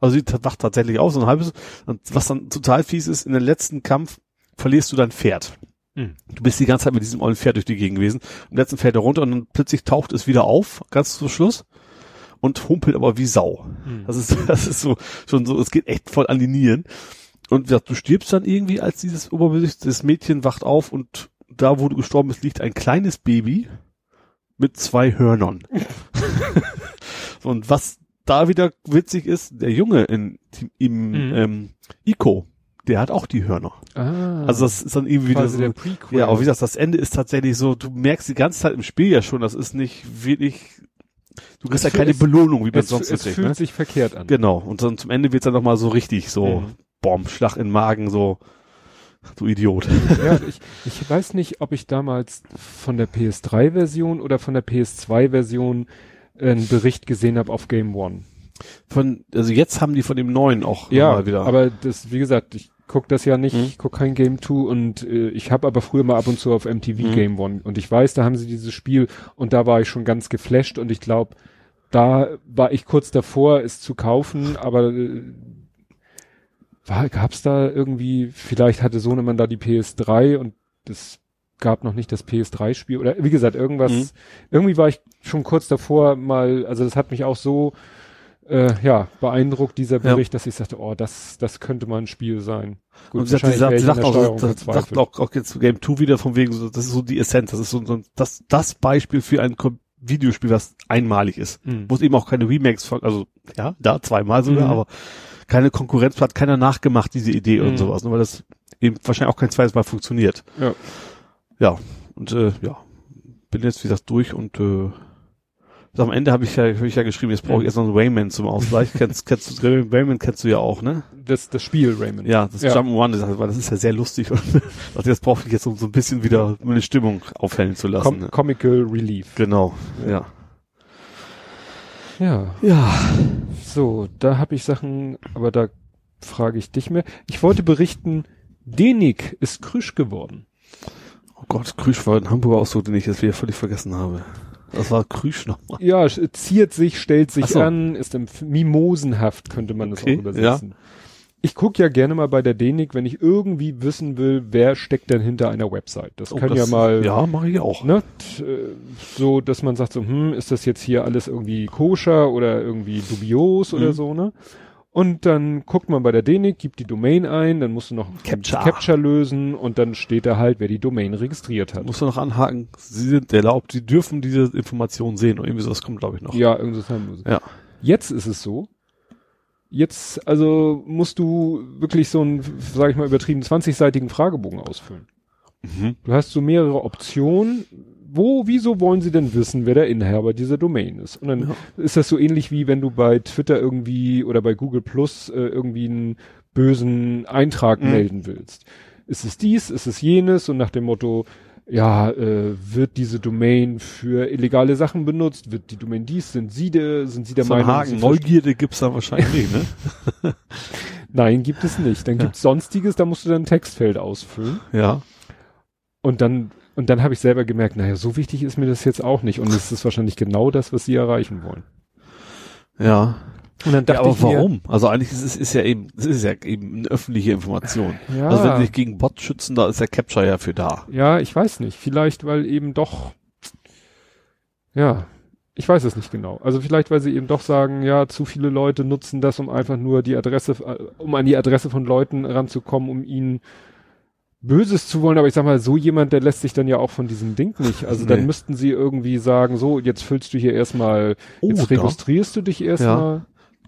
also sie wacht tatsächlich aus, so ein halbes, und was dann total fies ist, in den letzten Kampf verlierst du dein Pferd. Mhm. Du bist die ganze Zeit mit diesem ollen Pferd durch die Gegend gewesen. Im letzten er runter und dann plötzlich taucht es wieder auf, ganz zum Schluss, und humpelt aber wie Sau. Mhm. Das ist, (laughs) das ist so, schon so, es geht echt voll an die Nieren. Und du stirbst dann irgendwie, als dieses Oberbesicht, das Mädchen wacht auf und da, wo du gestorben bist, liegt ein kleines Baby mit zwei Hörnern. (laughs) und was da wieder witzig ist, der Junge in, im, Mhm. ähm, Ico, der hat auch die Hörner. Ah, Also das ist dann irgendwie wieder so, der Prequel. ja, aber wie gesagt, das Ende ist tatsächlich so, du merkst die ganze Zeit im Spiel ja schon, das ist nicht wirklich, du kriegst ja Es- keine es- Belohnung, wie man es, sonst so es kriegt, fühlt ne? sich verkehrt an. Genau. Und dann zum Ende wird's dann nochmal so richtig so, Mhm. Bomb, Schlag in den Magen, so, du Idiot. ja, ich, ich weiß nicht, ob ich damals von der PS3-Version oder von der PS2-Version einen Bericht gesehen habe auf Game One. Von, also jetzt haben die von dem neuen auch Ja, wieder. aber das, wie gesagt, ich guck das ja nicht, ich guck kein Game 2 und äh, ich habe aber früher mal ab und zu auf MTV Mhm. Game One und ich weiß, da haben sie dieses Spiel und da war ich schon ganz geflasht und ich glaube, da war ich kurz davor, es zu kaufen, aber war, gab's da irgendwie, vielleicht hatte Sohnemann da die PS3 und das gab noch nicht das PS3-Spiel oder wie gesagt, irgendwas, Mhm. irgendwie war ich schon kurz davor mal, also das hat mich auch so äh, ja, beeindruckt, dieser Ja. Bericht, dass ich sagte, oh, das, das könnte mal ein Spiel sein. und sie sagt, sie sagt, auch, sagt auch, auch jetzt Game 2 wieder von wegen, so, das ist so die Essenz, das ist so, so das, das Beispiel für ein Videospiel, was einmalig ist. Mhm. Wo es eben auch keine Remakes von, also, ja, da zweimal sogar, Mhm. aber keine Konkurrenz hat keiner nachgemacht, diese Idee Mhm. und sowas, ne, weil das eben wahrscheinlich auch kein zweites Mal funktioniert. Ja. Ja, und äh, ja, bin jetzt wie gesagt durch und äh, am Ende habe ich ja, hab ich ja geschrieben, jetzt brauche ich erst noch einen Rayman zum Ausgleich. (laughs) kennst, kennst du, Rayman kennst du ja auch, ne? Das, das Spiel, Raymond. Ja, das Ja. Jump'n'Run, das, weil das ist ja sehr lustig und (laughs) jetzt brauche ich jetzt, um so ein bisschen wieder meine Stimmung aufhellen zu lassen. Com ne? Comical Relief. Genau, ja. Ja. Ja. So, da habe ich Sachen, aber da frage ich dich mehr. Ich wollte berichten, Denik ist krüsch geworden. Oh Gott, Krüsch war ein Hamburger Ausdruck, den ich jetzt wieder völlig vergessen habe. Das war Krüsch nochmal. Ja, ziert sich, stellt sich so. an, ist im F- Mimosenhaft, könnte man das Okay, auch übersetzen. Ich gucke ja gerne mal bei der Denik, wenn ich irgendwie wissen will, wer steckt denn hinter einer Website. Das Oh, kann das- ja mal Ja, mache ich auch. ne, äh, so, dass man sagt so, hm, ist das jetzt hier alles irgendwie koscher oder irgendwie dubios oder Mhm. so, ne? Und dann guckt man bei der DENIC, gibt die Domain ein, dann musst du noch Captcha. Capture lösen und dann steht da halt, wer die Domain registriert hat. Musst du noch anhaken, sie sind erlaubt, sie dürfen diese Informationen sehen oder irgendwie sowas kommt, glaube ich, noch. Ja, irgendwas haben wir. Ja. Jetzt ist es so. Jetzt, also musst du wirklich so einen, sag ich mal übertrieben, 20-seitigen Fragebogen ausfüllen. Mhm. Du hast so mehrere Optionen. Wo, wieso wollen sie denn wissen, wer der Inhaber dieser Domain ist? Und dann Ja. ist das so ähnlich wie wenn du bei Twitter irgendwie oder bei Google Plus äh, irgendwie einen bösen Eintrag Mhm. melden willst. Ist es dies, ist es jenes? Und nach dem Motto, ja, äh, wird diese Domain für illegale Sachen benutzt? Wird die Domain dies? Sind sie der, sind sie der Meinung? Haken, sie Neugierde gibt's da wahrscheinlich nicht, ne? (laughs) Nein, gibt es nicht. Dann Ja. gibt's Sonstiges, da musst du dann ein Textfeld ausfüllen. Ja. Und dann, und dann habe ich selber gemerkt, naja, so wichtig ist mir das jetzt auch nicht. Und es ist wahrscheinlich genau das, was sie erreichen wollen. Ja. Und dann Ja, aber ich mir, warum? Also eigentlich ist es ist ja eben, es ist ja eben eine öffentliche Information. Ja, Also wenn sie sich gegen Bots schützen, da ist der Capture ja für da. ja, ich weiß nicht. Vielleicht, weil eben doch, ja, ich weiß es nicht genau. Also vielleicht, weil sie eben doch sagen, ja, zu viele Leute nutzen das, um einfach nur die Adresse, äh, um an die Adresse von Leuten ranzukommen, um ihnen Böses zu wollen, aber ich sag mal, so jemand, der lässt sich dann ja auch von diesem Ding nicht. Also dann Nee. müssten sie irgendwie sagen, so, jetzt füllst du hier erstmal, jetzt Oder registrierst du dich erstmal.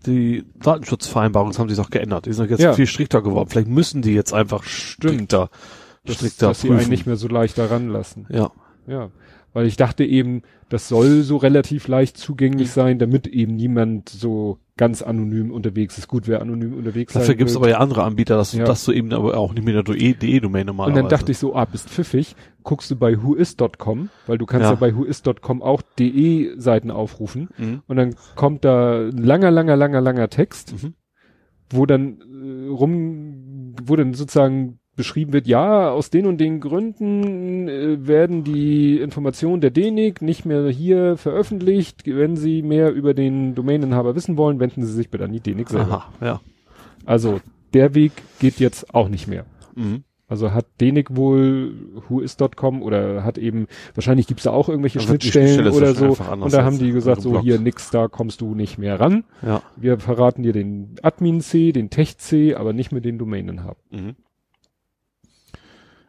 Die Datenschutzvereinbarungen das haben sich doch geändert. Die sind jetzt Ja. viel strikter geworden. Vielleicht müssen die jetzt einfach strikter, dass, strikter dass sie einen prüfen. nicht mehr so leicht daran lassen. ja. Ja, weil ich dachte eben, das soll so relativ leicht Mhm. zugänglich sein, damit eben niemand so ganz anonym unterwegs ist. Gut, wer anonym unterwegs Dafür gibt es aber ja andere Anbieter, dass, Ja. dass du eben aber auch nicht mit der DE-Domain Und normalerweise. dann dachte ich so, ah, bist pfiffig, guckst du bei whois.com, weil du kannst ja, Ja. bei whois.com auch de-Seiten aufrufen. Mhm. Und dann kommt da ein langer, langer, langer, langer Text, Mhm. wo dann äh, rum, wo dann sozusagen beschrieben wird, ja, aus den und den Gründen äh, werden die Informationen der DENIC nicht mehr hier veröffentlicht. Wenn Sie mehr über den Domaininhaber wissen wollen, wenden Sie sich bitte an die DENIC selber. Aha, ja. Also der Weg geht jetzt auch nicht mehr. Mhm. Also hat DENIC wohl whois.com oder hat eben, wahrscheinlich gibt's da auch irgendwelche die Schnittstellen oder so. Und da haben die gesagt, so hier nix, da kommst du nicht mehr ran. Ja. Wir verraten dir den Admin-C, den Tech-C, aber nicht mit den Domaininhaber. Mhm.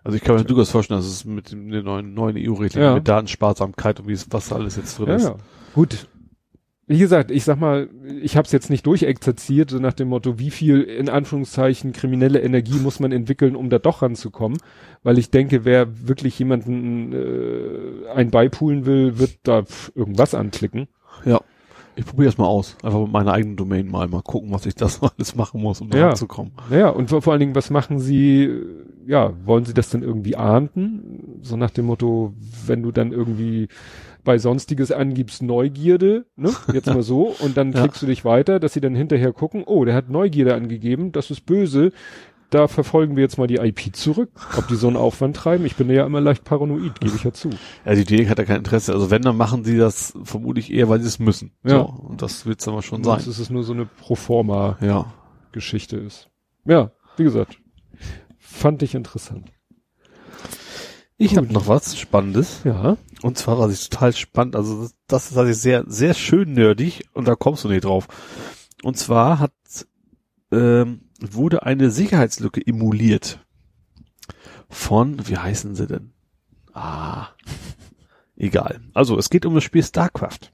Also ich kann mir durchaus vorstellen, dass es mit den neuen, neuen EU-Richtlinien Ja. mit Datensparsamkeit und wie es, was da alles jetzt drin Ja, ist. ja. Gut. Wie gesagt, ich sag mal, ich habe es jetzt nicht durchexerziert, so nach dem Motto, wie viel in Anführungszeichen kriminelle Energie muss man entwickeln, um da doch ranzukommen. Weil ich denke, wer wirklich jemanden äh, ein beipulen will, wird da irgendwas anklicken. Ja. Ich probiere das mal aus. Einfach mit meiner eigenen Domain mal, mal gucken, was ich das alles machen muss, um da Ja. ranzukommen. Naja, und vor, allen Dingen, was machen Sie, ja, wollen Sie das denn irgendwie ahnden? So nach dem Motto, wenn du dann irgendwie bei Sonstiges angibst Neugierde, ne? Jetzt mal so, (laughs) und dann Ja. klickst du dich weiter, dass sie dann hinterher gucken, oh, der hat Neugierde angegeben, das ist böse, da verfolgen wir jetzt mal die IP zurück, ob die so einen Aufwand treiben. Ich bin ja immer leicht paranoid, gebe ich ja zu. Ja, die Klinik hat ja kein Interesse. Also wenn, dann machen sie das vermutlich eher, weil sie es müssen. Ja. So, und das wird's aber schon sein. Sonst ist es nur so eine Proforma-Geschichte Ja. ist. Ja, wie gesagt, fand ich interessant. Ich habe noch was Spannendes. Ja. Und zwar, was ich total spannend, also das, das ist tatsächlich sehr, sehr schön nerdig und da kommst du nicht drauf. Und zwar hat, ähm, wurde eine Sicherheitslücke emuliert. Von, wie heißen sie denn? Ah, (laughs) egal. Also, es geht um das Spiel StarCraft.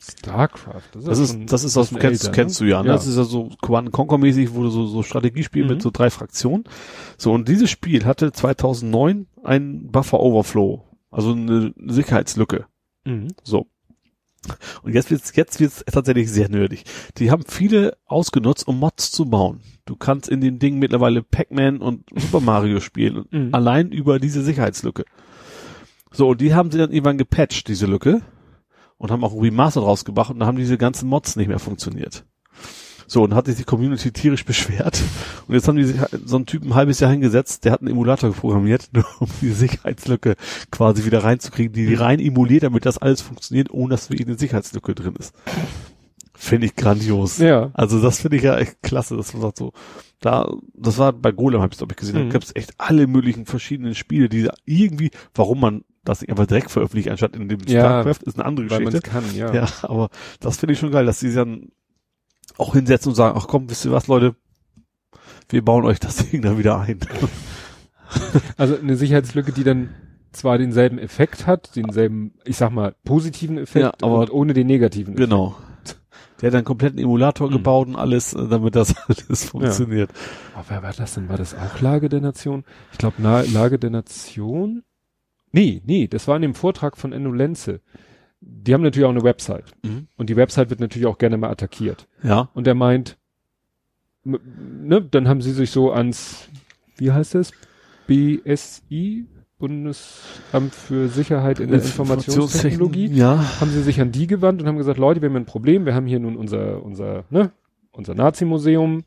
StarCraft. Das Das schon ist, das ist aus, bisschen kennst, älter, kennst ne? du ja, ne? Ja. Das ist ja so Command Conquer mäßig, wo du so, so Strategiespiel Mhm. mit so drei Fraktionen. So, und dieses Spiel hatte 2009 einen Buffer Overflow. Also eine Sicherheitslücke. Mhm. So. Und jetzt wird's, jetzt wird's tatsächlich sehr nerdig. Die haben viele ausgenutzt, um Mods zu bauen. Du kannst in den Dingen mittlerweile Pac-Man und Super Mario (laughs) spielen. (laughs) Mhm. Allein über diese Sicherheitslücke. So, und die haben sie dann irgendwann gepatcht, diese Lücke. Und haben auch Remaster rausgebracht und dann haben diese ganzen Mods nicht mehr funktioniert. So, und hat sich die Community tierisch beschwert. Und jetzt haben die sich so einen Typen ein halbes Jahr hingesetzt, der hat einen Emulator programmiert, nur (laughs) um die Sicherheitslücke quasi wieder reinzukriegen, die, die rein emuliert, damit das alles funktioniert, ohne dass wirklich eine Sicherheitslücke drin ist. Finde ich grandios. Ja. Also das finde ich ja echt klasse, dass man sagt so, da, das war bei Golem, habe ich glaube ich gesehen, Mhm. da gab es echt alle möglichen verschiedenen Spiele, die irgendwie, warum man das nicht einfach direkt veröffentlicht, anstatt in dem Ja, StarCraft, ist eine andere Weil man Geschichte. kann, ja. Ja, aber das finde ich schon geil, dass sie dann auch hinsetzen und sagen, ach komm, wisst ihr was, Leute, wir bauen euch das (laughs) Ding dann wieder ein. Also eine Sicherheitslücke, die dann zwar denselben Effekt hat, denselben, ich sag mal, positiven Effekt, Ja, aber- ohne den negativen Effekt. genau. Der hat dann komplett einen Emulator Mhm. gebaut und alles, äh, damit das (laughs) alles funktioniert. Oh, wer war das denn? War das auch Lage der Nation? Ich glaube, Lage der Nation? Nee, nee, das war in dem Vortrag von Enno Lenze. Die haben natürlich auch eine Website. Mhm. Und die Website wird natürlich auch gerne mal attackiert. Ja. Und er meint, ne, dann haben sie sich so ans, wie heißt es? BSI, Bundesamt für Sicherheit in der Informationstechnologie, Ja. haben sie sich an die gewandt und haben gesagt, Leute, wir haben ein Problem, wir haben hier nun unser, unser, ne, unser Nazi-Museum,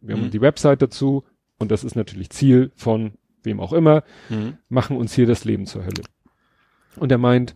wir haben Mhm. die Website dazu und das ist natürlich Ziel von wem auch immer, Mhm. machen uns hier das Leben zur Hölle. Und er meint,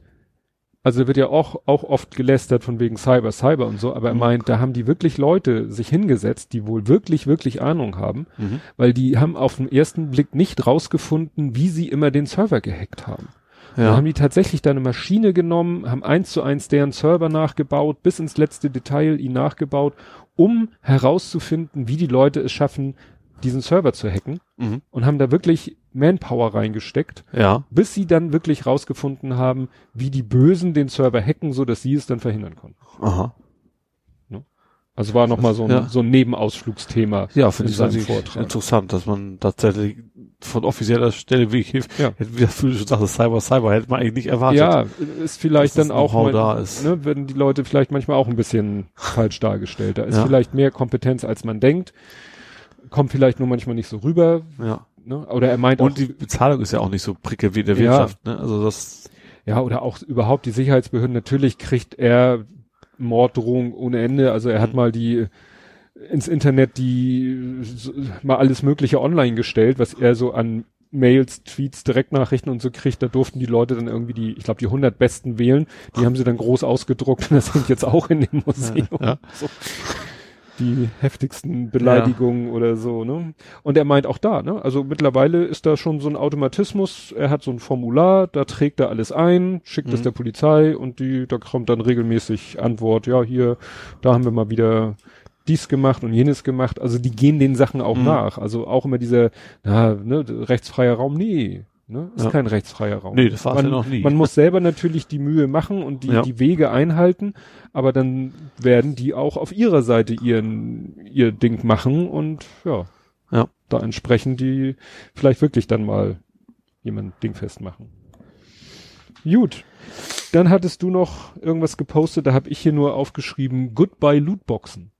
also da wird ja auch, auch oft gelästert von wegen Cyber, Cyber und so, aber er Mhm. meint, da haben die wirklich Leute sich hingesetzt, die wohl wirklich, wirklich Ahnung haben, Mhm. weil die haben auf den ersten Blick nicht rausgefunden, wie sie immer den Server gehackt haben. Da Ja. haben die tatsächlich da eine Maschine genommen, haben eins zu eins deren Server nachgebaut, bis ins letzte Detail ihn nachgebaut, um herauszufinden, wie die Leute es schaffen, diesen Server zu hacken Mhm. und haben da wirklich Manpower reingesteckt, Ja. bis sie dann wirklich rausgefunden haben, wie die Bösen den Server hacken, so dass sie es dann verhindern konnten. Aha. Also war nochmal so ein, Ja. so ein Nebenausflugsthema. Ja, finde in ich seinem Vortrag. interessant, dass man tatsächlich von offizieller Stelle wie ich Ja. wie das du schon sagst, Cyber Cyber hätte man eigentlich nicht erwartet. Ja, ist vielleicht dann auch, mal, da ist. Ne, werden die Leute vielleicht manchmal auch ein bisschen falsch dargestellt. Da ist Ja. vielleicht mehr Kompetenz, als man denkt. Kommt vielleicht nur manchmal nicht so rüber. ja. Ne? Oder er meint auch, Und die Bezahlung ist ja auch nicht so pricke wie in der Ja. Wirtschaft, ne? Also das, ja, oder auch überhaupt die Sicherheitsbehörden. Natürlich kriegt er Morddrohungen ohne Ende. Also er hat Mhm. mal die ins Internet die so, mal alles Mögliche online gestellt, was er so an Mails, Tweets, Direktnachrichten und so kriegt, da durften die Leute dann irgendwie die, ich glaube, die 100 besten wählen. Die haben sie dann groß ausgedruckt und (laughs) das hängt jetzt auch in dem Museum. (laughs) Ja. (laughs) So. Die heftigsten Beleidigungen oder so, ne? Und er meint auch da, ne? Also mittlerweile ist da schon so ein Automatismus. Er hat so ein Formular, da trägt er alles ein, schickt es Mhm. der Polizei und die, da kommt dann regelmäßig Antwort, ja, hier, da haben wir mal wieder dies gemacht und jenes gemacht. Also die gehen den Sachen auch Mhm. nach. Also auch immer dieser, na, ne, rechtsfreier Raum, nee. Ne? Ist Ja. kein rechtsfreier Raum. Nee, das war's man, ja noch nie. Man muss selber natürlich die Mühe machen und die, Ja. die Wege einhalten, aber dann werden die auch auf ihrer Seite ihren, ihr Ding machen und ja, Ja. da entsprechend die vielleicht wirklich dann mal jemand Ding festmachen. Gut. Dann hattest du noch irgendwas gepostet, da habe ich hier nur aufgeschrieben, Goodbye Lootboxen.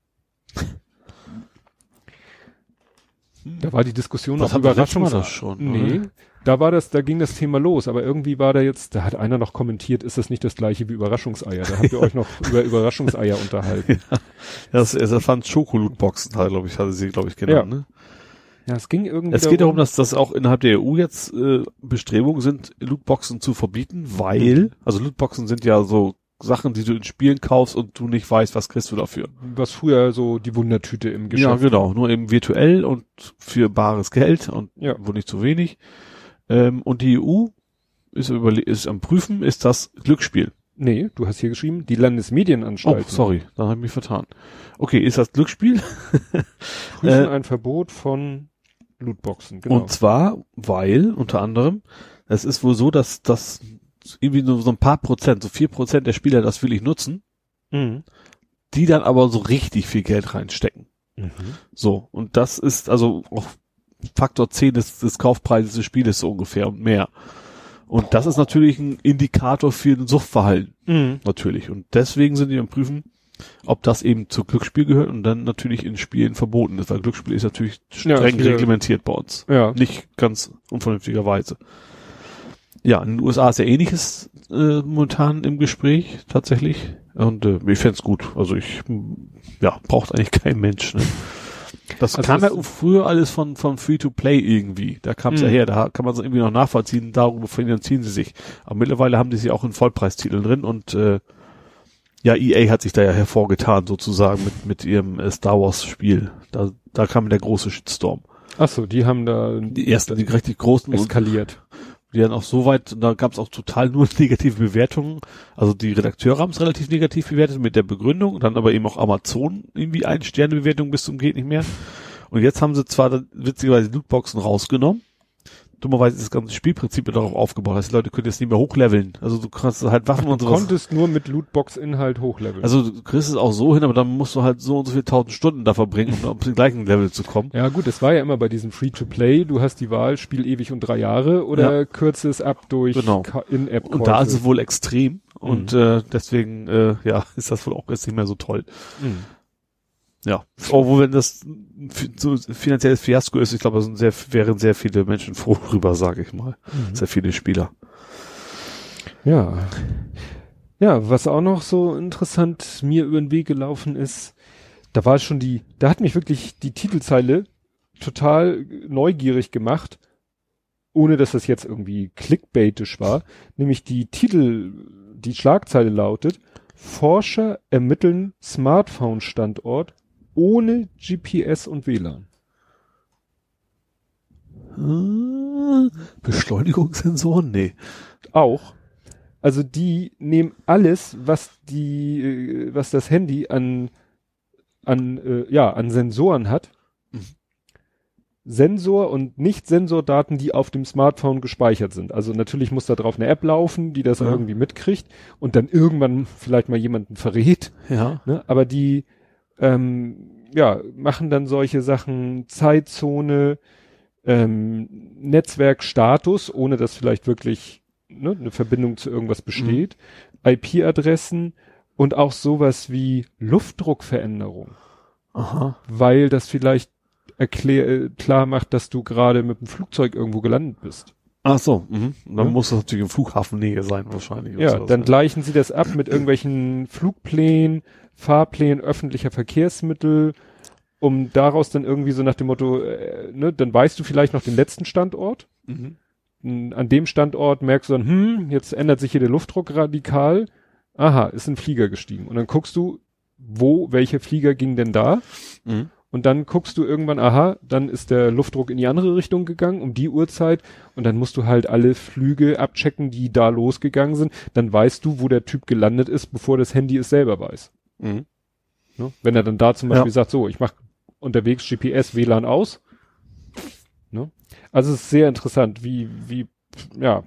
Da war die Diskussion Das Mal Überraschungs... das schon, Nee, oder? Da war das, da ging das Thema los, aber irgendwie war da jetzt, da hat einer noch kommentiert, ist das nicht das gleiche wie Überraschungseier? Da habt ihr euch noch über Überraschungseier unterhalten. (laughs) ja, das, das fand Schokolutboxen, glaube ich, hatte sie, glaube ich, genannt, Ja. ne? Ja, es ging irgendwie Es geht darum, dass das auch innerhalb der EU jetzt äh, Bestrebungen sind, Lootboxen zu verbieten, weil, also Lootboxen sind ja so Sachen, die du in Spielen kaufst und du nicht weißt, was kriegst du dafür. was früher so die Wundertüte im Ja, Geschäft. genau, nur eben virtuell und für bares Geld und Ja. wohl nicht zu wenig. Ähm, und die EU ist, ist am Prüfen, ist das Glücksspiel. Nee, du hast hier geschrieben, die Oh, Landesmedienanstalten sorry, da habe ich mich vertan. Okay, ist das Glücksspiel? (laughs) prüfen äh, ein Verbot von Lootboxen, genau. Und zwar, weil, unter anderem, es ist wohl so, dass das irgendwie nur so ein paar Prozent, so vier Prozent der Spieler das willig nutzen, mhm. die dann aber so richtig viel Geld reinstecken. Mhm. So, und das ist also auch Faktor 10 des, des Kaufpreises des Spieles so ungefähr und mehr. Und das ist natürlich ein Indikator für ein Suchtverhalten, Mhm. natürlich. Und deswegen sind die am Prüfen, ob das eben zu Glücksspiel gehört und dann natürlich in Spielen verboten ist, weil Glücksspiel ist natürlich Ja, streng ist wieder- reglementiert bei uns. Ja. Nicht ganz unvernünftigerweise. Ja, in den USA ist ja ähnliches äh, momentan im Gespräch, tatsächlich. Und äh, ich fänd's gut. Also ich, ja, braucht eigentlich kein Mensch. Ne? Das Also kam ja das- früher alles von, von Free-to-Play irgendwie. Da kam's ja Mhm. her, da kann man es irgendwie noch nachvollziehen, darüber finanzieren sie sich. Aber mittlerweile haben die sie auch in Vollpreistiteln drin und äh, ja, EA hat sich da ja hervorgetan, sozusagen, mit, mit ihrem äh, Star Wars-Spiel. Da, da kam der große Shitstorm. Ach so, die haben da Die ersten, die richtig großen und eskaliert. Die dann auch so weit, und da gab es auch total nur (laughs) negative Bewertungen. Also die Redakteure haben es relativ negativ bewertet mit der Begründung, dann aber eben auch Amazon irgendwie ein Sternebewertung bis zum geht nicht mehr. Und jetzt haben sie zwar dann witzigerweise Lootboxen rausgenommen. Dummerweise ist das ganze Spielprinzip ja darauf aufgebaut. Das heißt, die Leute können jetzt nicht mehr hochleveln. Also du kannst halt Waffen und Du sowas. konntest nur mit Lootbox-Inhalt hochleveln. Also du kriegst es auch so hin, aber dann musst du halt so und so viele tausend Stunden da verbringen, um auf den gleichen Level zu kommen. ja gut, es war ja immer bei diesem Free-to-Play, du hast die Wahl, spiel ewig und drei Jahre oder kürze es ab durch Genau. Ka- In-App. Und da ist es wohl extrem. Und äh, deswegen, äh, ja, (laughs) ist das wohl auch jetzt nicht mehr so toll. Mhm. Ja. Obwohl, wenn das so ein finanzielles Fiasko ist, ich glaube, da sehr, wären sehr viele Menschen froh (laughs) drüber, sage ich mal. Sehr viele Spieler. Ja. Ja, was auch noch so interessant mir über den Weg gelaufen ist, da war schon die, da hat mich wirklich die Titelzeile total neugierig gemacht, ohne dass das jetzt irgendwie clickbaitisch war, nämlich die Titel, die Schlagzeile lautet, Forscher ermitteln Smartphone-Standort ohne GPS und WLAN. Äh, Beschleunigungssensoren? Nee. auch. Also die nehmen alles, was die, äh, was das Handy an, an, äh, ja, an Sensoren hat. Mhm. Sensor und Nicht-Sensordaten, die auf dem Smartphone gespeichert sind. Also natürlich muss da drauf eine App laufen, die das Ja. irgendwie mitkriegt und dann irgendwann vielleicht mal jemanden verrät. Ja. Ne? Aber die ähm, ja, machen dann solche Sachen, Zeitzone, ähm, Netzwerkstatus, ohne dass vielleicht wirklich ne, eine Verbindung zu irgendwas besteht, Mhm. IP-Adressen und auch sowas wie Luftdruckveränderung, Aha. weil das vielleicht erklär, äh, klar macht, dass du gerade mit dem Flugzeug irgendwo gelandet bist. Ach so, mhm. Dann Ja. muss das natürlich im Flughafennähe sein wahrscheinlich. Ja, sowas, dann ne? gleichen sie das ab mit irgendwelchen Flugplänen, Fahrplänen öffentlicher Verkehrsmittel, um daraus dann irgendwie so nach dem Motto, äh, ne, dann weißt du vielleicht noch den letzten Standort. Mhm. An dem Standort merkst du dann, hm, jetzt ändert sich hier der Luftdruck radikal. Aha, ist ein Flieger gestiegen. Und dann guckst du, wo, welcher Flieger ging denn da? Mhm. Und dann guckst du irgendwann, aha, dann ist der Luftdruck in die andere Richtung gegangen, um die Uhrzeit. Und dann musst du halt alle Flüge abchecken, die da losgegangen sind. Dann weißt du, wo der Typ gelandet ist, bevor das Handy es selber weiß. Mhm. Ne? Wenn er dann da zum Ja. Beispiel sagt, so, ich mache unterwegs GPS, WLAN aus. Ne? Also es ist sehr interessant, wie, wie, ja,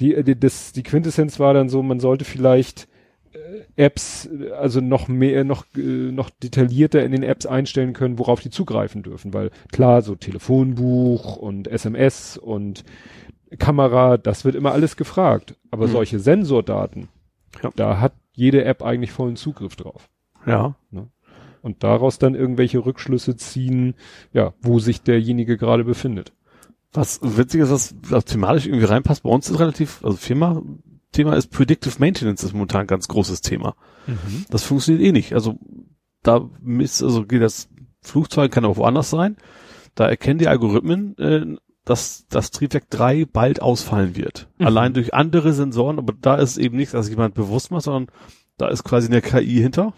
die, die, das, die Quintessenz war dann so, man sollte vielleicht äh, Apps, äh, also noch mehr, noch, äh, noch detaillierter in den Apps einstellen können, worauf die zugreifen dürfen, weil klar, so Telefonbuch und SMS und Kamera, das wird immer alles gefragt, aber Mhm. solche Sensordaten, Ja. da hat jede App eigentlich vollen Zugriff drauf Ja. und daraus dann irgendwelche Rückschlüsse ziehen, ja, wo sich derjenige gerade befindet. Was witzig ist, was, was thematisch irgendwie reinpasst, bei uns ist relativ, also Firma, Thema ist Predictive Maintenance ist momentan ein ganz großes Thema. Das funktioniert eh nicht. Also da ist, also geht das Flugzeug kann auch woanders sein. Da erkennen die Algorithmen, äh, dass das Triebwerk 3 bald ausfallen wird. Mhm. Allein durch andere Sensoren, aber da ist eben nichts, dass jemand bewusst macht, sondern da ist quasi eine KI hinter.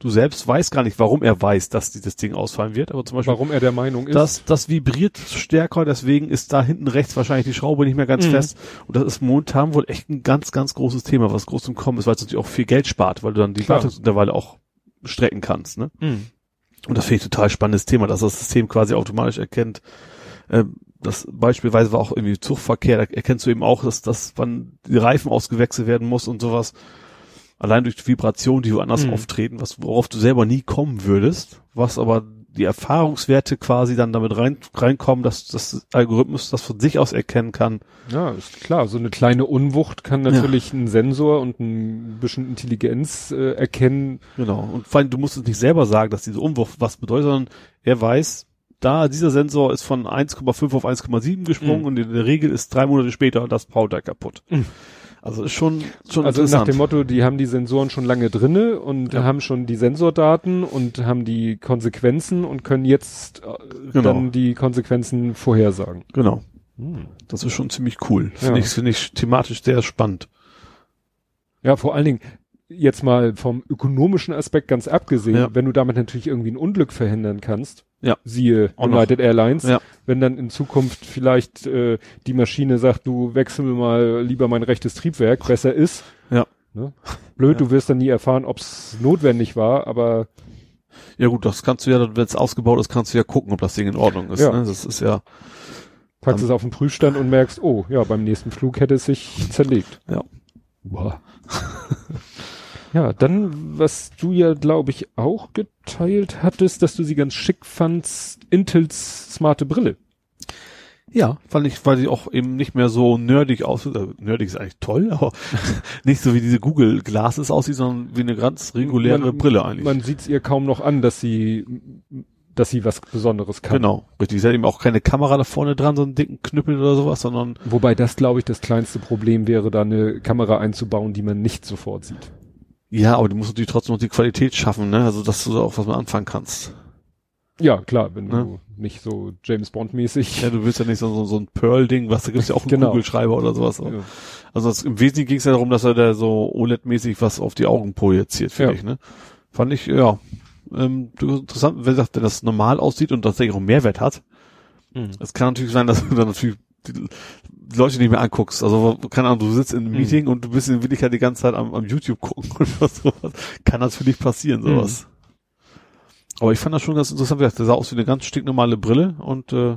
Du selbst weißt gar nicht, warum er weiß, dass dieses Ding ausfallen wird, aber zum Beispiel Warum er der Meinung ist, das, das vibriert stärker, deswegen ist da hinten rechts wahrscheinlich die Schraube nicht mehr ganz Mhm. fest. Und das ist momentan wohl echt ein ganz, ganz großes Thema, was groß im Kommen ist, weil es natürlich auch viel Geld spart, weil du dann die. Wartungsintervalle auch strecken kannst. Ne? Mhm. Und das finde ich total spannendes Thema, dass das System quasi automatisch erkennt. Ähm, das beispielsweise war auch irgendwie Zugverkehr, da erkennst du eben auch, dass das, wann die Reifen ausgewechselt werden muss und sowas. Allein durch die Vibration, die woanders Mhm. auftreten, was, worauf du selber nie kommen würdest, was aber die Erfahrungswerte quasi dann damit rein, reinkommen, dass das Algorithmus das von sich aus erkennen kann. ja, ist klar, so eine kleine Unwucht kann natürlich ein Sensor und ein bisschen Intelligenz äh, erkennen. Genau. Und vor allem, du musst es nicht selber sagen, dass diese Umwurf was bedeutet, sondern er weiß, da dieser Sensor ist von 1,5 auf 1,7 gesprungen Mhm. und in der Regel ist drei Monate später das Powder kaputt. Mhm. Also ist schon, schon Also nach dem Motto, die haben die Sensoren schon lange drinne und Ja. haben schon die Sensordaten und haben die Konsequenzen und können jetzt äh, Genau. dann die Konsequenzen vorhersagen. genau. Hm. Das ist schon ziemlich cool. Finde Ja. ich, finde ich thematisch sehr spannend. Ja, vor allen Dingen jetzt mal vom ökonomischen Aspekt ganz abgesehen, Ja. wenn du damit natürlich irgendwie ein Unglück verhindern kannst, Ja. siehe Auch noch. United Airlines, Ja. wenn dann in Zukunft vielleicht äh, die Maschine sagt, du wechsel mal lieber mein rechtes Triebwerk, besser ist. Ja. Ne? Blöd, Ja. du wirst dann nie erfahren, ob es notwendig war, aber Ja gut, das kannst du ja, wenn es ausgebaut ist, kannst du ja gucken, ob das Ding in Ordnung ist. Ja. Ne? Das ist ja, packst es auf den Prüfstand und merkst, oh, ja, beim nächsten Flug hätte es sich zerlegt. Ja. Boah. (laughs) ja, dann, was du ja, glaube ich, auch geteilt hattest, dass du sie ganz schick fandst, Intels smarte Brille. ja, fand ich, weil die auch eben nicht mehr so nerdig aussieht. Äh, nerdig ist eigentlich toll, aber (laughs) nicht so wie diese Google Glasses aussieht, sondern wie eine ganz reguläre Man- Brille eigentlich. Man sieht es ihr kaum noch an, dass sie, dass sie was Besonderes kann. Genau, richtig. Sie hat eben auch keine Kamera da vorne dran, so einen dicken Knüppel oder sowas, sondern Wobei das, glaube ich, das kleinste Problem wäre, da eine Kamera einzubauen, die man nicht sofort sieht. Ja, aber du musst natürlich trotzdem noch die Qualität schaffen, ne? Also dass du da auch was mit anfangen kannst. Ja, klar, wenn Ne? du nicht so James Bond mäßig. Ja, du willst ja nicht so, so, so ein Pearl-Ding, was da gibt's ja auch (laughs) einen Genau. Kugelschreiber oder sowas. Ja. Also das, im Wesentlichen ging es ja darum, dass er da so OLED-mäßig was auf die Augen projiziert, finde Ja. ich, ne? Fand ich, ja, ähm, du- interessant, wenn sagt, wenn das normal aussieht und tatsächlich auch einen Mehrwert hat. Mhm. Es kann natürlich sein, dass du (laughs) dann natürlich die Leute nicht mehr anguckst. Also, keine Ahnung, du sitzt in einem Mhm. Meeting und du bist in Wirklichkeit die ganze Zeit am, am YouTube gucken (laughs) oder sowas. Kann natürlich passieren, sowas. Aber ich fand das schon ganz interessant, wie gesagt, der sah aus wie eine ganz stinknormale Brille und, äh,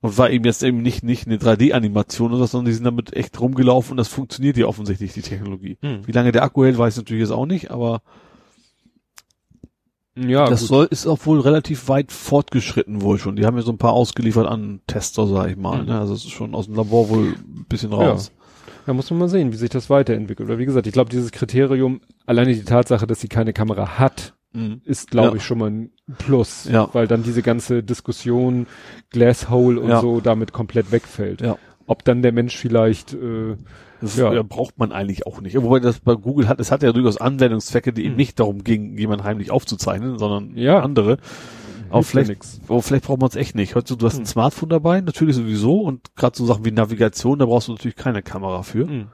und war eben jetzt eben nicht, nicht eine 3D-Animation oder so, sondern die sind damit echt rumgelaufen und das funktioniert ja offensichtlich, die Technologie. Mhm. Wie lange der Akku hält, weiß ich natürlich jetzt auch nicht, aber Ja, das gut. soll, ist auch wohl relativ weit fortgeschritten wohl schon. Die haben ja so ein paar ausgeliefert an Tester, sag ich mal. Mhm. Ne? Also es ist schon aus dem Labor wohl ein bisschen raus. Da muss man mal sehen, wie sich das weiterentwickelt. Oder wie gesagt, ich glaube, dieses Kriterium, alleine die Tatsache, dass sie keine Kamera hat, Mhm. ist, glaube Ja. ich, schon mal ein Plus. Ja. Weil dann diese ganze Diskussion, Glasshole und Ja. so damit komplett wegfällt. Ja. Ob dann der Mensch vielleicht, äh, Das Ja. ja. braucht man eigentlich auch nicht. Wobei das bei Google hat, es hat ja durchaus Anwendungszwecke, die eben Mhm. nicht darum ging, jemanden heimlich aufzuzeichnen, sondern Ja. andere. Aber vielleicht, aber vielleicht braucht man es echt nicht. Heute, du hast ein Mhm. Smartphone dabei, natürlich sowieso, und gerade so Sachen wie Navigation, da brauchst du natürlich keine Kamera für. Mhm.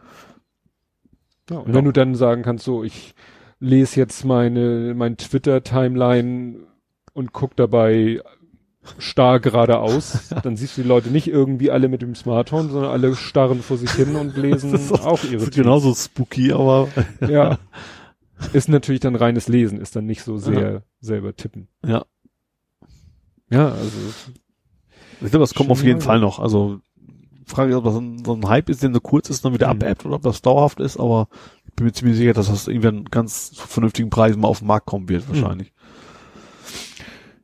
Ja, und Ja. wenn du dann sagen kannst, so, ich lese jetzt meine, mein Twitter-Timeline und guck dabei starr geradeaus, dann siehst du die Leute nicht irgendwie alle mit dem Smartphone, sondern alle starren vor sich hin und (laughs) lesen Das ist auch- auch ihre Das ist genauso spooky, aber (laughs) Ja. Ist natürlich dann reines Lesen, ist dann nicht so sehr selber tippen. ja. Ja, also Ich glaube, das kommt auf jeden. Fall noch. Also Frage ist, ob das ein, so ein Hype ist, der nur kurz ist, dann wieder Mhm. abebbt oder ob das dauerhaft ist, aber ich bin mir ziemlich sicher, dass das irgendwann ganz vernünftigen Preisen mal auf den Markt kommen wird, wahrscheinlich.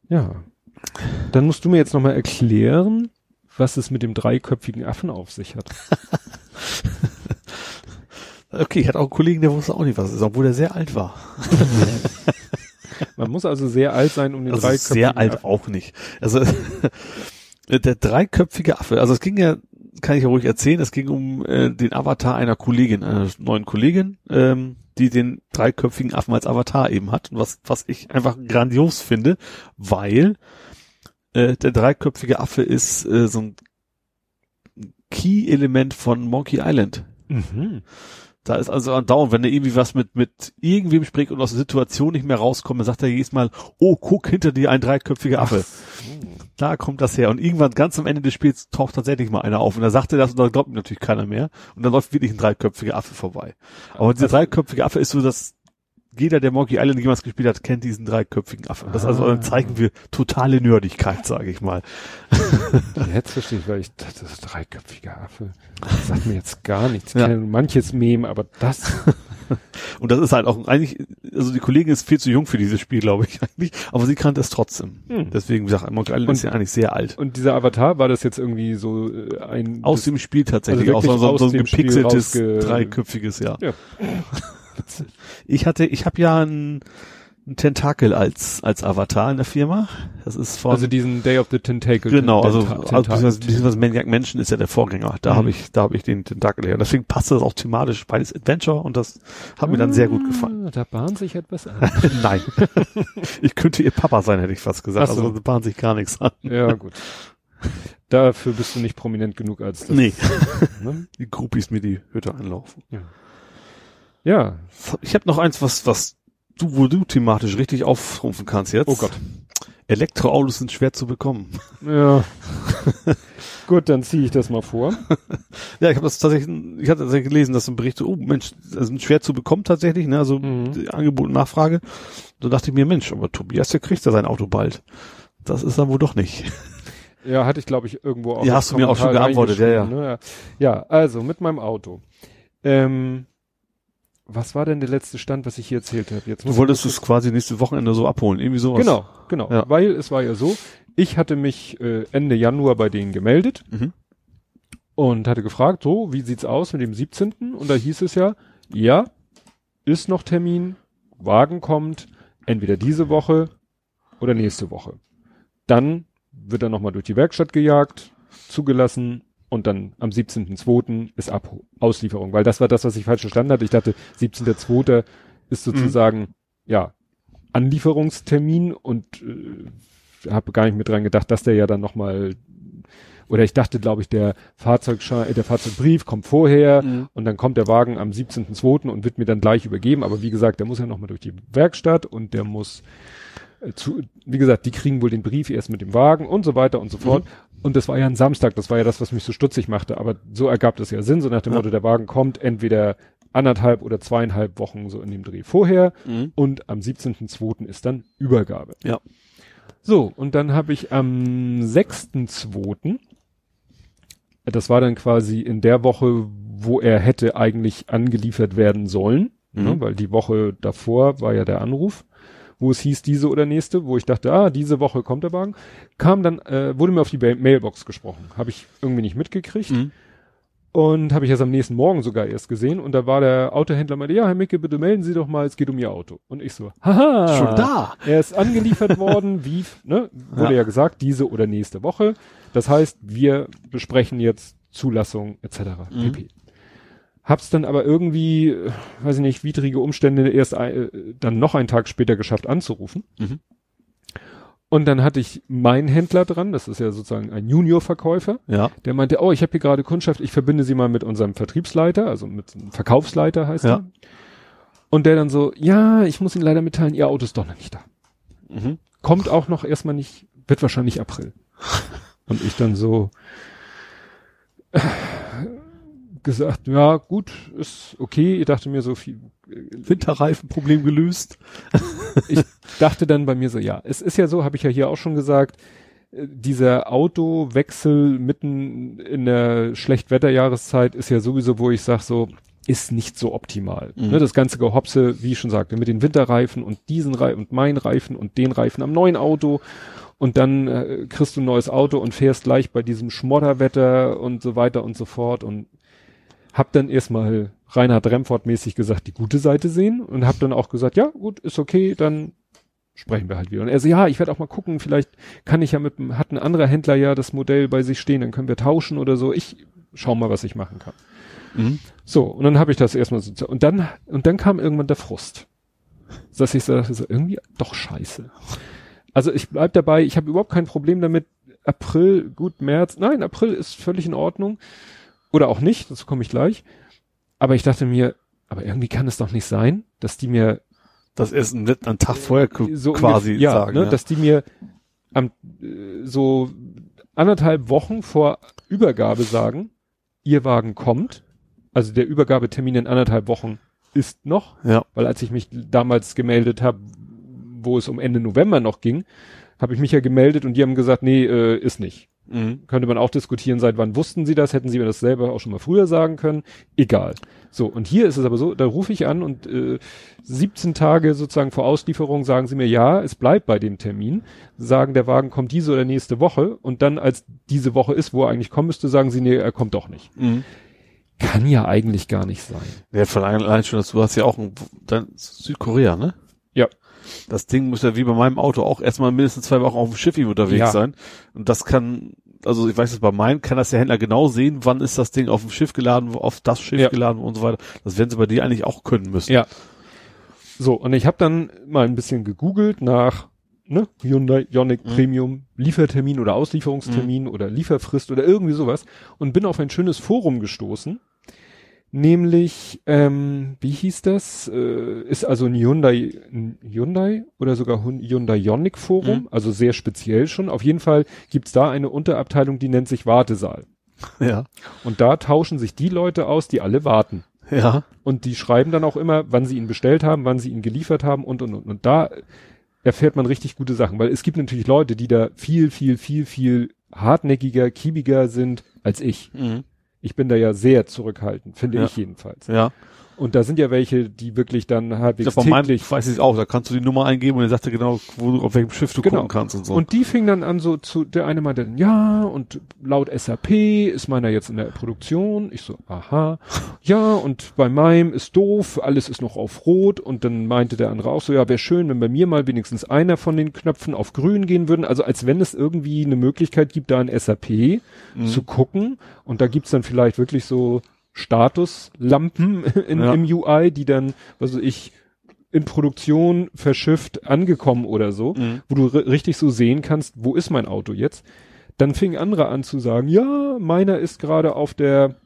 ja. Dann musst du mir jetzt nochmal erklären, was es mit dem dreiköpfigen Affen auf sich hat. (laughs) Okay, ich hatte auch einen Kollegen, der wusste auch nicht, was es ist, obwohl der sehr alt war. Man muss also sehr alt sein, um den Also dreiköpfigen sehr alt Affen. auch nicht. Also (laughs) der dreiköpfige Affe, also es ging ja, kann ich ja ruhig erzählen, es ging um äh, den Avatar einer Kollegin, einer neuen Kollegin, ähm, die den dreiköpfigen Affen als Avatar eben hat. Und was, was ich einfach grandios finde, weil äh, der dreiköpfige Affe ist äh, so ein Key-Element von Monkey Island. Mhm. Da ist also andauernd, wenn er irgendwie was mit, mit irgendwem spricht und aus der Situation nicht mehr rauskommt, dann sagt er jedes Mal, oh, guck, hinter dir ein dreiköpfiger Affe. Da kommt das her. Und irgendwann ganz am Ende des Spiels taucht tatsächlich mal einer auf. Und da sagt er das und da glaubt ihm natürlich keiner mehr. Und dann läuft wirklich ein dreiköpfiger Affe vorbei. Aber dieser Also- dreiköpfige Affe ist so, dass jeder, der Monkey Island jemals gespielt hat, kennt diesen dreiköpfigen Affen. Das ist also Ah. ein Zeichen für totale Nerdigkeit, sage ich mal. Jetzt verstehe ich, weil ich dachte, das ist ein dreiköpfiger Affe. Das sagt mir jetzt gar nichts. Ich Ja. manches Meme, aber das. (laughs) Und das ist halt auch eigentlich, also die Kollegin ist viel zu jung für dieses Spiel, glaube ich eigentlich, aber sie kannte es trotzdem. Hm. Deswegen, wie gesagt, Monkey Island Und- ist ja eigentlich sehr alt. Und dieser Avatar, war das jetzt irgendwie so äh, ein... Aus dem Spiel tatsächlich, Also auch so, so, aus so ein gepixeltes, dreiköpfiges, ja. Ja. Ich hatte, ich habe ja ein, ein Tentakel als, als Avatar in der Firma. Das ist von, also diesen Day of the Tentacle. genau, also, also Tentakel. beziehungsweise, beziehungsweise Maniac Menschen ist ja der Vorgänger. Da Mhm. habe ich, da habe ich den Tentakel her. Deswegen passt das auch thematisch beides Adventure und das hat mir dann sehr gut gefallen. Ah, Da bahnt sich etwas an. (laughs) Nein. (laughs) ich könnte ihr Papa sein, hätte ich fast gesagt. So. Also da bahnt sich gar nichts an. ja, gut. Dafür bist du nicht prominent genug als das. Nee. Ne? (laughs) Die Groupies mir die Hütte einlaufen. Ja. Ich habe noch eins, was, was du, wo du thematisch richtig aufrufen kannst jetzt. Oh Gott. Elektroautos sind schwer zu bekommen. Ja. (laughs) Gut, dann ziehe ich das mal vor. (laughs) Ja, ich habe das tatsächlich, ich hatte tatsächlich gelesen, dass ein Bericht so, oh Mensch, das sind schwer zu bekommen tatsächlich, ne? Also Mhm. Angebot und Nachfrage. Da dachte ich mir, Mensch, aber Tobias, der kriegt ja sein Auto bald. Das ist dann wohl doch nicht. (laughs) Ja, hatte ich, glaube ich, irgendwo auch. Ja, hast du mir auch schon geantwortet, ja, reingeschrieben, Ne? Ja, also mit meinem Auto. Ähm, was war denn der letzte Stand, was ich hier erzählt habe? Jetzt Du wolltest es quasi nächste Wochenende so abholen, irgendwie sowas. Genau, genau. Ja. Weil es war ja so, ich hatte mich äh, Ende Januar bei denen gemeldet Mhm. und hatte gefragt, so, wie sieht's aus mit dem 17. Und da hieß es ja, ja, ist noch Termin, Wagen kommt, entweder diese Woche oder nächste Woche. Dann wird er nochmal durch die Werkstatt gejagt, zugelassen und dann am 17.2. ist Ab Auslieferung. Weil das war das, was ich falsch verstanden hatte. Ich dachte, 17.2. ist sozusagen, ja, Anlieferungstermin und äh, habe gar nicht mit dran gedacht, dass der ja dann nochmal oder ich dachte, glaube ich, der Fahrzeugschein, äh, der Fahrzeugbrief kommt vorher Mhm. und dann kommt der Wagen am 17.2. und wird mir dann gleich übergeben. Aber wie gesagt, der muss ja nochmal durch die Werkstatt und der muss zu, wie gesagt, die kriegen wohl den Brief erst mit dem Wagen und so weiter und so fort. Und das war ja ein Samstag, das war ja das, was mich so stutzig machte. Aber so ergab das ja Sinn, so nach dem Ja. Motto, der Wagen kommt entweder anderthalb oder zweieinhalb Wochen so in dem Dreh vorher Mhm. und am 17.2. ist dann Übergabe. Ja. So, und dann habe ich am 6.2., das war dann quasi in der Woche, wo er hätte eigentlich angeliefert werden sollen, Mhm. ne, weil die Woche davor war ja der Anruf, wo es hieß diese oder nächste, wo ich dachte, ah, diese Woche kommt der Wagen, kam dann, äh, wurde mir auf die ba Mailbox gesprochen. Habe ich irgendwie nicht mitgekriegt. Mhm. Und habe ich erst am nächsten Morgen sogar erst gesehen. Und da war der Autohändler meinte, ja, Herr Micke, bitte melden Sie doch mal, es geht um Ihr Auto. Und ich so, haha. Schon da. Er ist angeliefert worden, wie, ne, wurde Ja. ja. gesagt, diese oder nächste Woche. Das heißt, wir besprechen jetzt Zulassung etc. Mhm. pp. Hab's dann aber irgendwie, äh, weiß ich nicht, widrige Umstände erst ein, äh, dann noch einen Tag später geschafft anzurufen. Mhm. Und dann hatte ich meinen Händler dran, das ist ja sozusagen ein Junior-Verkäufer, Ja. der meinte, oh, ich habe hier gerade Kundschaft, ich verbinde sie mal mit unserem Vertriebsleiter, also mit einem Verkaufsleiter heißt Ja. er. Und der dann so, ja, ich muss Ihnen leider mitteilen, Ihr Auto ist doch noch nicht da. Mhm. Kommt auch noch erstmal nicht, wird wahrscheinlich April. (laughs) Und ich dann so äh, gesagt, ja, gut, ist okay. Ich dachte mir so viel, Winterreifenproblem gelöst. ich dachte dann bei mir so, ja, es ist ja so, habe ich ja hier auch schon gesagt, äh, dieser Autowechsel mitten in der Schlechtwetterjahreszeit ist ja sowieso, wo ich sag so, ist nicht so optimal. Mhm. Ne, das ganze Gehopse, wie ich schon sagte, mit den Winterreifen und diesen Reifen und mein Reifen und den Reifen am neuen Auto und dann äh, kriegst du ein neues Auto und fährst gleich bei diesem Schmodderwetter und so weiter und so fort und hab dann erstmal Reinhard Remford mäßig gesagt, die gute Seite sehen und hab dann auch gesagt, ja, gut, ist okay, dann sprechen wir halt wieder. Und er so, ja, ich werde auch mal gucken, vielleicht kann ich ja mit, hat ein anderer Händler ja das Modell bei sich stehen, dann können wir tauschen oder so. Ich schau mal, was ich machen kann. Mhm. So, und dann habe ich das erstmal so, und dann, und dann kam irgendwann der Frust. Dass ich so dachte, so, irgendwie doch scheiße. Also ich bleib dabei, ich habe überhaupt kein Problem damit, April, gut, März, nein, April ist völlig in Ordnung. Oder auch nicht, dazu komme ich gleich. Aber ich dachte mir, aber irgendwie kann es doch nicht sein, dass die mir Das ist ein, ein Tag vorher so quasi ja, sagen. ne, ja. dass die mir am äh, so anderthalb Wochen vor Übergabe sagen, ihr Wagen kommt. Also der Übergabetermin in anderthalb Wochen ist noch, ja. weil als ich mich damals gemeldet habe, wo es um Ende November noch ging, habe ich mich ja gemeldet und die haben gesagt, nee, äh, ist nicht. Mhm. Könnte man auch diskutieren, seit wann wussten sie das, hätten sie mir das selber auch schon mal früher sagen können. Egal. So, und hier ist es aber so, da rufe ich an und äh, 17 Tage sozusagen vor Auslieferung sagen sie mir, ja, es bleibt bei dem Termin, sagen, der Wagen kommt diese oder nächste Woche und dann, als diese Woche ist, wo er eigentlich kommen müsste, sagen sie, nee, er kommt doch nicht. Mhm. Kann ja eigentlich gar nicht sein. Ja, von allein, schon, dass du hast ja auch ein, dann Südkorea, ne? Ja. Das Ding muss ja wie bei meinem Auto auch erstmal mindestens zwei Wochen auf dem Schiff unterwegs Ja. sein. Und das kann, also ich weiß es bei meinen, kann das der Händler genau sehen, wann ist das Ding auf dem Schiff geladen, auf das Schiff Ja. geladen und so weiter. Das werden sie bei dir eigentlich auch können müssen. Ja. So, und ich habe dann mal ein bisschen gegoogelt nach ne, Hyundai Ioniq Mhm. Premium Liefertermin oder Auslieferungstermin oder Lieferfrist oder irgendwie sowas und bin auf ein schönes Forum gestoßen. Nämlich, ähm, wie hieß das? Äh, ist also ein Hyundai, ein Hyundai oder sogar Hyundai Ioniq Forum, Mhm. also sehr speziell schon. Auf jeden Fall gibt's da eine Unterabteilung, die nennt sich Wartesaal. (laughs) Ja. Und da tauschen sich die Leute aus, die alle warten. Ja. Und die schreiben dann auch immer, wann sie ihn bestellt haben, wann sie ihn geliefert haben und, und, und. Und da erfährt man richtig gute Sachen, weil es gibt natürlich Leute, die da viel, viel, viel, viel hartnäckiger, kiebiger sind als ich. Mhm. Ich bin da ja sehr zurückhaltend, finde Ja. ich jedenfalls. Ja. Und da sind ja welche, die wirklich dann halbwegs glaub, bei meinem täglich weiß ich auch, da kannst du die Nummer eingeben und er sagt dir genau, wo du, auf welchem Schiff du Genau. gucken kannst und so. Und die fing dann an so zu, der eine meinte dann, ja, und laut SAP ist meiner jetzt in der Produktion. Ich so, aha. Ja, und bei meinem ist doof, alles ist noch auf Rot. Und dann meinte der andere auch so, ja, wäre schön, wenn bei mir mal wenigstens einer von den Knöpfen auf Grün gehen würden. Also als wenn es irgendwie eine Möglichkeit gibt, da in SAP Mhm. zu gucken. Und da gibt's dann vielleicht wirklich so Statuslampen (laughs) in, Ja. im UI, die dann, was weiß ich, in Produktion verschifft angekommen oder so, Mhm. wo du ri- richtig so sehen kannst, wo ist mein Auto jetzt? Dann fing andere an zu sagen, ja, meiner ist gerade auf der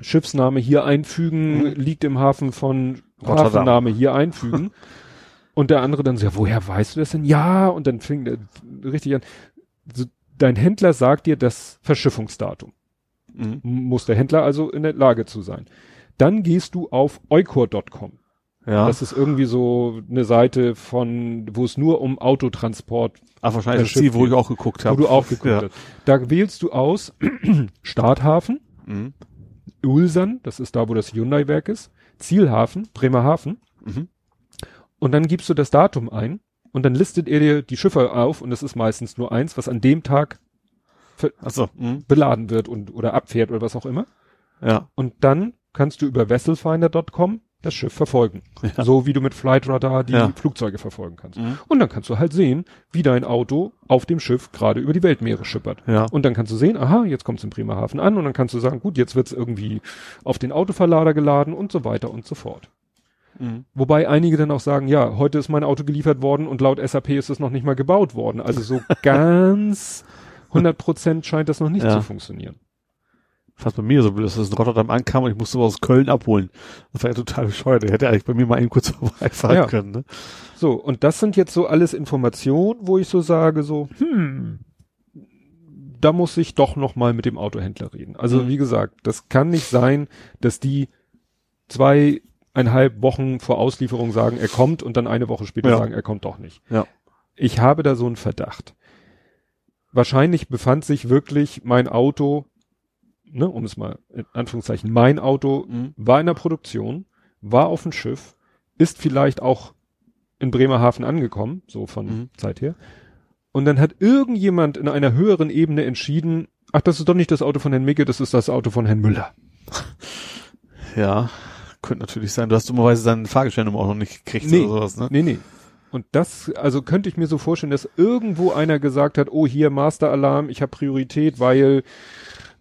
Schiffsname hier einfügen, Mhm. liegt im Hafen von Rotterdam. Hafenname hier einfügen. (laughs) und der andere dann so, ja, woher weißt du das denn? Ja, und dann fing der richtig an. So, dein Händler sagt dir das Verschiffungsdatum Mhm. muss der Händler also in der Lage zu sein. Dann gehst du auf eukor.com. Ja. Das ist irgendwie so eine Seite von, wo es nur um Autotransport, Ach, wahrscheinlich das Schiff Ziel, wo ich auch geguckt wo habe. du auch geguckt ja. hast. Da wählst du aus (clears throat) Starthafen, Mhm. Ulsan, das ist da, wo das Hyundai-Werk ist, Zielhafen, Bremerhaven Mhm. Und dann gibst du das Datum ein und dann listet er dir die Schiffe auf und es ist meistens nur eins, was an dem Tag Achso. Hm. beladen wird und oder abfährt oder was auch immer. Ja. Und dann kannst du über vesselfinder.com das Schiff verfolgen. Ja. So wie du mit Flightradar die Ja. Flugzeuge verfolgen kannst. Mhm. Und dann kannst du halt sehen, wie dein Auto auf dem Schiff gerade über die Weltmeere schippert. Ja. Und dann kannst du sehen, aha, jetzt kommt es in Bremerhaven an und dann kannst du sagen, gut, jetzt wird es irgendwie auf den Autoverlader geladen und so weiter und so fort. Mhm. Wobei einige dann auch sagen, ja, heute ist mein Auto geliefert worden und laut SAP ist es noch nicht mal gebaut worden. Also so (laughs) ganz 100 Prozent scheint das noch nicht Ja. zu funktionieren. Fast bei mir so, dass es in Rotterdam ankam und ich musste was aus Köln abholen. Das war ja total bescheuert. Der hätte eigentlich bei mir mal eben kurz (laughs) vorbeifahren Ja. können, ne? So, und das sind jetzt so alles Informationen, wo ich so sage, so, hm, da muss ich doch noch mal mit dem Autohändler reden. Also Mhm. wie gesagt, das kann nicht sein, dass die zweieinhalb Wochen vor Auslieferung sagen, er kommt und dann eine Woche später Ja. sagen, er kommt doch nicht. Ja. Ich habe da so einen Verdacht. Wahrscheinlich befand sich wirklich mein Auto, ne, um es mal in Anführungszeichen, mein Auto Mhm. war in der Produktion, war auf dem Schiff, ist vielleicht auch in Bremerhaven angekommen, so von Mhm. Zeit her. Und dann hat irgendjemand in einer höheren Ebene entschieden, ach, das ist doch nicht das Auto von Herrn Micke, das ist das Auto von Herrn Müller. Ja. Könnte natürlich sein. Du hast dummerweise seine Fahrgestellnummer auch noch nicht gekriegt Nee. oder sowas, ne? Nee, nee. Und das, also könnte ich mir so vorstellen, dass irgendwo einer gesagt hat, oh, hier Master-Alarm, ich habe Priorität, weil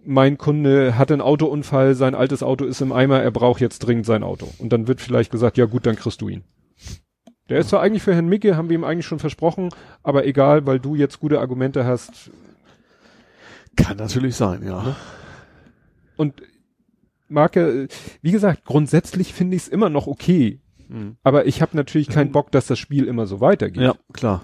mein Kunde hatte einen Autounfall, sein altes Auto ist im Eimer, er braucht jetzt dringend sein Auto. Und dann wird vielleicht gesagt, ja gut, dann kriegst du ihn. Der ist zwar eigentlich für Herrn Micke, haben wir ihm eigentlich schon versprochen, aber egal, weil du jetzt gute Argumente hast. Kann natürlich sein, ja. Und Marke, wie gesagt, grundsätzlich finde ich es immer noch okay. Mhm. Aber ich habe natürlich keinen Bock, dass das Spiel immer so weitergeht. Ja, klar.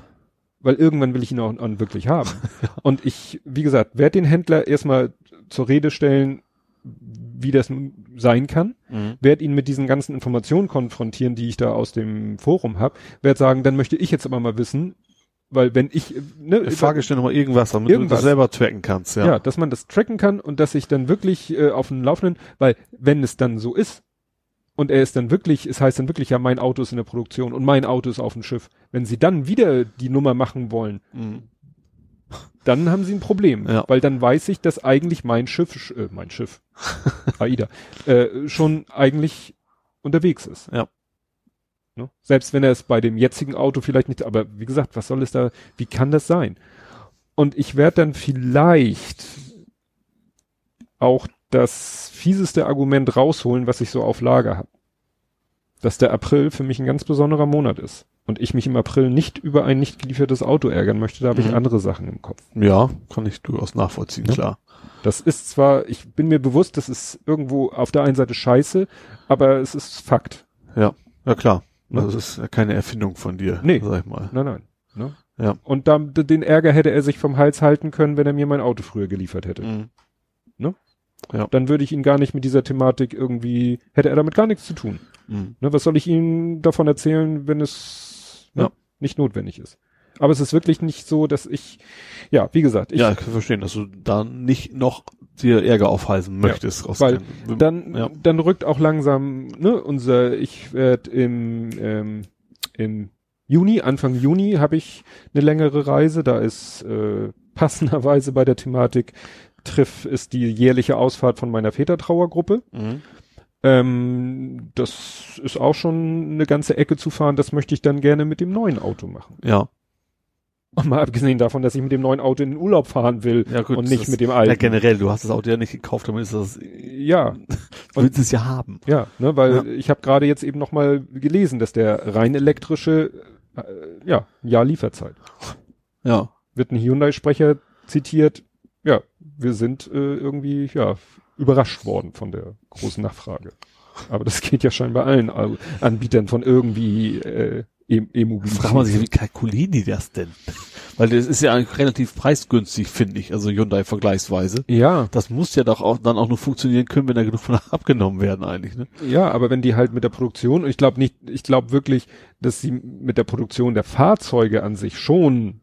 weil irgendwann will ich ihn auch, auch wirklich haben. (laughs) Und ich, wie gesagt, werde den Händler erstmal zur Rede stellen, wie das nun sein kann, Mhm. werde ihn mit diesen ganzen Informationen konfrontieren, die ich da aus dem Forum habe, werde sagen, dann möchte ich jetzt aber mal wissen, weil wenn ich, ne, Fahrgestellnummer irgendwas, damit du Irgendwas. das selber tracken kannst, ja. ja. dass man das tracken kann und dass ich dann wirklich äh, auf dem Laufenden, weil wenn es dann so ist und er ist dann wirklich, es heißt dann wirklich, ja, mein Auto ist in der Produktion und mein Auto ist auf dem Schiff, wenn sie dann wieder die Nummer machen wollen, Mhm. dann haben sie ein Problem, Ja. weil dann weiß ich, dass eigentlich mein Schiff, sch- äh, mein Schiff, (laughs) AIDA, äh, schon eigentlich unterwegs ist. Ja. Ne? Selbst wenn er es bei dem jetzigen Auto vielleicht nicht, aber wie gesagt, was soll es da, wie kann das sein? Und ich werde dann vielleicht auch das fieseste Argument rausholen, was ich so auf Lager habe. Dass der April für mich ein ganz besonderer Monat ist. Und ich mich im April nicht über ein nicht geliefertes Auto ärgern möchte, da habe ich Mhm. andere Sachen im Kopf. Ja, kann ich durchaus nachvollziehen, Ja. klar. Das ist zwar, ich bin mir bewusst, das ist irgendwo auf der einen Seite scheiße, aber es ist Fakt. Ja, ja klar. Ne? Das ist ja keine Erfindung von dir, Nee. sag ich mal. Nein, nein. Ne? Ja. Und da, den Ärger hätte er sich vom Hals halten können, wenn er mir mein Auto früher geliefert hätte. Mhm. Dann würde ich ihn gar nicht mit dieser Thematik irgendwie, hätte er damit gar nichts zu tun. Mhm. Ne? Was soll ich ihm davon erzählen, wenn es ne, Ja. nicht notwendig ist? Aber es ist wirklich nicht so, dass ich, ja, wie gesagt, ich, ja, ich kann verstehen, dass du da nicht noch dir Ärger aufhalsen möchtest. aus weil deinem- dann, ja. dann rückt auch langsam, ne, unser, ich werde im, ähm, im Juni, Anfang Juni habe ich eine längere Reise, da ist äh, (laughs) passenderweise bei der Thematik Triff ist die jährliche Ausfahrt von meiner Vätertrauergruppe. Mhm. Ähm, das ist auch schon eine ganze Ecke zu fahren, das möchte ich dann gerne mit dem neuen Auto machen. Ja. Und (laughs) mal abgesehen davon, dass ich mit dem neuen Auto in den Urlaub fahren will Ja, gut, und nicht mit dem Ja, alten. generell, du hast das Auto ja nicht gekauft, damit ist das, ja, (laughs) du willst es ja haben. Ja, ne, weil Ja. ich habe gerade jetzt eben noch mal gelesen, dass der rein elektrische, äh, ja, ein Jahr Lieferzeit. Ja. Wird ein Hyundai-Sprecher zitiert, ja, wir sind äh, irgendwie, ja, überrascht worden von der großen Nachfrage. Aber das geht ja scheinbar allen Anbietern von irgendwie äh, E- E-Mobilität. Frag mal sich, wie kalkulieren die das denn? Weil das ist ja eigentlich relativ preisgünstig, finde ich, also Hyundai vergleichsweise. ja, Das muss ja doch auch dann auch nur funktionieren können, wenn da genug von (laughs) abgenommen werden eigentlich, ne? ja, aber wenn die halt mit der Produktion, und ich glaube nicht, ich glaube wirklich, dass sie mit der Produktion der Fahrzeuge an sich schon,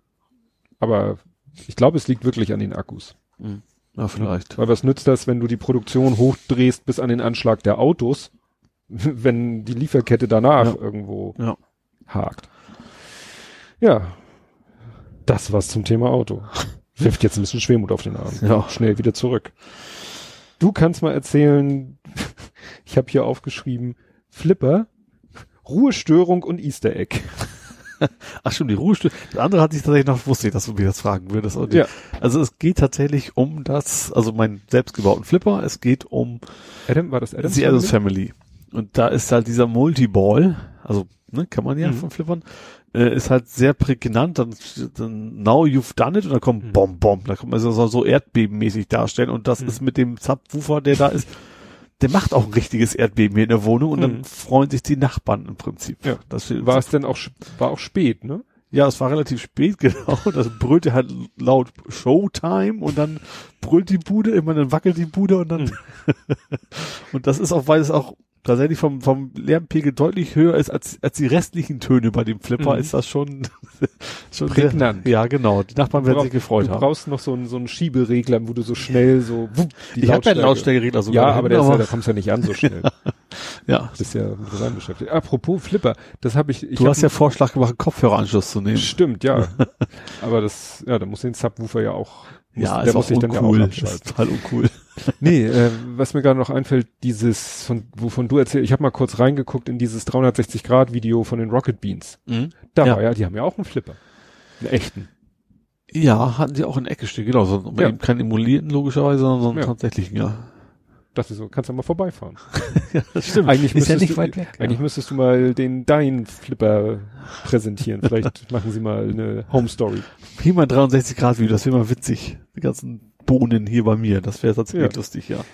aber ich glaube, es liegt wirklich an den Akkus. Ja, vielleicht. Weil was nützt das, wenn du die Produktion hochdrehst bis an den Anschlag der Autos, (laughs) wenn die Lieferkette danach Ja. irgendwo Ja. hakt. Ja, das war's zum Thema Auto. (laughs) Wirft jetzt ein bisschen Schwermut auf den Arm. Ja. Schnell wieder zurück. Du kannst mal erzählen, (laughs) ich habe hier aufgeschrieben, Flipper, Ruhestörung und Easter Egg. (laughs) Ach stimmt, die Ruhestörung. Das andere hatte ich tatsächlich noch, wusste ich, dass du mir das fragen würdest. Und Ja. Also es geht tatsächlich um das, also meinen selbstgebauten Flipper, es geht um Adam, war das Adam? die Adams Family. Und da ist halt dieser Multiball, also ne, kann man ja Mhm. von Flippern, äh, ist halt sehr prägnant, dann, dann now you've done it und dann kommt Mhm. Bom Bom, da kommt man so, so erdbebenmäßig darstellen und das Mhm. ist mit dem Subwoofer, der da ist, (laughs) der macht auch ein richtiges Erdbeben hier in der Wohnung und Mhm. dann freuen sich die Nachbarn im Prinzip. Ja. Das War es denn auch, war auch spät, ne? ja, es war relativ spät, (laughs) genau. Das brüllte halt laut Showtime und dann brüllt die Bude, immer dann wackelt die Bude und dann. (laughs) und das ist auch, weil es auch tatsächlich vom, vom Lärmpegel deutlich höher ist als, als die restlichen Töne bei dem Flipper, Mhm. ist das schon, (laughs) schon Prägnant. Sehr, ja, genau. Die Nachbarn werden sich gefreut du haben. brauchst noch so einen, so einen Schieberegler, wo du so schnell so, wupp, die Ich habe ja einen Lautstärkeregler sogar. Ja, aber der ist ja, da kommst du ja nicht an so schnell. (laughs) ja. bist ja mit Design beschäftigt. Apropos Flipper, das habe ich, ich Du hab hast ja Vorschlag gemacht, einen Kopfhöreranschluss zu nehmen. Stimmt, ja. (laughs) Aber das, ja, da muss den Subwoofer ja auch, muss, ja, der ist muss auch sich dann ja auch uncool. ist total uncool. (laughs) Nee, äh, was mir gerade noch einfällt, dieses, von, wovon du erzählst, ich habe mal kurz reingeguckt in dieses 360-Grad-Video von den Rocket Beans. Da Ja. war ja, die haben ja auch einen Flipper. Einen echten. Ja, hatten die auch in Ecke stehen, genau. So, Ja. eben keinen emulierten logischerweise, sondern so einen Ja. tatsächlichen, ja. Dachte so, kannst ja mal vorbeifauen. (laughs) Ja, das stimmt. Eigentlich ist ja müsstest nicht du, weit weg. Eigentlich müsstest du mal den dein Flipper präsentieren. Vielleicht (laughs) machen sie mal eine Home Story. Hier mal 63 Grad Video, das wäre mal witzig. Die ganzen Bohnen hier bei mir, das wäre tatsächlich Ja. lustig, ja.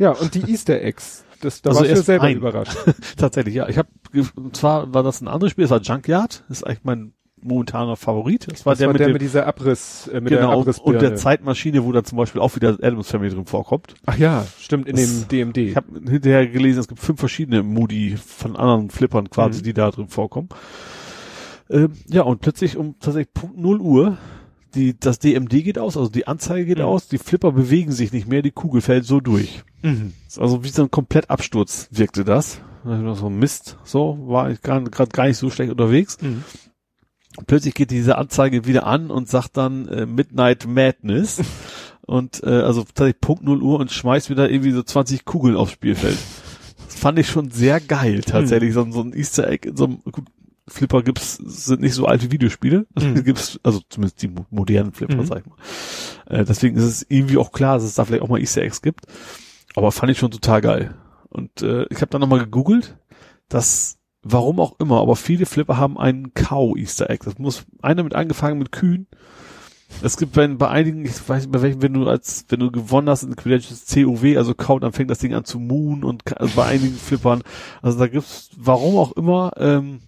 Ja, und die Easter Eggs. Das, da Also warst du selber ein. überrascht. (laughs) Tatsächlich, ja. Ich habe, und zwar war das ein anderes Spiel, das war Junkyard, das ist eigentlich mein momentaner Favorit. Das war Das der war mit der dem, mit dieser Abriss, äh, mit der genau, Abrissbirne. und der Zeitmaschine, wo da zum Beispiel auch wieder Adams Family drin vorkommt. Ach ja, stimmt, in Das- dem DMD. Ich habe hinterher gelesen, es gibt fünf verschiedene Moody von anderen Flippern quasi, Mhm. die da drin vorkommen. Ähm, ja, und plötzlich um tatsächlich Punkt 0 Uhr, die, das DMD geht aus, also die Anzeige geht Mhm. aus, die Flipper bewegen sich nicht mehr, die Kugel fällt so durch. Mhm. Also wie so ein Komplettabsturz wirkte das. So Mist, so war ich gerade gar nicht so schlecht unterwegs. Mhm. Plötzlich geht diese Anzeige wieder an und sagt dann äh, Midnight Madness. (laughs) und äh, also tatsächlich Punkt 0 Uhr und schmeißt wieder irgendwie so 20 Kugeln aufs Spielfeld. Das fand ich schon sehr geil, tatsächlich. So, so ein Easter Egg in so einem gut, Flipper gibt's, sind nicht so alte Videospiele. Mhm. gibt's, also zumindest die mo- modernen Flipper, Mhm. sag ich mal. Äh, deswegen ist es irgendwie auch klar, dass es da vielleicht auch mal Easter Eggs gibt. Aber fand ich schon total geil. Und äh, ich habe dann nochmal gegoogelt, dass warum auch immer, aber viele Flipper haben einen Cow-Easter Egg. Das muss einer mit angefangen mit Kühen. Es gibt bei, bei einigen, ich weiß nicht bei welchen, wenn du als, wenn du gewonnen hast in Credentials COW, also Cow, dann fängt das Ding an zu moon und also bei einigen Flippern. Also da gibt's, warum auch immer, ähm,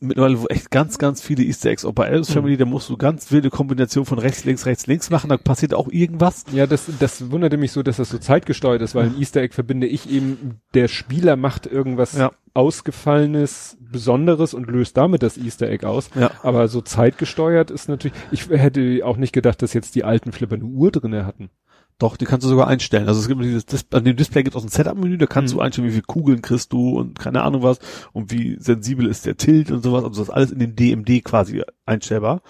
mittlerweile echt ganz, ganz viele Easter Eggs. Auch bei Adams Mhm. Family, da musst du ganz wilde Kombination von rechts, links, rechts, links machen, da passiert auch irgendwas. Ja, das, das wunderte mich so, dass das so zeitgesteuert ist, weil ein Easter Egg verbinde ich eben, der Spieler macht irgendwas Ja. Ausgefallenes, Besonderes und löst damit das Easter Egg aus. Ja. Aber so zeitgesteuert ist natürlich, ich hätte auch nicht gedacht, dass jetzt die alten Flipper eine Uhr drinne hatten. Doch, die kannst du sogar einstellen. Also es gibt dieses, Dis an dem Display gibt es auch ein Setup-Menü, da kannst Mhm. du einstellen, wie viele Kugeln kriegst du und keine Ahnung was und wie sensibel ist der Tilt und sowas. Also das ist alles in den DMD quasi einstellbar.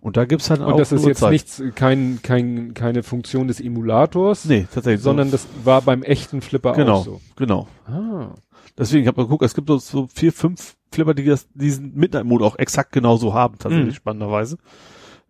Und da gibt's halt auch Und das ist jetzt Uhrzeit. nichts, kein, kein, keine Funktion des Emulators, Nee, tatsächlich. sondern das war beim echten Flipper genau, auch so. genau. Ah. Deswegen, ich habe geguckt, es gibt so- so vier, fünf Flipper, die das, diesen Midnight-Mode auch exakt genauso haben, tatsächlich Mhm. spannenderweise.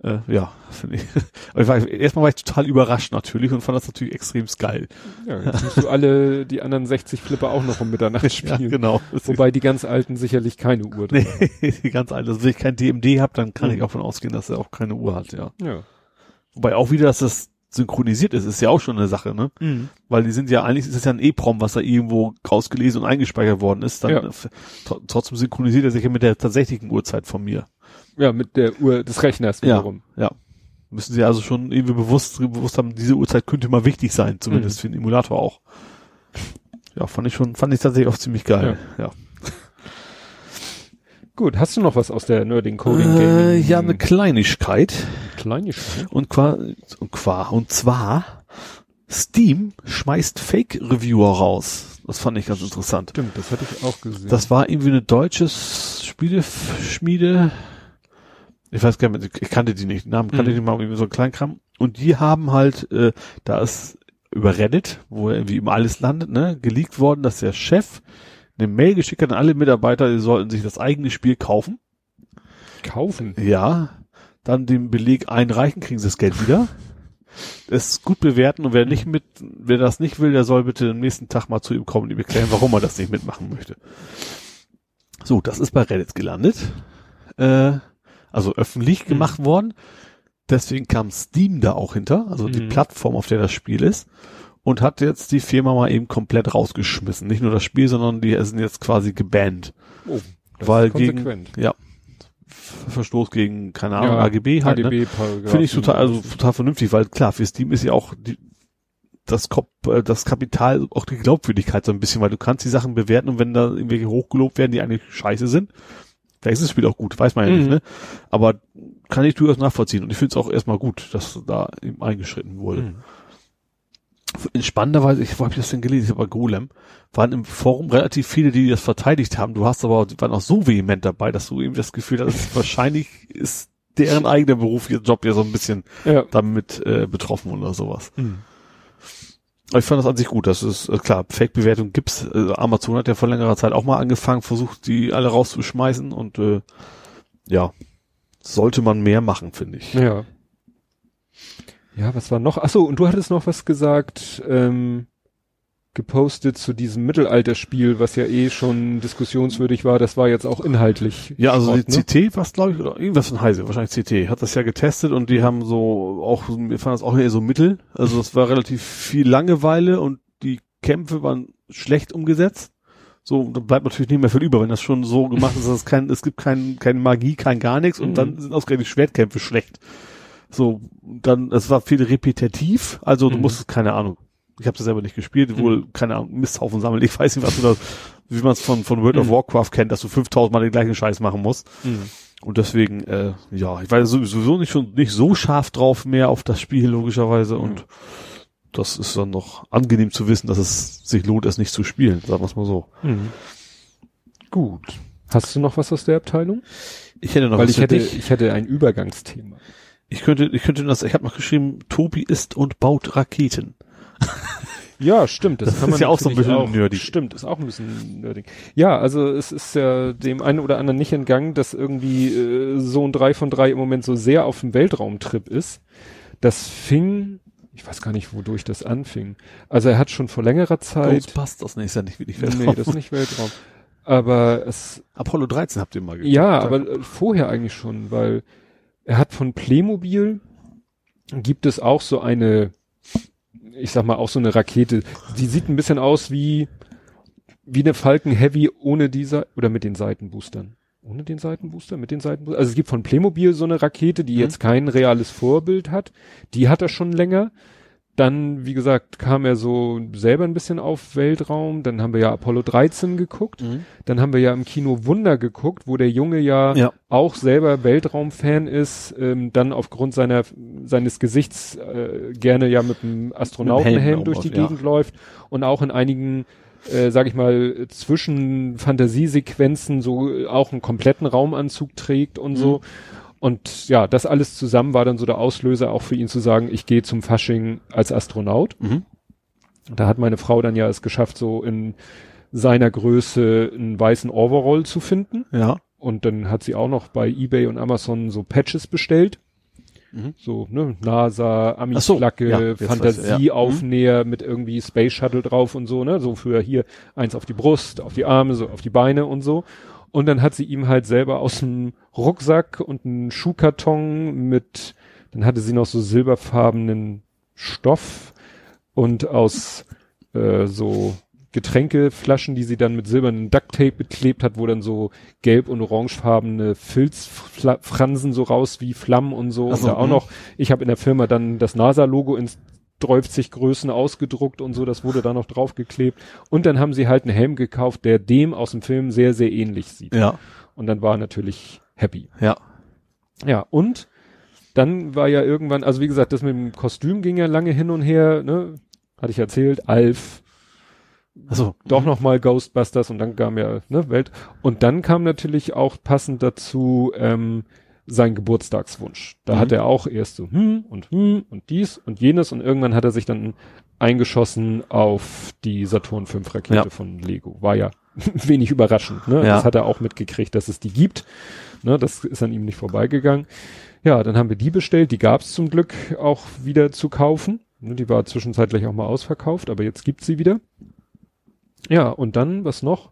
Äh, ja, finde (laughs) ich. War, erstmal war ich total überrascht natürlich und fand das natürlich extrem geil. Ja, jetzt musst du alle die anderen 60 Flipper auch noch um Mitternacht (laughs) Ja, spielen. genau. Wobei die ganz alten sicherlich keine Uhr drin haben. Nee, (laughs) die ganz alte. Also wenn ich kein DMD habe, dann kann Mhm. ich auch von ausgehen, dass er auch keine Uhr hat, ja. Ja. Wobei auch wieder, dass das synchronisiert ist, ist ja auch schon eine Sache, ne? Weil die sind ja, eigentlich ist es ja ein EEPROM, was da irgendwo rausgelesen und eingespeichert worden ist, dann Ja. tr- trotzdem synchronisiert er sich ja mit der tatsächlichen Uhrzeit von mir. Ja, mit der Uhr des Rechners Ja. wiederum. Ja. Müssen sie also schon irgendwie bewusst, bewusst haben, diese Uhrzeit könnte mal wichtig sein, zumindest Mhm. für den Emulator auch. Ja, fand ich schon, fand ich tatsächlich auch ziemlich geil. Ja. (laughs) Gut, hast du noch was aus der Nerding Coding Äh, Gaming? ja, eine Kleinigkeit. Kleinigkeit. Und qua, und qua, und zwar, Steam schmeißt Fake-Reviewer raus. Das fand ich ganz interessant. Stimmt, das hatte ich auch gesehen. Das war irgendwie eine deutsche Spieleschmiede. Ich weiß gar nicht, ich kannte die nicht, den Namen kannte Mhm. ich nicht mal, irgendwie so ein Kleinkram. Und die haben halt, äh, da ist über Reddit, wo irgendwie immer alles landet, ne, geleakt worden, dass der Chef eine Mail geschickt hat an alle Mitarbeiter, die sollten sich das eigene Spiel kaufen. Kaufen. Ja. Dann den Beleg einreichen, kriegen sie das Geld wieder. Es gut bewerten und wer nicht mit, wer das nicht will, der soll bitte am nächsten Tag mal zu ihm kommen und ihm erklären, warum er das nicht mitmachen möchte. So, das ist bei Reddit gelandet. Äh, also öffentlich Mhm. gemacht worden. Deswegen kam Steam da auch hinter, also die Mhm. Plattform, auf der das Spiel ist. Und hat jetzt die Firma mal eben komplett rausgeschmissen. Nicht nur das Spiel, sondern die sind jetzt quasi gebannt. Oh, das Weil ist konsequent. Ja. Verstoß gegen, keine Ahnung, Ja, AGB halt. Ne? AGB-Paragraphen. Finde ich total, also total vernünftig, weil klar, für Steam ist ja auch die, das, Kop äh, das Kapital, auch die Glaubwürdigkeit so ein bisschen, weil du kannst die Sachen bewerten und wenn da irgendwelche hochgelobt werden, die eigentlich scheiße sind, vielleicht ist das Spiel auch gut, weiß man ja Mhm. nicht, ne? Aber kann ich durchaus nachvollziehen und ich finde es auch erstmal gut, dass da eben eingeschritten wurde. Mhm. In spannenderweise, ich, wo habe ich das denn gelesen? Ich habe bei Golem, waren im Forum relativ viele, die das verteidigt haben. Du hast aber, die waren auch so vehement dabei, dass du eben das Gefühl hast, (laughs) wahrscheinlich ist deren eigener Beruf, ihr Job ja so ein bisschen Ja. damit äh, betroffen oder sowas. Mhm. Ich fand das an sich gut. Das ist äh, klar, Fake-Bewertung gibt's. Äh, Amazon hat ja vor längerer Zeit auch mal angefangen, versucht die alle rauszuschmeißen und äh, ja, sollte man mehr machen, finde ich. Ja. Ja, was war noch? Ach so, und du hattest noch was gesagt, ähm, gepostet zu diesem Mittelalterspiel, was ja eh schon diskussionswürdig war. Das war jetzt auch inhaltlich. Ja, also Schrott, die CT, was glaube ich, oder irgendwas von Heise, wahrscheinlich CT, hat das ja getestet und die haben so auch, wir fanden das auch eher so mittel. Also es war relativ viel Langeweile und die Kämpfe waren schlecht umgesetzt. So, da bleibt natürlich nicht mehr viel über, wenn das schon so gemacht ist, dass es kein, es gibt kein, keine Magie, kein gar nichts und Mhm. dann sind ausgerechnet Schwertkämpfe schlecht. So, dann, es war viel repetitiv, also du Mhm. musstest, keine Ahnung, ich habe das selber nicht gespielt, wohl, keine Ahnung, Misthaufen sammeln, ich weiß nicht, was du da, wie man es von, von World of Mhm. Warcraft kennt, dass du 5000 Mal den gleichen Scheiß machen musst. Mhm. Und deswegen, äh, ja, ich war sowieso nicht schon nicht so scharf drauf mehr auf das Spiel logischerweise und das ist dann noch angenehm zu wissen, dass es sich lohnt, es nicht zu spielen, sagen wir es mal so. Mhm. Gut. Hast du noch was aus der Abteilung? Ich hätte noch Weil was ich hätte, ich hätte ein Übergangsthema. Ich könnte, ich könnte das, ich habe noch geschrieben, Tobi isst und baut Raketen. Ja, stimmt. Das, Das kann ist man ja auch so ein bisschen nerdig. Stimmt, ist auch ein bisschen nerdig. Ja, also es ist ja dem einen oder anderen nicht entgangen, dass irgendwie äh, Sohn 3 von 3 im Moment so sehr auf dem Weltraumtrip ist. Das fing, ich weiß gar nicht, wodurch das anfing. Also er hat schon vor längerer Zeit. Ghostbusters, nee, ist ja nicht wirklich Nee, Weltraum. das ist nicht Weltraum. Aber es, Apollo 13 habt ihr mal geguckt. ja, aber äh, vorher eigentlich schon, weil er hat von Playmobil gibt es auch so eine, ich sag mal auch so eine Rakete, die sieht ein bisschen aus wie wie eine Falcon Heavy ohne dieser oder mit den Seitenboostern. Ohne den Seitenbooster, mit den Seitenboostern. Also es gibt von Playmobil so eine Rakete, die Mhm. jetzt kein reales Vorbild hat. Die hat er schon länger. Dann, wie gesagt, kam er so selber ein bisschen auf Weltraum. Dann haben wir ja Apollo 13 geguckt. Mhm. Dann haben wir ja im Kino Wunder geguckt, wo der Junge ja, Ja. auch selber Weltraumfan ist, ähm, dann aufgrund seiner seines Gesichts äh, gerne ja mit einem Astronautenhelm Helm durch die auf, ja. Gegend läuft und auch in einigen äh, sag ich mal, zwischen Fantasiesequenzen so äh, auch einen kompletten Raumanzug trägt und so. Und ja, das alles zusammen war dann so der Auslöser auch für ihn zu sagen, ich gehe zum Fasching als Astronaut. Mhm. Da hat meine Frau dann ja es geschafft, so in seiner Größe einen weißen Overall zu finden. Ja. Und dann hat sie auch noch bei eBay und Amazon so Patches bestellt. Mhm. So, ne, NASA, Ach so, ja, Ami-Flagge, ich, ja. Fantasieaufnäher mit irgendwie Space Shuttle drauf und so, ne, so für hier eins auf die Brust, auf die Arme, so auf die Beine und so. Und dann hat sie ihm halt selber aus dem Rucksack und einen Schuhkarton mit, dann hatte sie noch so silberfarbenen Stoff und aus äh, so Getränkeflaschen, die sie dann mit silbernen Ducktape beklebt hat, wo dann so gelb- und orangefarbene Filzfransen so raus wie Flammen und so. Ach so, und da auch mhm. noch, ich habe in der Firma dann das NASA-Logo in 30 Größen ausgedruckt und so, das wurde da noch draufgeklebt. Und dann haben sie halt einen Helm gekauft, der dem aus dem Film sehr, sehr ähnlich sieht. Ja. Und dann war er natürlich happy. Ja. Ja, und dann war ja irgendwann, also wie gesagt, das mit dem Kostüm ging ja lange hin und her, ne? Hatte ich erzählt, Alf, Also doch noch mal Ghostbusters und dann kam ja ne, Welt und dann kam natürlich auch passend dazu ähm, sein Geburtstagswunsch. Da Mhm. hat er auch erst so hm und hm und dies und jenes und irgendwann hat er sich dann eingeschossen auf die Saturn 5 Rakete Ja. von Lego. War ja (laughs) wenig überraschend, ne? Ja. Das hat er auch mitgekriegt, dass es die gibt. Ne? Das ist an ihm nicht vorbeigegangen. Ja, dann haben wir die bestellt, die gab es zum Glück auch wieder zu kaufen. Ne, Die war zwischenzeitlich auch mal ausverkauft, aber jetzt gibt's sie wieder. Ja, und dann, was noch?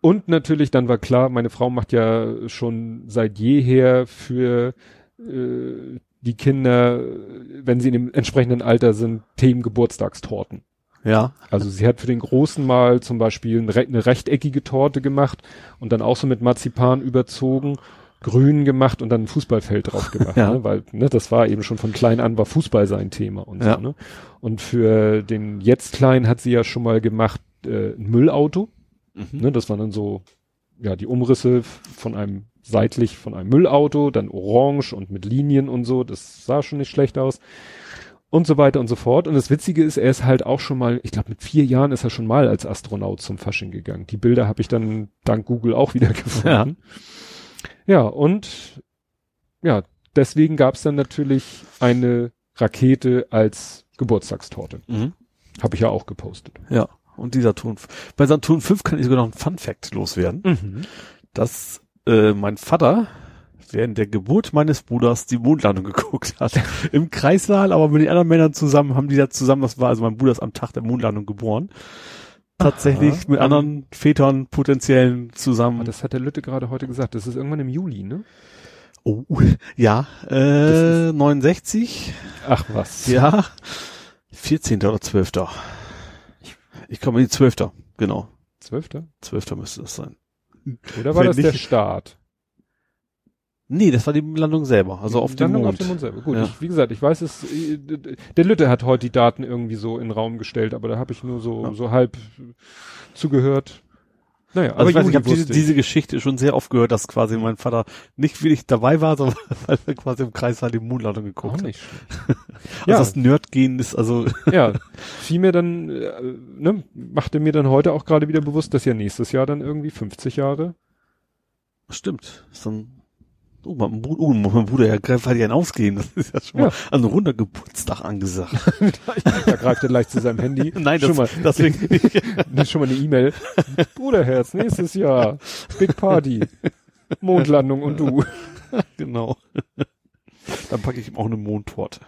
Und natürlich, dann war klar, meine Frau macht ja schon seit jeher für äh, die Kinder, wenn sie in dem entsprechenden Alter sind, Themen Geburtstagstorten. ja, Also sie hat für den Großen mal zum Beispiel eine, re eine rechteckige Torte gemacht und dann auch so mit Marzipan überzogen, grün gemacht und dann ein Fußballfeld drauf gemacht, (laughs) Ja. ne? weil ne, das war eben schon von klein an war Fußball sein Thema und Ja. so. Ne? Und für den jetzt Kleinen hat sie ja schon mal gemacht äh, ein Müllauto. Mhm. Ne? Das waren dann so ja die Umrisse von einem seitlich von einem Müllauto, dann orange und mit Linien und so. Das sah schon nicht schlecht aus und so weiter und so fort. Und das Witzige ist, er ist halt auch schon mal, ich glaube mit vier Jahren ist er schon mal als Astronaut zum Fasching gegangen. Die Bilder habe ich dann dank Google auch wieder (laughs) gefunden. Ja, und ja, deswegen gab es dann natürlich eine Rakete als Geburtstagstorte. Mhm. Habe ich ja auch gepostet. Ja. Und dieser Saturn, bei Saturn 5 kann ich sogar noch einen Fun Fact loswerden, Mhm. dass äh, mein Vater während der Geburt meines Bruders die Mondlandung (laughs) geguckt hat. Im Kreissaal, aber mit den anderen Männern zusammen haben die da zusammen, das war also mein Bruder ist am Tag der Mondlandung geboren. Tatsächlich Aha. mit anderen Vätern potenziellen zusammen. Aber das hat der Lütte gerade heute gesagt. Das ist irgendwann im Juli, ne? oh, ja, äh, 69, Ach was. ja, 14. oder 12. Ich komme in die 12. Genau. Zwölfter? 12. müsste das sein. Oder war Wenn das der nicht- Start? Nee, das war die Landung selber, also auf dem Landung Mond. Auf dem Mond selber. Gut, Ja. ich, wie gesagt, ich weiß es, der Lütte hat heute die Daten irgendwie so in den Raum gestellt, aber da habe ich nur so, Ja. so halb zugehört. Naja, Also ich weiß, ich habe diese, diese Geschichte schon sehr oft gehört, dass quasi mein Vater nicht wirklich dabei war, (laughs) sondern weil er quasi im Kreis halt die Mondlandung auch geguckt hat. nicht. (laughs) Also ja, das Nerd-Gehen ist also, (laughs) ja, fiel mir dann, äh, ne, machte mir dann heute auch gerade wieder bewusst, dass ja nächstes Jahr dann irgendwie 50 Jahre. stimmt, ist dann, oh, mein Bruder, oh, mein Bruder, ja, greift halt ja ausgehen, das ist ja schon Ja. mal ein runder Geburtstag angesagt. (laughs) da greift er leicht zu seinem Handy. (laughs) Nein, schon das, mal, deswegen, (laughs) ist schon mal eine E-Mail. Bruderherz, nächstes Jahr. Big Party. Mondlandung und du. genau. Dann packe ich ihm auch eine Mondtorte.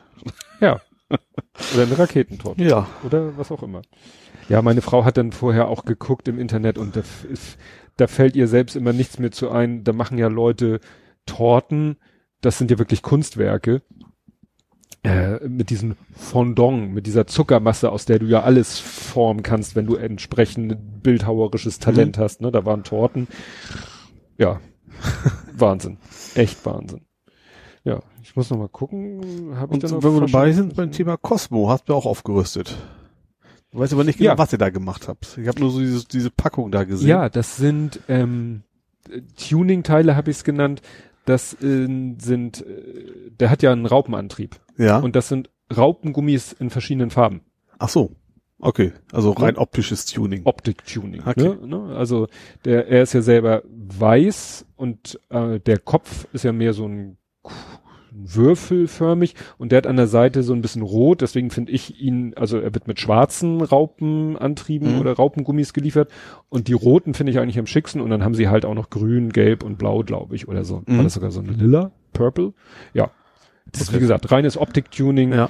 Ja. Oder eine Raketentorte. Ja. Oder was auch immer. Ja, meine Frau hat dann vorher auch geguckt im Internet und da, ist, da fällt ihr selbst immer nichts mehr zu ein. Da machen ja Leute Torten, das sind ja wirklich Kunstwerke, äh, mit diesem Fondant, mit dieser Zuckermasse, aus der du ja alles formen kannst, wenn du entsprechend bildhauerisches Talent hast. Ne? Da waren Torten. Ja, (laughs) Wahnsinn. Echt Wahnsinn. Ja, ich muss noch mal gucken. Hab ich Und da noch wenn wir dabei sind beim Thema Cosmo, hast du auch aufgerüstet. Du weißt aber nicht genau, Ja. was ihr da gemacht habt. Ich habe nur so diese, diese Packung da gesehen. Ja, das sind ähm, äh, Tuning-Teile, habe ich es genannt. Das äh, sind, äh, der hat ja einen Raupenantrieb. Ja. Und das sind Raupengummis in verschiedenen Farben. Ach so. Okay. Also rein optisches Tuning. Optik-Tuning. Okay. Ne? Ne? Also der, er ist ja selber weiß und äh, der Kopf ist ja mehr so ein würfelförmig und der hat an der Seite so ein bisschen rot, deswegen finde ich ihn, also er wird mit schwarzen Raupenantrieben Mhm. oder Raupengummis geliefert und die roten finde ich eigentlich am schicksten und dann haben sie halt auch noch grün, gelb und blau, glaube ich, oder so. Mhm. War das sogar so ein lila, purple? Ja. Das ist Okay. wie gesagt reines Optik-Tuning, Ja.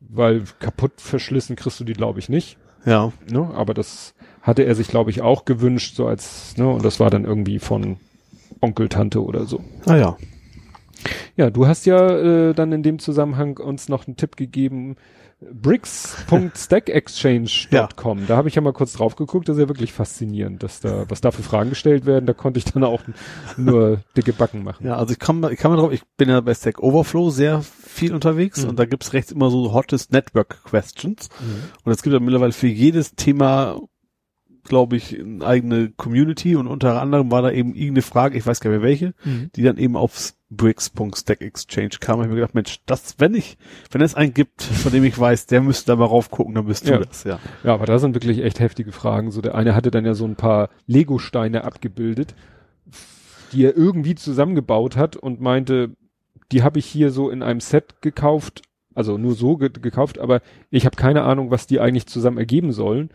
weil kaputt verschlissen kriegst du die, glaube ich, nicht. Ja. Ne? Aber das hatte er sich, glaube ich, auch gewünscht, so als, ne, und das war dann irgendwie von Onkel, Tante oder so. Naja. Ja, du hast ja äh, dann in dem Zusammenhang uns noch einen Tipp gegeben, bricks.stackexchange.com. Da habe ich ja mal kurz drauf geguckt, das ist ja wirklich faszinierend, dass da, was da für Fragen gestellt werden, da konnte ich dann auch nur dicke Backen machen. Ja, also ich kann, ich kann mal drauf, ich bin ja bei Stack Overflow sehr viel unterwegs Mhm. und da gibt's rechts immer so hottest Network Questions. Mhm. Und es gibt ja mittlerweile für jedes Thema glaube ich, eine eigene Community und unter anderem war da eben irgendeine Frage, ich weiß gar nicht mehr welche, Mhm. die dann eben aufs Bricks.stack Exchange kam. Ich hab mir gedacht, Mensch, das, wenn ich, wenn es einen gibt, von dem ich weiß, der müsste da mal raufgucken, dann bist du Ja. das, ja. Ja, aber da sind wirklich echt heftige Fragen. So der eine hatte dann ja so ein paar Lego-Steine abgebildet, die er irgendwie zusammengebaut hat und meinte, die habe ich hier so in einem Set gekauft, also nur so ge gekauft, aber ich habe keine Ahnung, was die eigentlich zusammen ergeben sollen.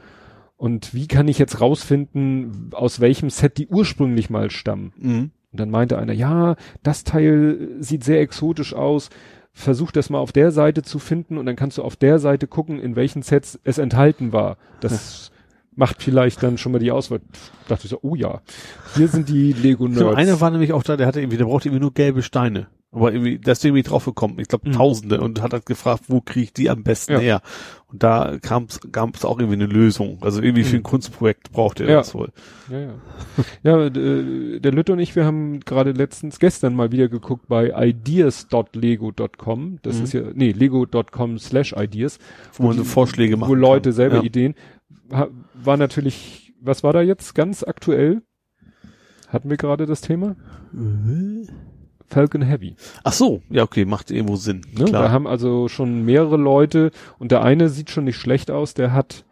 Und wie kann ich jetzt rausfinden, aus welchem Set die ursprünglich mal stammen? Mhm. Und dann meinte einer, ja, das Teil sieht sehr exotisch aus. Versuch das mal auf der Seite zu finden und dann kannst du auf der Seite gucken, in welchen Sets es enthalten war. Das (laughs) macht vielleicht dann schon mal die Auswahl. Dachte ich so, oh ja, hier sind die Lego So, einer war nämlich auch da, der hatte irgendwie, der brauchte irgendwie nur gelbe Steine. Aber irgendwie, da ist irgendwie drauf gekommen, ich glaube Mhm. Tausende und hat halt gefragt, wo kriege ich die am besten Ja. her? Und da kam es auch irgendwie eine Lösung. Also irgendwie für ein Mhm. Kunstprojekt brauchte er Ja. das wohl. Ja, ja. ja, äh, der Lütte und ich, wir haben gerade letztens, gestern mal wieder geguckt bei ideas.lego.com. Das Mhm. ist ja, nee, lego.com slash ideas. Wo man so Vorschläge machen Wo Leute kann. selber Ja. Ideen. War natürlich, was war da jetzt ganz aktuell? Hatten wir gerade das Thema? Falcon Heavy. Ach so, ja okay, macht irgendwo Sinn. Ne? Da Klar. haben also schon mehrere Leute und der eine sieht schon nicht schlecht aus, der hat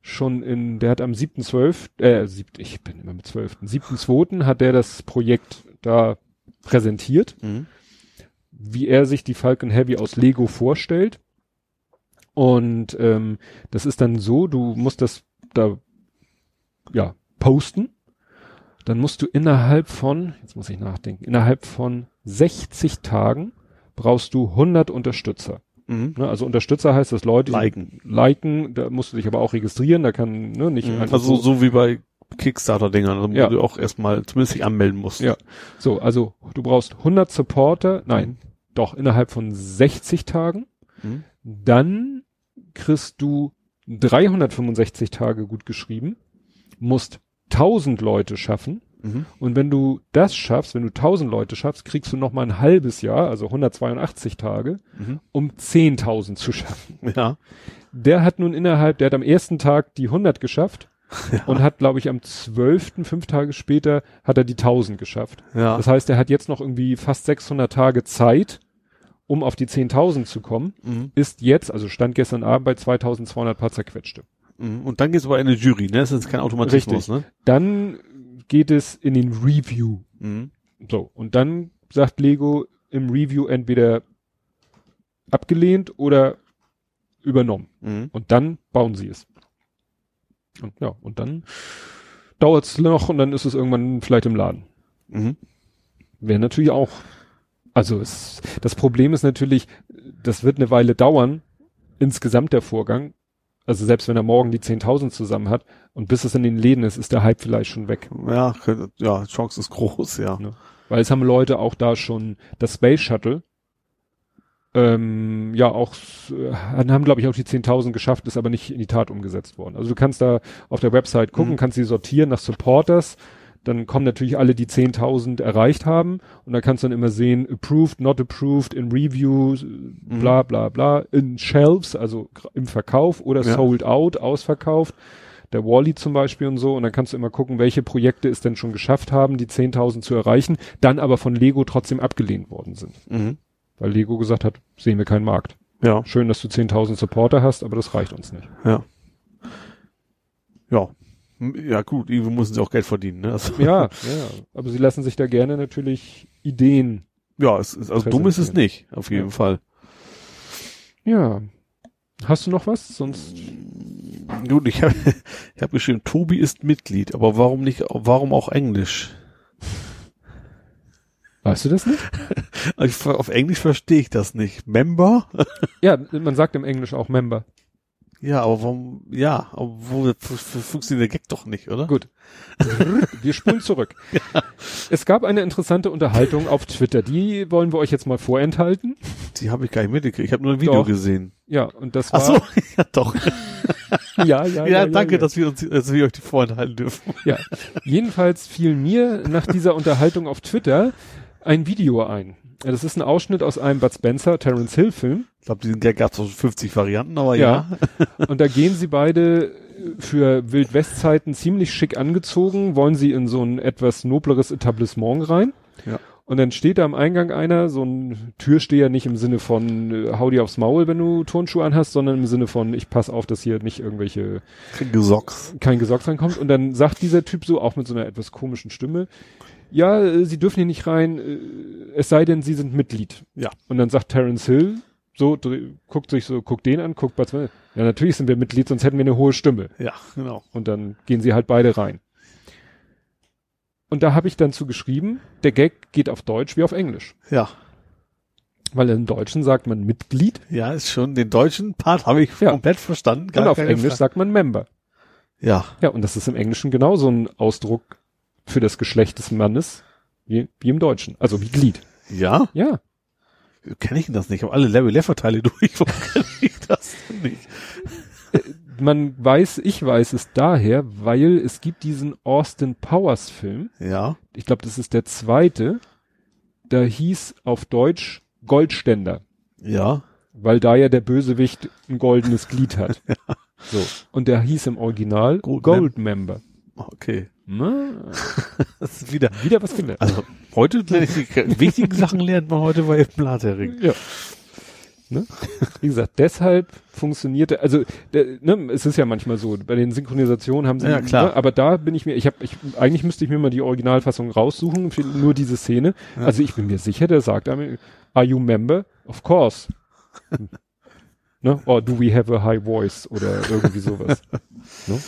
schon in, der hat am 7.12., äh, siebt, ich bin immer mit 12., 7.2. hat der das Projekt da präsentiert, Mhm. wie er sich die Falcon Heavy aus Lego vorstellt. Und ähm, das ist dann so, du musst das da ja posten. Dann musst du innerhalb von, jetzt muss ich nachdenken, innerhalb von 60 Tagen brauchst du 100 Unterstützer. Mhm. Ne? Also Unterstützer heißt, dass Leute Liken. liken, da musst du dich aber auch registrieren, da kann ne, nicht Mhm. einfach Also so, so wie bei Kickstarter-Dingern, also wo Ja. du auch erstmal zumindest dich anmelden musst. Ja. so, also du brauchst 100 Supporter, nein, Mhm. doch innerhalb von 60 Tagen. Mhm. Dann kriegst du 365 Tage gut geschrieben, musst 1000 Leute schaffen Mhm. und wenn du das schaffst, wenn du 1000 Leute schaffst, kriegst du noch mal ein halbes Jahr, also 182 Tage, Mhm. um 10.000 zu schaffen. (laughs) Ja. Der hat nun innerhalb, der hat am ersten Tag die 100 geschafft (laughs) Ja. und hat, glaube ich, am 12., fünf Tage später, hat er die 1000 geschafft. Ja. Das heißt, er hat jetzt noch irgendwie fast 600 Tage Zeit, um auf die 10.000 zu kommen, Mhm. ist jetzt, also stand gestern Abend bei 2200 paar zerquetschte. Mhm. Und dann geht's aber in eine Jury, ne? Das ist kein Automatismus, Richtig. ne? Dann geht es in den Review. Mhm. So, und dann sagt Lego im Review entweder abgelehnt oder übernommen. Mhm. Und dann bauen sie es. Und ja, und dann dauert es noch und dann ist es irgendwann vielleicht im Laden. Mhm. Wäre natürlich auch, also es, das Problem ist natürlich, das wird eine Weile dauern, insgesamt der Vorgang. Also selbst wenn er morgen die 10.000 zusammen hat und bis es in den Läden ist, ist der Hype vielleicht schon weg. Ja, ja, Chance ist groß, ja. Ne? Weil es haben Leute auch da schon das Space Shuttle, ähm, ja auch, äh, haben glaube ich auch die 10.000 geschafft, ist aber nicht in die Tat umgesetzt worden. Also du kannst da auf der Website gucken, Mhm. kannst sie sortieren nach Supporters, dann kommen natürlich alle, die 10.000 erreicht haben und da kannst du dann immer sehen, approved, not approved, in Reviews, bla bla bla, in Shelves, also im Verkauf oder Ja. sold out, ausverkauft. Der Wally zum Beispiel und so und dann kannst du immer gucken, welche Projekte es denn schon geschafft haben, die 10.000 zu erreichen, dann aber von Lego trotzdem abgelehnt worden sind. Mhm. Weil Lego gesagt hat, sehen wir keinen Markt. Ja, Schön, dass du 10.000 Supporter hast, aber das reicht uns nicht. ja. Ja. Ja, gut, irgendwo müssen sie auch Geld verdienen, ne? Also, Ja, (laughs) ja, aber sie lassen sich da gerne natürlich Ideen. ja, es ist, also dumm ist es nicht, auf jeden Ja. Fall. Ja. Hast du noch was? Sonst. Gut, ich habe (laughs) ich hab geschrieben, Tobi ist Mitglied, aber warum nicht, warum auch Englisch? Weißt du das nicht? (laughs) Also auf Englisch verstehe ich das nicht. Member? Ja, man sagt im Englisch auch Member. Ja, aber warum, ja, aber wo funktioniert der Gag doch nicht, oder? Gut. (laughs) Wir spulen zurück. Es gab eine interessante Unterhaltung auf Twitter. Die wollen wir euch jetzt mal vorenthalten. Die habe ich gar nicht mitgekriegt. Ich habe nur ein Video Doch. gesehen. Ja, und das war. Ach so, (laughs) ja doch. (laughs) Ja, ja, Ja, danke, dass wir uns, dass wir euch die vorenthalten dürfen. Ja, jedenfalls fiel mir nach dieser Unterhaltung auf Twitter ein Video ein. Ja, Das ist ein Ausschnitt aus einem Bud Spencer Terence Hill Film. Ich glaube, diesen gab es auch schon 50 Varianten, aber ja. Ja. (laughs) Und da gehen sie beide für Wildwestzeiten ziemlich schick angezogen, wollen sie in so ein etwas nobleres Etablissement rein. Ja. Und dann steht da am Eingang einer, so ein Türsteher, nicht im Sinne von äh, hau dir aufs Maul, wenn du Turnschuhe anhast, sondern im Sinne von ich pass auf, dass hier nicht irgendwelche Gesocks. kein Gesocks reinkommt. Und dann sagt dieser Typ so, auch mit so einer etwas komischen Stimme, ja, äh, sie dürfen hier nicht rein, äh, es sei denn, sie sind Mitglied. Ja. Und dann sagt Terence Hill, so, guckt sich so, guckt den an, guckt Bud Spencer. Ja, natürlich sind wir Mitglied, sonst hätten wir eine hohe Stimme. Ja, genau. Und dann gehen sie halt beide rein. Und da habe ich dann zu geschrieben, der Gag geht auf Deutsch wie auf Englisch. Ja. Weil im Deutschen sagt man Mitglied Ja, ist schon, den deutschen Part habe ich Ja. komplett verstanden. und auf Englisch Frage. sagt man Member. Ja. Ja, und das ist im Englischen genauso ein Ausdruck für das Geschlecht des Mannes wie, wie im Deutschen. Also wie Glied. Ja? Ja. Kenne ich das nicht? Ich habe alle Larry Leffer Teile (laughs) durch. Warum kenne ich das denn nicht? Man weiß, ich weiß es daher, weil es gibt diesen Austin Powers Film. Ja. Ich glaube, das ist der zweite. Da hieß auf Deutsch Goldständer. Ja. weil da ja der Bösewicht ein goldenes Glied hat. (laughs) So. Und der hieß im Original Gold Gold, Member. Okay. Na, (laughs) Das ist wieder. wieder was gelernt. Also heute (laughs) lerne ich die wichtigen Sachen lernt man heute bei Blathering. Ja. Ne? Wie gesagt, deshalb funktionierte, also der, ne, es ist ja manchmal so, bei den Synchronisationen haben sie, Ja, klar. Ne, aber da bin ich mir, ich habe, ich, eigentlich müsste ich mir mal die Originalfassung raussuchen, für nur diese Szene. Ja. Also ich bin mir sicher, der sagt are you member? Of course. (laughs) ne? Or do we have a high voice? Oder irgendwie sowas. ne?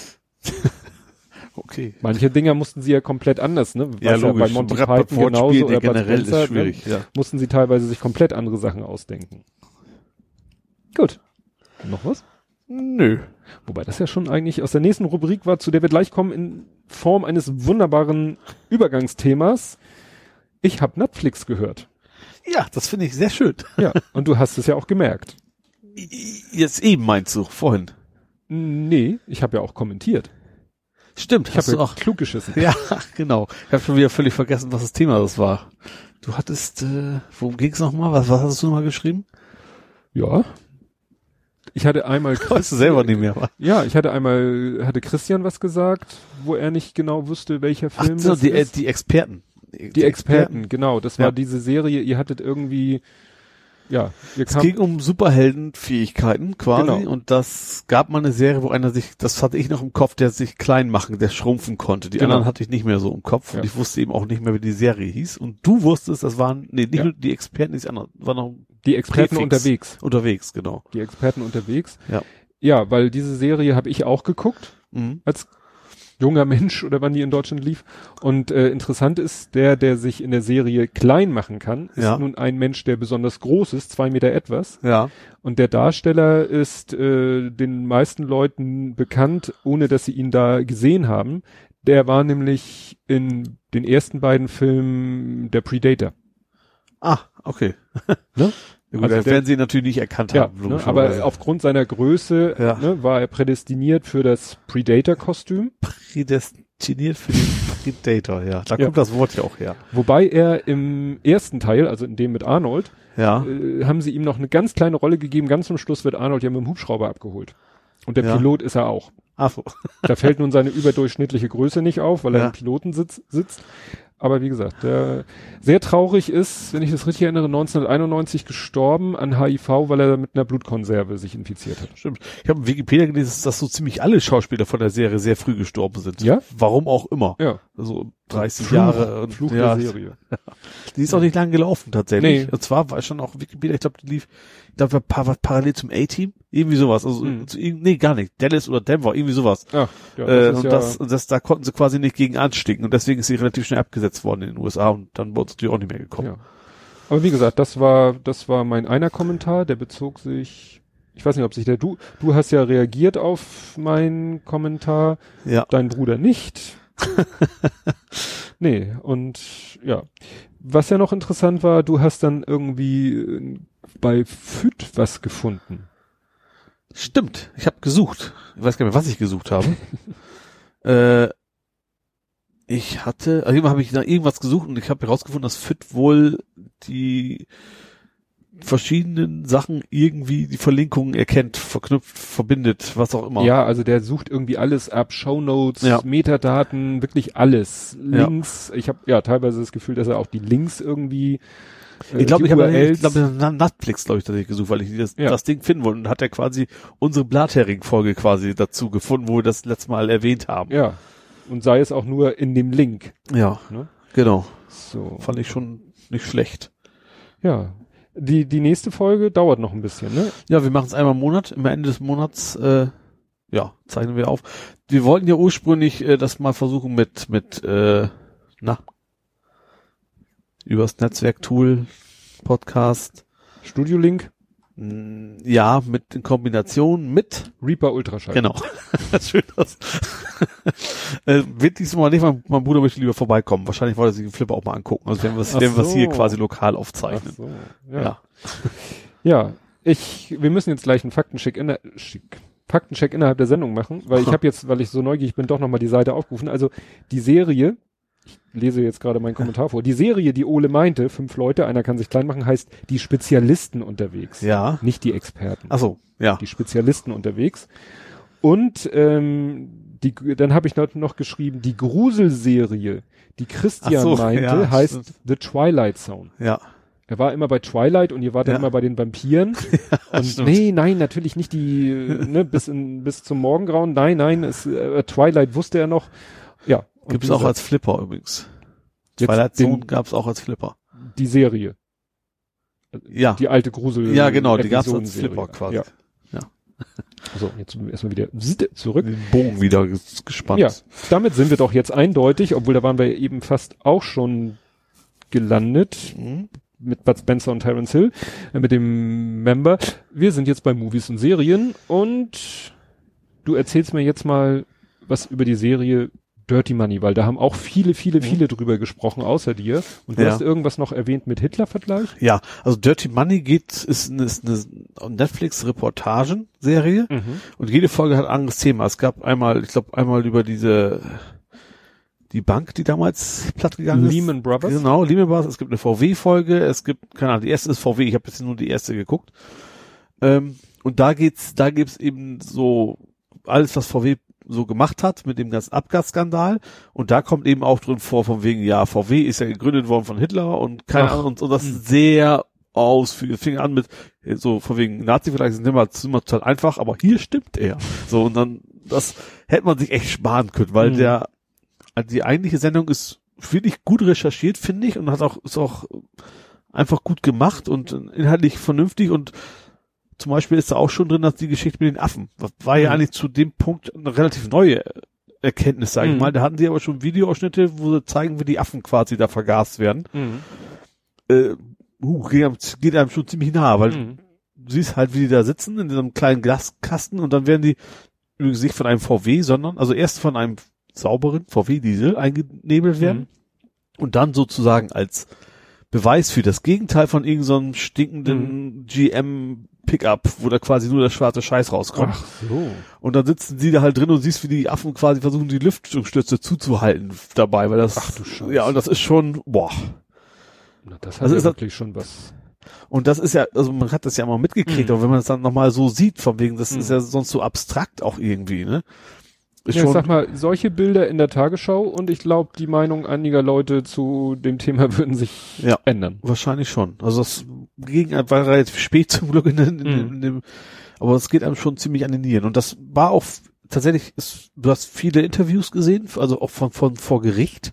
Okay. Manche Dinger mussten sie ja komplett anders, ne? Ja, Was logisch. bei Monty Python genauso der oder generell ist Spencer, schwierig, ne? ja. Mussten sie teilweise sich komplett andere Sachen ausdenken. Gut. Noch was? Nö. Wobei das ja schon eigentlich aus der nächsten Rubrik war, zu der wir gleich kommen, in Form eines wunderbaren Übergangsthemas. Ich habe Netflix gehört. Ja, das finde ich sehr schön. Ja, und du hast es ja auch gemerkt. (laughs) Jetzt eben meinst du, vorhin. Nee, ich habe ja auch kommentiert. Stimmt, Ich habe auch. klug geschissen. (laughs) Ja, genau. Ich habe schon wieder völlig vergessen, was das Thema das war. Du hattest, äh, worum ging's nochmal? Was, was hast du nochmal geschrieben? Ja. Ich hatte einmal (laughs) Weißt du selber nicht mehr. was? Ja, ich hatte einmal, hatte Christian was gesagt, wo er nicht genau wusste, welcher Ach Film so, das die, äh, ist. die Experten. die Experten, genau. Das war Ja. diese Serie, ihr hattet irgendwie, ja, Es ging um Superheldenfähigkeiten quasi Genau. und das gab mal eine Serie, wo einer sich, das hatte ich noch im Kopf, der sich klein machen, der schrumpfen konnte. Die Genau. anderen hatte ich nicht mehr so im Kopf Ja. und ich wusste eben auch nicht mehr, wie die Serie hieß. Und du wusstest, das waren, nee, nicht Ja. nur die Experten, die anderen, waren noch die Experten Präfix. unterwegs. unterwegs, genau. Die Experten unterwegs. Ja. Ja, weil diese Serie habe ich auch geguckt, Mhm. als junger Mensch oder wann die in Deutschland lief. Und äh, interessant ist, der, der sich in der Serie klein machen kann, ist Ja. nun ein Mensch, der besonders groß ist, zwei Meter etwas. Ja. Und der Darsteller ist äh, den meisten Leuten bekannt, ohne dass sie ihn da gesehen haben. Der war nämlich in den ersten beiden Filmen der Predator. Ah, okay. (laughs) Ne? Ja, gut, Also werden sie natürlich nicht erkannt Ja, haben. ne, aber aufgrund seiner Größe Ja. ne, war er prädestiniert für das Predator-Kostüm. prädestiniert für den Predator, ja. Da Ja. kommt das Wort ja auch her. Wobei er im ersten Teil, also in dem mit Arnold, Ja. äh, haben sie ihm noch eine ganz kleine Rolle gegeben. Ganz zum Schluss wird Arnold ja mit dem Hubschrauber abgeholt. Und der. Pilot ist er auch. Ach so. Da fällt nun seine überdurchschnittliche Größe nicht auf, weil er im Pilotensitz sitzt. Aber wie gesagt, der sehr traurig ist, wenn ich das richtig erinnere, 1991 gestorben an HIV, weil er mit einer Blutkonserve sich infiziert hat. Stimmt. Ich habe in Wikipedia gelesen, dass so ziemlich alle Schauspieler von der Serie sehr früh gestorben sind. Ja? Warum auch immer. Ja. Also 30 Fluch, Jahre. Und, Fluch ja, der Serie. (laughs) Die ist auch nicht lang gelaufen tatsächlich. Nee. Und zwar war schon auch Wikipedia, ich glaube, die lief, glaube, war par parallel zum A-Team. Irgendwie sowas. Also, Mhm. zu, nee, gar nicht. Dallas oder Denver, irgendwie sowas. Ach, ja, äh, das ist und ja, das, und das, da konnten sie quasi nicht gegen anstinken. Und deswegen ist sie relativ schnell abgesetzt worden in den USA und dann wurde es natürlich auch nicht mehr gekommen. ja. Aber wie gesagt, das war, das war mein einer Kommentar, der bezog sich, ich weiß nicht, ob sich der, du, du hast ja reagiert auf meinen Kommentar, Ja. dein Bruder nicht. (laughs) nee, und ja. Was ja noch interessant war, du hast dann irgendwie äh, bei FÜD was gefunden. Stimmt. Ich habe gesucht. Ich weiß gar nicht mehr, was ich gesucht habe. (laughs) äh, ich hatte, also irgendwann habe ich nach irgendwas gesucht und ich habe herausgefunden, dass FIT wohl die verschiedenen Sachen irgendwie die Verlinkungen erkennt, verknüpft, verbindet, was auch immer. Ja, also der sucht irgendwie alles ab, Shownotes, Ja. Metadaten, wirklich alles. Ja. Links, ich habe ja teilweise das Gefühl, dass er auch die Links irgendwie äh, Ich glaube, ich habe glaube, nach Netflix, glaube ich, tatsächlich gesucht, weil ich das, Ja. das Ding finden wollte. Und hat er quasi unsere Blathering-Folge quasi dazu gefunden, wo wir das letzte Mal erwähnt haben. Ja. Und sei es auch nur in dem Link. Ja, Ne? genau. So. Fand ich schon nicht schlecht. Ja. Die, die nächste Folge dauert noch ein bisschen, ne? Ja, wir machen es einmal im Monat. Am Ende des Monats, äh, ja, zeichnen wir auf. Wir wollten ja ursprünglich äh, das mal versuchen mit, mit, äh, na, übers Netzwerktool, Podcast. Studio Link, Ja, mit in Kombination mit Reaper Ultraschall. Genau. Schön (laughs) das. (laughs) äh, wird diesmal nicht, mein, mein Bruder möchte lieber vorbeikommen. Wahrscheinlich wollte er sich den Flipper auch mal angucken. Also werden wir es es hier so. quasi lokal aufzeichnen. so. Ja. Ja. ja. Ich, wir müssen jetzt gleich einen Faktencheck in der, schick, Faktencheck innerhalb der Sendung machen, weil (laughs) ich habe jetzt, weil ich so neugierig bin, doch nochmal die Seite aufgerufen. Also die Serie, ich lese jetzt gerade meinen Kommentar vor, die Serie, die Ole meinte, fünf Leute, einer kann sich klein machen, heißt die Spezialisten unterwegs. Ja. Nicht die Experten. Ach so, ja. Die Spezialisten unterwegs. Und ähm, die, dann habe ich noch, noch geschrieben, die Gruselserie, die Christian so, meinte, ja, heißt stimmt. The Twilight Zone. Ja. Er war immer bei Twilight und ihr wart dann Ja. immer bei den Vampiren. (laughs) und stimmt. nee, nein, natürlich nicht die, äh, ne, bis in, bis zum Morgengrauen. Nein, nein, es, äh, Twilight wusste er noch. Ja. Gibt's wie auch als Flipper übrigens. Twilight Zone gab's auch als Flipper. Die Serie. Ja. Die alte Grusel. ja, genau, die gab's als Episodenserie. Flipper quasi. Ja. (laughs) So, jetzt erstmal wieder zurück. Den Bogen wieder ges- gespannt. Ja, damit sind wir doch jetzt eindeutig, obwohl da waren wir eben fast auch schon gelandet Mhm. mit Bud Spencer und Terence Hill, äh, mit dem Member. Wir sind jetzt bei Movies und Serien und du erzählst mir jetzt mal was über die Serie Dirty Money, weil da haben auch viele, viele, viele drüber gesprochen, außer dir. Und du Ja. hast irgendwas noch erwähnt mit Hitler-Vergleich? Ja, also Dirty Money geht, ist, eine- ist eine Netflix-Reportagenserie. Und jede Folge hat ein anderes Thema. Es gab einmal, ich glaube, einmal über diese die Bank, die damals platt gegangen ist. Lehman Brothers? Genau, Lehman Brothers. Es gibt eine VW-Folge. Es gibt, keine Ahnung, die erste ist VW. Ich habe jetzt nur die erste geguckt. Ähm, und da geht's, da gibt's eben so alles, was VW so gemacht hat mit dem ganzen Abgasskandal. Und da kommt eben auch drin vor, von wegen, ja, VW ist ja gegründet worden von Hitler und keine Ach. Ahnung, und, und das ist sehr ausführlich. Fing an mit, so von wegen Nazi-Vergleich sind immer, ist immer total einfach, aber hier stimmt er. So, und dann, das hätte man sich echt sparen können, weil Mhm. der, die eigentliche Sendung ist wirklich gut recherchiert, finde ich, und hat auch, ist auch einfach gut gemacht und inhaltlich vernünftig und zum Beispiel ist da auch schon drin, dass die Geschichte mit den Affen, das war ja Mhm. eigentlich zu dem Punkt eine relativ neue Erkenntnis, sage ich Mhm. mal. Da hatten sie aber schon Videoausschnitte, wo sie zeigen, wie die Affen quasi da vergast werden. Mhm. Äh, uh, geht, einem, geht einem schon ziemlich nah, weil Mhm. du siehst halt, wie die da sitzen in diesem kleinen Glaskasten und dann werden die übrigens nicht von einem VW, sondern also erst von einem sauberen VW-Diesel eingenebelt werden und dann sozusagen als Beweis für das Gegenteil von irgendeinem so stinkenden GM Pickup, wo da quasi nur der schwarze Scheiß rauskommt. Ach so. Und dann sitzen sie da halt drin und siehst, wie die Affen quasi versuchen, die Lüftungsstütze zuzuhalten dabei, weil das, Ach du Scheiße. ja, und das ist schon, boah. Na, das hat Also ja ist das- wirklich schon was. Und das ist ja, also man hat das ja mal mitgekriegt, Mhm. aber wenn man es dann nochmal so sieht, von wegen, das Mhm. ist ja sonst so abstrakt auch irgendwie, ne? Ist Ja, ich schon, sag mal, solche Bilder in der Tagesschau und ich glaube, die Meinung einiger Leute zu dem Thema (laughs) würden sich Ja. ändern. wahrscheinlich schon. Also das ging war relativ spät zum Glück in, in, in, Mhm. in dem, aber es geht einem schon ziemlich an den Nieren. Und das war auch tatsächlich, ist, du hast viele Interviews gesehen, also auch von, von vor Gericht.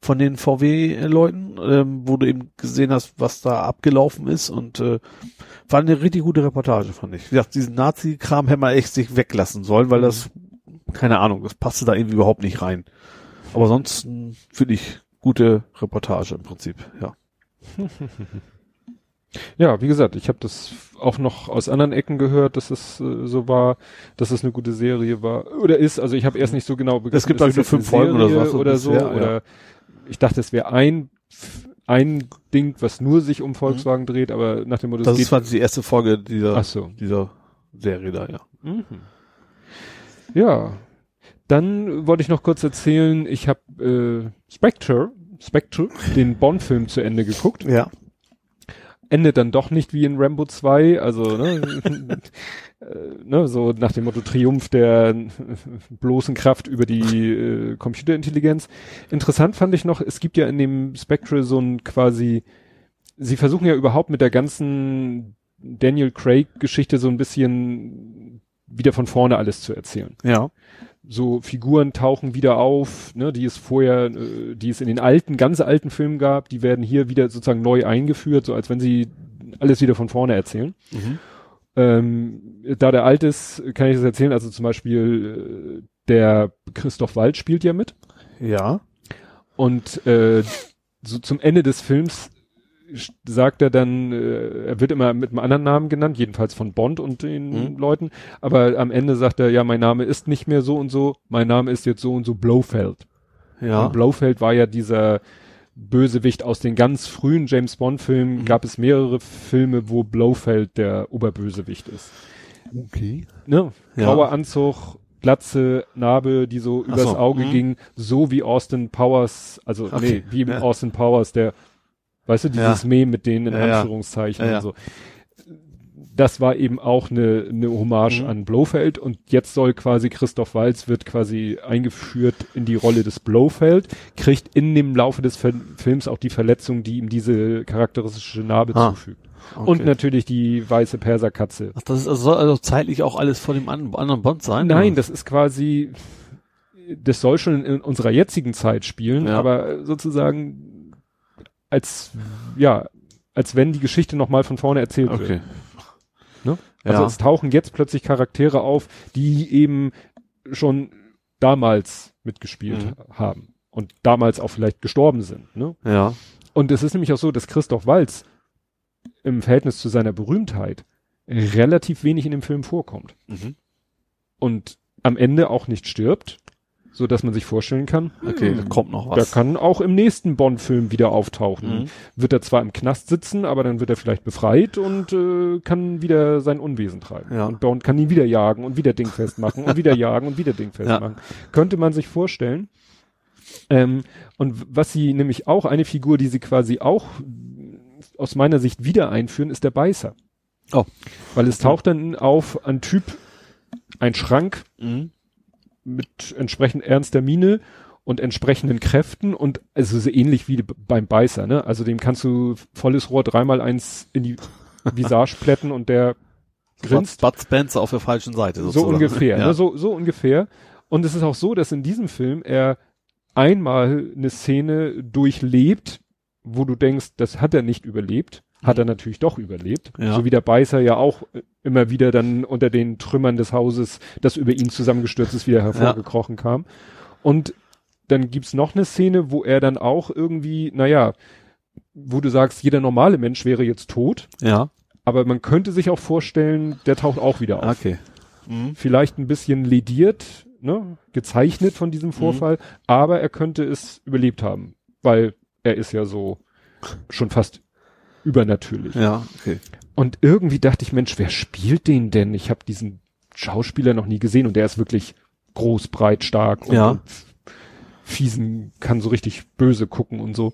von den VW-Leuten, ähm, wo du eben gesehen hast, was da abgelaufen ist und äh, war eine richtig gute Reportage, fand ich. Wie gesagt, diesen Nazi-Kram hätte man echt sich weglassen sollen, weil das, keine Ahnung, das passte da irgendwie überhaupt nicht rein. Aber sonst finde ich gute Reportage im Prinzip, ja. (laughs) Ja, wie gesagt, ich habe das auch noch aus anderen Ecken gehört, dass es äh, so war, dass es eine gute Serie war oder ist. Also ich habe erst nicht so genau begriffen, Es gibt, das jetzt fünf Folgen oder so, oder so. bisher, ja. Oder ich dachte, es wäre ein ein Ding, was nur sich Mhm. um Volkswagen dreht, aber nach dem Motto, Das es ist quasi die erste Folge dieser, so. dieser Serie da, ja. Mhm. Ja. Dann wollte ich noch kurz erzählen, ich habe äh, Spectre, Spectre, den Bond-Film zu Ende geguckt. Ja. endet dann doch nicht wie in Rambo 2, also ne, (laughs) äh, ne, so nach dem Motto Triumph der (laughs) bloßen Kraft über die äh, Computerintelligenz. Interessant fand ich noch, es gibt ja in dem Spectre so ein quasi, sie versuchen ja überhaupt mit der ganzen Daniel Craig-Geschichte so ein bisschen wieder von vorne alles zu erzählen. Ja. So Figuren tauchen wieder auf, ne, die es vorher, äh, die es in den alten, ganz alten Filmen gab, die werden hier wieder sozusagen neu eingeführt, so als wenn sie alles wieder von vorne erzählen. Mhm. Ähm, da der alt ist, kann ich das erzählen. Also zum Beispiel äh, der Christoph Wald spielt ja mit. Ja. Und äh, so zum Ende des Films sagt er dann, äh, er wird immer mit einem anderen Namen genannt, jedenfalls von Bond und den Mhm. Leuten. Aber am Ende sagt er, ja, mein Name ist nicht mehr so und so, mein Name ist jetzt so und so Blofeld. Ja. Und Blofeld war ja dieser Bösewicht aus den ganz frühen James Bond Filmen. Mhm. Gab es mehrere Filme, wo Blofeld der Oberbösewicht ist. Okay. Ne? Ja. Grauer Anzug, Glatze, Narbe, die so Ach übers so, Auge mhm. ging, so wie Austin Powers, also Okay, nee, wie ja. Austin Powers, der, weißt du, dieses Ja. Meme mit denen in Ja. Anführungszeichen Ja, und so. Das war eben auch eine, eine Hommage Mhm. an Blofeld und jetzt soll quasi Christoph Walz wird quasi eingeführt in die Rolle des Blofeld, kriegt in dem Laufe des Fil- Films auch die Verletzung, die ihm diese charakteristische Narbe Ah, zufügt. Und natürlich die weiße Perserkatze. Ach, das ist also, soll also zeitlich auch alles vor dem an, anderen Bond sein? Nein, oder? das ist quasi, das soll schon in unserer jetzigen Zeit spielen, Ja. aber sozusagen als, ja, als wenn die Geschichte nochmal von vorne erzählt wird. Okay. Ne? Also Ja. es tauchen jetzt plötzlich Charaktere auf, die eben schon damals mitgespielt Mhm. haben und damals auch vielleicht gestorben sind. Ne? Ja. Und es ist nämlich auch so, dass Christoph Walz im Verhältnis zu seiner Berühmtheit relativ wenig in dem Film vorkommt Mhm. und am Ende auch nicht stirbt, so dass man sich vorstellen kann, Okay, hm, da kommt noch der was. kann auch im nächsten Bond-Film wieder auftauchen. Mhm. Wird er zwar im Knast sitzen, aber dann wird er vielleicht befreit und äh, kann wieder sein Unwesen treiben. Ja. Und Bond kann ihn wieder jagen und wieder dingfest machen und wieder jagen und wieder dingfest Ja. machen. Könnte man sich vorstellen. Ähm, und was sie nämlich auch, eine Figur, die sie quasi auch aus meiner Sicht wieder einführen, ist der Beißer. Oh. Weil es taucht dann auf ein Typ, ein Schrank, Mhm. Mit entsprechend ernster Miene und entsprechenden Kräften und also so ähnlich wie beim Beißer, ne? Also dem kannst du volles Rohr dreimal eins in die Visage plätten und der grinst. Bud Spencer auf der falschen Seite So sozusagen. ungefähr, Ja. ne? So, so ungefähr. Und es ist auch so, dass in diesem Film er einmal eine Szene durchlebt, wo du denkst, das hat er nicht überlebt. Hat er natürlich doch überlebt. Ja. So wie der Beißer ja auch äh, immer wieder dann unter den Trümmern des Hauses, das über ihn zusammengestürzt ist, wieder hervorgekrochen kam. Und dann gibt's noch eine Szene, wo er dann auch irgendwie, naja, wo du sagst, jeder normale Mensch wäre jetzt tot, ja. aber man könnte sich auch vorstellen, der taucht auch wieder auf Okay. Mhm. vielleicht ein bisschen lediert, ne, gezeichnet von diesem Vorfall, aber er könnte es überlebt haben, weil er ist ja so schon fast übernatürlich. Ja, okay. Und irgendwie dachte ich, Mensch, wer spielt den denn? Ich habe diesen Schauspieler noch nie gesehen und der ist wirklich groß, breit, stark und, Ja. und fiesen, kann so richtig böse gucken und so.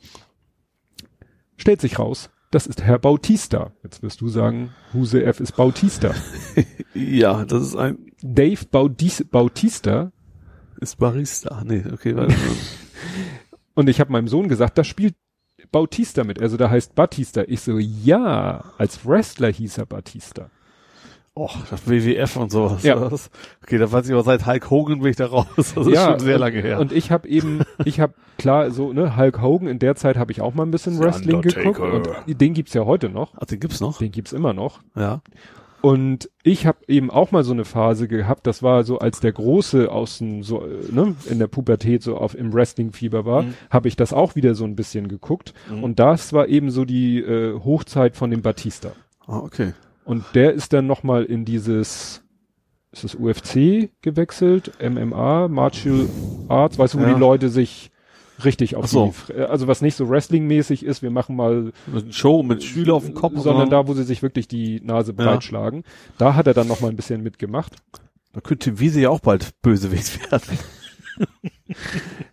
Stellt sich raus, das ist Herr Bautista. Jetzt wirst du sagen, Huse F ist Bautista. (laughs) Ja, das ist ein, Dave Baudis Bautista ist Barista. Nee, okay, warte. (laughs) und ich habe meinem Sohn gesagt, da spielt Bautista mit, also da heißt Batista. Ich so, ja, als Wrestler hieß er Batista. oh, das WWF und sowas. Ja. Das, okay, da weiß ich aber seit Hulk Hogan bin ich da raus. (laughs) Das ist ja, schon sehr lange her. Und ich habe eben, ich habe klar so, ne, Hulk Hogan, in der Zeit habe ich auch mal ein bisschen Wrestling geguckt Undertaker. und den gibt's ja heute noch. Ach, den gibt's noch? Den gibt's immer noch. Ja. Und ich habe eben auch mal so eine Phase gehabt, das war so, als der Große außen so, ne, in der Pubertät so auf im Wrestling-Fieber war, Mhm. habe ich das auch wieder so ein bisschen geguckt. Mhm. Und das war eben so die äh, Hochzeit von dem Batista. Ah, okay. Und der ist dann nochmal in dieses, ist das UFC gewechselt, MMA, Martial Arts, weißt du, wo Ja. die Leute sich richtig auf so. die, Fre- also was nicht so Wrestling-mäßig ist, wir machen mal Mit Show, mit Schüler auf dem Kopf. sondern da, wo sie sich wirklich die Nase Ja. breit schlagen. Da hat er dann nochmal ein bisschen mitgemacht. Da könnte Wiese ja auch bald Bösewicht werden. (laughs)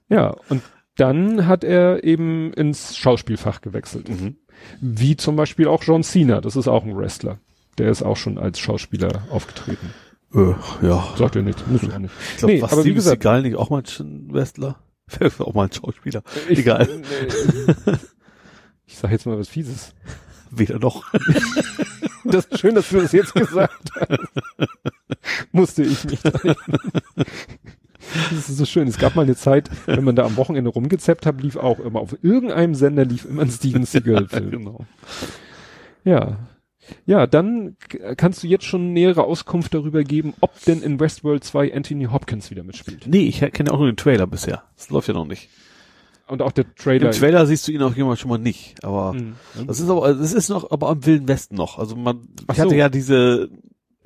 Ja, und dann hat er eben ins Schauspielfach gewechselt. Mhm. Wie zum Beispiel auch John Cena, das ist auch ein Wrestler. Der ist auch schon als Schauspieler aufgetreten. Äh, ja. Sagt ja nichts, muss ja nicht. Ich glaube, Nee, was aber wie gesagt- Seagal nicht auch mal ein Wrestler? (laughs) auch mal ein Schauspieler. Ich, Egal. äh, Ich sag jetzt mal was Fieses. Weder noch. (laughs) Das ist schön, dass du das jetzt gesagt hast. Musste ich mich. da- Das ist so schön. Es gab mal eine Zeit, wenn man da am Wochenende rumgezappt hat, lief auch immer auf irgendeinem Sender lief immer ein Steven Seagal-Film. (laughs) genau. Ja. Ja, dann kannst du jetzt schon nähere Auskunft darüber geben, ob denn in Westworld 2 Anthony Hopkins wieder mitspielt. Nee, ich kenne auch nur den Trailer bisher. Das läuft ja noch nicht. Und auch der Trailer. Im Trailer siehst du ihn auch jemand schon mal nicht, aber Mhm. das ist aber, das ist noch, aber am Wilden Westen noch. Also man, Ach ich hatte so. ja diese,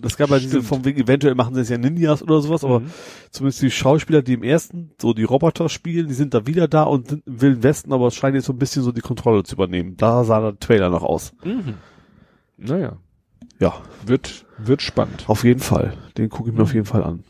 das gab ja diese, vom wegen, eventuell machen sie es ja Ninjas oder sowas, aber Mhm. zumindest die Schauspieler, die im ersten so die Roboter spielen, die sind da wieder da und sind im Wilden Westen, aber es scheint jetzt so ein bisschen so die Kontrolle zu übernehmen. Da sah der Trailer noch aus. Mhm. Naja, Ja, wird, wird spannend. auf jeden Fall. Den gucke ich mir Mhm. auf jeden Fall an.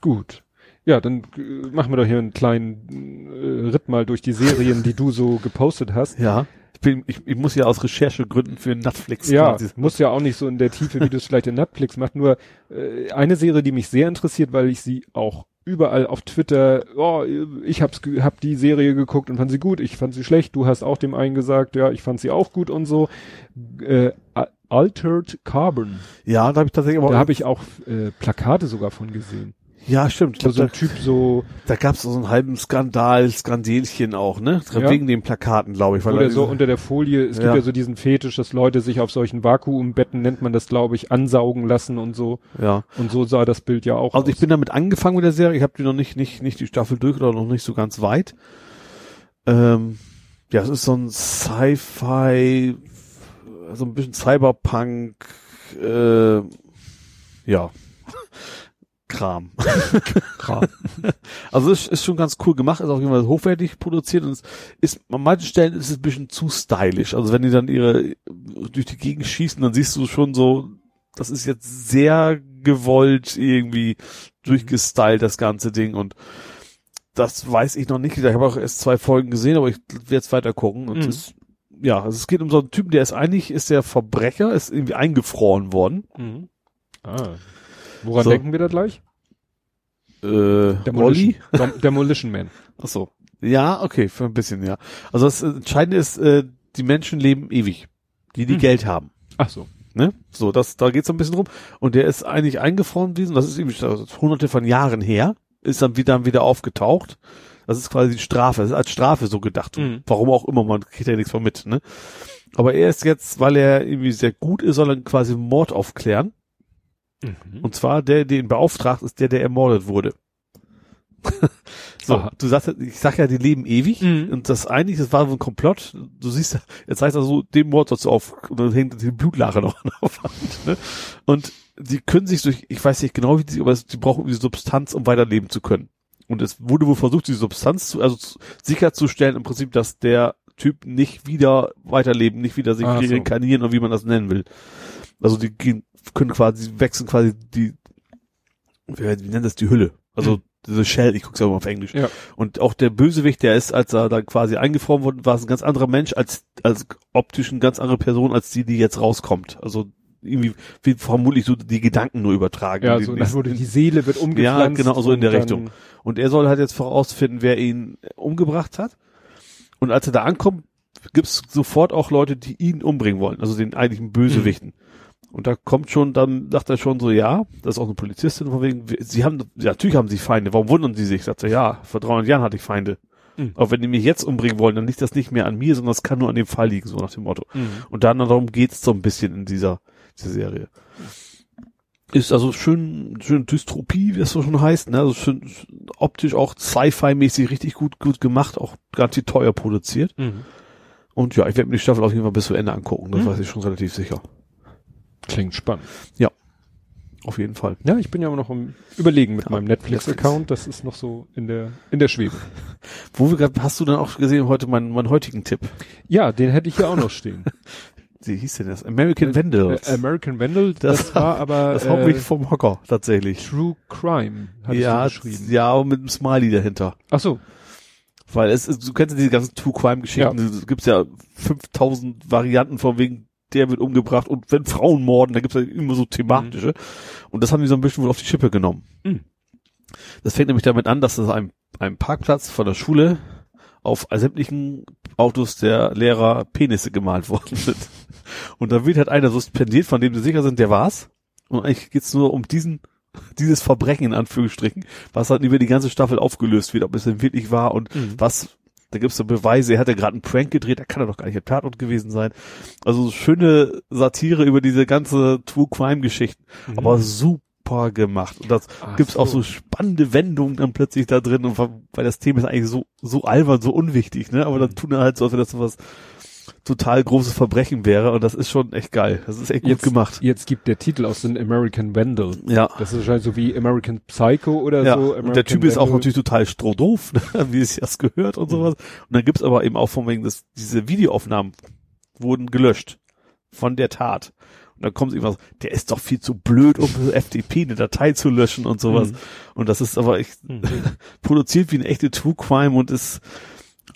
Gut. Ja, dann äh, machen wir doch hier einen kleinen äh, Ritt mal durch die Serien, die du so gepostet hast. Ja. Ich, bin, ich, ich muss ja aus Recherchegründen für Netflix Ja, muss ja auch nicht so in der Tiefe, wie du es vielleicht in Netflix machst. Nur äh, eine Serie, die mich sehr interessiert, weil ich sie auch überall auf Twitter, oh, ich hab's, hab die Serie geguckt und fand sie gut, ich fand sie schlecht, du hast auch dem einen gesagt, ja, ich fand sie auch gut und so. Äh, Altered Carbon. Ja, da habe ich tatsächlich aber Da habe ich auch äh, Plakate sogar von gesehen. ja stimmt. Ich glaub, so ein da, Typ so, da gab es so einen halben Skandal, Skandelchen auch, ne? Ja. Wegen den Plakaten, glaube ich. Weil oder so unter der Folie, es gibt Ja. ja so diesen Fetisch, dass Leute sich auf solchen Vakuumbetten, nennt man das, glaube ich, ansaugen lassen und so. ja. Und so sah das Bild ja auch Also aus. ich bin damit angefangen mit der Serie. Ich habe die noch nicht, nicht, nicht die Staffel durch oder noch nicht so ganz weit. Ähm, ja, es ist so ein Sci-Fi, so ein bisschen Cyberpunk, äh, ja, Kram. Kram. (laughs) Also es ist schon ganz cool gemacht, ist auch immer hochwertig produziert und es ist, an manchen Stellen ist es ein bisschen zu stylisch. Also wenn die dann ihre durch die Gegend schießen, dann siehst du schon so, das ist jetzt sehr gewollt irgendwie durchgestylt, das ganze Ding und das weiß ich noch nicht. Ich habe auch erst zwei Folgen gesehen, aber ich werde jetzt weiter gucken und Mhm. es, ja, also es geht um so einen Typen, der ist eigentlich, ist der Verbrecher, ist irgendwie eingefroren worden. Mhm. Ah. Woran So. denken wir da gleich? Äh, Olli? Dem Demolition Man. Ach so. Ja, okay, für ein bisschen, ja. Also das Entscheidende ist, äh, die Menschen leben ewig, die die Hm. Geld haben. Ach so. Ne? So, das, da geht's so ein bisschen drum. Und der ist eigentlich eingefroren gewesen, das ist irgendwie schon hunderte von Jahren her, ist dann wieder, wieder aufgetaucht. Das ist quasi die Strafe, das ist als Strafe so gedacht. Mhm. Warum auch immer, man kriegt ja nichts von mit, ne? Aber er ist jetzt, weil er irgendwie sehr gut ist, soll er quasi Mord aufklären. Mhm. Und zwar der, den beauftragt, ist der, der ermordet wurde. (laughs) so, Aha. du sagst, ich sag ja, die leben ewig. Mhm. Und das eigentlich, das war so ein Komplott. Du siehst, jetzt heißt also, den Mord sollst du auf, und dann hängt die Blutlache noch (laughs) an der Wand, ne? Und die können sich durch, ich weiß nicht genau wie die, aber die brauchen irgendwie Substanz, um weiterleben zu können. Und es wurde wohl versucht, die Substanz zu, also zu, sicherzustellen im Prinzip, dass der Typ nicht wieder weiterleben, nicht wieder sich so. reinkarnieren oder wie man das nennen will. Also die gehen, können quasi, wechseln quasi die, wie, wie nennen das, die Hülle. Also Hm. diese Shell, ich guck's ja immer auf Englisch. Ja. Und auch der Bösewicht, der ist, als er dann quasi eingefroren wurde, war es ein ganz anderer Mensch, als, als optisch eine ganz andere Person, als die, die jetzt rauskommt. Also irgendwie, wie vermutlich so die Gedanken nur übertragen. Ja, Die- so das wurde die Seele wird umgepflanzt. Ja, genau, so in der Richtung. Und er soll halt jetzt vorausfinden, wer ihn umgebracht hat. Und als er da ankommt, gibt's sofort auch Leute, die ihn umbringen wollen, also den eigentlichen Bösewichten. Und da kommt schon, dann sagt er schon so, ja, das ist auch eine Polizistin, von wegen, sie haben, ja, natürlich haben sie Feinde, warum wundern sie sich? Sagt er, ja, vor 300 Jahren hatte ich Feinde. Mhm. Aber wenn die mich jetzt umbringen wollen, dann liegt das nicht mehr an mir, sondern das kann nur an dem Fall liegen, so nach dem Motto. Mhm. Und dann darum geht's so ein bisschen in dieser, dieser Serie. Ist also schön, schön Dystropie, wie es so schon heißt, ne? Also schön, optisch auch Sci-Fi-mäßig richtig gut, gut gemacht, auch ganz viel teuer produziert. Mhm. Und ja, ich werde mir die Staffel auf jeden Fall bis zu Ende angucken, das Mhm. weiß ich schon relativ sicher. Klingt spannend. Auf jeden Fall. Ja, ich bin ja immer noch im Überlegen mit Ja, meinem Netflix-Account. Das ist noch so in der, in der Schwebe. (laughs) Wo wir gerade, hast du dann auch gesehen heute meinen, meinen heutigen Tipp? Ja, den hätte ich hier auch noch stehen. (laughs) Wie hieß denn das? American Vandals. Äh, American Vandal, das, Das- war aber das haut äh, mich vom Hocker, tatsächlich. True Crime, hattest Ja, du geschrieben. ja, aber mit einem Smiley dahinter. Ach so. Weil es ist, du kennst ja diese ganzen True Crime Geschichten, Ja. es gibt ja 5000 Varianten von wegen, der wird umgebracht und wenn Frauen morden, da gibt's ja immer so thematische. Und das haben die so ein bisschen wohl auf die Schippe genommen. Mhm. Das fängt nämlich damit an, dass es einem, einem Parkplatz von der Schule auf sämtlichen Autos der Lehrer Penisse gemalt worden (laughs) sind. Und da wird halt einer suspendiert, von dem sie sicher sind, der war's. Und eigentlich geht's nur um diesen, (laughs) dieses Verbrechen in Anführungsstrichen, was halt über die ganze Staffel aufgelöst wird, ob es denn wirklich war und Mhm. was, da gibt's so Beweise, er hat ja gerade einen Prank gedreht, da kann er doch gar nicht im Tatort gewesen sein. Also so schöne Satire über diese ganze True Crime Geschichten, Mhm. aber super gemacht. Und das Ach gibt's auch so. so spannende Wendungen dann plötzlich da drin, und weil das Thema ist eigentlich so, so albern, so unwichtig, ne, aber Mhm. dann tun er halt so, als wenn das so was total großes Verbrechen wäre und das ist schon echt geil. Das ist echt gut jetzt, gemacht. Jetzt gibt der Titel aus den American Vandal. Ja. Das ist wahrscheinlich so wie American Psycho oder Ja, so. und American der Typ ist auch Vandal. natürlich total strohdoof, ne? (laughs) wie es das gehört und sowas. Und dann gibt's aber eben auch von wegen, dass diese Videoaufnahmen wurden gelöscht von der Tat. Und dann kommt irgendwas, der ist doch viel zu blöd, um (laughs) FTP eine Datei zu löschen und sowas. Mhm. Und das ist aber echt Mhm. (laughs) produziert wie eine echte True Crime und ist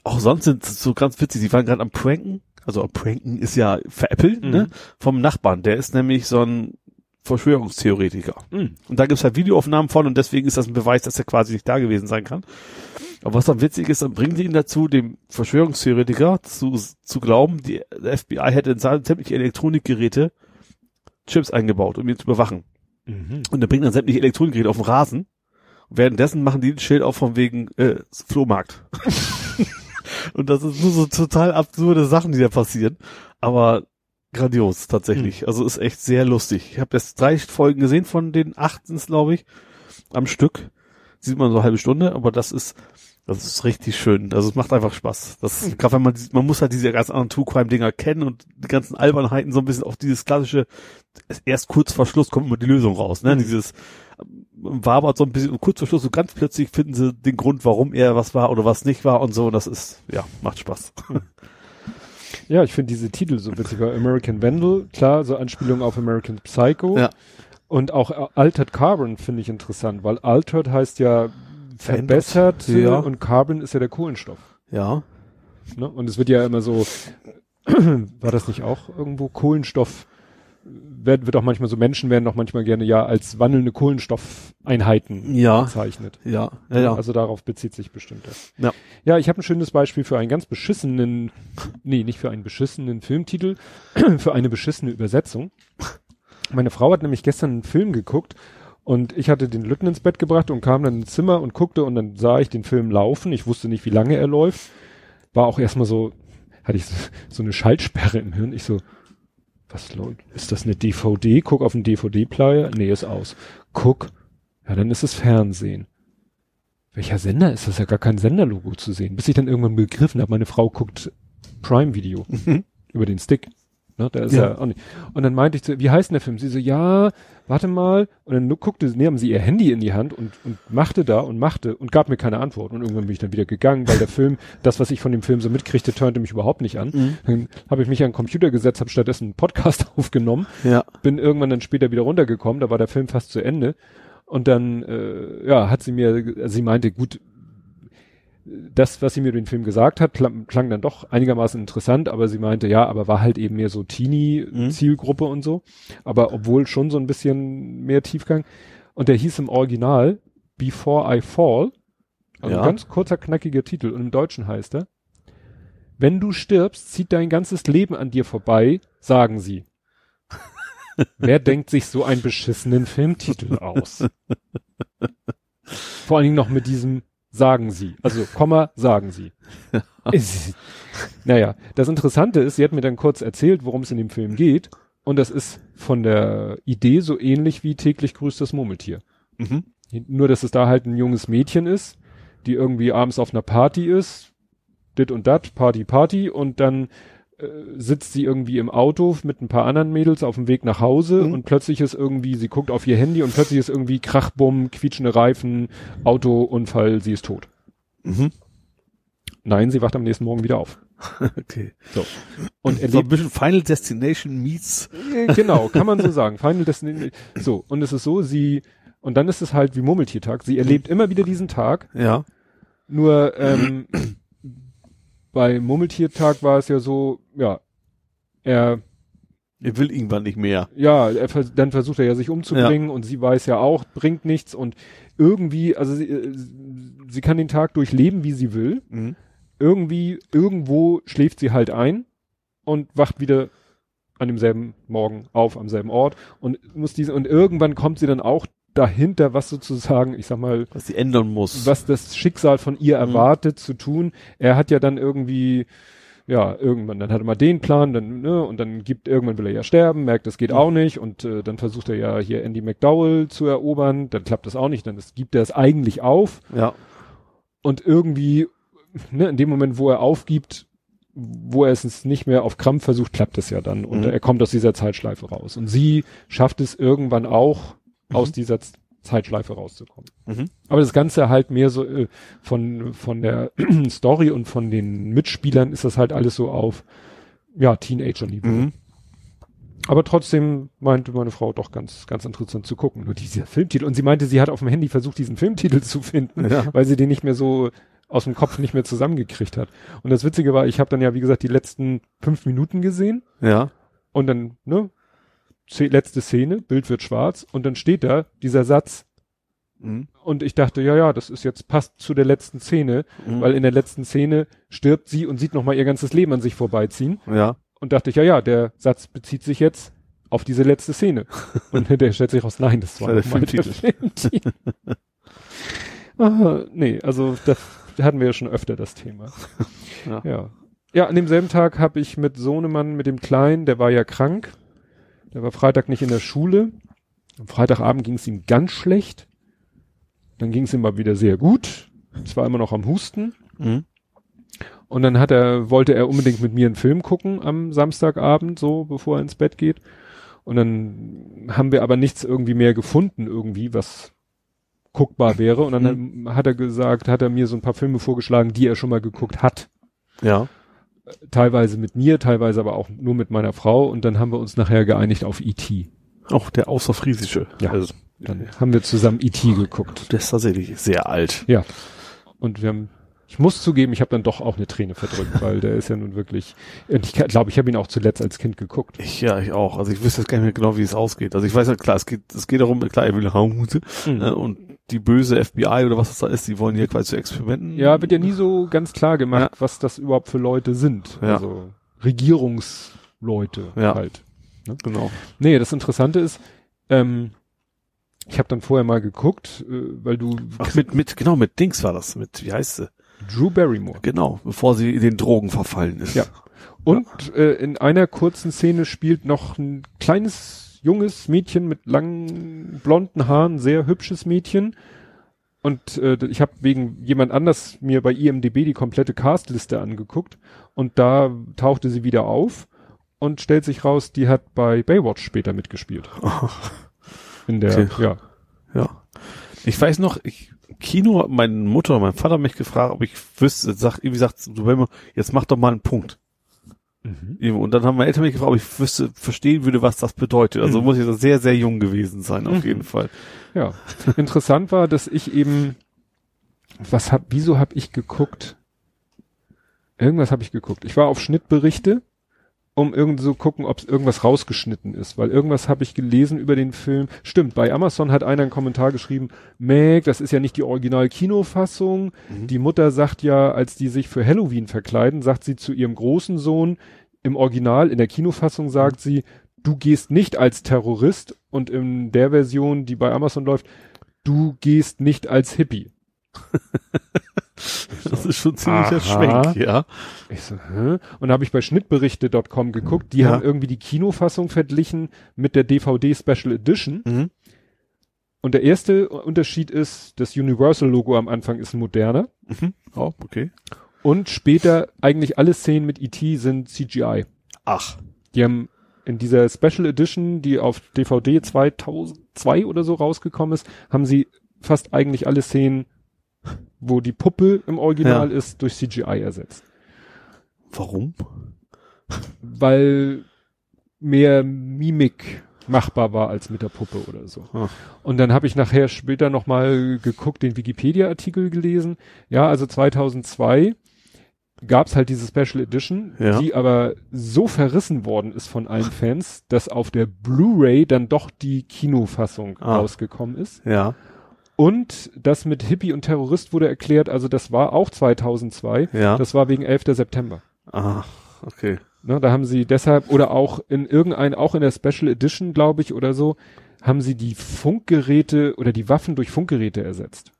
auch sonst sind es so ganz witzig. Sie waren gerade am Pranken, also am Pranken ist ja veräppeln, Mhm. ne? Vom Nachbarn. Der ist nämlich so ein Verschwörungstheoretiker. Mhm. Und da gibt's halt Videoaufnahmen von und deswegen ist das ein Beweis, dass er quasi nicht da gewesen sein kann. Aber was dann witzig ist, dann bringen die ihn dazu, dem Verschwörungstheoretiker zu, zu glauben, die FBI hätte in sämtliche Elektronikgeräte Chips eingebaut, um ihn zu überwachen. Mhm. Und dann bringen dann sämtliche Elektronikgeräte auf den Rasen. Und währenddessen machen die ein Schild auf von wegen äh, Flohmarkt. (laughs) und das ist nur so total absurde Sachen, die da passieren. Aber grandios tatsächlich. Also ist echt sehr lustig. Ich habe jetzt drei Folgen gesehen von den achtens, glaube ich, am Stück. Sieht man so eine halbe Stunde, aber das ist das ist richtig schön. Also es macht einfach Spaß. Das gerade wenn man man muss halt diese ganz anderen True Crime Dinger kennen und die ganzen Albernheiten so ein bisschen auf dieses klassische erst kurz vor Schluss kommt immer die Lösung raus, ne? Mhm. Dieses ähm, war aber so ein bisschen und kurz vor Schluss so ganz plötzlich finden sie den Grund, warum er was war oder was nicht war und so und das ist ja, macht Spaß. (laughs) Ja, ich finde diese Titel so witzig. weil American Vandal, klar, so Anspielung auf American Psycho. Ja. Und auch Altered Carbon finde ich interessant, weil Altered heißt ja Verändert. verbessert Ja. und Carbon ist ja der Kohlenstoff. Ja. Ne? Und es wird ja immer so, (clears throat) war das nicht auch irgendwo Kohlenstoff, wird, wird auch manchmal so, Menschen werden auch manchmal gerne ja als wandelnde Kohlenstoffeinheiten Ja. bezeichnet. Ja. Ja, ja. Also darauf bezieht sich bestimmt das. Ja. Ja, ich habe ein schönes Beispiel für einen ganz beschissenen, nee, nicht für einen beschissenen Filmtitel, (clears throat) für eine beschissene Übersetzung. Meine Frau hat nämlich gestern einen Film geguckt und ich hatte den Lütten ins Bett gebracht und kam dann ins Zimmer und guckte und dann sah ich den Film laufen. Ich wusste nicht, wie lange er läuft. War auch erstmal so, hatte ich so, so eine Schaltsperre im Hirn. Ich so, was läuft? Ist das eine DVD? Guck auf den DVD-Player. Nee, ist aus. Guck. Ja, dann ist es Fernsehen. Welcher Sender ist das? Ja gar kein Senderlogo zu sehen. Bis ich dann irgendwann begriffen habe, meine Frau guckt Prime Video Mhm. über den Stick. Ne, der ist ja. Ja. auch nicht. Und dann meinte ich zu, wie heißt denn der Film? Sie so, ja, warte mal. Und dann guckte, sie, nahm sie ihr Handy in die Hand und, und machte da und machte und gab mir keine Antwort. Und irgendwann bin ich dann wieder gegangen, weil der Film, das, was ich von dem Film so mitkriegte, turnte mich überhaupt nicht an. Mhm. Dann habe ich mich an den Computer gesetzt, habe stattdessen einen Podcast (laughs) aufgenommen Ja. bin irgendwann dann später wieder runtergekommen, da war der Film fast zu Ende. Und dann, äh, ja, hat sie mir, also sie meinte, gut, das, was sie mir über den Film gesagt hat, klang, klang dann doch einigermaßen interessant, aber sie meinte, ja, aber war halt eben mehr so Teenie-Zielgruppe und so. Aber obwohl schon so ein bisschen mehr Tiefgang. Und der hieß im Original Before I Fall. Also Ja. ein ganz kurzer, knackiger Titel. Und im Deutschen heißt er, wenn du stirbst, zieht dein ganzes Leben an dir vorbei, sagen sie. (laughs) Wer denkt sich so einen beschissenen Filmtitel aus? (laughs) Vor allen Dingen noch mit diesem sagen sie. Also Komma, sagen sie. (laughs) Naja, das Interessante ist, sie hat mir dann kurz erzählt, worum es in dem Film geht. Und das ist von der Idee so ähnlich wie täglich grüßt das Murmeltier. Mhm. Nur, dass es da halt ein junges Mädchen ist, die irgendwie abends auf einer Party ist, dit und dat, Party, Party, und dann äh, sitzt sie irgendwie im Auto mit ein paar anderen Mädels auf dem Weg nach Hause Mhm. und plötzlich ist irgendwie, sie guckt auf ihr Handy und plötzlich ist irgendwie Krachbumm, quietschende Reifen, Autounfall, sie ist tot. Mhm. Nein, sie wacht am nächsten Morgen wieder auf. (laughs) Okay. Und So ein erlebt, bisschen Final Destination meets. Genau, kann man so sagen. Final Destination. So, und es ist so, sie, und dann ist es halt wie Murmeltiertag. Sie erlebt immer wieder diesen Tag, Ja. Nur ähm, bei Mummeltiertag war es ja so, ja, er Er will irgendwann nicht mehr. ja, er, dann versucht er ja sich umzubringen und sie weiß ja auch, bringt nichts und irgendwie, also sie, äh, sie kann den Tag durchleben, wie sie will. Mhm. Irgendwie, irgendwo schläft sie halt ein und wacht wieder an demselben Morgen auf, am selben Ort und muss diese, und irgendwann kommt sie dann auch dahinter, was sozusagen, ich sag mal, Was sie ändern muss. was das Schicksal von ihr Mhm. erwartet zu tun. Er hat ja dann irgendwie, ja, irgendwann, dann hat er mal den Plan, dann, ne, und dann gibt, irgendwann will er ja sterben, merkt, das geht Mhm. auch nicht, und äh, dann versucht er ja hier Andy McDowell zu erobern, dann klappt das auch nicht, dann ist, gibt er es eigentlich auf Ja. und irgendwie, ne, in dem Moment, wo er aufgibt, wo er es nicht mehr auf Krampf versucht, klappt es ja dann und Mhm. er kommt aus dieser Zeitschleife raus. Und sie schafft es irgendwann auch, aus dieser Zeitschleife rauszukommen. Mhm. Aber das Ganze halt mehr so äh, von, von der (clears throat) Story und von den Mitspielern ist das halt alles so auf, ja, Teenager-Niveau. Mhm. Aber trotzdem meinte meine Frau doch ganz, ganz interessant zu gucken. Nur dieser Filmtitel. Und sie meinte, sie hat auf dem Handy versucht, diesen Filmtitel zu finden, Ja. weil sie den nicht mehr so aus dem Kopf nicht mehr zusammengekriegt hat. Und das Witzige war, ich habe dann ja, wie gesagt, die letzten fünf Minuten gesehen Ja. und dann, ne, letzte Szene, Bild wird schwarz und dann steht da dieser Satz, Mhm. und ich dachte, ja, ja, das ist jetzt passt zu der letzten Szene, Mhm. weil in der letzten Szene stirbt sie und sieht nochmal ihr ganzes Leben an sich vorbeiziehen. Ja. Und dachte ich, ja, ja, der Satz bezieht sich jetzt auf diese letzte Szene. (laughs) Und hinterher stellt sich raus, nein, das war der der Filmtitel. (laughs) ah, nee, also das hatten wir ja schon öfter das Thema. Ja. Ja, ja an demselben Tag habe ich mit Sohnemann, mit dem Kleinen, der war ja krank. Der war Freitag nicht in der Schule. Am Freitagabend ging es ihm ganz schlecht. Dann ging es ihm mal wieder sehr gut. Zwar immer noch am Husten. Mhm. Und dann hat er, wollte er unbedingt mit mir einen Film gucken am Samstagabend, so bevor er ins Bett geht. Und dann haben wir aber nichts irgendwie mehr gefunden, irgendwie, was guckbar wäre. Und dann hat er gesagt, hat er mir so ein paar Filme vorgeschlagen, die er schon mal geguckt hat. Ja. Teilweise mit mir, teilweise aber auch nur mit meiner Frau. Und dann haben wir uns nachher geeinigt auf E.T. Auch der Außerfriesische. Ja. Also, Dann haben wir zusammen E.T. geguckt. der ist tatsächlich sehr alt. Ja. Und wir haben, ich muss zugeben, ich habe dann doch auch eine Träne verdrückt, (laughs) weil der ist ja nun wirklich, und ich glaube, ich habe ihn auch zuletzt als Kind geguckt. Ich, ja, ich auch. Also ich wüsste jetzt gar nicht mehr genau, wie es ausgeht. Also ich weiß ja, klar, es geht, es geht darum, klar, er will Hause, Mhm. äh, und die böse FBI oder was das da ist, die wollen hier quasi zu Experimenten. Ja, wird ja nie so ganz klar gemacht, was das überhaupt für Leute sind. Ja. Also Regierungsleute Ja. halt. Genau. Nee, das Interessante ist, ähm, ich habe dann vorher mal geguckt, äh, weil du Ach, mit, mit, genau, mit Dings war das, mit, wie heißt sie? Drew Barrymore. Genau, bevor sie in den Drogen verfallen ist. Ja. Und äh, in einer kurzen Szene spielt noch ein kleines, junges Mädchen mit langen, blonden Haaren, sehr hübsches Mädchen. Und äh, ich habe wegen jemand anders mir bei IMDB die komplette Castliste angeguckt und da tauchte sie wieder auf und stellt sich raus, die hat bei Baywatch später mitgespielt. (laughs) In der, Okay. ja. Ja. Ich weiß noch, ich, Kino meine Mutter, mein Vater mich gefragt, ob ich wüsste, sag, irgendwie sagt, du Wilma, jetzt mach doch mal einen Punkt. Mhm. Und dann haben meine Eltern mich gefragt, ob ich wüsste, verstehen würde, was das bedeutet. Also Mhm. muss ich da sehr, sehr jung gewesen sein, auf Mhm. jeden Fall. Ja, interessant war, dass ich eben, was hab, wieso hab ich geguckt? Irgendwas habe ich geguckt. Ich war auf Schnittberichte, um irgend so gucken, ob irgendwas rausgeschnitten ist, weil irgendwas habe ich gelesen über den Film. Stimmt, bei Amazon hat einer einen Kommentar geschrieben, Meg, das ist ja nicht die Original-Kinofassung. Mhm. Die Mutter sagt ja, als die sich für Halloween verkleiden, sagt sie zu ihrem großen Sohn, im Original, in der Kinofassung sagt sie, du gehst nicht als Terrorist und in der Version, die bei Amazon läuft, du gehst nicht als Hippie. (laughs) (laughs) Das ist schon ziemlicher Aha. Schwenk, ja. Ich so, hä? Und da habe ich bei Schnittberichte.com geguckt, die Ja. haben irgendwie die Kinofassung verglichen mit der DVD Special Edition. Mhm. Und der erste Unterschied ist, das Universal-Logo am Anfang ist moderner. Mhm. Oh, okay. Und später eigentlich alle Szenen mit E.T. sind CGI. Ach. Die haben in dieser Special Edition, die auf DVD 2002 oder so rausgekommen ist, haben sie fast eigentlich alle Szenen, wo die Puppe im Original ist, durch CGI ersetzt. Warum? Weil mehr Mimik machbar war als mit der Puppe oder so. Ah. Und dann habe ich nachher später nochmal geguckt, den Wikipedia-Artikel gelesen. Ja, also 2002 gab's halt diese Special Edition, Ja. die aber so verrissen worden ist von allen Fans, dass auf der Blu-ray dann doch die Kinofassung Ah. rausgekommen ist. Ja, Und das mit Hippie und Terrorist wurde erklärt, also das war auch 2002, ja. das war wegen 11. September. ah, okay. Ne, da haben sie deshalb, oder auch in irgendein, auch in der Special Edition, glaube ich, oder so, haben sie die Funkgeräte oder die Waffen durch Funkgeräte ersetzt.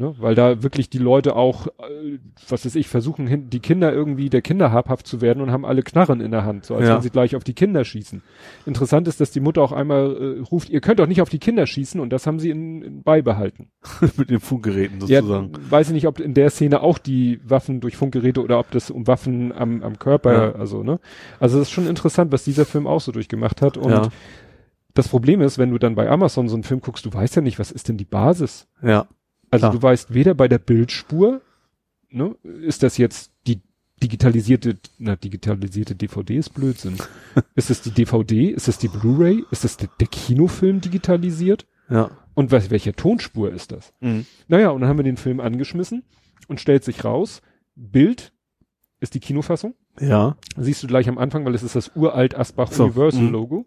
Ne, weil da wirklich die Leute auch, äh, was weiß ich, versuchen, die Kinder irgendwie der Kinder habhaft zu werden und haben alle Knarren in der Hand, so als Ja. wenn sie gleich auf die Kinder schießen. Interessant ist, dass die Mutter auch einmal äh, ruft, ihr könnt doch nicht auf die Kinder schießen und das haben sie in, in beibehalten. (laughs) Mit den Funkgeräten Ja, sozusagen. weiß ich nicht, ob in der Szene auch die Waffen durch Funkgeräte oder ob das um Waffen am, am Körper, Ja. also, ne? Also das ist schon interessant, was dieser Film auch so durchgemacht hat. Und Ja. das Problem ist, wenn du dann bei Amazon so einen Film guckst, du weißt ja nicht, was ist denn die Basis? Ja, Also Klar. du weißt weder bei der Bildspur, ne, ist das jetzt die digitalisierte, na, digitalisierte DVD ist Blödsinn. (laughs) ist es die DVD? Ist es die Blu-ray? Ist es der, der Kinofilm digitalisiert? ja. Und was, welche Tonspur ist das? Mhm. Naja, und dann haben wir den Film angeschmissen und stellt sich raus, Bild ist die Kinofassung. Ja, Siehst du gleich am Anfang, weil es ist das uralt Asbach So, Universal mhm. Logo.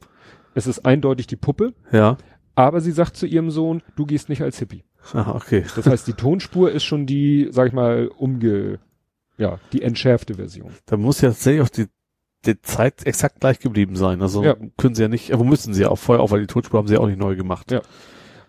Es ist eindeutig die Puppe, ja. aber sie sagt zu ihrem Sohn, du gehst nicht als Hippie. Ah, okay. Das heißt, die Tonspur ist schon die, sag ich mal, umge, ja, die entschärfte Version. Da muss ja tatsächlich auch die, die Zeit exakt gleich geblieben sein. Also Ja. können sie ja nicht, aber müssen sie ja auch vorher auch, weil die Tonspur haben sie ja auch nicht neu gemacht. Ja.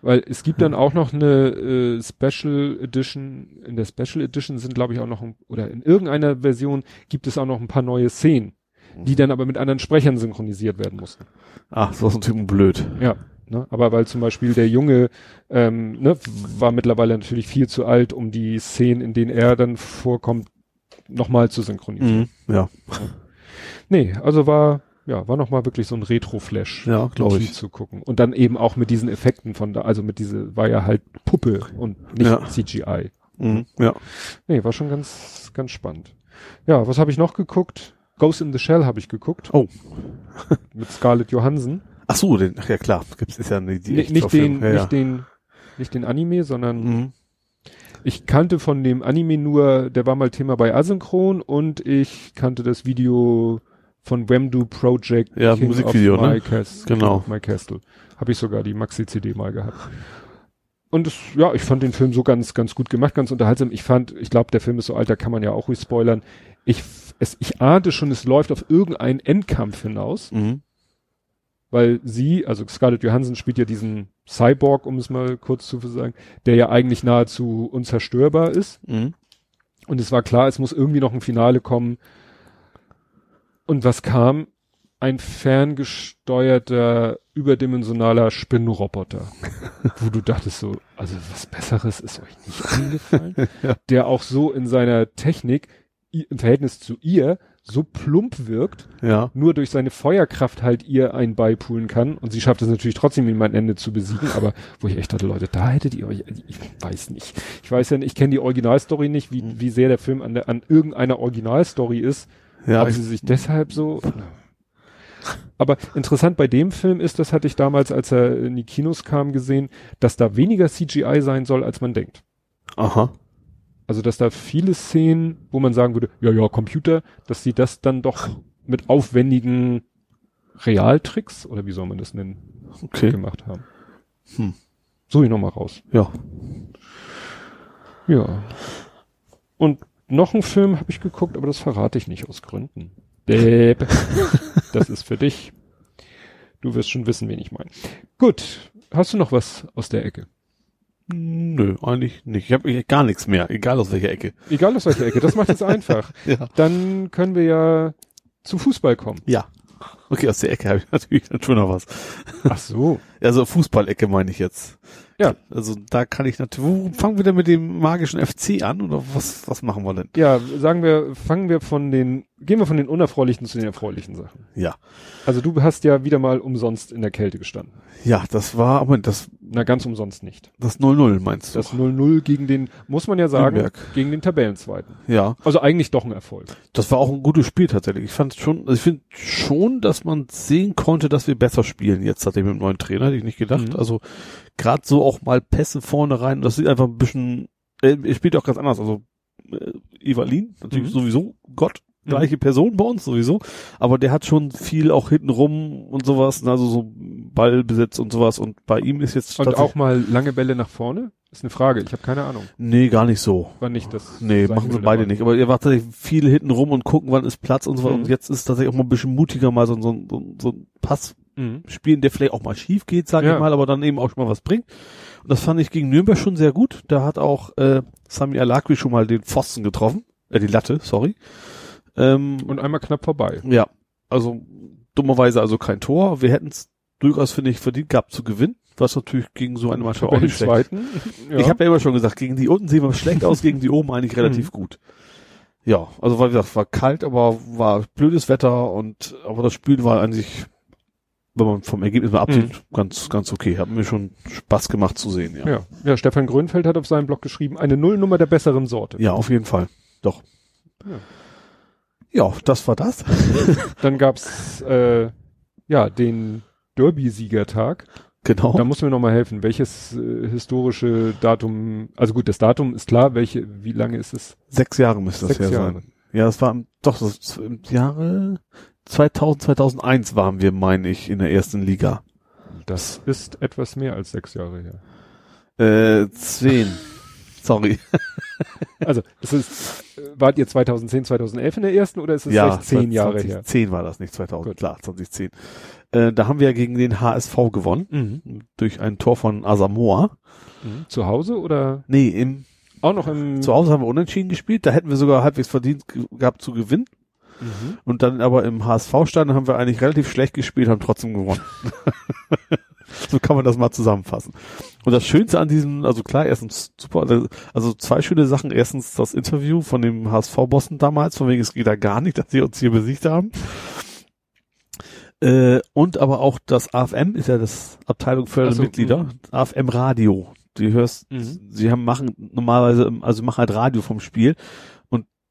Weil es gibt dann auch noch eine äh, Special Edition, in der Special Edition sind glaube ich auch noch, ein, oder in irgendeiner Version gibt es auch noch ein paar neue Szenen, die dann aber mit anderen Sprechern synchronisiert werden mussten. Ach, so ist natürlich blöd. Ja. Ne? Aber weil zum Beispiel der Junge ähm, ne, war mittlerweile natürlich viel zu alt, um die Szenen, in denen er dann vorkommt, nochmal zu synchronisieren. Mhm. Ja, Nee, also war, ja, war nochmal wirklich so ein Retro-Flash. ja, glaube ich. zu gucken. Und dann eben auch mit diesen Effekten von da, also mit diese, war ja halt Puppe und nicht Ja. CGI. Mhm. Ja. Nee, war schon ganz, ganz spannend. Ja, was habe ich noch geguckt? Ghost in the Shell habe ich geguckt. Oh. (laughs) mit Scarlett Johansson. Ach so, den, ach ja klar, gibt's ist ja nicht die Ni- nicht den, ja, nicht den, nicht den Anime, sondern Mhm. ich kannte von dem Anime nur, der war mal Thema bei Asynchron und ich kannte das Video von Wemdu Project Ja, Musikvideo, of ne? Cas- Genau. King My Castle. Habe ich sogar die Maxi-CD mal gehabt. Und es, ja, ich fand den Film so ganz, ganz gut gemacht, ganz unterhaltsam. Ich fand, ich glaube, der Film ist so alt, da kann man ja auch ruhig spoilern. Ich, es, ich ahnte schon, es läuft auf irgendeinen Endkampf hinaus, Mhm. Weil sie, also Scarlett Johansson spielt ja diesen Cyborg, um es mal kurz zu sagen, der ja eigentlich nahezu unzerstörbar ist. Mhm. Und es war klar, es muss irgendwie noch ein Finale kommen. Und was kam? Ein ferngesteuerter, überdimensionaler Spinnenroboter. (laughs) wo du dachtest so, also was Besseres ist euch nicht (laughs) eingefallen? Ja. Der auch so in seiner Technik im Verhältnis zu ihr so plump wirkt, Ja. nur durch seine Feuerkraft halt ihr ein beipulen kann. Und sie schafft es natürlich trotzdem, ihm ein Ende zu besiegen. Aber wo ich echt dachte, Leute, da hättet ihr euch, ich weiß nicht. Ich weiß ja nicht, ich kenne die Originalstory nicht, wie, wie sehr der Film an, der, an irgendeiner Originalstory ist. Ja, Haben sie sich deshalb so. Aber interessant bei dem Film ist, das hatte ich damals, als er in die Kinos kam, gesehen, dass da weniger CGI sein soll, als man denkt. aha. Also, dass da viele Szenen, wo man sagen würde, ja, ja, Computer, dass sie das dann doch mit aufwendigen Realtricks, oder wie soll man das nennen, Okay. gemacht haben. Hm. Suche ich nochmal raus. Ja. Ja. Und noch einen Film habe ich geguckt, aber das verrate ich nicht aus Gründen. Bäb. (laughs) das ist für dich. Du wirst schon wissen, wen ich meine. Gut. Hast du noch was aus der Ecke? Nö, eigentlich nicht. Ich habe gar nichts mehr, egal aus welcher Ecke. Egal aus welcher Ecke. Das macht es (laughs) einfach. Ja. Dann können wir ja zu Fußball kommen. Ja. Okay, aus der Ecke habe ich (laughs) natürlich dann schon noch was. Ach so. Also Fußballecke meine ich jetzt. Ja. Also da kann ich natürlich. Wo fangen wir denn mit dem magischen FC an oder was was machen wir denn? Ja, sagen wir, fangen wir von den, gehen wir von den unerfreulichen zu den erfreulichen Sachen. Ja. Also du hast ja wieder mal umsonst in der Kälte gestanden. Ja, das war aber das Na, ganz umsonst nicht. das 0-0 meinst du? Das 0-0 gegen den, muss man ja sagen, Nürnberg. gegen den Tabellenzweiten. ja, Also eigentlich doch ein Erfolg. das war auch ein gutes Spiel tatsächlich. Ich fand schon, also ich finde schon, dass man sehen konnte, dass wir besser spielen jetzt seitdem mit dem neuen Trainer, hätte ich nicht gedacht. Mhm. Also gerade so auch mal Pässe vorne rein, das sieht einfach ein bisschen, äh, er spielt auch ganz anders. Also äh, Evalin, natürlich Mhm. sowieso Gott, gleiche Person bei uns sowieso, aber der hat schon viel auch hinten rum und sowas, also so Ballbesitz und sowas und bei ihm ist jetzt Und auch mal lange Bälle nach vorne? Ist eine Frage. Ich habe keine Ahnung. nee, gar nicht so. War nicht das. Nee, machen sie beide nicht. Aber ihr wart tatsächlich viel hinten rum und gucken, wann ist Platz und so. Mhm. Und jetzt ist tatsächlich auch mal ein bisschen mutiger, mal so, so, so, so ein Pass Mhm. spielen, der vielleicht auch mal schief geht, sage Ja. ich mal, aber dann eben auch schon mal was bringt. Und das fand ich gegen Nürnberg schon sehr gut. Da hat auch äh, Sami Alakwi schon mal den Pfosten getroffen. Äh, die Latte, sorry. Ähm, Und einmal knapp vorbei. ja, also dummerweise also kein Tor. Wir hätten es durchaus, finde ich, verdient gehabt zu gewinnen. Was natürlich gegen so eine Mannschaft auch nicht schlecht. (laughs) Ja. ich habe ja immer schon gesagt, gegen die unten sehen wir schlecht aus, gegen die oben eigentlich (laughs) relativ Mhm. gut. Ja, also war, wie gesagt, war kalt, aber war blödes Wetter und aber das Spiel war eigentlich, wenn man vom Ergebnis mal absieht, ganz, ganz okay. Hat mir schon Spaß gemacht zu sehen, ja. Ja, ja. ja, Stefan Grönfeld hat auf seinem Blog geschrieben, eine Nullnummer der besseren Sorte. auf jeden Fall. Doch. Ja. Ja, das war das. (laughs) Dann gab's äh, ja den Derby-Siegertag. Genau. Da muss mir noch mal helfen. Welches äh, historische Datum? Also gut, das Datum ist klar. Welche? Wie lange ist es? Sechs Jahre müsste das Sechs ja Jahre. sein. Ja, das war im, doch das im Jahre 2000, 2001 waren wir, meine ich, in der ersten Liga. Das ist etwas mehr als sechs Jahre her. Äh, zehn. Sorry. (laughs) Also, es ist, äh, wart ihr 2010, 2011 in der ersten oder ist es ja, vielleicht zehn Jahre her? 2010 war das, nicht 2000, Gut. klar, 2010. Äh, da haben wir ja gegen den HSV gewonnen, Mhm. durch ein Tor von Asamoah. Mhm. Zu Hause oder Nee, im, auch noch im zu Hause haben wir unentschieden gespielt, da hätten wir sogar halbwegs verdient ge gehabt zu gewinnen. Mhm. Und dann aber im HSV-Stand haben wir eigentlich relativ schlecht gespielt, haben trotzdem gewonnen. (laughs) so kann man das mal zusammenfassen. Und das Schönste an diesem, also klar, erstens super, also- also zwei schöne Sachen. Erstens das Interview von dem HSV-Bossen damals, von wegen es geht da gar nicht, dass sie uns hier besiegt haben. Äh, und aber auch das AFM ist ja das Abteilung für Ach so, Mitglieder, AFM Radio. Die hörst, Mhm. sie haben machen normalerweise, also machen halt Radio vom Spiel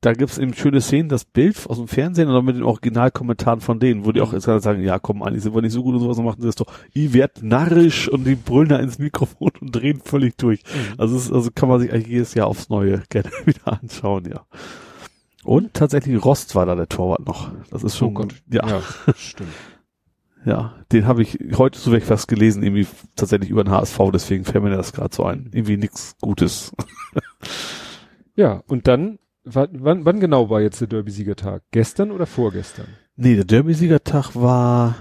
da gibt's eben schöne Szenen, das Bild aus dem Fernsehen und dann mit den Originalkommentaren von denen, wo die auch jetzt gerade sagen, ja komm, eigentlich sind wir nicht so gut und sowas und machen das doch, ihr werdet narrisch und die brüllen da ins Mikrofon und drehen völlig durch. Mhm. Also, es, ist- also kann man sich eigentlich jedes Jahr aufs Neue (laughs) gerne wieder anschauen, ja. Und tatsächlich Rost war da der Torwart noch. Das ist schon, Oh Gott. ja, ja, stimmt. (laughs) ja, den habe ich heute so weg was gelesen, irgendwie tatsächlich über den HSV, deswegen fällt mir das gerade so ein. Irgendwie nichts Gutes. (laughs) Ja, und dann, wann, wann, wann genau war jetzt der Derby-Siegertag? Gestern oder vorgestern? Nee, der Derby-Siegertag war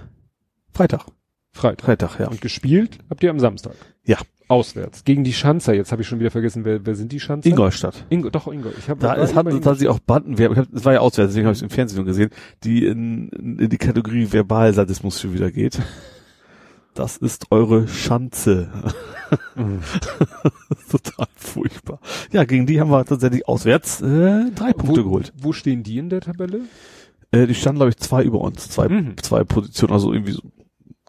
Freitag. Freitag. Freitag, ja. Und gespielt habt ihr am Samstag? Ja. Auswärts. Gegen die Schanzer. Jetzt habe ich schon wieder vergessen, wer, wer sind die Schanzer? Ingolstadt. Ingo, doch, Ingo. Ich hab, Da hatten Ingo- tatsächlich auch hab, das war ja auswärts, deswegen habe ich es im Fernsehen gesehen, die in, in die Kategorie Verbalsadismus schon wieder geht. Das ist eure Schanze. Mhm. (laughs) Total furchtbar. Ja, gegen die haben wir tatsächlich auswärts äh, drei Punkte wo, geholt. Wo stehen die in der Tabelle? Äh, die standen, glaube ich, zwei über uns. Zwei, Mhm. zwei Positionen, also irgendwie so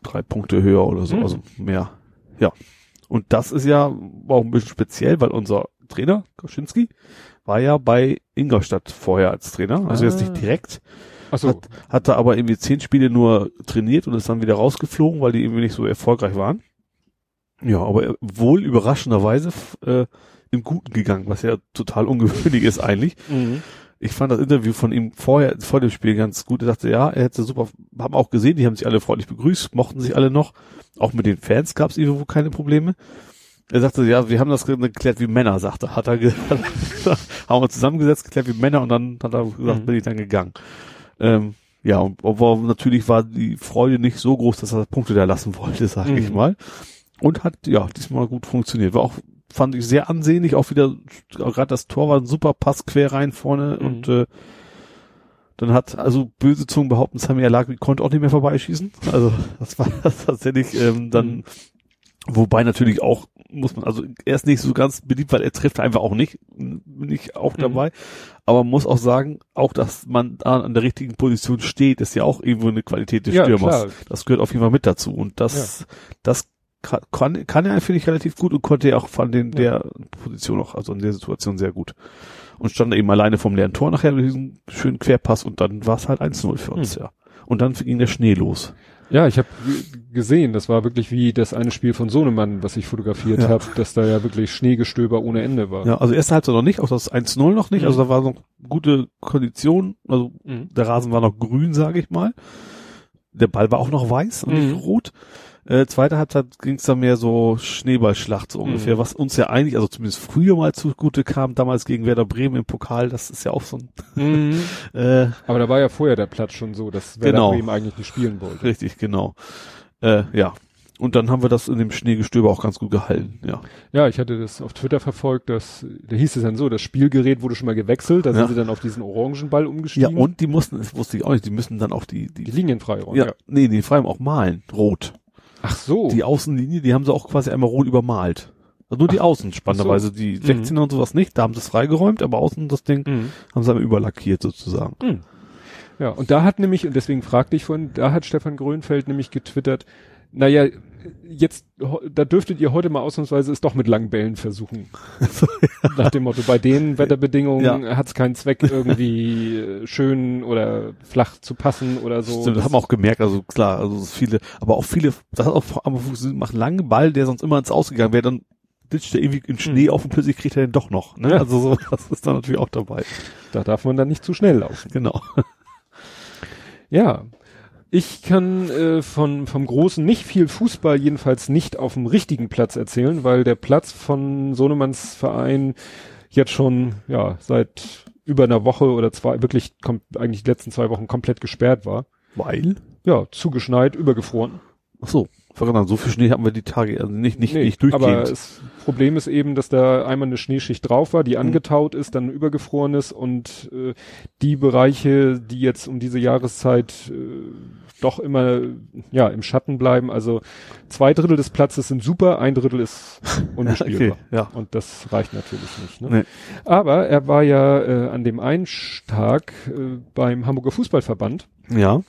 drei Punkte höher oder so, Mhm. also mehr. Ja. Und das ist ja auch ein bisschen speziell, weil unser Trainer, Koschinski, war ja bei Ingolstadt vorher als Trainer, also jetzt Ah. nicht direkt, Achso, Hat- hat da aber irgendwie zehn Spiele nur trainiert und ist dann wieder rausgeflogen, weil die irgendwie nicht so erfolgreich waren. Ja, aber wohl überraschenderweise äh, im Guten gegangen, was ja total ungewöhnlich ist eigentlich. mhm. Ich fand das Interview von ihm vorher, vor dem Spiel ganz gut. Er dachte, ja, er hätte super, haben auch gesehen, die haben sich alle freundlich begrüßt, mochten sich alle noch. Auch mit den Fans gab es irgendwo keine Probleme. Er sagte, ja, wir haben das geklärt wie Männer, sagte, hat er, ge (laughs) haben wir zusammengesetzt, geklärt wie Männer und dann hat er gesagt, Mhm. bin ich dann gegangen. Ähm, ja, und aber natürlich war die Freude nicht so groß, dass er Punkte da lassen wollte, sag ich Mhm. mal. Und hat, ja, diesmal gut funktioniert. War auch, fand ich sehr ansehnlich, auch wieder, gerade das Tor war ein super Pass quer rein vorne Mhm. und äh, dann hat, also böse Zungen behaupten, Sami Alagui konnte auch nicht mehr vorbeischießen. Also das war (laughs) das tatsächlich ähm, dann, Mhm. wobei natürlich auch, muss man, also er ist nicht so ganz beliebt, weil er trifft einfach auch nicht, bin ich auch Mhm. Aber man muss auch sagen, auch dass man da an der richtigen Position steht, ist ja auch irgendwo eine Qualität des ja, Stürmers. klar. Das gehört auf jeden Fall mit dazu. Und das, das kann, kann, kann er, finde ich, relativ gut und konnte er auch von den, Ja. der Position auch, also in der Situation sehr gut. Und stand eben alleine vom leeren Tor nachher mit diesem schönen Querpass und dann war es halt 1-0 für uns, Hm. ja. Und dann ging der Schnee los. Ja, ich habe gesehen, das war wirklich wie das eine Spiel von Sohnemann, was ich fotografiert Ja. habe, dass da ja wirklich Schneegestöber ohne Ende war. Ja, also erste Halbzeit noch nicht, auch das 1-0 noch nicht, Mhm. also da war noch gute Kondition, also Mhm. der Rasen war noch grün, sage ich mal. Der Ball war auch noch weiß und Mhm. nicht rot. Äh, zweite Halbzeit ging es dann mehr so Schneeballschlacht so ungefähr, Mhm. was uns ja eigentlich, also zumindest früher mal zugute kam, damals gegen Werder Bremen im Pokal, das ist ja auch so ein, (laughs) Mhm. äh, Aber da war ja vorher der Platz schon so, dass Werder Genau. Bremen eigentlich nicht spielen wollte. richtig, genau. Äh, ja. Und dann haben wir das in dem Schneegestöber auch ganz gut gehalten, ja. Ja, ich hatte das auf Twitter verfolgt, dass, da hieß es dann so, das Spielgerät wurde schon mal gewechselt, da Ja. sind sie dann auf diesen Orangenball Ja, umgestiegen. und die mussten, das wusste ich auch nicht, die müssen dann auch die, Die die, Linien freiräumen. ja, nee, die allem auch malen, rot. Ach so. Die Außenlinie, die haben sie auch quasi einmal rot übermalt. Also nur die Außen, spannenderweise. Die 16er und sowas nicht, da haben sie es freigeräumt, aber außen das Ding Mhm. haben sie einmal überlackiert sozusagen. Ja, und da hat nämlich, und deswegen fragte ich vorhin, da hat Stefan Grönfeld nämlich getwittert, naja, jetzt, da dürftet ihr heute mal ausnahmsweise es doch mit langen Bällen versuchen. (laughs) Nach dem Motto, bei den Wetterbedingungen hat es keinen Zweck, irgendwie äh, schön oder flach zu passen oder so. Stimmt, das haben wir auch gemerkt, also klar, also viele, aber auch viele, das hat auch funktioniert, macht einen langen Ball, der sonst immer ins Ausgegangen wäre, dann ditcht er irgendwie in Schnee auf und plötzlich kriegt er den doch noch. Ne? Ja. Also so, (laughs) das ist dann natürlich auch dabei. Da darf man dann nicht zu schnell laufen. Genau. Ja. Ich kann äh, von vom großen nicht viel Fußball jedenfalls nicht auf dem richtigen Platz erzählen, weil der Platz von Sohnemanns Verein jetzt schon ja seit über einer Woche oder zwei wirklich kom eigentlich die letzten zwei Wochen komplett gesperrt war. Weil? Ja, zugeschneit, übergefroren. Ach so, verraten, so viel Schnee haben wir die Tage, also nicht, nicht, Nee, nicht durchgehend. Aber das Problem ist eben, dass da einmal eine Schneeschicht drauf war, die angetaut ist, dann übergefroren ist und äh, die Bereiche, die jetzt um diese Jahreszeit äh, doch immer ja im Schatten bleiben, also zwei Drittel des Platzes sind super, ein Drittel ist (laughs) unbespielbar. okay, ja. Und das reicht natürlich nicht. Ne? Nee. Aber er war ja äh, an dem einen Tag äh, beim Hamburger Fußballverband Ja.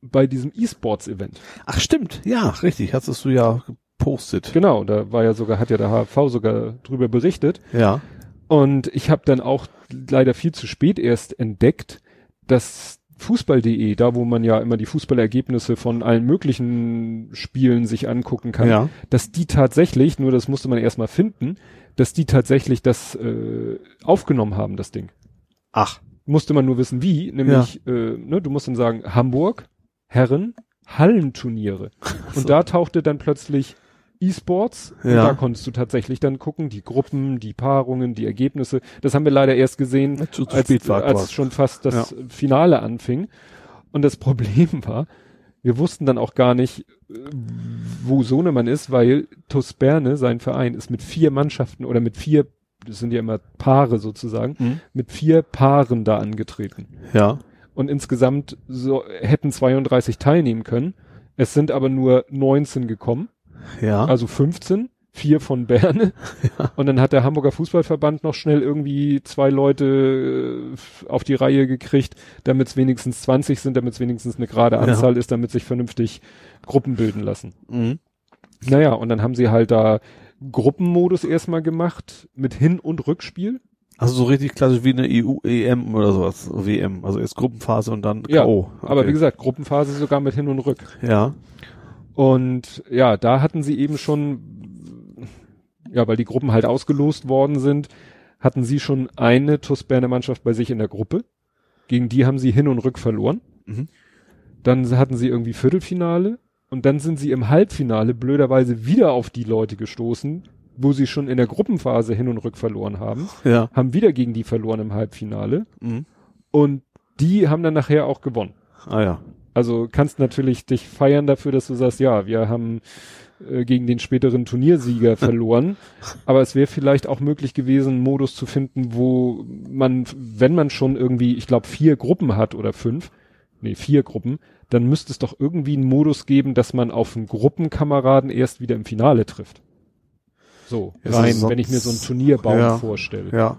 bei diesem E-Sports-Event. Ach stimmt, ja, richtig, hattest du ja gepostet. Genau, da war ja sogar, hat ja der HV sogar drüber berichtet. Ja. Und ich habe dann auch leider viel zu spät erst entdeckt, dass Fußball.de, da wo man ja immer die Fußballergebnisse von allen möglichen Spielen sich angucken kann, Ja. dass die tatsächlich, nur das musste man erstmal finden, dass die tatsächlich das äh, aufgenommen haben, das Ding. Ach. Musste man nur wissen, wie, nämlich, äh, ne, du musst dann sagen, Hamburg, Herren, Hallenturniere. Und da tauchte dann plötzlich E-Sports Ja. da konntest du tatsächlich dann gucken, die Gruppen, die Paarungen, die Ergebnisse. Das haben wir leider erst gesehen, Zu, zu als, als schon fast das Finale anfing. Und das (laughs) Problem war, wir wussten dann auch gar nicht, äh, wo Sohnemann ist, weil TuS Berne, sein Verein, ist mit vier Mannschaften oder mit vier, das sind ja immer Paare sozusagen, Mhm. mit vier Paaren da angetreten. Ja. Und insgesamt so, hätten 32 teilnehmen können. Es sind aber nur 19 gekommen, Ja. also 15, vier von Berne. (laughs) Und dann hat der Hamburger Fußballverband noch schnell irgendwie zwei Leute äh, auf die Reihe gekriegt, damit es wenigstens 20 sind, damit es wenigstens eine gerade Ja. Anzahl ist, damit sich vernünftig Gruppen bilden lassen. mhm. Naja, und dann haben sie halt da Gruppenmodus erstmal gemacht mit Hin- und Rückspiel. Also so richtig klassisch wie eine EU, EM oder sowas, WM. Also erst Gruppenphase und dann Ja, K.O. Aber Okay. wie gesagt, Gruppenphase sogar mit Hin- und Rück. Ja. Und ja, da hatten sie eben schon, ja, weil die Gruppen halt ausgelost worden sind, hatten sie schon eine TuS Berner Mannschaft bei sich in der Gruppe. Gegen die haben sie Hin- und Rück verloren. Mhm. Dann hatten sie irgendwie Viertelfinale und dann sind sie im Halbfinale blöderweise wieder auf die Leute gestoßen, wo sie schon in der Gruppenphase Hin- und Rück verloren haben, Ja. haben wieder gegen die verloren im Halbfinale Mhm. und die haben dann nachher auch gewonnen. Ah ja. Also kannst natürlich dich feiern dafür, dass du sagst, ja, wir haben äh, gegen den späteren Turniersieger (laughs) verloren. Aber es wäre vielleicht auch möglich gewesen, einen Modus zu finden, wo man, wenn man schon irgendwie, ich glaube, vier Gruppen hat oder fünf, nee, vier Gruppen, dann müsste es doch irgendwie einen Modus geben, dass man auf einen Gruppenkameraden erst wieder im Finale trifft. So, rein, wenn ich mir so einen Turnierbaum Ja. vorstelle. Ja.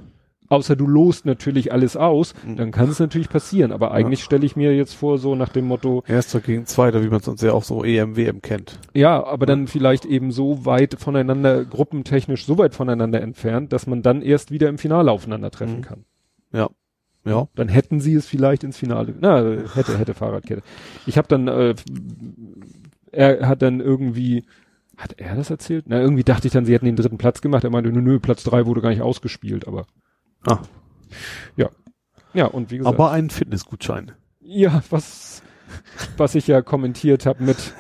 Außer du lost natürlich alles aus, Mhm. dann kann es natürlich passieren. Aber eigentlich stelle ich mir jetzt vor, so nach dem Motto, Erster gegen Zweiter, wie man es sonst ja auch so EM, WM kennt. Ja, aber dann vielleicht eben so weit voneinander, gruppentechnisch so weit voneinander entfernt, dass man dann erst wieder im Finale aufeinandertreffen Mhm. kann. Ja. Ja. Dann hätten sie es vielleicht ins Finale. Na, hätte, hätte Fahrradkette. Ich habe dann, äh, er hat dann irgendwie, hat er das erzählt? Na, irgendwie dachte ich dann, sie hätten den dritten Platz gemacht. Er meinte, nö, nö, Platz drei wurde gar nicht ausgespielt, aber. Ah. Ja. Ja, und wie gesagt. Aber ein Fitnessgutschein. Ja, was, was ich ja kommentiert habe mit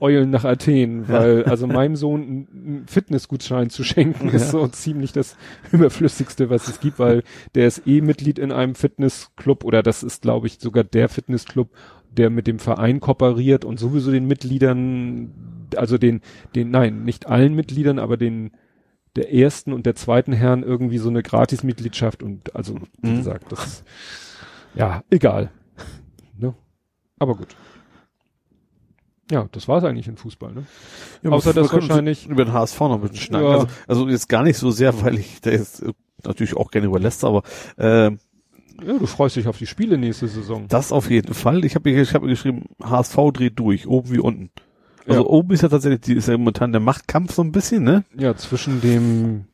Eulen nach Athen, weil also meinem Sohn einen Fitnessgutschein zu schenken ist so ziemlich das (laughs) überflüssigste, was es gibt, weil der ist eh Mitglied in einem Fitnessclub oder das ist, glaube ich, sogar der Fitnessclub, der mit dem Verein kooperiert und sowieso den Mitgliedern, also den, den, nein, nicht allen Mitgliedern, aber den der ersten und der zweiten Herren irgendwie so eine Gratismitgliedschaft und also, wie Mhm. gesagt, das ja, egal. Ne? Aber gut. Ja, das war es eigentlich in Fußball, ne? Ja, Außer dass wahrscheinlich- über den HSV noch ein bisschen schnacken. Ja. Also, also jetzt gar nicht so sehr, weil ich da jetzt natürlich auch gerne über Leicester, aber äh, Ja, du freust dich auf die Spiele nächste Saison. das auf jeden Fall. Ich habe ich hab geschrieben, HSV dreht durch, oben wie unten. Also Ja. oben ist ja tatsächlich, die ist ja momentan der Machtkampf so ein bisschen, ne? Ja, zwischen dem,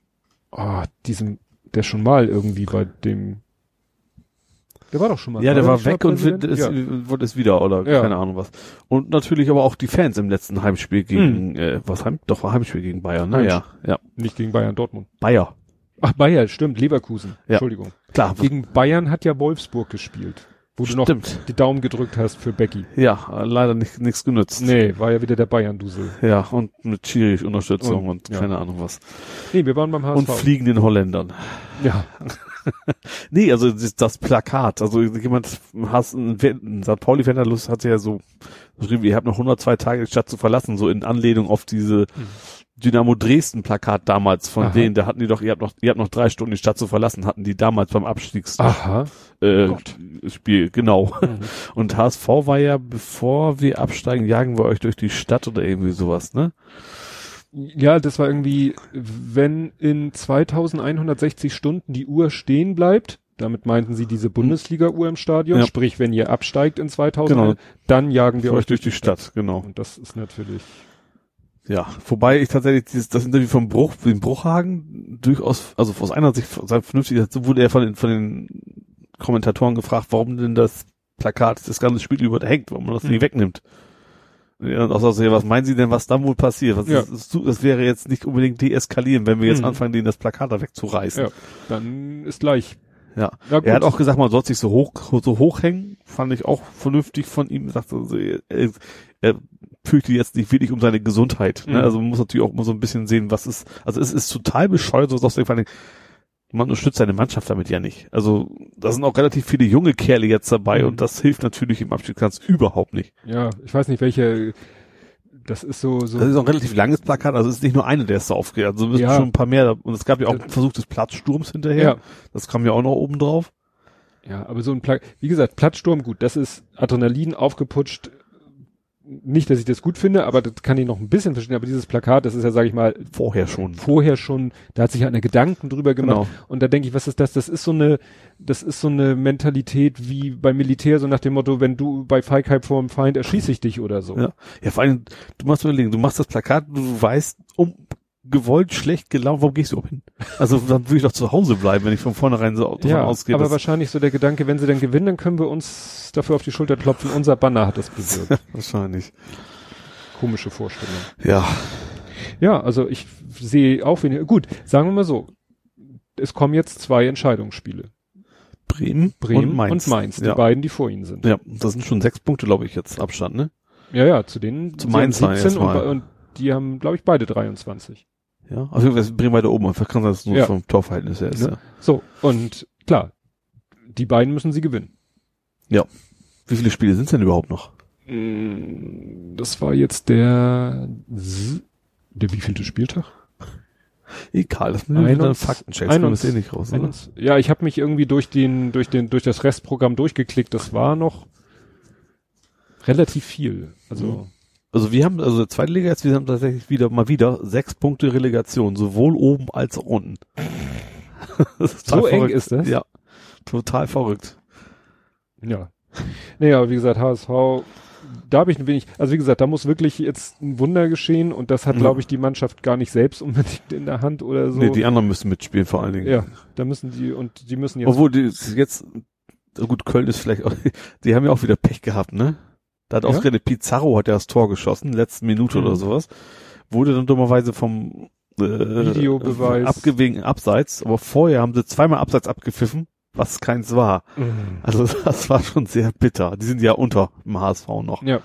oh, diesem, der schon mal irgendwie bei dem, der war doch schon mal. Ja, der war nicht mal weg und wird, ist, ja. wird es wieder oder Ja. keine Ahnung was. Und natürlich aber auch die Fans im letzten Heimspiel gegen, äh, was Heim, doch war Heimspiel gegen Bayern, ne? Ja, ja. nicht gegen Bayern Dortmund. Bayer. Ach, Bayern, stimmt, Leverkusen. Ja. Entschuldigung. Klar, Gegen Bayern hat ja Wolfsburg gespielt. Wo du noch Stimmt. die Daumen gedrückt hast für Becky. ja, leider nicht nichts genützt. Nee, war ja wieder der Bayern-Dusel. Ja, und mit Schiri-Unterstützung Und, und, ja. keine Ahnung was. Nee, wir waren beim HSV. Und fliegenden Holländern. ja. (laughs) Nee, also das, das Plakat, also jemand hast ein, ein St. Pauli-Fan hat Lust, hat ja so geschrieben, ihr habt noch 102 Tage die Stadt zu verlassen, so in Anlehnung auf diese Dynamo Dresden Plakat damals von Aha. denen, da hatten die doch, ihr habt noch, ihr habt noch drei Stunden die Stadt zu verlassen, hatten die damals beim Abstiegsspiel, Aha. äh, Gott. Spiel, genau. Mhm. (laughs) Und HSV war ja, bevor wir absteigen, jagen wir euch durch die Stadt oder irgendwie sowas, ne? Ja, das war irgendwie, wenn in 2160 Stunden die Uhr stehen bleibt, damit meinten sie diese Bundesliga-Uhr im Stadion, Ja. sprich, wenn ihr absteigt in 2000, Genau. dann jagen wir euch durch die Stadt. Stadt, genau. Und das ist natürlich, Ja, wobei ich tatsächlich dieses, das Interview vom Bruch, den Bruchhagen durchaus, also aus einer Sicht vernünftig, dazu wurde er von den, von den Kommentatoren gefragt, warum denn das Plakat das ganze Spiel über hängt, warum man das Hm. nicht wegnimmt. Und auch so, ja, was meinen Sie denn, was dann wohl passiert? Was Ja. ist, das wäre jetzt nicht unbedingt deeskalieren, wenn wir jetzt Mhm. anfangen, denen das Plakat da wegzureißen. ja, dann ist gleich. Ja. Gut. Er hat auch gesagt, man soll sich so hoch, so hochhängen, fand ich auch vernünftig von ihm. Sagte, also, er, er fürchtet jetzt nicht wirklich um seine Gesundheit. Ne? Mhm. Also man muss natürlich auch mal so ein bisschen sehen, was ist, also es ist total bescheuert, so dass vor allem, man unterstützt seine Mannschaft damit ja nicht. Also da sind auch relativ viele junge Kerle jetzt dabei Mhm. und das hilft natürlich im Abstiegskampf überhaupt nicht. Ja, ich weiß nicht, welche, das ist so, so, Das ist auch ein relativ langes Plakat, also es ist nicht nur eine, der es da aufgeht, also es müssen Ja. schon ein paar mehr, und es gab ja auch einen Versuch des Platzsturms hinterher, ja, das kam ja auch noch oben drauf. ja, aber so ein Pla wie gesagt, Platzsturm, gut, das ist Adrenalin aufgeputscht. Nicht, dass ich das gut finde, aber das kann ich noch ein bisschen verstehen. Aber dieses Plakat, das ist ja, sage ich mal, Vorher schon. vorher schon, da hat sich ja eine Gedanken drüber gemacht. Genau. Und da denke ich, was ist das? Das ist so eine, das ist so eine Mentalität wie beim Militär, so nach dem Motto, wenn du bei Feigheit vor dem Feind erschieße ich dich oder so. Ja. Ja, vor allem, du machst überlegen, du machst das Plakat, du weißt, um gewollt schlecht gelaunt, warum gehst du auch hin? Also dann würde ich doch zu Hause bleiben, wenn ich von vornherein so davon Ja, ausgehe. aber wahrscheinlich so der Gedanke, wenn sie dann gewinnen, dann können wir uns dafür auf die Schulter klopfen. Unser Banner hat das (laughs) bewirkt. wahrscheinlich. Komische Vorstellung. Ja. Ja, also ich sehe auch wenig. Gut, sagen wir mal so. Es kommen jetzt zwei Entscheidungsspiele. Bremen, Bremen und Mainz. und Mainz, die ja. beiden, die vor ihnen sind. ja, das sind schon sechs Punkte, glaube ich, jetzt Abstand, ne? Ja, ja, zu denen Zu Mainz war 17 und, und die haben, glaube ich, beide 23. Ja. Also wir sind Bremen weiter oben, einfach kann das nur Ja. vom Torverhältnis her ist. Ne? So, und klar, die beiden müssen sie gewinnen. Ja. Wie viele Spiele sind denn überhaupt noch? Mm, Das war jetzt der, der wievielte Spieltag? Egal, das wir dann Faktenchecks, kommen das eh nicht raus, oder? Ja, ich habe mich irgendwie durch den, durch den, durch das Restprogramm durchgeklickt. Das war noch relativ viel. Also Also wir haben, also zweite Liga jetzt, wir haben tatsächlich wieder, mal wieder sechs Punkte Relegation, sowohl oben als auch unten. (laughs) So total eng verrückt. ist das? Ja. Total verrückt. ja. Naja, wie gesagt, HSV, da habe ich ein wenig, also wie gesagt, da muss wirklich jetzt ein Wunder geschehen und das hat, Ja. glaube ich, die Mannschaft gar nicht selbst unbedingt in der Hand oder so. Nee, die anderen müssen mitspielen vor allen Dingen. ja, da müssen die und die müssen jetzt Obwohl die jetzt gut, Köln ist vielleicht auch, (laughs) die haben ja auch wieder Pech gehabt, ne? Da hat Ja? ausgerechnet Pizarro hat ja das Tor geschossen, letzten Minute Mhm. oder sowas. Wurde dann dummerweise vom äh, Videobeweis. abgewegen abseits, aber vorher haben sie zweimal abseits abgepfiffen, was keins war. Also (laughs) das war schon sehr bitter. Die sind ja unter dem HSV noch. Ja.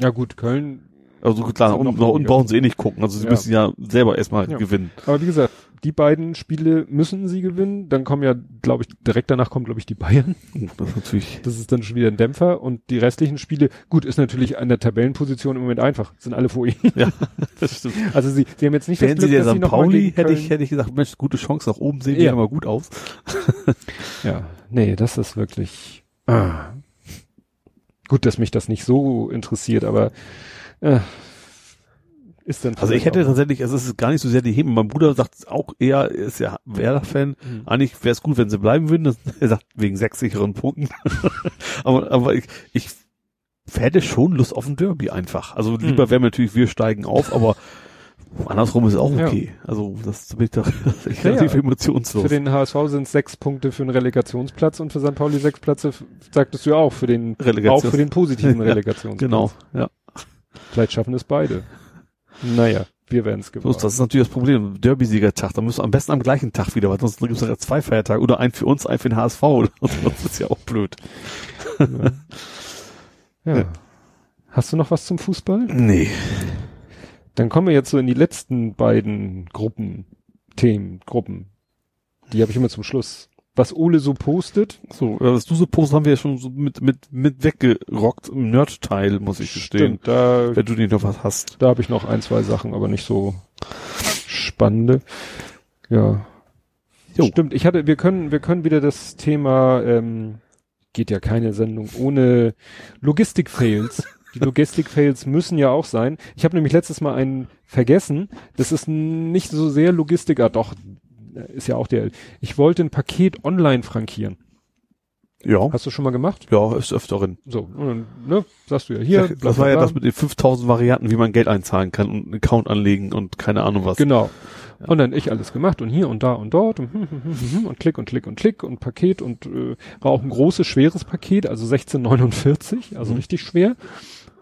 Ja gut, Köln. Also klar, und, noch unten brauchen sie eh nicht gucken. Also sie Ja. müssen ja selber erstmal Ja. gewinnen. Aber wie gesagt, die beiden Spiele müssen sie gewinnen. Dann kommen ja, glaube ich, direkt danach kommen, glaube ich, die Bayern. Das ist natürlich. Das ist dann schon wieder ein Dämpfer. Und die restlichen Spiele, gut, ist natürlich an der Tabellenposition im Moment einfach. Sind alle vor ihnen. Ja, (laughs) das stimmt. Also sie, sie haben jetzt nicht Wären das sie Glück, der dass sie St. noch mal Pauli, hätte ich, hätte ich gesagt, Mensch, gute Chance nach oben sehen die Ja. immer gut aus. (laughs) Ja, nee, das ist wirklich. Ah. Gut, dass mich das nicht so interessiert, aber äh, ist dann. Also ich hätte tatsächlich, also es ist gar nicht so sehr die Heben. Mein Bruder sagt auch eher, er ist ja Werder-Fan. Mhm. Eigentlich wäre es gut, wenn sie bleiben würden. Er sagt, wegen sechs sicheren Punkten. (laughs) aber aber ich, ich hätte schon Lust auf ein Derby einfach. Also lieber Mhm. wäre mir natürlich, wir steigen auf, aber andersrum ist auch Ja. okay. Also das bin ich doch (laughs) ich Ja, relativ ja. emotionslos. Für den HSV sind es sechs Punkte für einen Relegationsplatz und für St. Pauli sechs Plätze, sagtest du ja auch, für den, auch für den positiven (laughs) Ja, Relegationsplatz. genau, ja. Vielleicht schaffen es beide. Naja, wir werden es So, geworden. das ist natürlich das Problem. Derby-Siegertag, da müssen wir am besten am gleichen Tag wieder, weil sonst gibt es ja zwei Feiertage oder einen für uns, einen für den HSV. (laughs) Das ist ja auch blöd. (laughs) Ja. Ja. Hast du noch was zum Fußball? Nee. Dann kommen wir jetzt so in die letzten beiden Gruppen, Themen, Gruppen. Die habe ich immer zum Schluss. Was Ole so postet, So, äh, was du so postest, haben wir ja schon so mit, mit, mit weggerockt im Nerd-Teil, muss ich gestehen. stimmt, da, Wenn du nicht noch was hast. da habe ich noch ein, zwei Sachen, aber nicht so spannende. Ja. Jo. Stimmt, ich hatte, wir können, wir können wieder das Thema, ähm, geht ja keine Sendung ohne Logistik-Fails. Die (laughs) Logistik-Fails müssen ja auch sein. Ich habe nämlich letztes Mal einen vergessen. Das ist nicht so sehr Logistik, ah doch, ist ja auch der. Ich wollte ein Paket online frankieren. Ja. Hast du schon mal gemacht? Ja, ist öfteren. So, und dann, ne, sagst du ja hier. das bla, war ja das mit den 5000 Varianten, wie man Geld einzahlen kann und einen Account anlegen und keine Ahnung was. Genau. Ja. Und dann ich alles gemacht und hier und da und dort und, hm, hm, hm, hm, und klick und klick und klick und Paket und äh, war auch ein großes, schweres Paket, also 1649, also Mhm. richtig schwer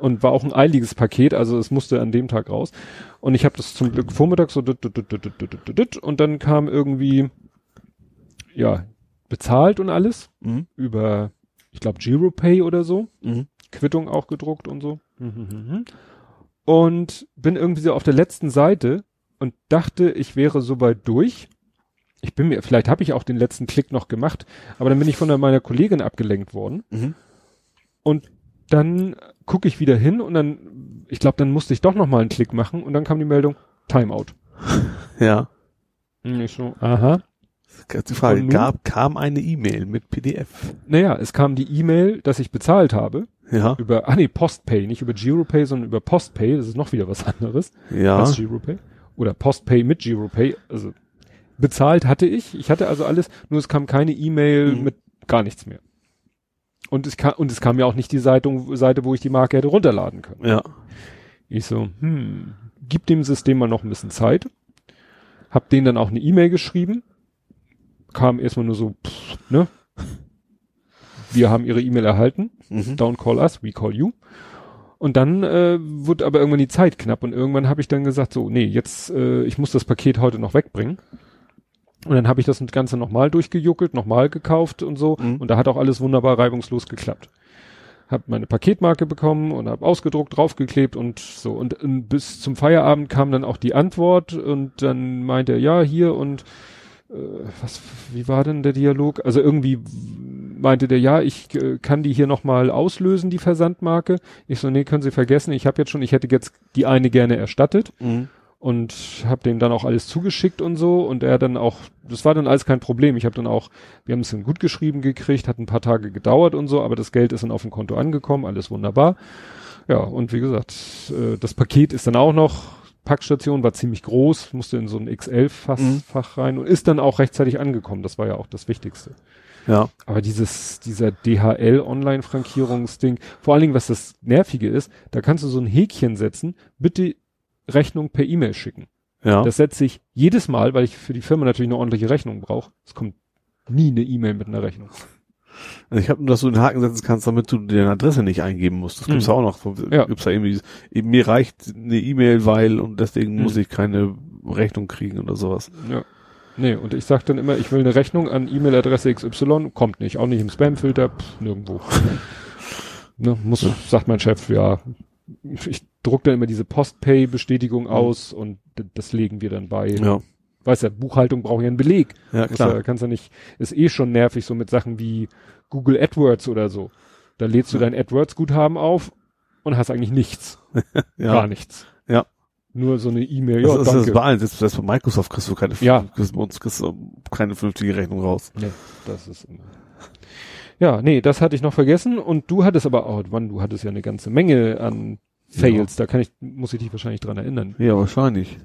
und war auch ein eiliges Paket, also es musste an dem Tag raus. Und ich habe das zum Glück vormittags so dit, dit, dit, dit, dit, dit, dit, und dann kam irgendwie ja bezahlt und alles mhm. über ich glaube Giropay oder so mhm. Quittung auch gedruckt und so mhm, mhm, mhm. und bin irgendwie so auf der letzten Seite und dachte ich wäre soweit durch ich bin mir vielleicht habe ich auch den letzten Klick noch gemacht aber dann bin ich von meiner Kollegin abgelenkt worden mhm. und dann gucke ich wieder hin und dann, ich glaube, dann musste ich doch noch mal einen Klick machen und dann kam die Meldung, Timeout. (laughs) Ja. Und ich so, aha. Die Frage, gab, kam eine E-Mail mit PDF. Naja, es kam die E-Mail, dass ich bezahlt habe Ja. über, ah nee, Postpay, nicht über Giropay, sondern über Postpay, das ist noch wieder was (laughs) anderes. Ja. als Giropay oder Postpay mit Giropay. Also bezahlt hatte ich. Ich hatte also alles, nur es kam keine E-Mail Mhm. mit gar nichts mehr. Und es kam, und es kam ja auch nicht die Seite, Seite, wo ich die Marke hätte runterladen können. Ja. Ich so, hm, gib dem System mal noch ein bisschen Zeit. Hab denen dann auch eine E-Mail geschrieben. Kam erstmal nur so, pff, ne? Wir haben ihre E-Mail erhalten. Mhm. Don't call us, we call you. Und dann äh, wurde aber irgendwann die Zeit knapp und irgendwann habe ich dann gesagt, so, nee, jetzt, äh, ich muss das Paket heute noch wegbringen. Und dann habe ich das Ganze nochmal durchgejuckelt, nochmal gekauft und so. Mhm. Und da hat auch alles wunderbar reibungslos geklappt. Hab meine Paketmarke bekommen und habe ausgedruckt, draufgeklebt und so. Und, ähm, bis zum Feierabend kam dann auch die Antwort und dann meinte er, ja, hier und äh, was, wie war denn der Dialog? Also irgendwie meinte der, ja, ich äh, kann die hier nochmal auslösen, die Versandmarke. Ich so, nee, können Sie vergessen, ich habe jetzt schon, ich hätte jetzt die eine gerne erstattet Mhm. Und habe dem dann auch alles zugeschickt und so und er dann auch, das war dann alles kein Problem. Ich habe dann auch, wir haben es dann gut geschrieben gekriegt, hat ein paar Tage gedauert und so, aber das Geld ist dann auf dem Konto angekommen, alles wunderbar. Ja, und wie gesagt, äh, das Paket ist dann auch noch, Packstation war ziemlich groß, musste in so ein XL-Fach Mhm. Fach rein und ist dann auch rechtzeitig angekommen. Das war ja auch das Wichtigste. Ja. Aber dieses, dieser DHL-Online-Frankierungsding, vor allen Dingen, was das Nervige ist, da kannst du so ein Häkchen setzen, bitte Rechnung per E-Mail schicken. Ja. Das setze ich jedes Mal, weil ich für die Firma natürlich eine ordentliche Rechnung brauche. Es kommt nie eine E-Mail mit einer Rechnung. Also ich habe nur, dass du den Haken setzen kannst, damit du deine Adresse nicht eingeben musst. Das gibt's Hm. auch noch. Ja. Gibt's da irgendwie, eben, mir reicht eine E-Mail, weil und deswegen Hm. muss ich keine Rechnung kriegen oder sowas. Ja. Nee, und ich sag dann immer, ich will eine Rechnung an E-Mail-Adresse XY, kommt nicht, auch nicht im Spamfilter, nirgendwo. (laughs) ne, muss, sagt mein Chef, ja. Ich druck dann immer diese Postpay-Bestätigung aus und das legen wir dann bei. Mhm. Ja, Weiß ja, Buchhaltung braucht ja einen Beleg. ja klar. Ja, kannst ja nicht, ist eh schon nervig, so mit Sachen wie Google AdWords oder so. Da lädst du dein AdWords-Guthaben auf und hast eigentlich nichts. (laughs) ja. Gar nichts. Ja. Nur so eine E-Mail, Das ja, ist das danke. bei allen. Selbst selbst bei Microsoft kriegst du keine, Ja. kriegst, uns kriegst du keine vernünftige Rechnung raus. Nee, das ist immer. Ja, nee, das hatte ich noch vergessen und du hattest aber auch, Mann, du hattest ja eine ganze Menge an Fails, da kann ich, muss ich dich wahrscheinlich dran erinnern. Ja, wahrscheinlich.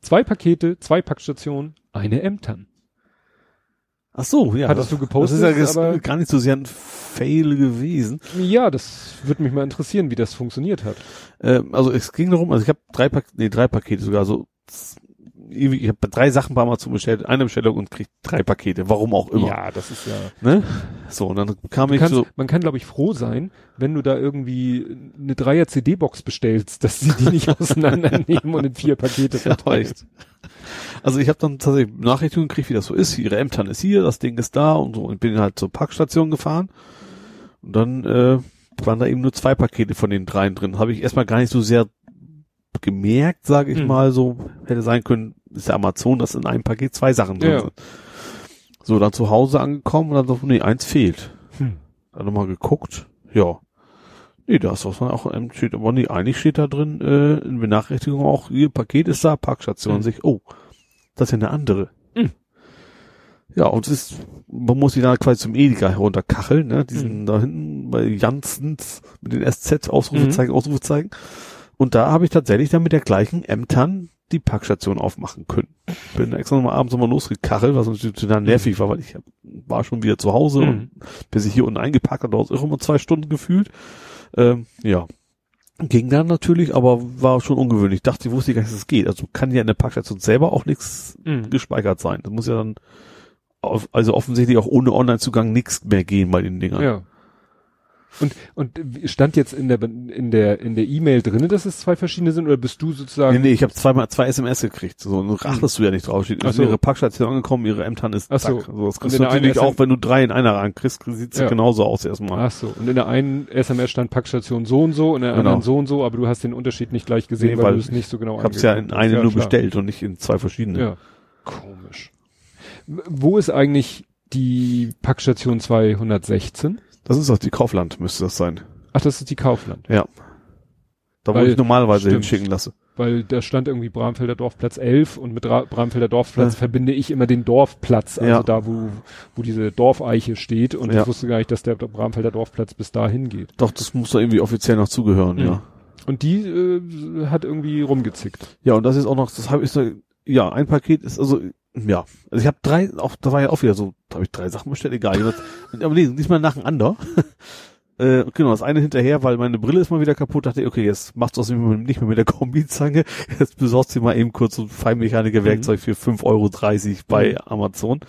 Zwei Pakete, zwei Packstationen, eine Ämtern. Ach so, ja. Hattest das, du gepostet, Das ist ja aber- gar nicht so sehr ein Fail gewesen. Ja, das würde mich mal interessieren, wie das funktioniert hat. Ähm, also es ging darum, also ich habe drei Pak nee, drei Pakete sogar so ich habe drei Sachen bei Amazon bestellt, eine Bestellung und krieg drei Pakete, warum auch immer. Ja, das ist ja. Ne? So, und dann kam Du ich kannst, so, Man kann, glaube ich, froh sein, wenn du da irgendwie eine Dreier CD-Box bestellst, dass sie die nicht (laughs) auseinandernehmen und in vier Pakete verteilen. Also ich habe dann tatsächlich Nachrichten gekriegt, wie das so ist. Ihre Ämtern ist hier, das Ding ist da und so. Und bin halt zur Packstation gefahren. Und dann äh, waren da eben nur zwei Pakete von den dreien drin. Habe ich erstmal gar nicht so sehr gemerkt, sage ich Hm. mal. So hätte sein können, ist ja Amazon, dass in einem Paket zwei Sachen drin Ja. sind. So, dann zu Hause angekommen und dann so, nee, eins fehlt. Hm. Dann nochmal geguckt. Ja. Nee, da ist was auch ähm, steht, aber nee, eigentlich steht da drin, äh, in Benachrichtigung auch, ihr Paket ist da, Parkstation Mhm. sich, oh, das ist ja eine andere. Mhm. Ja, und es ist, man muss die da quasi zum Edeka herunterkacheln, ne, diesen Mhm. da hinten bei Janssens mit den SZ Ausrufezeichen, Ausrufezeichen. Und da habe ich tatsächlich dann mit der gleichen Ämtern die Packstation aufmachen können. Bin extra nochmal abends nochmal losgekachelt, was natürlich total nervig war, weil ich war schon wieder zu Hause Mhm. und bis ich hier unten eingepackt habe, dauert es auch immer zwei Stunden gefühlt. Ähm, ja. Ging dann natürlich, aber war schon ungewöhnlich. Dachte, ich wusste gar nicht, dass es geht. Also kann ja in der Packstation selber auch nichts Mhm. gespeichert sein. Das muss ja dann, auf, also offensichtlich auch ohne Online-Zugang nichts mehr gehen bei den Dingern. Ja. Und, und stand jetzt in der, in der, in der E-Mail drinne, dass es zwei verschiedene sind, oder bist du sozusagen? Nee, nee, ich habe zweimal zwei SMS gekriegt. So, und achtest du ja nicht drauf. Steht, so. ihre Packstation angekommen, ihre Ämtern ist Ach so. zack. So, das kriegst du natürlich auch, wenn du drei in einer rankriegst, sieht's Ja. genauso aus erstmal. Ach so. Und in der einen SMS stand Packstation so und so, in der Genau. anderen so und so, aber du hast den Unterschied nicht gleich gesehen, Nee, weil, weil du es nicht so genau Ich hab's ja in eine Ja, nur klar. bestellt und nicht in zwei verschiedene. Ja. Komisch. Wo ist eigentlich die Packstation 216? Das ist doch die Kaufland, müsste das sein. Ach, das ist die Kaufland. Da, wo Weil- ich normalerweise stimmt. hinschicken lasse. Weil da stand irgendwie Bramfelder Dorfplatz 11 und mit Ra Bramfelder Dorfplatz Ja. verbinde ich immer den Dorfplatz, also Ja. da, wo, wo diese Dorfeiche steht und Ja. ich wusste gar nicht, dass der Bramfelder Dorfplatz bis dahin geht. Doch, das muss da irgendwie offiziell noch zugehören, Mhm. ja. Und die äh, hat irgendwie rumgezickt. Ja, und das ist auch noch, das habe ich so, ja, ein Paket ist also, ja, also ich habe drei, auch da war ja auch wieder so, da habe ich drei Sachen bestellt, egal. jedenfalls- (laughs) aber nee, diesmal nacheinander. (laughs) äh, genau, das eine hinterher, weil meine Brille ist mal wieder kaputt, dachte ich, okay, jetzt macht's das nicht mehr mit der Kombizange, (laughs) jetzt besorgst du mal eben kurz so ein Feinmechaniker-Werkzeug für 5,30 Euro bei Mhm. Amazon.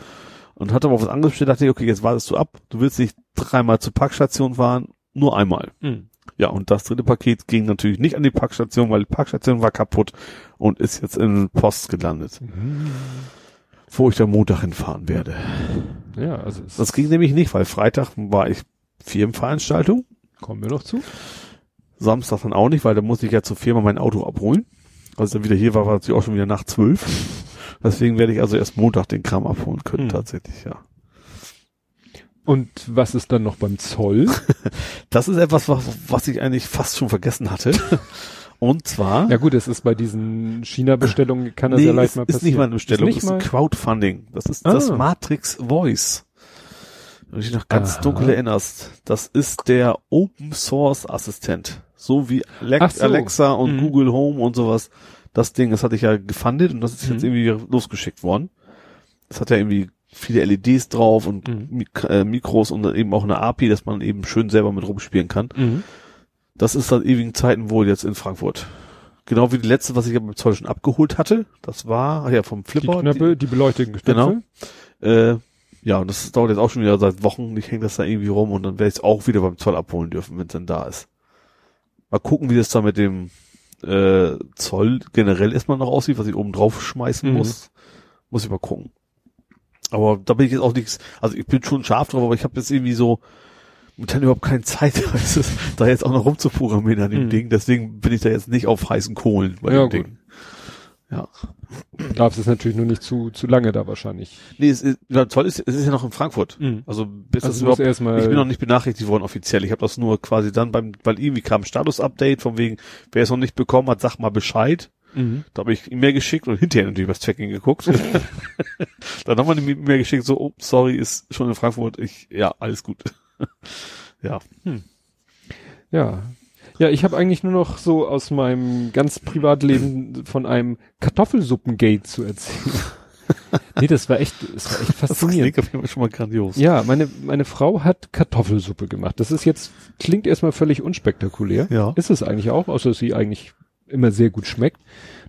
Und hatte aber was anderes bestellt, dachte ich, okay, jetzt wartest du ab, du willst nicht dreimal zur Packstation fahren, nur einmal. Mhm. Ja, und das dritte Paket ging natürlich nicht an die Packstation, weil die Packstation war kaputt und ist jetzt in Post gelandet, wo ich dann Montag hinfahren werde. Ja, also Das ging nämlich nicht, weil Freitag war ich Firmenveranstaltung, kommen wir noch zu. Samstag dann auch nicht, weil da musste ich ja zur Firma mein Auto abholen. Als er wieder hier war, war es auch schon wieder nach zwölf. (laughs) Deswegen werde ich also erst Montag den Kram abholen können, Hm. tatsächlich, ja. Und was ist dann noch beim Zoll? (laughs) Das ist etwas, was, was ich eigentlich fast schon vergessen hatte. (laughs) Und zwar, ja gut, es ist bei diesen China-Bestellungen, kann das ja leicht ist, mal ist passieren. nicht mal eine Bestellung, Ist ist, ein Crowdfunding. Das ist das Ah. Matrix Voice. Wenn du dich noch ganz Aha. dunkel erinnerst, das ist der Open Source Assistent. So wie Ach so. Alexa und Mhm. Google Home und sowas. Das Ding, das hatte ich ja gefundet und das ist jetzt Mhm. irgendwie losgeschickt worden. Das hat ja irgendwie viele LEDs drauf und Mhm. Mik äh, Mikros und eben auch eine API, dass man eben schön selber mit rumspielen kann. Das ist seit ewigen Zeiten wohl jetzt in Frankfurt. Genau wie die letzte, was ich ja beim Zoll schon abgeholt hatte. Das war, ja, vom Die Flipper. Knöpfe, die beleuchteten Genau. Knöpfe. Äh, ja, und das dauert jetzt auch schon wieder seit Wochen. Ich hänge das da irgendwie rum und dann werde ich es auch wieder beim Zoll abholen dürfen, wenn es dann da ist. Mal gucken, wie das da mit dem äh, Zoll generell erstmal noch aussieht, was ich oben drauf schmeißen Mhm. muss. Muss ich mal gucken. Aber da bin ich jetzt auch nichts, also ich bin schon scharf drauf, aber ich habe jetzt irgendwie so momentan überhaupt keine Zeit, (laughs) da jetzt auch noch rumzuprogrammieren an dem Mhm. Ding. Deswegen bin ich da jetzt nicht auf heißen Kohlen bei Ja, dem gut. Ding. Ja. Darf es natürlich nur nicht zu, zu lange da wahrscheinlich. Nee, es ist, ja, Zoll ist, es ist ja noch in Frankfurt. Mhm. Also bis Also das überhaupt erstmal- ich bin noch nicht benachrichtigt worden offiziell. Ich habe das nur quasi dann beim, weil irgendwie kam ein Status-Update von wegen, wer es noch nicht bekommen hat, sag mal Bescheid. Mhm. Da habe ich E-Mail geschickt und hinterher natürlich das Tracking geguckt. (laughs) dann haben wir eine E-Mail geschickt, so, oh, sorry, ist schon in Frankfurt. Ich, ja, alles gut. (laughs) ja. Ja. Ja, ich habe eigentlich nur noch so aus meinem ganz Privatleben von einem Kartoffelsuppengate zu erzählen. (laughs) nee, das war echt, das war echt Das faszinierend. klingt auf schon mal grandios. Ja, meine, meine Frau hat Kartoffelsuppe gemacht. Das ist jetzt, klingt erstmal völlig unspektakulär. Ja. Ist es eigentlich auch, außer dass sie eigentlich immer sehr gut schmeckt.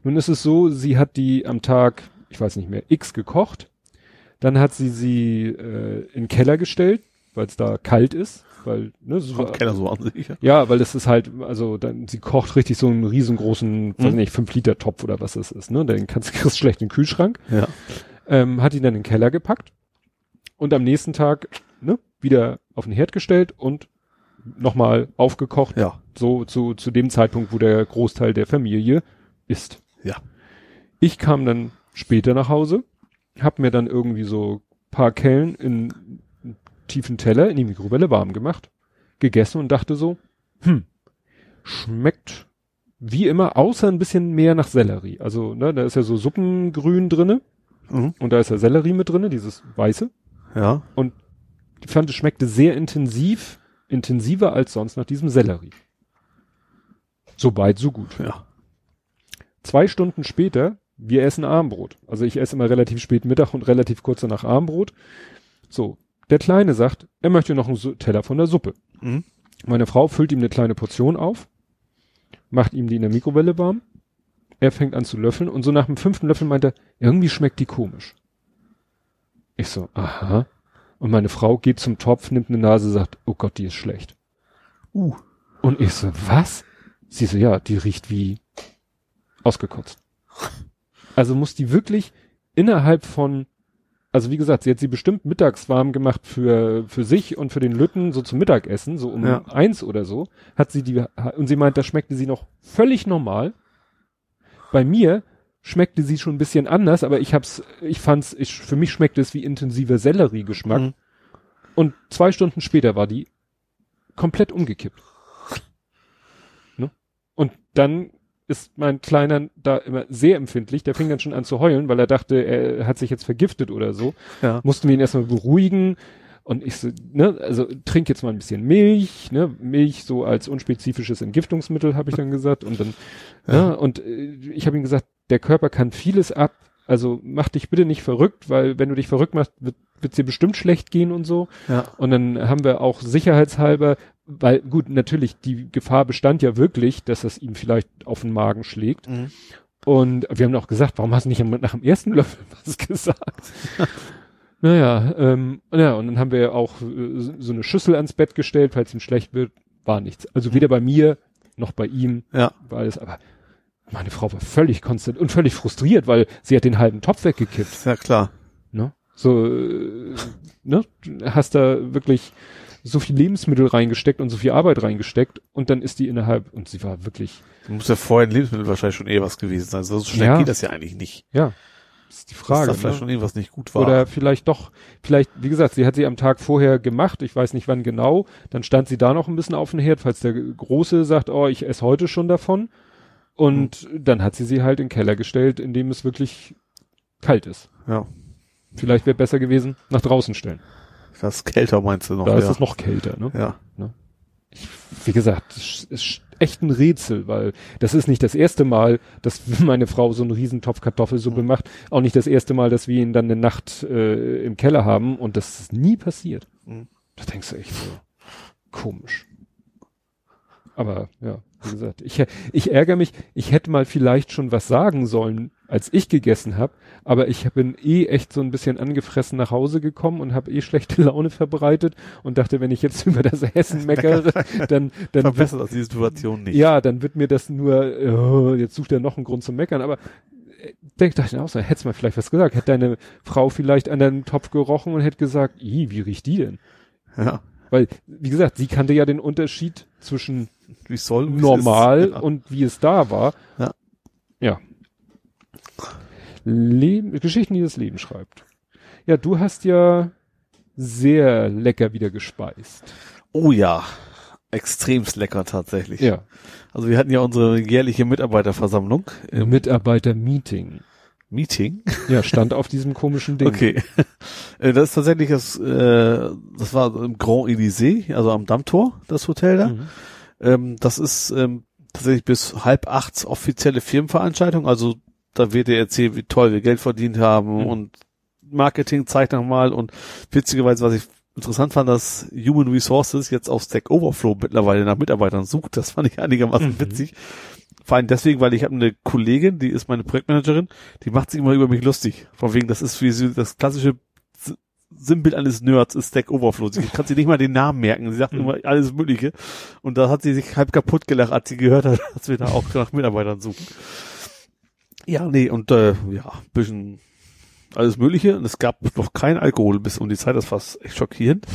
Nun ist es so, sie hat die am Tag, ich weiß nicht mehr, X gekocht. Dann hat sie sie äh, in den Keller gestellt, weil es da kalt ist. Weil, ne, so, Kommt keiner so an sich. ja. ja, weil das ist halt, also dann, sie kocht richtig so einen riesengroßen, weiß Mhm. nicht, 5 Liter Topf oder was das ist, ne? Den kannst du (laughs) kriegst schlecht in den Kühlschrank. Ja. Ähm, hat ihn dann in den Keller gepackt und am nächsten Tag, ne, wieder auf den Herd gestellt und nochmal aufgekocht, Ja. so zu, zu dem Zeitpunkt, wo der Großteil der Familie isst. Ja. Ich kam dann später nach Hause, hab mir dann irgendwie so paar Kellen in tiefen Teller in die Mikrowelle warm gemacht, gegessen und dachte so, hm, schmeckt wie immer, außer ein bisschen mehr nach Sellerie. Also, ne, da ist ja so Suppengrün drinne Mhm. und da ist ja Sellerie mit drinne, dieses weiße. Ja. Ich fand, es schmeckte sehr intensiv, intensiver als sonst nach diesem Sellerie. So weit, so gut. Ja. Zwei Stunden später, wir essen Abendbrot. Also ich esse immer relativ spät Mittag und relativ kurz danach Abendbrot. So, der Kleine sagt, er möchte noch einen Teller von der Suppe. Mhm. Meine Frau füllt ihm eine kleine Portion auf, macht ihm die in der Mikrowelle warm. Er fängt an zu löffeln und so nach dem fünften Löffel meint er, irgendwie schmeckt die komisch. Ich so, aha. Und meine Frau geht zum Topf, nimmt eine Nase, sagt, oh Gott, die ist schlecht. Uh. Und ich so, was? Sie so, ja, die riecht wie ausgekotzt. Also muss die wirklich innerhalb von, also wie gesagt, sie hat sie bestimmt mittags warm gemacht für, für sich und für den Lütten, so zum Mittagessen, so um Ja. eins oder so, hat sie die, und sie meint, da schmeckte sie noch völlig normal. Bei mir schmeckte sie schon ein bisschen anders, aber ich hab's, ich fand's, ich, für mich schmeckte es wie intensiver Selleriegeschmack. Mhm. Und zwei Stunden später war die komplett umgekippt. Ne? Und dann ist mein Kleiner da immer sehr empfindlich. Der fing dann schon an zu heulen, weil er dachte, er hat sich jetzt vergiftet oder so. Ja. Mussten wir ihn erstmal beruhigen. Und ich so, ne, also trink jetzt mal ein bisschen Milch, ne, Milch so als unspezifisches Entgiftungsmittel, habe ich dann gesagt. Und dann, Ja. ne, und äh, ich habe ihm gesagt, der Körper kann vieles ab. Also mach dich bitte nicht verrückt, weil wenn du dich verrückt machst, wird wird's dir bestimmt schlecht gehen und so. Ja. Und dann haben wir auch sicherheitshalber, weil gut, natürlich, die Gefahr bestand ja wirklich, dass das ihm vielleicht auf den Magen schlägt. Mhm. Und wir haben auch gesagt, warum hast du nicht nach dem ersten Löffel (laughs) was gesagt? (laughs) naja, ähm, ja, und dann haben wir auch äh, so eine Schüssel ans Bett gestellt, falls ihm schlecht wird, war nichts. Also weder bei mir noch bei ihm Ja. war alles, aber meine Frau war völlig konstant und völlig frustriert, weil sie hat den halben Topf weggekippt. Ja klar. Ne? So, äh, ne? Du Hast da wirklich so viel Lebensmittel reingesteckt und so viel Arbeit reingesteckt und dann ist die innerhalb, und sie war wirklich, Du musst ja vorher in Lebensmittel wahrscheinlich schon eh was gewesen sein. So schnell Ja. geht das ja eigentlich nicht. ja, ist die Dass Frage. da vielleicht ne? schon irgendwas nicht gut war. Oder vielleicht doch, vielleicht, wie gesagt, sie hat sie am Tag vorher gemacht, ich weiß nicht wann genau, dann stand sie da noch ein bisschen auf dem Herd, falls der Große sagt, oh, ich esse heute schon davon. Und dann hat sie sie halt in den Keller gestellt, in dem es wirklich kalt ist. ja. Vielleicht wäre besser gewesen, nach draußen stellen. Das ist kälter meinst du noch. da ja. ist es noch kälter, ne? ja. wie gesagt, es ist echt ein Rätsel, weil das ist nicht das erste Mal, dass (laughs) meine Frau so einen Riesentopf Kartoffelsuppe macht. Auch nicht das erste Mal, dass wir ihn dann eine Nacht äh, im Keller haben und das ist nie passiert. Mhm. Da denkst du echt so, komisch. Aber ja, wie gesagt, ich, ich ärgere mich, ich hätte mal vielleicht schon was sagen sollen, als ich gegessen habe, aber ich bin eh echt so ein bisschen angefressen nach Hause gekommen und habe eh schlechte (laughs) Laune verbreitet und dachte, wenn ich jetzt (laughs) über das Essen meckere, dann dann verbessert das die Situation nicht. Ja, dann wird mir das nur oh, jetzt sucht er noch einen Grund zum meckern, aber äh, denk dachte ich auch so, hättest mal vielleicht was gesagt, hätte deine Frau vielleicht an deinem Topf gerochen und hätte gesagt, wie riecht die denn? Ja. Weil, wie gesagt, sie kannte ja den Unterschied zwischen Wie soll normal. Ja. und wie es da war. Ja. Ja. Leben, Geschichten, die das Leben schreibt. Ja, du hast ja sehr lecker wieder gespeist. Oh ja. Extremst lecker tatsächlich. Ja. Also wir hatten ja unsere jährliche Mitarbeiterversammlung Mitarbeiter-Meeting. Meeting. Ja, stand auf diesem komischen Ding. Okay. Äh, das ist tatsächlich das, äh, das war im Grand Elysée, also am Dammtor, das Hotel da. Mhm. Ähm, das ist ähm, tatsächlich bis halb acht offizielle Firmenveranstaltung. Also da wird dir erzählt, wie toll wir Geld verdient haben Mhm. und Marketing zeigt nochmal und witzigerweise, was ich interessant fand, dass Human Resources jetzt auf Stack Overflow mittlerweile nach Mitarbeitern sucht. Das fand ich einigermaßen Mhm. witzig. Vor allem deswegen, weil ich habe eine Kollegin, die ist meine Projektmanagerin, die macht sich immer über mich lustig. Von wegen, das ist wie so das klassische Sinnbild eines Nerds ist Stack Overflow. Sie kann sich nicht mal den Namen merken. Sie sagt Mhm. immer alles Mögliche. Und da hat sie sich halb kaputt gelacht, als sie gehört hat, (laughs) dass wir da auch nach Mitarbeitern suchen. Ja, nee, und äh, ja, bisschen alles Mögliche. Und es gab noch kein Alkohol bis um die Zeit. Das war echt schockierend.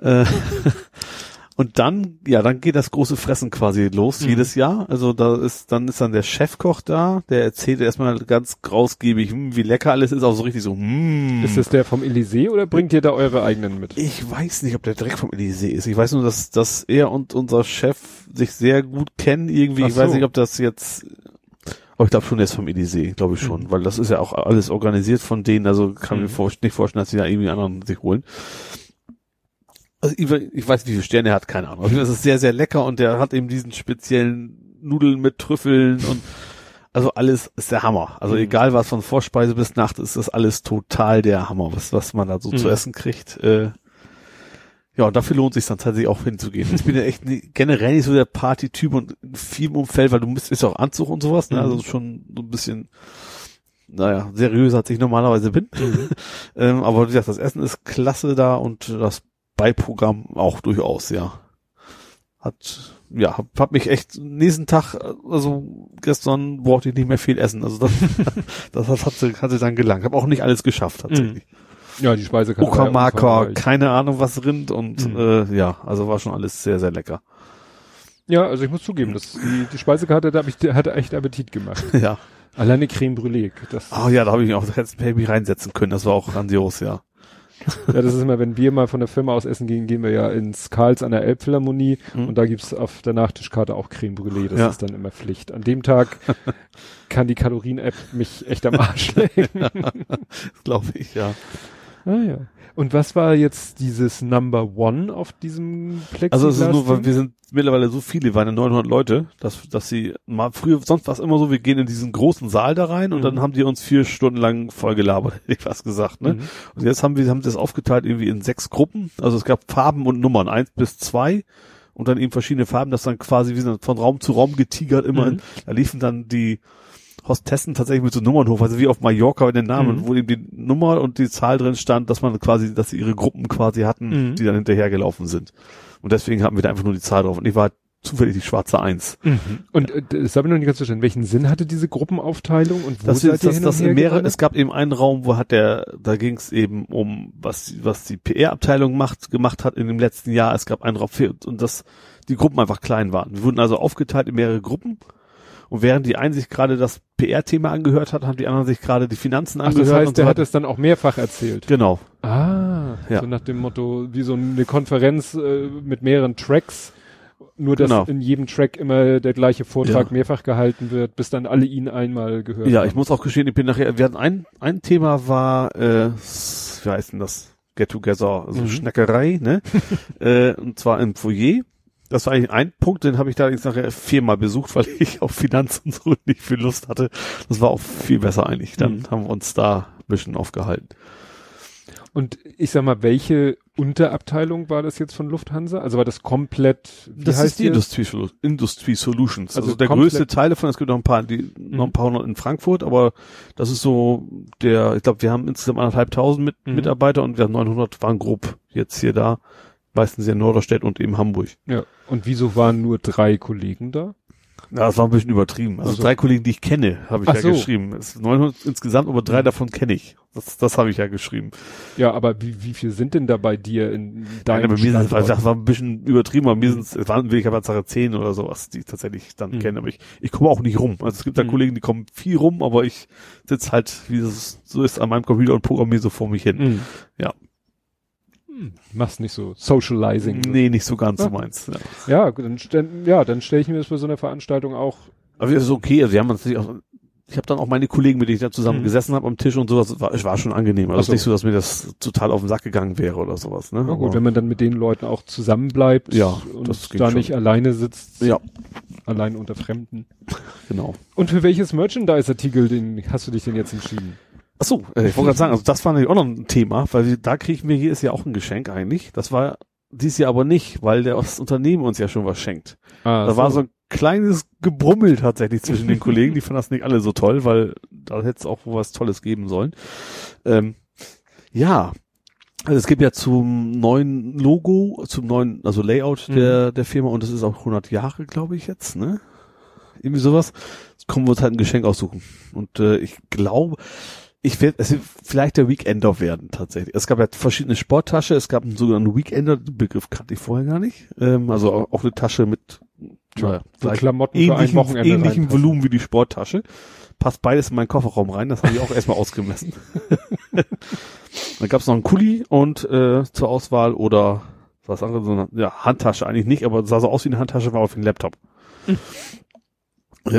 Äh, (laughs) und dann, ja, dann geht das große Fressen quasi los Mhm. jedes Jahr. Also da ist, dann ist dann der Chefkoch da, der erzählt erstmal ganz grausgebig, hm, wie lecker alles ist, auch so richtig so, hm. Ist das der vom Elysée oder bringt ihr da eure eigenen mit? Ich weiß nicht, ob der direkt vom Elysée ist. Ich weiß nur, dass, dass er und unser Chef sich sehr gut kennen irgendwie. Ach Ich weiß so. nicht, ob das jetzt, aber ich glaube schon, ist vom Elysée, glaube ich schon, Mhm. weil das ist ja auch alles organisiert von denen, also kann Mhm. mir vor, nicht vorstellen, dass sie da irgendwie anderen sich holen. Also ich, ich weiß, wie viele Sterne er hat, keine Ahnung. Das ist sehr, sehr lecker und der hat eben diesen speziellen Nudeln mit Trüffeln und also alles ist der Hammer. Also Mhm. egal was von Vorspeise bis Nacht ist das alles total der Hammer, was, was man da so Mhm. zu essen kriegt. Äh, ja, und dafür lohnt sich dann tatsächlich auch hinzugehen. Ich bin ja echt nie, generell nicht so der Party-Typ und in vielem Umfeld, weil du bist, ist ja auch Anzug und sowas, ne? Mhm. Also schon so ein bisschen, naja, seriöser als ich normalerweise bin. (laughs) ähm, aber wie gesagt, das Essen ist klasse da und das Beiprogramm auch durchaus, ja. Hat, ja, hab, hab mich echt nächsten Tag, also gestern brauchte ich nicht mehr viel essen. Also das, (laughs) das hat, hat, hat sie dann gelangt. Hab auch nicht alles geschafft tatsächlich. Ja, die Speisekarte. ja Uckermarker, umfangreich. keine Ahnung was Rind und Mhm. äh, ja, also war schon alles sehr, sehr lecker. Ja, also ich muss zugeben, das, die, die Speisekarte da hab ich, hat echt Appetit gemacht. (laughs) ja. Alleine Creme Brûlée. Das, Oh ja, da habe ich mich auch das Baby reinsetzen können. Das war auch grandios, ja. (laughs) ja, das ist immer, wenn wir mal von der Firma aus essen gehen, gehen wir ja ins Karls an der Elbphilharmonie Mhm. und da gibt's auf der Nachtischkarte auch Creme Brûlée. Das Ja. ist dann immer Pflicht. An dem Tag (laughs) kann die Kalorien-App mich echt am Arsch legen. Glaube ich, ja. Ah, ja. Und was war jetzt dieses Number One auf diesem Plexiglas? Also es ist nur, weil wir sind mittlerweile so viele, wir waren ja 900 Leute, dass, dass sie mal früher, sonst war es immer so, wir gehen in diesen großen Saal da rein und Mhm. dann haben die uns vier Stunden lang voll gelabert, (laughs) hätte ich was gesagt, ne? Mhm. Und jetzt haben wir, haben das aufgeteilt irgendwie in sechs Gruppen, also es gab Farben und Nummern, eins bis zwei und dann eben verschiedene Farben, das dann quasi wie so von Raum zu Raum getigert immer, Mhm. in, da liefen dann die Hostessen tatsächlich mit so Nummern hoch, also wie auf Mallorca in den Namen, Mhm. wo eben die Nummer und die Zahl drin stand, dass man quasi, dass sie ihre Gruppen quasi hatten, Mhm. die dann hinterhergelaufen sind. Und deswegen hatten wir da einfach nur die Zahl drauf. Und ich war zufällig die schwarze Eins. Und äh, das habe ich noch nicht ganz verstanden. Welchen Sinn hatte diese Gruppenaufteilung und wo Das, seid ist, ihr das, das mehrere, es gab eben einen Raum, wo hat der, da ging es eben um, was, was die PR-Abteilung macht, gemacht hat in dem letzten Jahr. Es gab einen Raum und das, die Gruppen einfach klein waren. Wir wurden also aufgeteilt in mehrere Gruppen. Und während die einen sich gerade das PR-Thema angehört hat, haben die anderen sich gerade die Finanzen Ach, angehört. das heißt, und der so hat es dann auch mehrfach erzählt. Genau. Ah, Ja. so nach dem Motto, wie so eine Konferenz äh, mit mehreren Tracks, nur dass Genau. in jedem Track immer der gleiche Vortrag Ja. mehrfach gehalten wird, bis dann alle ihn einmal gehört Ja, haben. ich muss auch gestehen, ich bin nachher, wir hatten ein, ein Thema war, äh, wie heißt denn das? Get Together, also Mhm. Schneckerei, ne? (laughs) äh, und zwar im Foyer. Das war eigentlich ein Punkt, den habe ich da jetzt nachher viermal besucht, weil ich auf Finanzen und so nicht viel Lust hatte. Das war auch viel besser eigentlich. Dann Mhm. haben wir uns da ein bisschen aufgehalten. Und ich sag mal, welche Unterabteilung war das jetzt von Lufthansa? Also war das komplett, wie das heißt ist die Industrie, Industrie Solutions. Also, also der größte Teil davon, es gibt noch ein paar, die, mhm. noch ein paar hundert in Frankfurt, aber das ist so der, ich glaube, wir haben insgesamt anderthalbtausend mit, mhm. Mitarbeiter und wir haben 900 waren grob jetzt hier da, meistens in Norderstedt und eben Hamburg. Ja. Und wieso waren nur drei Kollegen da? Ja, das war ein bisschen übertrieben. Also, also. drei Kollegen, die ich kenne, habe ich Ach ja so. geschrieben. Es sind 900 insgesamt, aber drei mhm. davon kenne ich. Das, das habe ich ja geschrieben. Ja, aber wie, wie viel sind denn da bei dir in deinem ja, bei mir sind, das war ein bisschen übertrieben, aber mir sind es waren wirklich aber Sache zehn oder sowas, die ich tatsächlich dann mhm. kenne. Aber ich, ich komme auch nicht rum. Also es gibt da mhm. Kollegen, die kommen viel rum, aber ich sitze halt, wie es so ist, an meinem Computer und programmiere so vor mich hin. Mhm. Ja. Hm, machst nicht so Socializing. Nee, nicht so ganz, ja. so meins. Ja, ja dann, ja, dann stelle ich mir das bei so einer Veranstaltung auch. Aber das ist okay, also wir haben uns nicht auch, ich habe dann auch meine Kollegen, mit denen ich da zusammen mhm. gesessen habe am Tisch und sowas, es war, war schon angenehm. Also so. nicht so, dass mir das total auf den Sack gegangen wäre oder sowas. Ne? Na gut, Aber, wenn man dann mit den Leuten auch zusammenbleibt ja, und da schon. nicht alleine sitzt, ja. allein unter Fremden. Genau. Und für welches Merchandise-Artikel hast du dich denn jetzt entschieden? Ach so, äh, ich wollte gerade sagen, also das war natürlich auch noch ein Thema, weil da kriegen wir hier ist ja auch ein Geschenk eigentlich. Das war dies Jahr aber nicht, weil der, das Unternehmen uns ja schon was schenkt. Ah, da so. war so ein kleines Gebrummel tatsächlich zwischen den (laughs) Kollegen, die fanden das nicht alle so toll, weil da hätte es auch was Tolles geben sollen. Ähm, ja, also es gibt ja zum neuen Logo, zum neuen, also Layout mhm. der, der Firma und das ist auch 100 Jahre, glaube ich jetzt, ne? Irgendwie sowas. Jetzt kommen wir uns halt ein Geschenk aussuchen. Und äh, ich glaube, ich werde, es wird vielleicht der Weekender werden tatsächlich. Es gab ja verschiedene Sporttasche, es gab einen sogenannten Weekender, den Begriff kannte ich vorher gar nicht. Ähm, also auch eine Tasche mit ja, so Klamotten ähnlichen, Wochenende ähnlichem Volumen wie die Sporttasche. Passt beides in meinen Kofferraum rein, das habe ich auch erstmal ausgemessen. (laughs) Dann gab es noch einen Kuli und äh, zur Auswahl oder was anderes, so eine ja, Handtasche eigentlich nicht, aber sah so aus wie eine Handtasche, war auf dem Laptop. Mhm.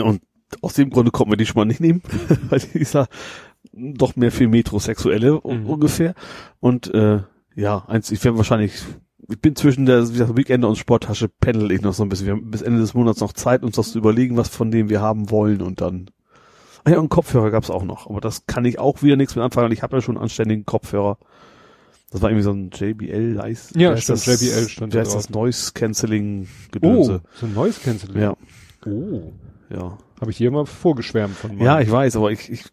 Und aus dem Grunde konnten wir die schon mal nicht nehmen, (laughs) weil die sah doch mehr für Metrosexuelle mhm. ungefähr. Und äh, ja, eins, ich werde wahrscheinlich, ich bin zwischen der wie gesagt, Weekender und Sporttasche pendel ich noch so ein bisschen. Wir haben bis Ende des Monats noch Zeit, uns das zu überlegen, was von dem wir haben wollen und dann. Ah ja, und Kopfhörer gab's auch noch, aber das kann ich auch wieder nichts mit anfangen, weil ich habe ja schon einen anständigen Kopfhörer. Das war irgendwie so ein JBL Leist. Ja, stimmt, das, JBL stand da heißt das Noise Cancelling Gedönse. Oh, so ein Noise Cancelling. Ja. Oh. Ja. Habe ich dir immer vorgeschwärmt von meinem. Ja, ich weiß, aber ich, ich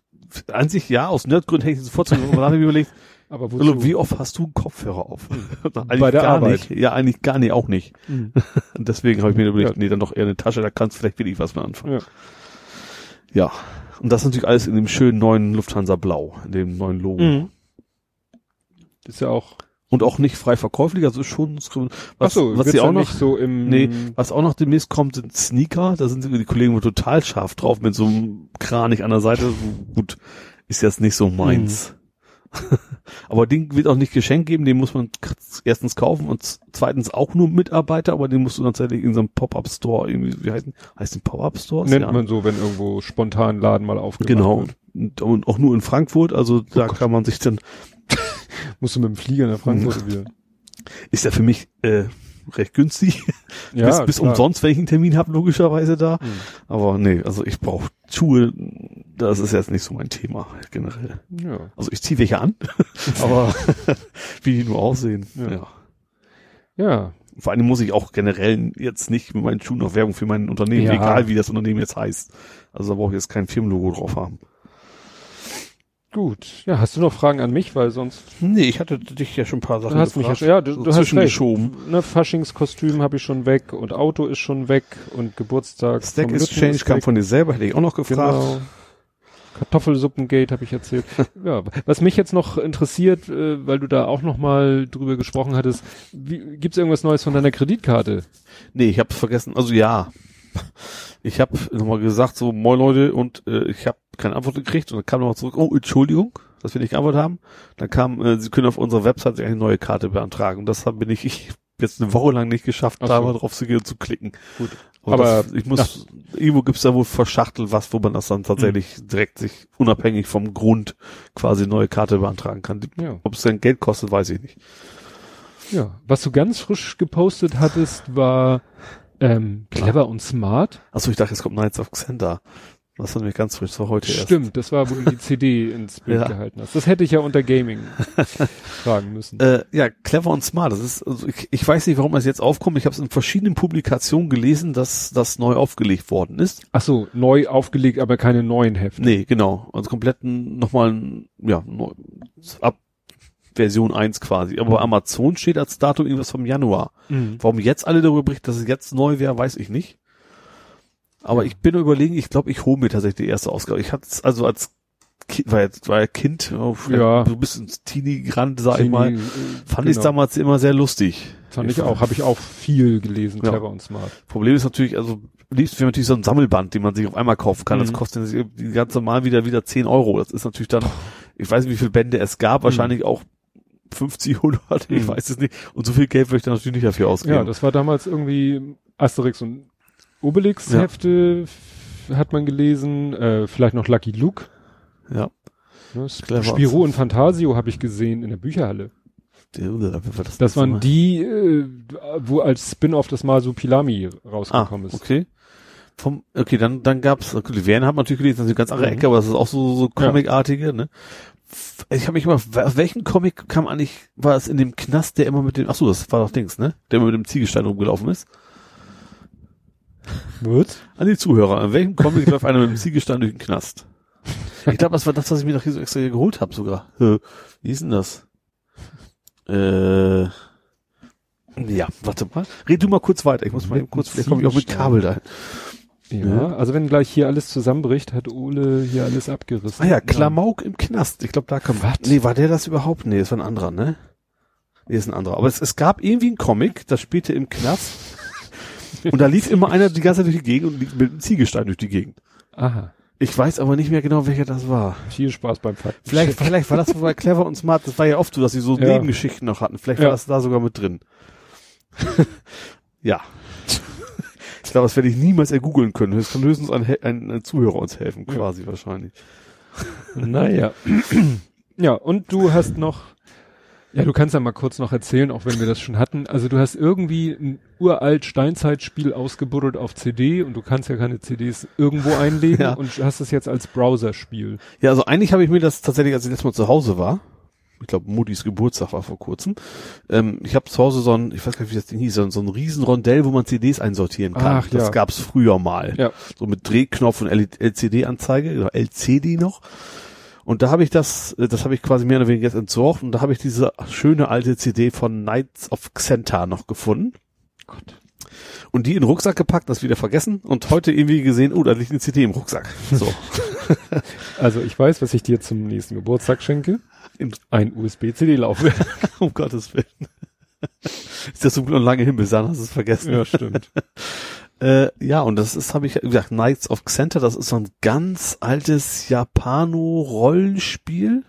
an sich ja, aus Nerdgründen hätte ich sofort so überlegt, (laughs) aber wozu? wie oft hast du einen Kopfhörer auf? (laughs) Bei der Arbeit? Nicht. Ja, eigentlich gar nicht, auch nicht. Mhm. (laughs) Deswegen habe ich mir überlegt, ja. nee, dann doch eher eine Tasche, da kannst du vielleicht wirklich was mit anfangen. Ja. ja. Und das natürlich alles in dem schönen neuen Lufthansa Blau, in dem neuen Logo. Mhm. Ist ja auch und auch nicht frei verkäuflich, also schon was, Ach so, was sie auch noch so im nee, was auch noch demnächst kommt, sind Sneaker, da sind die Kollegen total scharf drauf mit so einem Kranich an der Seite. Gut, ist jetzt nicht so meins. Hm. (laughs) aber den wird auch nicht geschenkt geben, den muss man erstens kaufen und zweitens auch nur Mitarbeiter, aber den musst du tatsächlich in so einem Pop-up Store irgendwie, wie heißt, heißt den Pop-up Store? Nennt ja. man so, wenn irgendwo spontan Laden mal aufgemacht genau. wird. Genau. Und auch nur in Frankfurt, also da oh kann man sich dann Musst du mit dem Flieger nach Frankfurt wieder. Ist ja für mich äh, recht günstig. Ja, bis, bis umsonst, wenn ich einen Termin habe, logischerweise da. Mhm. Aber nee, also ich brauche Schuhe, das ist jetzt nicht so mein Thema generell. Ja. Also ich ziehe welche an, (laughs) aber (laughs) wie die nur aussehen. Ja. ja. ja. Vor allem muss ich auch generell jetzt nicht mit meinen Schuhen noch Werbung für mein Unternehmen, ja. egal wie das Unternehmen jetzt heißt. Also da brauche ich jetzt kein Firmenlogo drauf haben. Gut. Ja, hast du noch Fragen an mich, weil sonst. Nee, ich hatte dich ja schon ein paar Sachen du hast gefragt, mich ja, ja du, so du hast geschoben. Ne, Faschingskostüm habe ich schon weg und Auto ist schon weg und Geburtstag. Stack Exchange kam von dir selber, hätte ich auch noch gefragt. Genau. Kartoffelsuppengate habe ich erzählt. (laughs) ja, was mich jetzt noch interessiert, äh, weil du da auch noch mal drüber gesprochen hattest, wie, gibt's irgendwas Neues von deiner Kreditkarte? Nee, ich habe vergessen. Also ja, ich habe nochmal gesagt, so moin Leute und äh, ich habe keine Antwort gekriegt und dann kam nochmal zurück, oh Entschuldigung, dass wir nicht geantwortet haben. Dann kam, äh, Sie können auf unserer Website eine neue Karte beantragen. Und das habe ich, ich jetzt eine Woche lang nicht geschafft, Ach da mal drauf zu gehen und zu klicken. Gut. Und aber das, ich muss, ja. irgendwo gibt's da wohl verschachtelt was, wo man das dann tatsächlich mhm. direkt sich unabhängig vom Grund quasi neue Karte beantragen kann. Ja. Ob es dann Geld kostet, weiß ich nicht. Ja, was du ganz frisch gepostet hattest, war ähm, clever und smart. Achso, ich dachte, es kommt Knights of Xender. Das war nämlich ganz frisch, das war heute erst. Stimmt, das war, wo du die (laughs) CD ins Bild Ja. gehalten hast. Das hätte ich ja unter Gaming (laughs) fragen müssen. Äh, ja, clever und smart. Das ist, also ich, ich weiß nicht, warum es jetzt aufkommt. Ich habe es in verschiedenen Publikationen gelesen, dass das neu aufgelegt worden ist. Ach so, neu aufgelegt, aber keine neuen Hefte. Nee, genau. Also komplett nochmal, ja, neu, ab Version 1 quasi. Aber bei Amazon steht als Datum irgendwas vom Januar. Mhm. Warum jetzt alle darüber berichten, dass es jetzt neu wäre, weiß ich nicht. Aber ich bin überlegen, ich glaube, ich hole mir tatsächlich die erste Ausgabe. Ich hatte es also als Kind, war jetzt war ja Kind, oh, Ja. so ein bisschen ins Teenie-Rand, sag ich Teenie, mal. äh, Fand ich genau. damals immer sehr lustig. Fand ich auch, habe ich auch viel gelesen, Ja. clever und smart. Problem ist natürlich, also liebst wäre natürlich so ein Sammelband, den man sich auf einmal kaufen kann. Das Mhm. kostet natürlich die ganze Mal wieder wieder 10 Euro. Das ist natürlich dann, ich weiß nicht, wie viele Bände es gab, wahrscheinlich auch 50, 100, ich Mhm. weiß es nicht. Und so viel Geld würde ich dann natürlich nicht dafür ausgeben. Ja, das war damals irgendwie Asterix und Obelix Ja. Hat man gelesen, äh, vielleicht noch Lucky Luke. ja. Ne? Spiro und Fantasio habe ich gesehen in der Bücherhalle. Das, Das waren die, äh, wo als Spin-off das Masupilami Ah, rausgekommen ist. okay. Vom, okay, dann, dann gab's, okay, die Werden hat man natürlich gelesen, das ist eine ganz andere Mhm. Ecke, aber das ist auch so, so Comicartige, ne? Ich habe mich immer, aus welchem Comic kam eigentlich, war es in dem Knast, der immer mit dem, ach so, das war doch Dings, ne? Der immer mit dem Ziegelstein rumgelaufen ist. Wird? An die Zuhörer, an welchem Comic läuft einer mit dem Ziegelstein durch den Knast? Ich glaube, das war das, was ich mir noch hier so extra geholt habe sogar. Wie ist denn das? Äh, ja, warte mal. Red du mal kurz weiter. Ich muss mal eben kurz, vielleicht komme ich auch mit Kabel da. Ja, Ja. also wenn gleich hier alles zusammenbricht, hat Ole hier alles abgerissen. Ah ja, Klamauk im Knast. Ich glaube, da kam. Was? Nee, war der das überhaupt? Nee, das war ein anderer, ne? Nee, ist ein anderer. Aber es, es gab irgendwie einen Comic, das spielte im Knast. Und da lief immer einer die ganze Zeit durch die Gegend und lief mit einem Ziegelstein durch die Gegend. Aha. Ich weiß aber nicht mehr genau, welcher das war. Viel Spaß beim Fakten. Vielleicht, vielleicht war das bei Clever und Smart, das war ja oft so, dass sie so Ja. Nebengeschichten noch hatten. Vielleicht Ja. war das da sogar mit drin. (laughs) ja. Ich glaube, das werde ich niemals ergoogeln können. Das kann höchstens ein, ein, ein Zuhörer uns helfen, Ja. quasi wahrscheinlich. Naja. (clears throat) ja, und du hast noch, ja, du kannst ja mal kurz noch erzählen, auch wenn wir das schon hatten. Also du hast irgendwie ein uralt Steinzeitspiel ausgebuddelt auf CD und du kannst ja keine CDs irgendwo (laughs) einlegen Ja. und hast es jetzt als Browserspiel. Ja, also eigentlich habe ich mir das tatsächlich, als ich letztes Mal zu Hause war, ich glaube, Muttis Geburtstag war vor kurzem, ähm, ich habe zu Hause so ein, ich weiß gar nicht, wie das Ding hieß, so ein, so ein riesen Rondell, wo man CDs einsortieren kann. Ach, das ja. gab's früher mal. Ja. So mit Drehknopf und LCD-Anzeige, oder LCD noch. Und da habe ich das, äh, das habe ich quasi mehr oder weniger jetzt entsorgt und da habe ich diese schöne alte CD von Knights of Xenta noch gefunden. Gott. Und die in den Rucksack gepackt, das wieder vergessen und heute irgendwie gesehen, oh, da liegt eine CD im Rucksack. So. (laughs) Also ich weiß, was ich dir zum nächsten Geburtstag schenke. Ein USB-CD-Laufwerk. (laughs) um Gottes Willen. ist das so lange hin, bis dann hast du es vergessen. ja, stimmt. (laughs) Äh, ja, und das ist, habe ich gesagt, Knights of Xenta, das ist so ein ganz altes Japano-Rollenspiel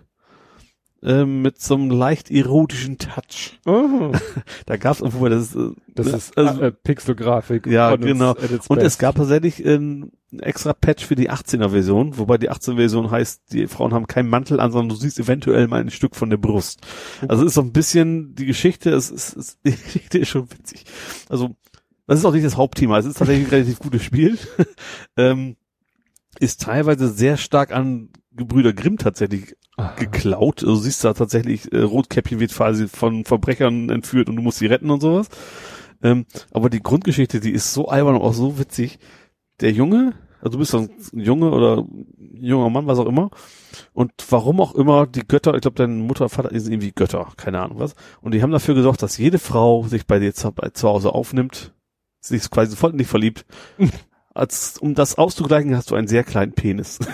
ähm, mit so einem leicht erotischen Touch. Oh, (laughs) Da gab's, obwohl das ist, äh, das ne, ist also, äh, Pixelgrafik. Ja, genau. its und es gab tatsächlich ähm, ein extra Patch für die 18er Version, wobei die 18er Version heißt, die Frauen haben keinen Mantel an, sondern du siehst eventuell mal ein Stück von der Brust. Also ist so ein bisschen die Geschichte, es ist, es, (laughs) die Geschichte ist schon witzig. Also das ist auch nicht das Hauptthema, es ist tatsächlich ein relativ gutes Spiel. (laughs) ähm, ist teilweise sehr stark an Gebrüder Grimm tatsächlich Aha. geklaut. Also du siehst da tatsächlich, äh, Rotkäppchen wird quasi von Verbrechern entführt und du musst sie retten und sowas. Ähm, aber die Grundgeschichte, die ist so albern und auch so witzig. Der Junge, also du bist ein Junge oder ein junger Mann, was auch immer. Und warum auch immer die Götter, ich glaube deine Mutter, Vater sind irgendwie Götter, keine Ahnung was. Und die haben dafür gesorgt, dass jede Frau sich bei dir zu, bei, zu Hause aufnimmt, sich quasi sofort in dich verliebt. (laughs) Als, um das auszugleichen, hast du einen sehr kleinen Penis. (laughs)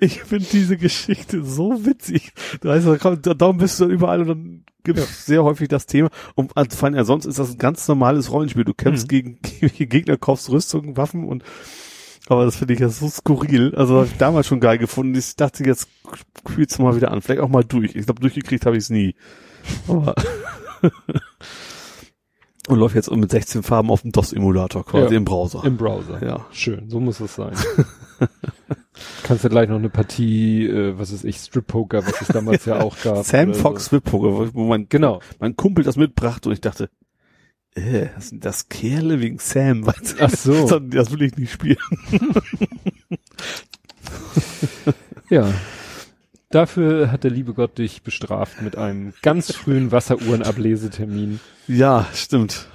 Ich finde diese Geschichte so witzig. Du weißt, da kommt- da- darum bist du dann überall und dann gibt es sehr häufig das Thema. Und also, vor allem, ja, sonst ist das ein ganz normales Rollenspiel. Du kämpfst Mhm. gegen irgendwelche (laughs) Gegner, kaufst Rüstung, Waffen und aber das finde ich ja so skurril. Also habe ich damals schon geil gefunden. Ich dachte, jetzt spielst du mal wieder an. Vielleicht auch mal durch. Ich glaube, durchgekriegt habe ich es nie. Aber und läuft jetzt mit 16 Farben auf dem DOS-Emulator quasi Ja. im Browser. Im Browser. ja. Schön, so muss es sein. (laughs) Kannst du gleich noch eine Partie, äh, was ist ich, Strip Poker, was es damals ja (laughs) auch gab. Sam Fox So. Whip Poker, wo mein Genau. mein Kumpel das mitbrachte und ich dachte, äh, das sind das Kerle wegen Sam. (laughs) Weißt Ach so. Das will ich nicht spielen. Ja. Dafür hat der liebe Gott dich bestraft mit einem ganz frühen Wasseruhrenablesetermin. Ja, stimmt.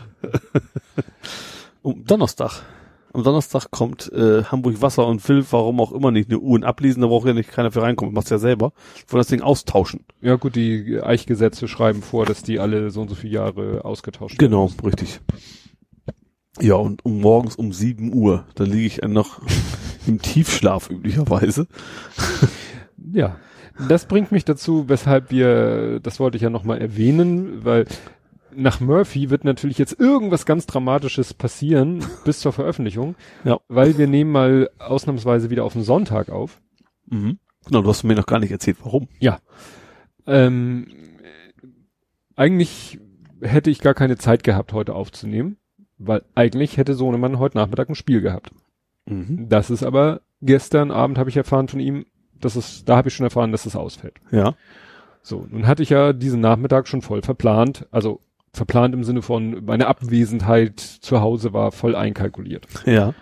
um Donnerstag. Am Donnerstag kommt äh, Hamburg Wasser und will, warum auch immer nicht, eine Uhren ablesen, da braucht ja nicht keiner für reinkommen, machst ja selber. Wollen das Ding austauschen. Ja gut, die Eichgesetze schreiben vor, dass die alle so und so viele Jahre ausgetauscht werden. Genau, richtig. Ja, und um morgens um 7 Uhr, da liege ich noch im Tiefschlaf üblicherweise. Ja. Das bringt mich dazu, weshalb wir, das wollte ich ja nochmal erwähnen, weil nach Murphy wird natürlich jetzt irgendwas ganz Dramatisches passieren (laughs) bis zur Veröffentlichung. Ja. Weil wir nehmen mal ausnahmsweise wieder auf den Sonntag auf. Mhm. Genau, du hast mir noch gar nicht erzählt, warum. Ja. Ähm, eigentlich hätte ich gar keine Zeit gehabt, heute aufzunehmen, weil eigentlich hätte Sohnemann heute Nachmittag ein Spiel gehabt. Mhm. Das ist aber gestern Abend habe ich erfahren von ihm, dass es, da habe ich schon erfahren, dass es ausfällt. Ja. So, nun hatte ich ja diesen Nachmittag schon voll verplant, also verplant im Sinne von meine Abwesenheit zu Hause war voll einkalkuliert. Ja.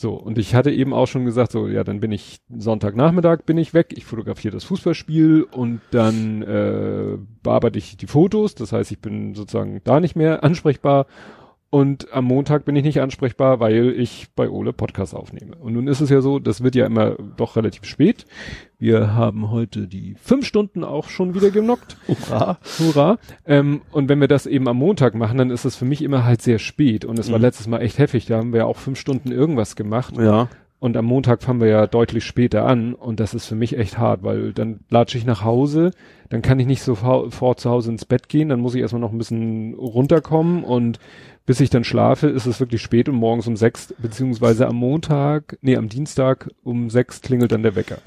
So, und ich hatte eben auch schon gesagt, so, ja, dann bin ich Sonntagnachmittag bin ich weg, ich fotografiere das Fußballspiel und dann äh, bearbeite ich die Fotos, das heißt, ich bin sozusagen da nicht mehr ansprechbar und am Montag bin ich nicht ansprechbar, weil ich bei Ole Podcast aufnehme. Und nun ist es ja so, das wird ja immer doch relativ spät. Wir haben heute die fünf Stunden auch schon wieder genockt. Hurra. Hurra. Ähm, und wenn wir das eben am Montag machen, dann ist es für mich immer halt sehr spät. Und es war Mhm. letztes Mal echt heftig. Da haben wir auch fünf Stunden irgendwas gemacht. Ja. Und am Montag fangen wir ja deutlich später an. Und das ist für mich echt hart, weil dann latsche ich nach Hause. Dann kann ich nicht sofort zu Hause ins Bett gehen. Dann muss ich erstmal noch ein bisschen runterkommen. Und bis ich dann schlafe, ist es wirklich spät und morgens um sechs, beziehungsweise am Montag, nee, am Dienstag um sechs klingelt dann der Wecker.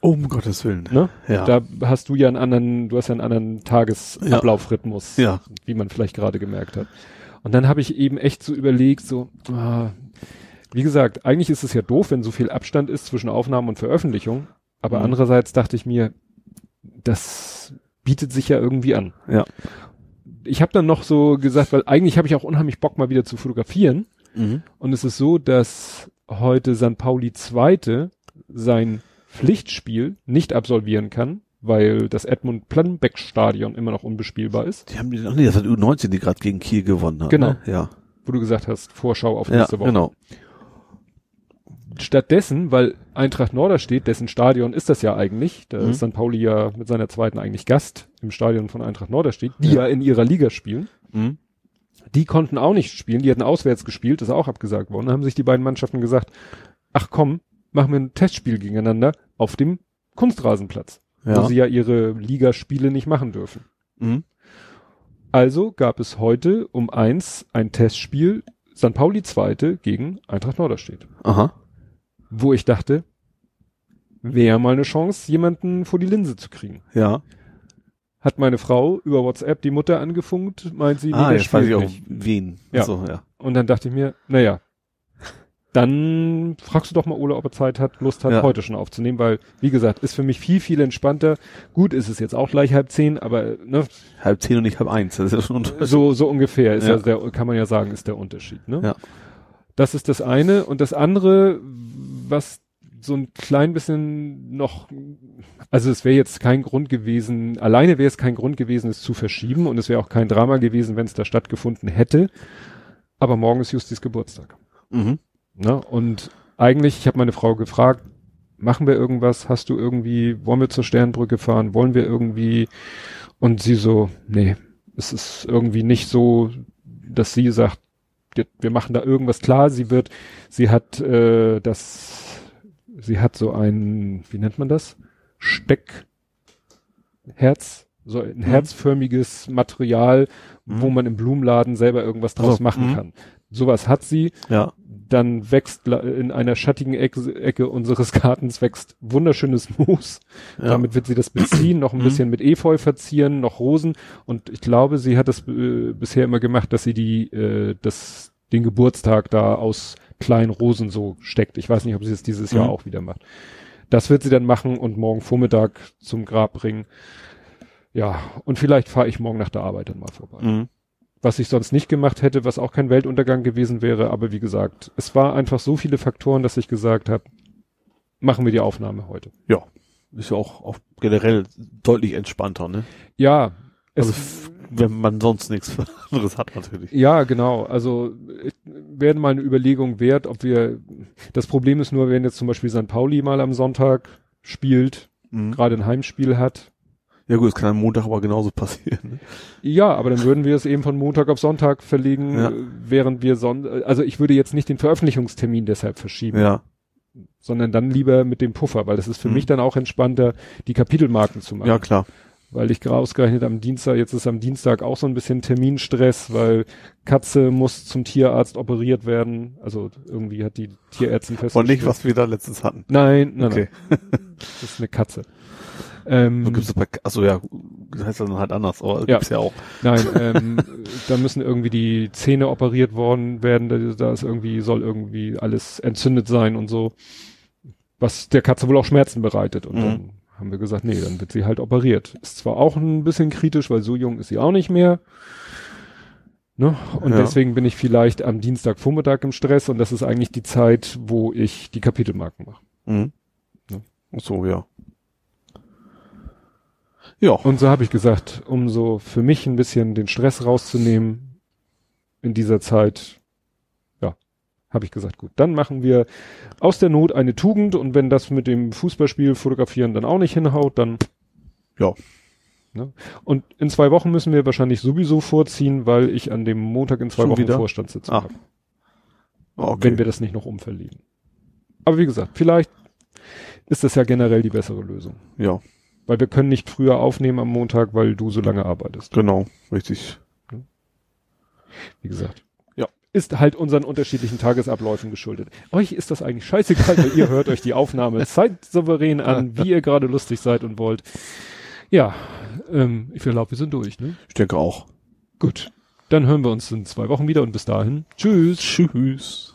Um Gottes Willen. Ne? Ja. Da hast du ja einen anderen, du hast ja einen anderen Tagesablaufrhythmus, Ja. wie man vielleicht gerade gemerkt hat. Und dann habe ich eben echt so überlegt, so, ah, wie gesagt, eigentlich ist es ja doof, wenn so viel Abstand ist zwischen Aufnahme und Veröffentlichung. Aber Mhm. andererseits dachte ich mir, das bietet sich ja irgendwie an. Ja. Ich habe dann noch so gesagt, weil eigentlich habe ich auch unheimlich Bock mal wieder zu fotografieren. Mhm. Und es ist so, dass heute St. Pauli Zweite sein Pflichtspiel nicht absolvieren kann, weil das Edmund Planbeck Stadion immer noch unbespielbar ist. Die haben die, ach nee, das hat U19, die gerade gegen Kiel gewonnen hat. Genau. Ne? Ja. Wo du gesagt hast, Vorschau auf Ja, nächste Woche. genau. Stattdessen, weil Eintracht Norderstedt, dessen Stadion ist das ja eigentlich, da Mhm. ist St. Pauli ja mit seiner zweiten eigentlich Gast im Stadion von Eintracht Norderstedt, die ja, in ihrer Liga spielen. Mhm. Die konnten auch nicht spielen, die hatten auswärts gespielt, ist auch abgesagt worden. Da haben sich die beiden Mannschaften gesagt, ach komm, machen wir ein Testspiel gegeneinander auf dem Kunstrasenplatz, wo Ja. sie ja ihre Ligaspiele nicht machen dürfen. Mhm. Also gab es heute um eins ein Testspiel St. Pauli Zweite gegen Eintracht Norderstedt, Aha. Wo ich dachte, wäre mal eine Chance, jemanden vor die Linse zu kriegen. Ja. Hat meine Frau über WhatsApp die Mutter angefunkt, meint sie, nee, ah, der jetzt weiß ich auch wen. Ja. So, ja. Und dann dachte ich mir, naja, dann fragst du doch mal Ole, ob er Zeit hat, Lust hat, Ja. heute schon aufzunehmen, weil, wie gesagt, ist für mich viel, viel entspannter. Gut, ist es jetzt auch gleich halb zehn, aber ne, Halb zehn und nicht halb eins. Das ist ja schon unter so, so ungefähr ist ja. Ja. der, kann man ja sagen, ist der Unterschied. Ne? Ja. Das ist das eine. Und das andere, was so ein klein bisschen noch, also es wäre jetzt kein Grund gewesen, alleine wäre es kein Grund gewesen, es zu verschieben und es wäre auch kein Drama gewesen, wenn es da stattgefunden hätte. Aber morgen ist Justis Geburtstag. Mhm. Ne? Und eigentlich, ich habe meine Frau gefragt, machen wir irgendwas? Hast du irgendwie, wollen wir zur Sternbrücke fahren? Wollen wir irgendwie? Und sie so, nee, es ist irgendwie nicht so, dass sie sagt, wir, wir machen da irgendwas klar. Sie wird, sie hat äh, das, sie hat so ein, wie nennt man das? Steckherz, so ein Mhm. herzförmiges Material, wo Mhm. man im Blumenladen selber irgendwas draus so, machen mhm. kann. Sowas hat sie Ja. dann wächst in einer schattigen Ecke, Ecke unseres (laughs) Gartens wächst wunderschönes Moos. ja. Damit wird sie das beziehen, noch ein Mhm. bisschen mit Efeu verzieren, noch Rosen. Und ich glaube, sie hat das äh, bisher immer gemacht, dass sie die, äh, das, den Geburtstag da aus kleinen Rosen so steckt. Ich weiß nicht, ob sie es dieses Jahr Mhm. auch wieder macht. Das wird sie dann machen und morgen Vormittag zum Grab bringen. Ja, und vielleicht fahre ich morgen nach der Arbeit dann mal vorbei. Mhm. was ich sonst nicht gemacht hätte, was auch kein Weltuntergang gewesen wäre. Aber wie gesagt, es war einfach so viele Faktoren, dass ich gesagt habe, machen wir die Aufnahme heute. Ja. Ist ja auch, auch generell deutlich entspannter, ne? Ja. Also wenn man sonst nichts anderes hat natürlich. ja, genau. Also wäre mal eine Überlegung wert, ob wir. Das Problem ist nur, wenn jetzt zum Beispiel St. Pauli mal am Sonntag spielt, Mhm. gerade ein Heimspiel hat. Ja gut, es kann am Montag aber genauso passieren. Ne? Ja, aber dann würden wir es eben von Montag auf Sonntag verlegen, Ja. äh, während wir son also ich würde jetzt nicht den Veröffentlichungstermin deshalb verschieben, Ja. sondern dann lieber mit dem Puffer, weil das ist für Mhm. mich dann auch entspannter, die Kapitelmarken zu machen. Ja, klar. Weil ich gerade ausgerechnet am Dienstag, jetzt ist am Dienstag auch so ein bisschen Terminstress, weil Katze muss zum Tierarzt operiert werden. Also irgendwie hat die Tierärztin Und nicht, festgestellt. was wir da letztens hatten. Nein, nein, Okay. nein. Das ist eine Katze. Ähm, So gibt's bei, achso, ja, das heißt dann halt anders, aber Ja. gibt's ja auch. Nein, ähm, da müssen irgendwie die Zähne operiert worden werden, da, da ist irgendwie, soll irgendwie alles entzündet sein und so, was der Katze wohl auch Schmerzen bereitet. Und Mhm. dann haben wir gesagt, nee, dann wird sie halt operiert. Ist zwar auch ein bisschen kritisch, weil so jung ist sie auch nicht mehr. Ne? Und Ja. deswegen bin ich vielleicht am Dienstagvormittag im Stress und das ist eigentlich die Zeit, wo ich die Kapitelmarken mache. Mhm. Ja. Ach so, ja. Ja. Und so habe ich gesagt, um so für mich ein bisschen den Stress rauszunehmen in dieser Zeit, habe ich gesagt, gut, dann machen wir aus der Not eine Tugend und wenn das mit dem Fußballspiel fotografieren dann auch nicht hinhaut, dann Ja. Ne? Und in zwei Wochen müssen wir wahrscheinlich sowieso vorziehen, weil ich an dem Montag in zwei Schon Wochen wieder? Vorstandssitzung Ah, habe, Okay. wenn wir das nicht noch umverlegen. Aber wie gesagt, vielleicht ist das ja generell die bessere Lösung. ja, Weil wir können nicht früher aufnehmen am Montag, weil du so lange arbeitest. genau, richtig. Wie gesagt ist halt unseren unterschiedlichen Tagesabläufen geschuldet. Euch ist das eigentlich scheißegal, weil ihr hört euch die Aufnahme (laughs) zeitsouverän an, wie ihr gerade lustig seid und wollt. Ja, ähm, ich glaube, wir sind durch, ne? Ich denke auch. Gut. Dann hören wir uns in zwei Wochen wieder und bis dahin. Tschüss. Tschüss.